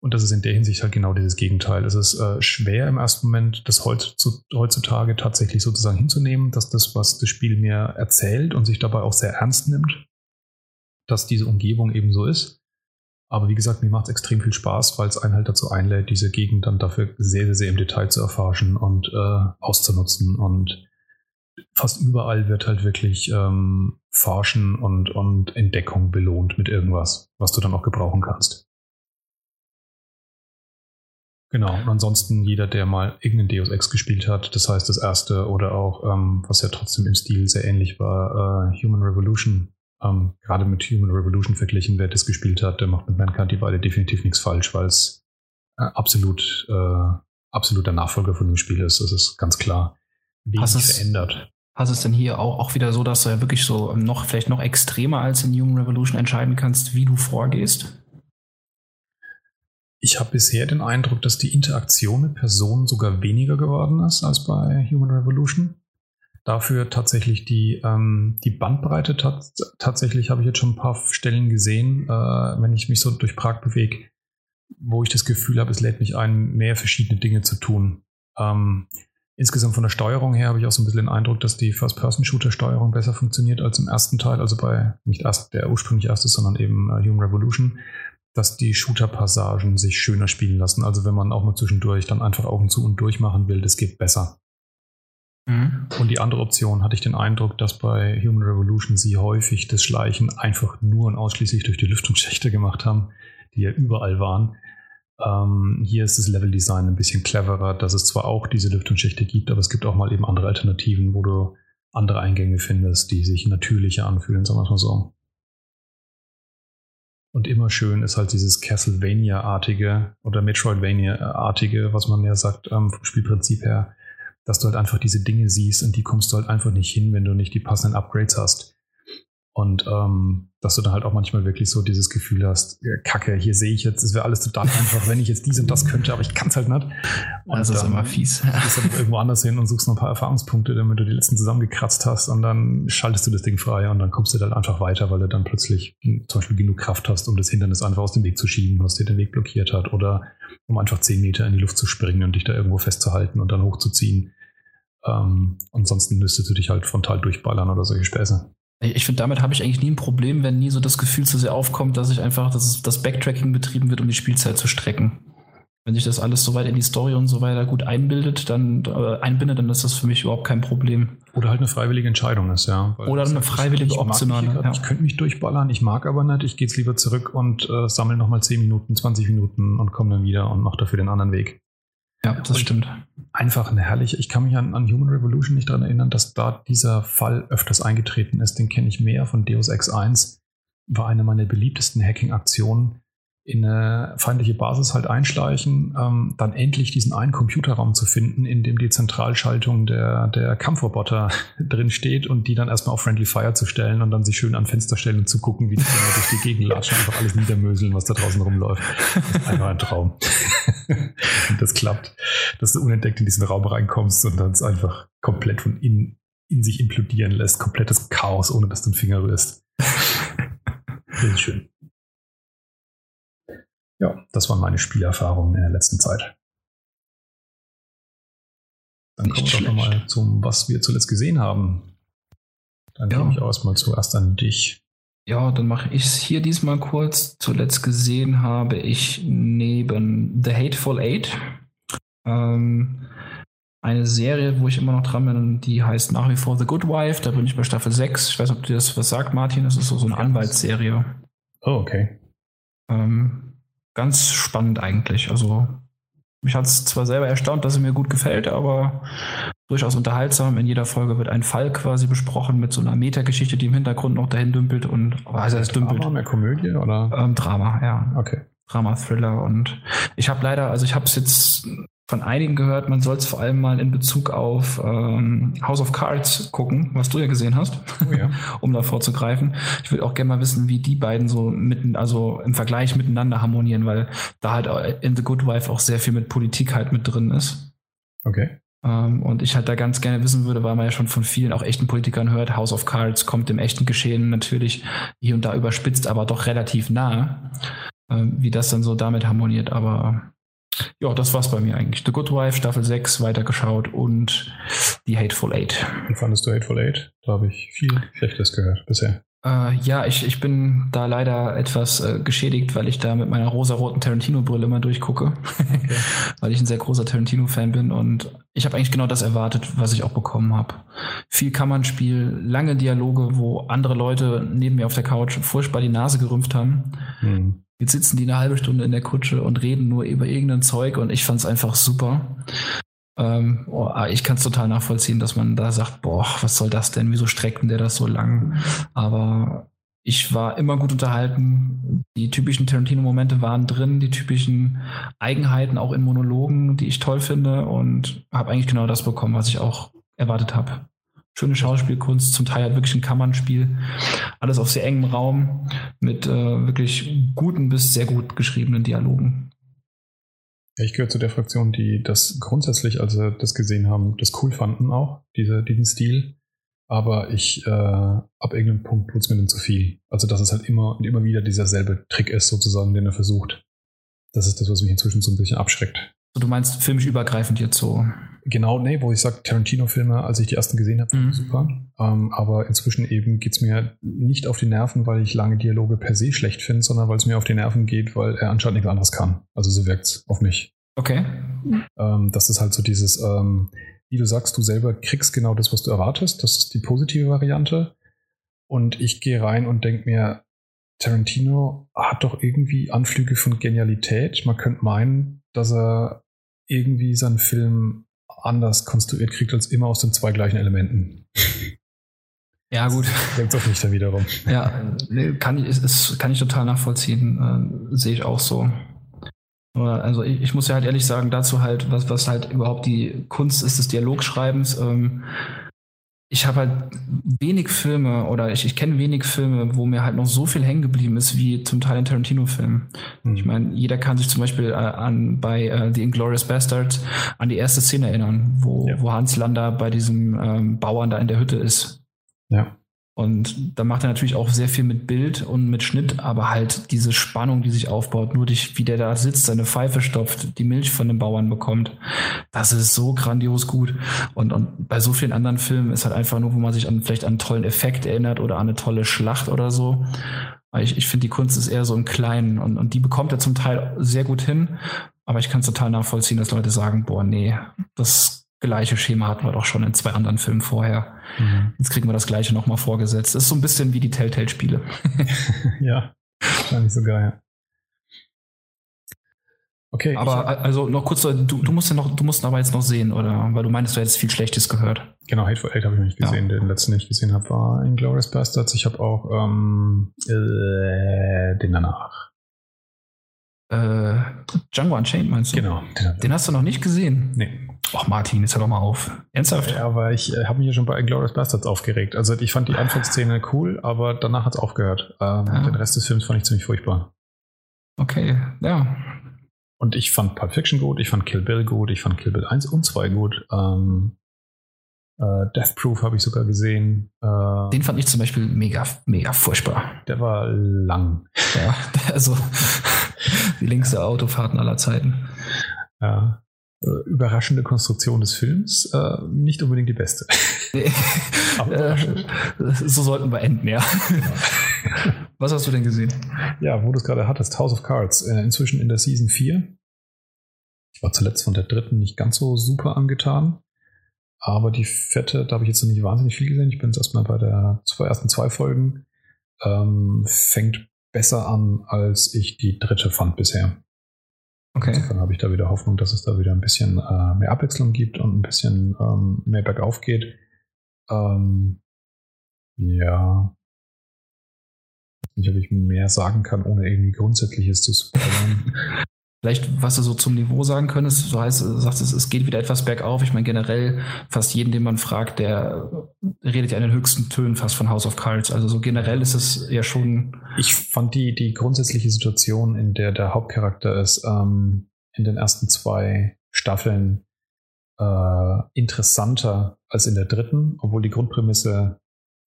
Und das ist in der Hinsicht halt genau dieses Gegenteil. Es ist äh, schwer im ersten Moment, das heutzutage tatsächlich sozusagen hinzunehmen, dass das, was das Spiel mir erzählt und sich dabei auch sehr ernst nimmt, dass diese Umgebung eben so ist. Aber wie gesagt, mir macht es extrem viel Spaß, weil es einen halt dazu einlädt, diese Gegend dann dafür sehr, sehr, sehr im Detail zu erforschen und äh, auszunutzen und fast überall wird halt wirklich ähm, Forschen und, und Entdeckung belohnt mit irgendwas, was du dann auch gebrauchen kannst. Genau, und ansonsten jeder, der mal irgendeinen Deus Ex gespielt hat, das heißt das erste oder auch, ähm, was ja trotzdem im Stil sehr ähnlich war, äh, Human Revolution, ähm, gerade mit Human Revolution verglichen, wer das gespielt hat, der macht mit Mankind die beide definitiv nichts falsch, weil es äh, absolut, äh, absoluter Nachfolger von dem Spiel ist, das ist ganz klar wenig verändert. Hast es denn hier auch, auch wieder so, dass du ja wirklich so noch, vielleicht noch extremer als in Human Revolution entscheiden kannst, wie du vorgehst? Ich habe bisher den Eindruck, dass die Interaktion mit Personen sogar weniger geworden ist als bei Human Revolution. Dafür tatsächlich die, ähm, die Bandbreite, tat, tatsächlich habe ich jetzt schon ein paar Stellen gesehen, äh, wenn ich mich so durch Prag bewege, wo ich das Gefühl habe, es lädt mich ein, mehr verschiedene Dinge zu tun. Ähm, Insgesamt von der Steuerung her habe ich auch so ein bisschen den Eindruck, dass die First-Person-Shooter-Steuerung besser funktioniert als im ersten Teil, also bei nicht erst der ursprünglich erste, sondern eben äh, Human Revolution, dass die Shooter-Passagen sich schöner spielen lassen. Also wenn man auch mal zwischendurch dann einfach Augen zu und durch machen will, das geht besser. Mhm. Und die andere Option hatte ich den Eindruck, dass bei Human Revolution sie häufig das Schleichen einfach nur und ausschließlich durch die Lüftungsschächte gemacht haben, die ja überall waren ähm, hier ist das Leveldesign ein bisschen cleverer, dass es zwar auch diese Lüftungsschächte gibt, aber es gibt auch mal eben andere Alternativen, wo du andere Eingänge findest, die sich natürlicher anfühlen, sagen wir mal so. Und immer schön ist halt dieses Castlevania-artige oder Metroidvania-artige, was man ja sagt, ähm, vom Spielprinzip her, dass du halt einfach diese Dinge siehst und die kommst du halt einfach nicht hin, wenn du nicht die passenden Upgrades hast. Und ähm, dass du dann halt auch manchmal wirklich so dieses Gefühl hast, ja, Kacke, hier sehe ich jetzt, es wäre alles total einfach, wenn ich jetzt dies und das könnte, aber ich kann es halt nicht. Und das ist immer fies. Gehst dann irgendwo anders hin und suchst noch ein paar Erfahrungspunkte, damit du die letzten zusammengekratzt hast und dann schaltest du das Ding frei und dann kommst du dann einfach weiter, weil du dann plötzlich zum Beispiel genug Kraft hast, um das Hindernis einfach aus dem Weg zu schieben, was dir den Weg blockiert hat oder um einfach zehn Meter in die Luft zu springen und dich da irgendwo festzuhalten und dann hochzuziehen. Ähm, ansonsten müsstest du dich halt frontal durchballern oder solche Späße. Ich finde, damit habe ich eigentlich nie ein Problem, wenn nie so das Gefühl zu sehr aufkommt, dass ich einfach, dass das Backtracking betrieben wird, um die Spielzeit zu strecken. Wenn sich das alles so weit in die Story und so weiter gut einbildet, dann äh, einbindet, dann ist das für mich überhaupt kein Problem. Oder halt eine freiwillige Entscheidung ist, ja. Weil Oder eine freiwillige optionale. Ich, ja. ich könnte mich durchballern, ich mag aber nicht, ich gehe jetzt lieber zurück und äh, sammle nochmal 10 Minuten, 20 Minuten und komme dann wieder und mache dafür den anderen Weg. Ja, das und stimmt. Einfach eine herrliche, ich kann mich an, an Human Revolution nicht daran erinnern, dass da dieser Fall öfters eingetreten ist. Den kenne ich mehr von Deus Ex 1. War eine meiner beliebtesten Hacking-Aktionen in eine feindliche Basis halt einschleichen, ähm, dann endlich diesen einen Computerraum zu finden, in dem die Zentralschaltung der, der Kampfroboter [laughs] drin steht und die dann erstmal auf Friendly Fire zu stellen und dann sich schön an Fenster stellen und zu gucken, wie die Dinger durch die Gegend latschen, einfach alles niedermöseln, was da draußen rumläuft. Das ist einfach ein Traum. [laughs] das klappt, dass du unentdeckt in diesen Raum reinkommst und dann es einfach komplett von innen in sich implodieren lässt. Komplettes Chaos, ohne dass du einen Finger rührst. Das ist schön. Ja, das waren meine Spielerfahrungen in der letzten Zeit. Dann Nicht kommen wir doch nochmal zum, was wir zuletzt gesehen haben. Dann ja. komme ich auch erstmal zuerst an dich. Ja, dann mache ich es hier diesmal kurz. Zuletzt gesehen habe ich neben The Hateful Eight ähm, eine Serie, wo ich immer noch dran bin, die heißt nach wie vor The Good Wife. Da bin ich bei Staffel 6. Ich weiß nicht, ob dir das was sagt, Martin. Das ist so, so eine Anwaltsserie. Oh, okay. Ähm, ganz spannend eigentlich. Also mich hat es zwar selber erstaunt, dass es mir gut gefällt, aber durchaus unterhaltsam. In jeder Folge wird ein Fall quasi besprochen mit so einer Metageschichte, die im Hintergrund noch dahin dümpelt und also es dümpelt. Drama, mehr Komödie oder? Ähm, Drama, ja. Okay. Drama, Thriller und ich habe leider, also ich habe es jetzt von einigen gehört, man soll es vor allem mal in Bezug auf ähm, House of Cards gucken, was du ja gesehen hast, oh ja. [laughs] um da vorzugreifen. Ich würde auch gerne mal wissen, wie die beiden so mitten, also im Vergleich miteinander harmonieren, weil da halt in The Good Wife auch sehr viel mit Politik halt mit drin ist. Okay. Ähm, und ich halt da ganz gerne wissen würde, weil man ja schon von vielen auch echten Politikern hört, House of Cards kommt dem echten Geschehen natürlich hier und da überspitzt, aber doch relativ nah, äh, wie das dann so damit harmoniert. Aber ja, das war's bei mir eigentlich. The Good Wife, Staffel 6 weitergeschaut und The Hateful Eight. Wie fandest du Hateful Eight? Da habe ich viel Schlechtes gehört bisher. Äh, ja, ich, ich bin da leider etwas äh, geschädigt, weil ich da mit meiner rosaroten Tarantino-Brille immer durchgucke. Okay. [laughs] weil ich ein sehr großer Tarantino-Fan bin und ich habe eigentlich genau das erwartet, was ich auch bekommen habe. Viel Kammernspiel, lange Dialoge, wo andere Leute neben mir auf der Couch furchtbar die Nase gerümpft haben. Hm. Jetzt sitzen die eine halbe Stunde in der Kutsche und reden nur über irgendein Zeug und ich fand es einfach super. Ähm, oh, ah, ich kann es total nachvollziehen, dass man da sagt, boah, was soll das denn? Wieso streckten der das so lang? Aber ich war immer gut unterhalten. Die typischen Tarantino-Momente waren drin, die typischen Eigenheiten auch in Monologen, die ich toll finde und habe eigentlich genau das bekommen, was ich auch erwartet habe schöne Schauspielkunst, zum Teil halt wirklich ein Kammernspiel. Alles auf sehr engem Raum mit äh, wirklich guten bis sehr gut geschriebenen Dialogen. Ich gehöre zu der Fraktion, die das grundsätzlich, als sie das gesehen haben, das cool fanden auch, diese, diesen Stil. Aber ich, äh, ab irgendeinem Punkt tut es mir dann zu viel. Also, dass es halt immer und immer wieder dieser selbe Trick ist, sozusagen, den er versucht. Das ist das, was mich inzwischen so ein bisschen abschreckt. Du meinst filmisch übergreifend jetzt so? Genau, nee, wo ich sage, Tarantino-Filme, als ich die ersten gesehen habe, mhm. super. Ähm, aber inzwischen eben geht es mir nicht auf die Nerven, weil ich lange Dialoge per se schlecht finde, sondern weil es mir auf die Nerven geht, weil er anscheinend nichts anderes kann. Also so wirkt es auf mich. Okay. Ähm, das ist halt so dieses, ähm, wie du sagst, du selber kriegst genau das, was du erwartest. Das ist die positive Variante. Und ich gehe rein und denke mir, Tarantino hat doch irgendwie Anflüge von Genialität. Man könnte meinen, dass er irgendwie seinen Film anders konstruiert kriegt als immer aus den zwei gleichen Elementen. [laughs] Ja, gut. Denkt doch nicht da wiederum. Ja, kann ich, ist, kann ich total nachvollziehen. Äh, Sehe ich auch so. Also ich, ich, muss ja halt ehrlich sagen, dazu halt, was, was halt überhaupt die Kunst ist des Dialogschreibens. Ähm, ich habe halt wenig Filme oder ich, ich kenne wenig Filme, wo mir halt noch so viel hängen geblieben ist wie zum Teil in Tarantino-Filmen. Mhm. Ich meine, jeder kann sich zum Beispiel äh, an bei äh, The Inglorious Bastards an die erste Szene erinnern, wo, ja. wo Hans Lander bei diesem ähm, Bauern da in der Hütte ist. Ja. Und da macht er natürlich auch sehr viel mit Bild und mit Schnitt, aber halt diese Spannung, die sich aufbaut, nur durch, wie der da sitzt, seine Pfeife stopft, die Milch von den Bauern bekommt, das ist so grandios gut. Und, und bei so vielen anderen Filmen ist halt einfach nur, wo man sich an, vielleicht an einen tollen Effekt erinnert oder an eine tolle Schlacht oder so. Ich, ich finde, die Kunst ist eher so im Kleinen und, und die bekommt er zum Teil sehr gut hin. Aber ich kann es total nachvollziehen, dass Leute sagen, boah, nee, das gleiche Schema hatten wir doch schon in zwei anderen Filmen vorher. Mhm. Jetzt kriegen wir das gleiche nochmal vorgesetzt. Das ist so ein bisschen wie die Telltale-Spiele. [laughs] ja, gar nicht so geil. Okay. Aber also noch kurz, du, du musst ja noch, du musst aber jetzt noch sehen, oder? Weil du meinst, du hättest viel Schlechtes gehört. Genau, Hateful Eight habe ich noch nicht gesehen. Ja. Den letzten, den ich gesehen habe, war Inglourious Bastards. Ich habe auch ähm, äh, den danach. Äh, Django Unchained meinst du? Genau. Den, den hast du noch nicht gesehen? Nee. Ach Martin, jetzt hör doch mal auf. Ernsthaft? Ja, aber ich äh, habe mich ja schon bei Inglourious Bastards aufgeregt. Also ich fand die Anfangsszene cool, aber danach hat es aufgehört. Ähm, ja. Den Rest des Films fand ich ziemlich furchtbar. Okay, ja. Und ich fand Pulp Fiction gut, ich fand Kill Bill gut, ich fand Kill Bill 1 und 2 gut. Ähm, äh, Death Proof habe ich sogar gesehen. Äh, Den fand ich zum Beispiel mega, mega furchtbar. Der war lang. Ja, [laughs] also die längste Autofahrten aller Zeiten. Ja. Äh, überraschende Konstruktion des Films, äh, nicht unbedingt die beste. [laughs] äh, so sollten wir enden, ja. [laughs] Was hast du denn gesehen? Ja, wo du es gerade hattest, House of Cards, äh, inzwischen in der Season 4. Ich war zuletzt von der dritten nicht ganz so super angetan. Aber die Fette, da habe ich jetzt noch nicht wahnsinnig viel gesehen. Ich bin jetzt erstmal bei der zwei, ersten zwei Folgen. Ähm, fängt besser an, als ich die dritte fand bisher. Okay. Insofern habe ich da wieder Hoffnung, dass es da wieder ein bisschen äh, mehr Abwechslung gibt und ein bisschen ähm, mehr bergauf geht. Ähm, ja. Ich weiß nicht, ob ich mehr sagen kann, ohne irgendwie Grundsätzliches zu spoilern. [laughs] [laughs] Vielleicht, was du so zum Niveau sagen könntest, so heißt, sagst es, es geht wieder etwas bergauf. Ich meine, generell fast jeden, den man fragt, der redet ja in den höchsten Tönen fast von House of Cards. Also so generell ist es ja schon. Ich fand die, die grundsätzliche Situation, in der der Hauptcharakter ist, ähm, in den ersten zwei Staffeln äh, interessanter als in der dritten, obwohl die Grundprämisse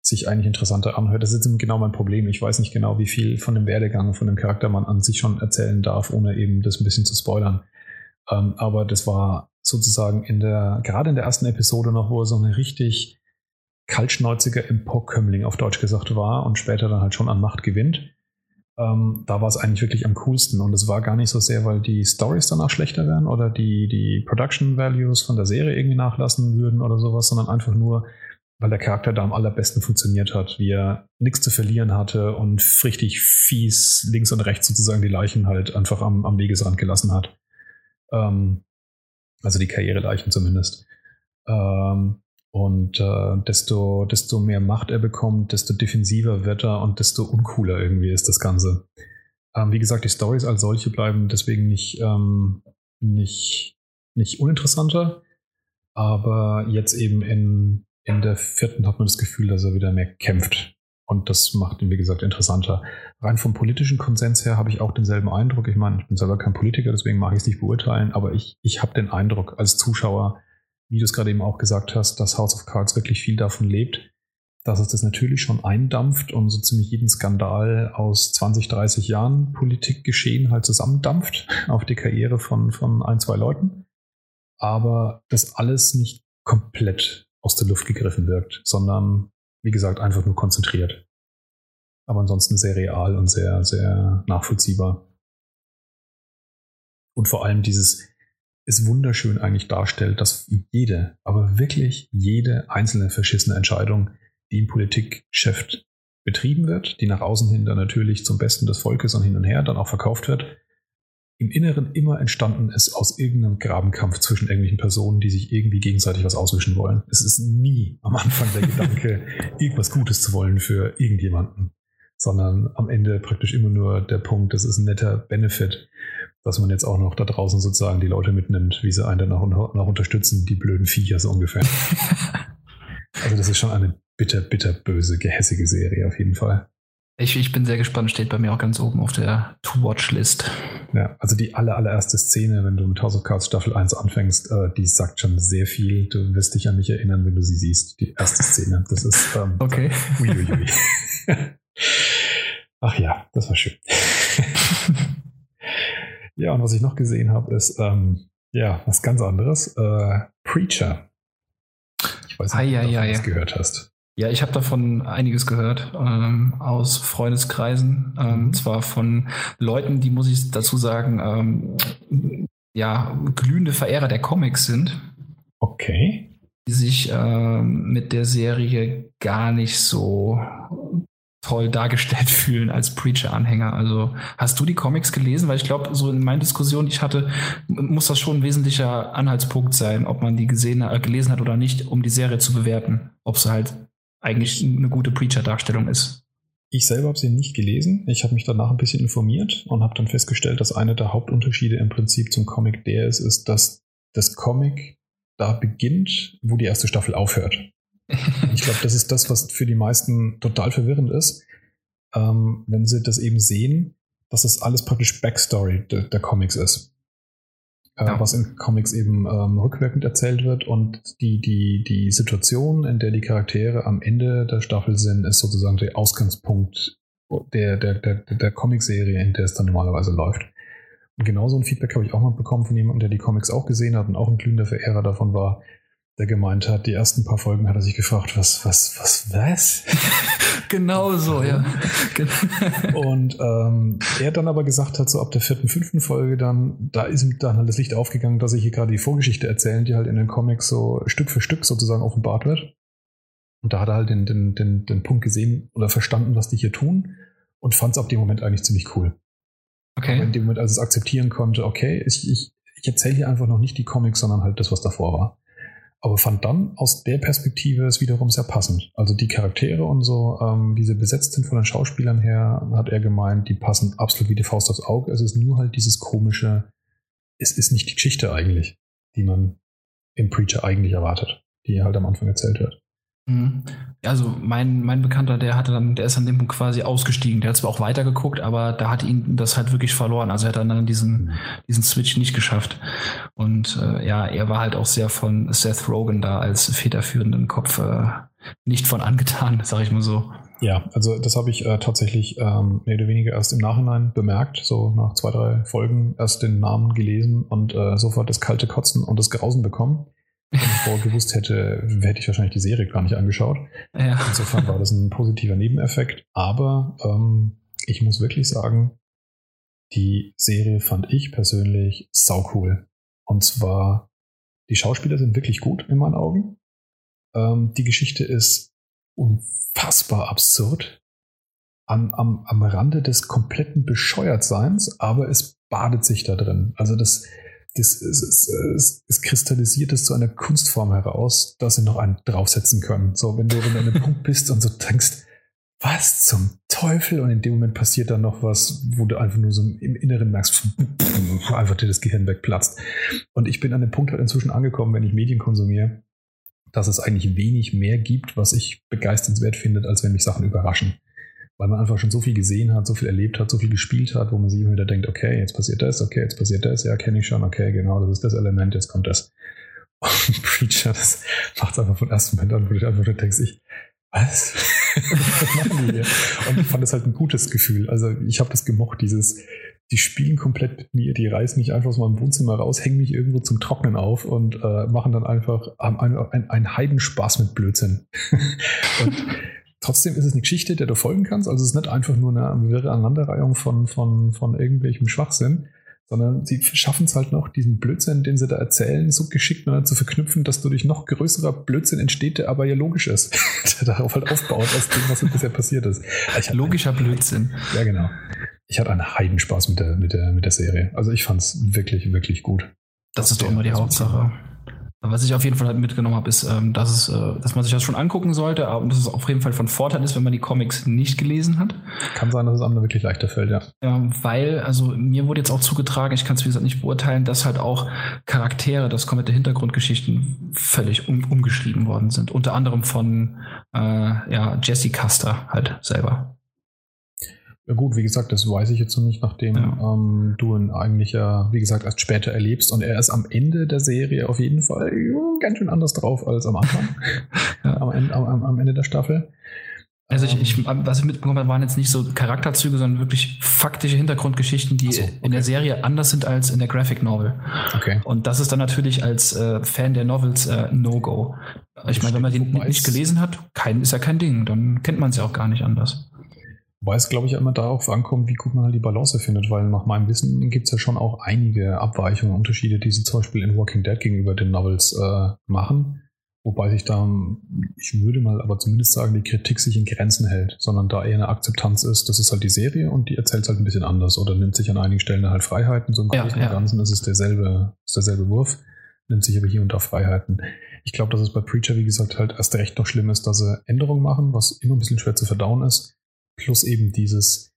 sich eigentlich interessanter anhört. Das ist jetzt genau mein Problem. Ich weiß nicht genau, wie viel von dem Werdegang, von dem Charakter man an sich schon erzählen darf, ohne eben das ein bisschen zu spoilern. Ähm, aber das war sozusagen in der, gerade in der ersten Episode noch, wo er so ein richtig kaltschnäuziger Emporkömmling auf Deutsch gesagt war und später dann halt schon an Macht gewinnt. Ähm, da war es eigentlich wirklich am coolsten. Und es war gar nicht so sehr, weil die Stories danach schlechter wären oder die, die Production Values von der Serie irgendwie nachlassen würden oder sowas, sondern einfach nur, weil der Charakter da am allerbesten funktioniert hat, wie er nichts zu verlieren hatte und richtig fies links und rechts sozusagen die Leichen halt einfach am, am Wegesrand gelassen hat. Ähm, also die Karriereleichen zumindest. Ähm, und äh, desto, desto mehr Macht er bekommt, desto defensiver wird er und desto uncooler irgendwie ist das Ganze. Ähm, wie gesagt, die Stories als solche bleiben deswegen nicht, ähm, nicht, nicht uninteressanter, aber jetzt eben in in der vierten hat man das Gefühl, dass er wieder mehr kämpft. Und das macht ihn, wie gesagt, interessanter. Rein vom politischen Konsens her habe ich auch denselben Eindruck. Ich meine, ich bin selber kein Politiker, deswegen mag ich es nicht beurteilen, aber ich, ich habe den Eindruck als Zuschauer, wie du es gerade eben auch gesagt hast, dass House of Cards wirklich viel davon lebt, dass es das natürlich schon eindampft und so ziemlich jeden Skandal aus 20, 30 Jahren Politikgeschehen halt zusammendampft auf die Karriere von, von ein, zwei Leuten. Aber das alles nicht komplett aus der Luft gegriffen wirkt, sondern wie gesagt einfach nur konzentriert. Aber ansonsten sehr real und sehr, sehr nachvollziehbar. Und vor allem dieses ist wunderschön eigentlich darstellt, dass jede, aber wirklich jede einzelne verschissene Entscheidung, die im Politikgeschäft betrieben wird, die nach außen hin dann natürlich zum Besten des Volkes und hin und her dann auch verkauft wird, im Inneren immer entstanden ist aus irgendeinem Grabenkampf zwischen irgendwelchen Personen, die sich irgendwie gegenseitig was auswischen wollen. Es ist nie am Anfang der Gedanke, [laughs] irgendwas Gutes zu wollen für irgendjemanden, sondern am Ende praktisch immer nur der Punkt, das ist ein netter Benefit, dass man jetzt auch noch da draußen sozusagen die Leute mitnimmt, wie sie einen dann auch noch unterstützen, die blöden Viecher so ungefähr. [laughs] also das ist schon eine bitter, bitter böse, gehässige Serie auf jeden Fall. Ich, ich bin sehr gespannt, steht bei mir auch ganz oben auf der To-Watch-List. Ja, also die aller, allererste Szene, wenn du mit House of Cards Staffel 1 anfängst, äh, die sagt schon sehr viel. Du wirst dich an mich erinnern, wenn du sie siehst. Die erste Szene. Das ist. Ähm, okay. Uiuiui. [laughs] [laughs] Ach ja, das war schön. [laughs] ja, und was ich noch gesehen habe, ist ähm, ja was ganz anderes. Äh, Preacher. Ich weiß nicht, ob du das gehört hast. Ja, ich habe davon einiges gehört ähm, aus Freundeskreisen, ähm, mhm. zwar von Leuten, die muss ich dazu sagen, ähm, ja glühende Verehrer der Comics sind. Okay. Die sich ähm, mit der Serie gar nicht so toll dargestellt [laughs] fühlen als Preacher-Anhänger. Also hast du die Comics gelesen? Weil ich glaube, so in meinen Diskussionen, die ich hatte, muss das schon ein wesentlicher Anhaltspunkt sein, ob man die gesehen, äh, gelesen hat oder nicht, um die Serie zu bewerten. Ob sie halt eigentlich eine gute Preacher-Darstellung ist. Ich selber habe sie nicht gelesen. Ich habe mich danach ein bisschen informiert und habe dann festgestellt, dass einer der Hauptunterschiede im Prinzip zum Comic der ist, ist, dass das Comic da beginnt, wo die erste Staffel aufhört. ich glaube, das ist das, was für die meisten total verwirrend ist, ähm, wenn sie das eben sehen, dass das alles praktisch Backstory de der Comics ist ja. was in Comics eben ähm, rückwirkend erzählt wird. Und die, die, die Situation, in der die Charaktere am Ende der Staffel sind, ist sozusagen der Ausgangspunkt der, der, der, der Comicserie, in der es dann normalerweise läuft. Und genauso ein Feedback habe ich auch mal bekommen von jemandem, der die Comics auch gesehen hat und auch ein glühender Verehrer davon war, der gemeint hat, die ersten paar Folgen hat er sich gefragt, was, was, was, was? [laughs] genau so, ja. [laughs] und ähm, er dann aber gesagt hat, so ab der vierten, fünften Folge dann, da ist ihm dann halt das Licht aufgegangen, dass ich hier gerade die Vorgeschichte erzählen, die halt in den Comics so Stück für Stück sozusagen offenbart wird. Und da hat er halt den, den, den, den Punkt gesehen oder verstanden, was die hier tun und fand es ab dem Moment eigentlich ziemlich cool. Okay. Aber in dem Moment, als es akzeptieren konnte, okay, ich, ich, ich erzähle hier einfach noch nicht die Comics, sondern halt das, was davor war aber fand dann aus der Perspektive es wiederum sehr passend. Also die Charaktere und so, ähm, wie sie besetzt sind von den Schauspielern her, hat er gemeint, die passen absolut wie die Faust aufs Auge. Es ist nur halt dieses komische, es ist nicht die Geschichte eigentlich, die man im Preacher eigentlich erwartet, die halt am Anfang erzählt wird. Mhm. Also mein, mein Bekannter, der hatte dann, der ist an dem Punkt quasi ausgestiegen. Der hat zwar auch weitergeguckt, aber da hat ihn das halt wirklich verloren. Also er hat dann diesen, diesen Switch nicht geschafft. Und äh, ja, er war halt auch sehr von Seth Rogen da als federführenden Kopf äh, nicht von angetan, [laughs] sag ich mal so. Ja, also das habe ich äh, tatsächlich ähm, mehr oder weniger erst im Nachhinein bemerkt, so nach zwei, drei Folgen erst den Namen gelesen und äh, sofort das kalte Kotzen und das Grausen bekommen. Wenn ich vorher gewusst hätte, hätte ich wahrscheinlich die Serie gar nicht angeschaut. Ja. Insofern war das ein positiver Nebeneffekt. Aber ähm, ich muss wirklich sagen, die Serie fand ich persönlich sau cool. Und zwar, die Schauspieler sind wirklich gut in meinen Augen. Ähm, die Geschichte ist unfassbar absurd. Am, am, am Rande des kompletten Bescheuertseins, aber es badet sich da drin. Also das, das, es, es, es, kristallisiert es zu einer Kunstform heraus, dass sie noch einen draufsetzen können. So, wenn du, an einem Punkt bist und so denkst, was zum Teufel? Und in dem Moment passiert dann noch was, wo du einfach nur so im Inneren merkst, einfach dir das Gehirn wegplatzt. Und ich bin an dem Punkt halt inzwischen angekommen, wenn ich Medien konsumiere, dass es eigentlich wenig mehr gibt, was ich begeisternswert finde, als wenn mich Sachen überraschen weil man einfach schon so viel gesehen hat, so viel erlebt hat, so viel gespielt hat, wo man sich immer wieder denkt, okay, jetzt passiert das, okay, jetzt passiert das, ja, kenne ich schon, okay, genau, das ist das Element, jetzt kommt das. [laughs] Und Preacher, das macht es einfach von ersten Moment an, wo du einfach denkst, ich, was? [laughs] was machen die hier? Und ich fand das halt ein gutes Gefühl. Also ich habe das gemocht, dieses, die spielen komplett mit mir, die reißen mich einfach aus meinem Wohnzimmer raus, hängen mich irgendwo zum Trocknen auf und äh, machen dann einfach einen ein, ein Heidenspaß mit Blödsinn. [laughs] und Trotzdem ist es eine Geschichte, der du folgen kannst. Also es ist nicht einfach nur eine wirre Aneinanderreihung von, von, von irgendwelchem Schwachsinn, sondern sie schaffen es halt noch, diesen Blödsinn, den sie da erzählen, so geschickt miteinander zu verknüpfen, dass dadurch noch größerer Blödsinn entsteht, der aber ja logisch ist. [laughs] der darauf halt aufbaut, aus dem, was bisher passiert ist. Logischer Blödsinn. Ja, genau. Ich hatte einen Heidenspaß mit der, mit der, mit der Serie. Also ich fand es wirklich, wirklich gut. Das ist doch immer die Hauptsache. Was ich auf jeden Fall halt mitgenommen habe, ist, ähm, dass, es, äh, dass man sich das schon angucken sollte, aber dass es auf jeden Fall von Vorteil ist, wenn man die Comics nicht gelesen hat. Kann sein, dass es einem wirklich leichter fällt, ja. ja weil, also mir wurde jetzt auch zugetragen, ich kann es wie gesagt nicht beurteilen, dass halt auch Charaktere, das komplette Hintergrundgeschichten völlig um, umgeschrieben worden sind. Unter anderem von äh, ja, Jesse Custer halt selber. Ja gut, wie gesagt, das weiß ich jetzt noch nicht, nachdem ja. ähm, du ihn eigentlich ja, wie gesagt, erst später erlebst und er ist am Ende der Serie auf jeden Fall ganz schön anders drauf als am Anfang, [laughs] ja. am, Ende, am, am, Ende der Staffel. Also ich, ich, ähm. was ich mitbekommen habe, waren jetzt nicht so Charakterzüge, sondern wirklich faktische Hintergrundgeschichten, die so, okay. in der Serie anders sind als in der Graphic Novel. Okay. Und das ist dann natürlich als äh, Fan der Novels äh, No-Go. Ich meine, wenn man den nicht gelesen hat, kein, ist ja kein Ding, dann kennt man es ja auch gar nicht anders. Wobei es, glaube ich, immer darauf ankommt, wie gut man halt die Balance findet, weil nach meinem Wissen gibt es ja schon auch einige Abweichungen, Unterschiede, die sie zum Beispiel in Walking Dead gegenüber den Novels äh, machen. Wobei sich da, ich würde mal aber zumindest sagen, die Kritik sich in Grenzen hält, sondern da eher eine Akzeptanz ist, das ist halt die Serie und die erzählt es halt ein bisschen anders oder nimmt sich an einigen Stellen halt Freiheiten. So im ja, Großen und ja. Ganzen ist es derselbe, ist derselbe Wurf, nimmt sich aber hier und da Freiheiten. Ich glaube, dass es bei Preacher, wie gesagt, halt erst recht noch schlimm ist, dass sie Änderungen machen, was immer ein bisschen schwer zu verdauen ist Plus eben dieses,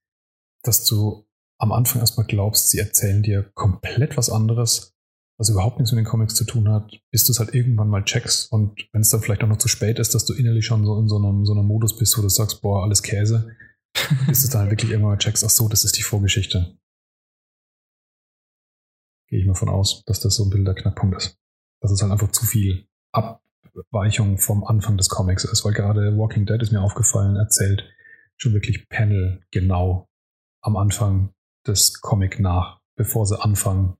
dass du am Anfang erstmal glaubst, sie erzählen dir komplett was anderes, was überhaupt nichts mit den Comics zu tun hat, bis du es halt irgendwann mal checkst und wenn es dann vielleicht auch noch zu spät ist, dass du innerlich schon so in so einem, so einem Modus bist, wo du sagst, boah, alles Käse, [laughs] bis du dann halt wirklich irgendwann mal checkst, ach so, das ist die Vorgeschichte. Gehe ich mal von aus, dass das so ein Bild der Knackpunkt ist. Dass es halt einfach zu viel Abweichung vom Anfang des Comics ist, weil gerade Walking Dead ist mir aufgefallen, erzählt schon wirklich Panel genau am Anfang des Comic nach, bevor sie anfangen,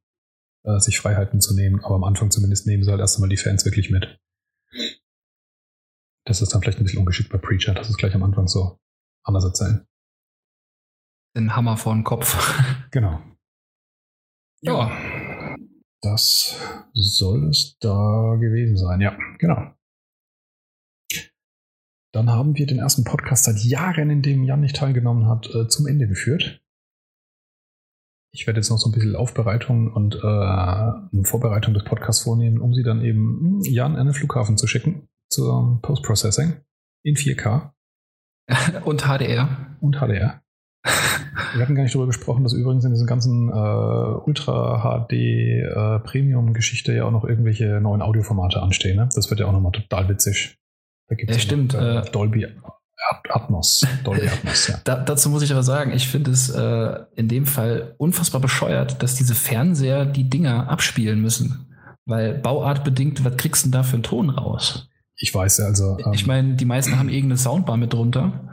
äh, sich Freiheiten zu nehmen. Aber am Anfang zumindest nehmen sie halt erst einmal die Fans wirklich mit. Das ist dann vielleicht ein bisschen ungeschickt bei Preacher, dass es gleich am Anfang so anders erzählen. Den Hammer vor den Kopf. [laughs] Genau. Ja. Das soll es da gewesen sein. Ja, genau. Dann haben wir den ersten Podcast seit Jahren, in dem Jan nicht teilgenommen hat, äh, zum Ende geführt. Ich werde jetzt noch so ein bisschen Aufbereitung und äh, Vorbereitung des Podcasts vornehmen, um sie dann eben hm, Jan an den Flughafen zu schicken zur Post-Processing in 4K. [laughs] Und HDR. Und HDR. Wir hatten gar nicht darüber gesprochen, dass übrigens in dieser ganzen äh, Ultra HD äh, ja auch noch irgendwelche neuen Audioformate anstehen. Ne? Das wird ja auch nochmal total witzig. Da gibt's ja, stimmt. Noch, äh, Dolby Atmos. Dolby [laughs] Atmos, ja. Da, dazu muss ich aber sagen, ich finde es äh, in dem Fall unfassbar bescheuert, dass diese Fernseher die Dinger abspielen müssen. Weil bauartbedingt, was kriegst du denn da für einen Ton raus? Ich weiß ja, also. Ähm, ich meine, die meisten haben irgendeine Soundbar mit drunter,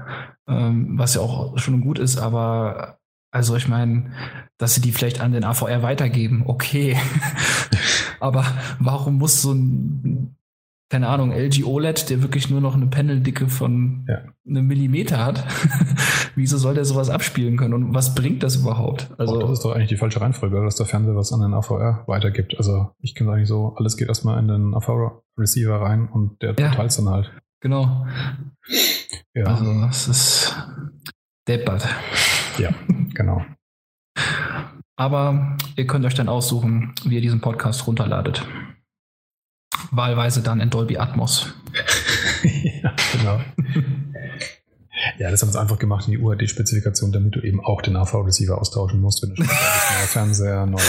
ähm, was ja auch schon gut ist, aber also ich meine, dass sie die vielleicht an den AVR weitergeben, okay. [laughs] aber warum muss so ein keine Ahnung, LG OLED, der wirklich nur noch eine Paneldicke von ja. einem Millimeter hat. [laughs] Wieso soll der sowas abspielen können und was bringt das überhaupt? Also, oh, das ist doch eigentlich die falsche Reihenfolge, dass der Fernseher was an den AVR weitergibt. Also ich kenne eigentlich so, alles geht erstmal in den AV-Receiver rein und der ja, teilt dann halt. Genau. Ja. Also das ist deppert. Ja, genau. Aber ihr könnt euch dann aussuchen, wie ihr diesen Podcast runterladet wahlweise dann in Dolby Atmos. [laughs] ja, genau. Ja, das haben sie einfach gemacht in die UHD-Spezifikation, damit du eben auch den AV-Receiver austauschen musst. Wenn du schon neuer Fernseher, neue,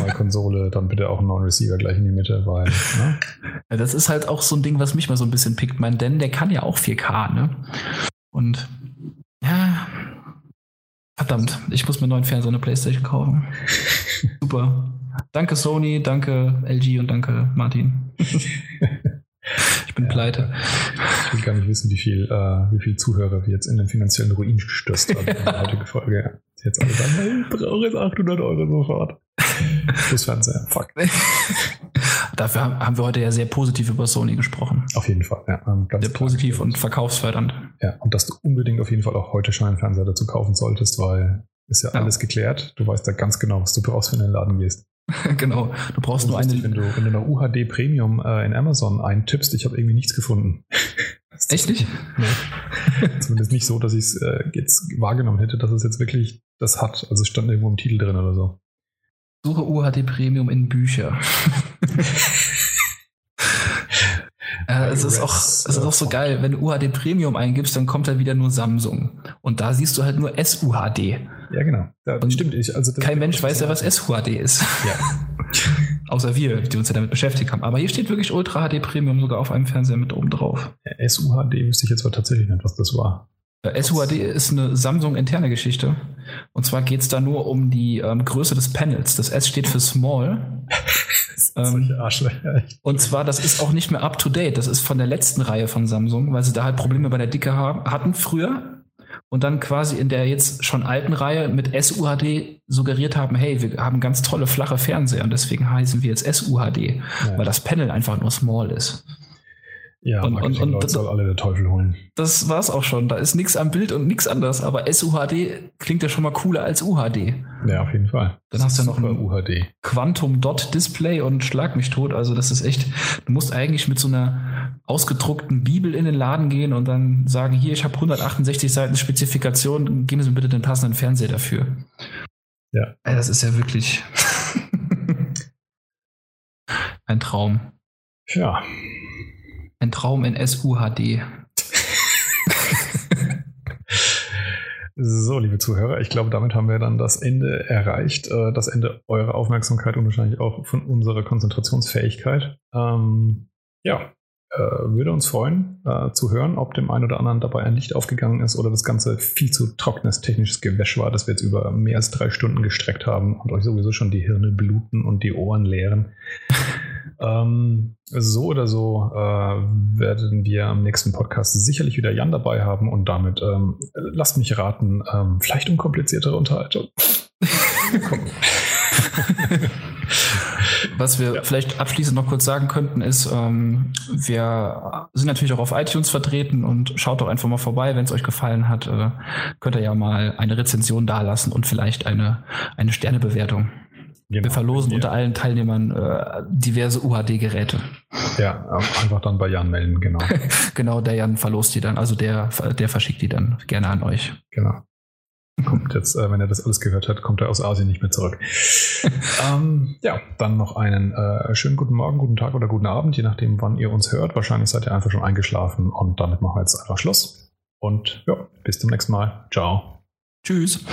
neue, Konsole, dann bitte auch einen neuen Receiver gleich in die Mitte, weil. Ne? Ja, das ist halt auch so ein Ding, was mich mal so ein bisschen pickt. Mein denn der kann ja auch 4K, ne? Und ja, verdammt, ich muss mir einen neuen Fernseher und eine Playstation kaufen. [laughs] Super. Danke Sony, danke LG und danke Martin. [laughs] ich bin ja, pleite. Ich will gar nicht wissen, wie viel, äh, wie viel Zuhörer wir jetzt in den finanziellen Ruin gestürzt haben in der heutigen Folge. Jetzt alle sagen, ich brauche jetzt 800 Euro sofort. Plus Fernseher, fuck. [laughs] Dafür haben wir heute ja sehr positiv über Sony gesprochen. Auf jeden Fall, ja. Ganz sehr positiv und verkaufsfördernd. Ja, und dass du unbedingt auf jeden Fall auch heute schon einen Fernseher dazu kaufen solltest, weil ist ja, ja. alles geklärt. Du weißt ja ganz genau, was du brauchst, wenn du in den Laden gehst. [laughs] genau. Du brauchst nur eine. Wenn du, wenn du eine UHD Premium äh, in Amazon eintippst, ich habe irgendwie nichts gefunden. [laughs] Echt nicht? Nee. [laughs] Zumindest nicht so, dass ich es äh, jetzt wahrgenommen hätte, dass es jetzt wirklich das hat. Also es stand irgendwo im Titel drin oder so. Suche UHD Premium in Bücher. Äh, es, ist auch, es ist auch so geil, wenn du UHD Premium eingibst, dann kommt da wieder nur Samsung. Und da siehst du halt nur SUHD. Ja, genau. Ja, Und stimmt. Ich, also kein Mensch weiß ja, was SUHD ist. Ja. [laughs] Außer wir, die uns ja damit beschäftigt haben. Aber hier steht wirklich Ultra HD Premium sogar auf einem Fernseher mit oben drauf. Ja, SUHD wüsste ich jetzt aber tatsächlich nicht, was das war. Äh, SUHD ist eine Samsung-interne Geschichte. Und zwar geht es da nur um die ähm, Größe des Panels. Das S steht für Small. [laughs] ähm, und zwar, das ist auch nicht mehr up to date. Das ist von der letzten Reihe von Samsung, weil sie da halt Probleme bei der Dicke haben, hatten früher. Und dann quasi in der jetzt schon alten Reihe mit SUHD suggeriert haben, hey, wir haben ganz tolle flache Fernseher und deswegen heißen wir jetzt SUHD, ja. weil das Panel einfach nur small ist. Ja, und, und, und soll alle der Teufel holen. Das war's auch schon. Da ist nichts am Bild und nichts anderes. Aber SUHD klingt ja schon mal cooler als UHD. Ja, auf jeden Fall. Dann das hast du ja noch ein UHD. Quantum Dot Display und schlag mich tot. Also das ist echt. Du musst eigentlich mit so einer ausgedruckten Bibel in den Laden gehen und dann sagen: Hier, ich habe 168 Seiten Spezifikation. Geben Sie mir bitte den passenden Fernseher dafür. Ja. Das ist ja wirklich [laughs] ein Traum. Ja. Ein Traum in SUHD. [laughs] So, liebe Zuhörer, ich glaube, damit haben wir dann das Ende erreicht. Äh, das Ende eurer Aufmerksamkeit und wahrscheinlich auch von unserer Konzentrationsfähigkeit. Ähm, ja, äh, würde uns freuen, äh, zu hören, ob dem einen oder anderen dabei ein Licht aufgegangen ist oder das Ganze viel zu trockenes technisches Gewäsch war, das wir jetzt über mehr als drei Stunden gestreckt haben und euch sowieso schon die Hirne bluten und die Ohren leeren. Ähm, so oder so äh, werden wir am nächsten Podcast sicherlich wieder Jan dabei haben und damit ähm, lasst mich raten, ähm, vielleicht unkompliziertere Unterhaltung. [laughs] Was wir ja. vielleicht abschließend noch kurz sagen könnten, ist, ähm, wir sind natürlich auch auf iTunes vertreten und schaut doch einfach mal vorbei, wenn es euch gefallen hat. Äh, könnt ihr ja mal eine Rezension dalassen und vielleicht eine, eine Sternebewertung. Genau. Wir verlosen unter allen Teilnehmern äh, diverse UHD-Geräte. Ja, einfach dann bei Jan melden, genau. [laughs] genau, der Jan verlost die dann, also der, der verschickt die dann gerne an euch. Genau. Kommt jetzt, äh, wenn er das alles gehört hat, kommt er aus Asien nicht mehr zurück. [laughs] ähm, ja, dann noch einen äh, schönen guten Morgen, guten Tag oder guten Abend, je nachdem, wann ihr uns hört. Wahrscheinlich seid ihr einfach schon eingeschlafen und damit machen wir jetzt einfach Schluss. Und ja, bis zum nächsten Mal. Ciao. Tschüss.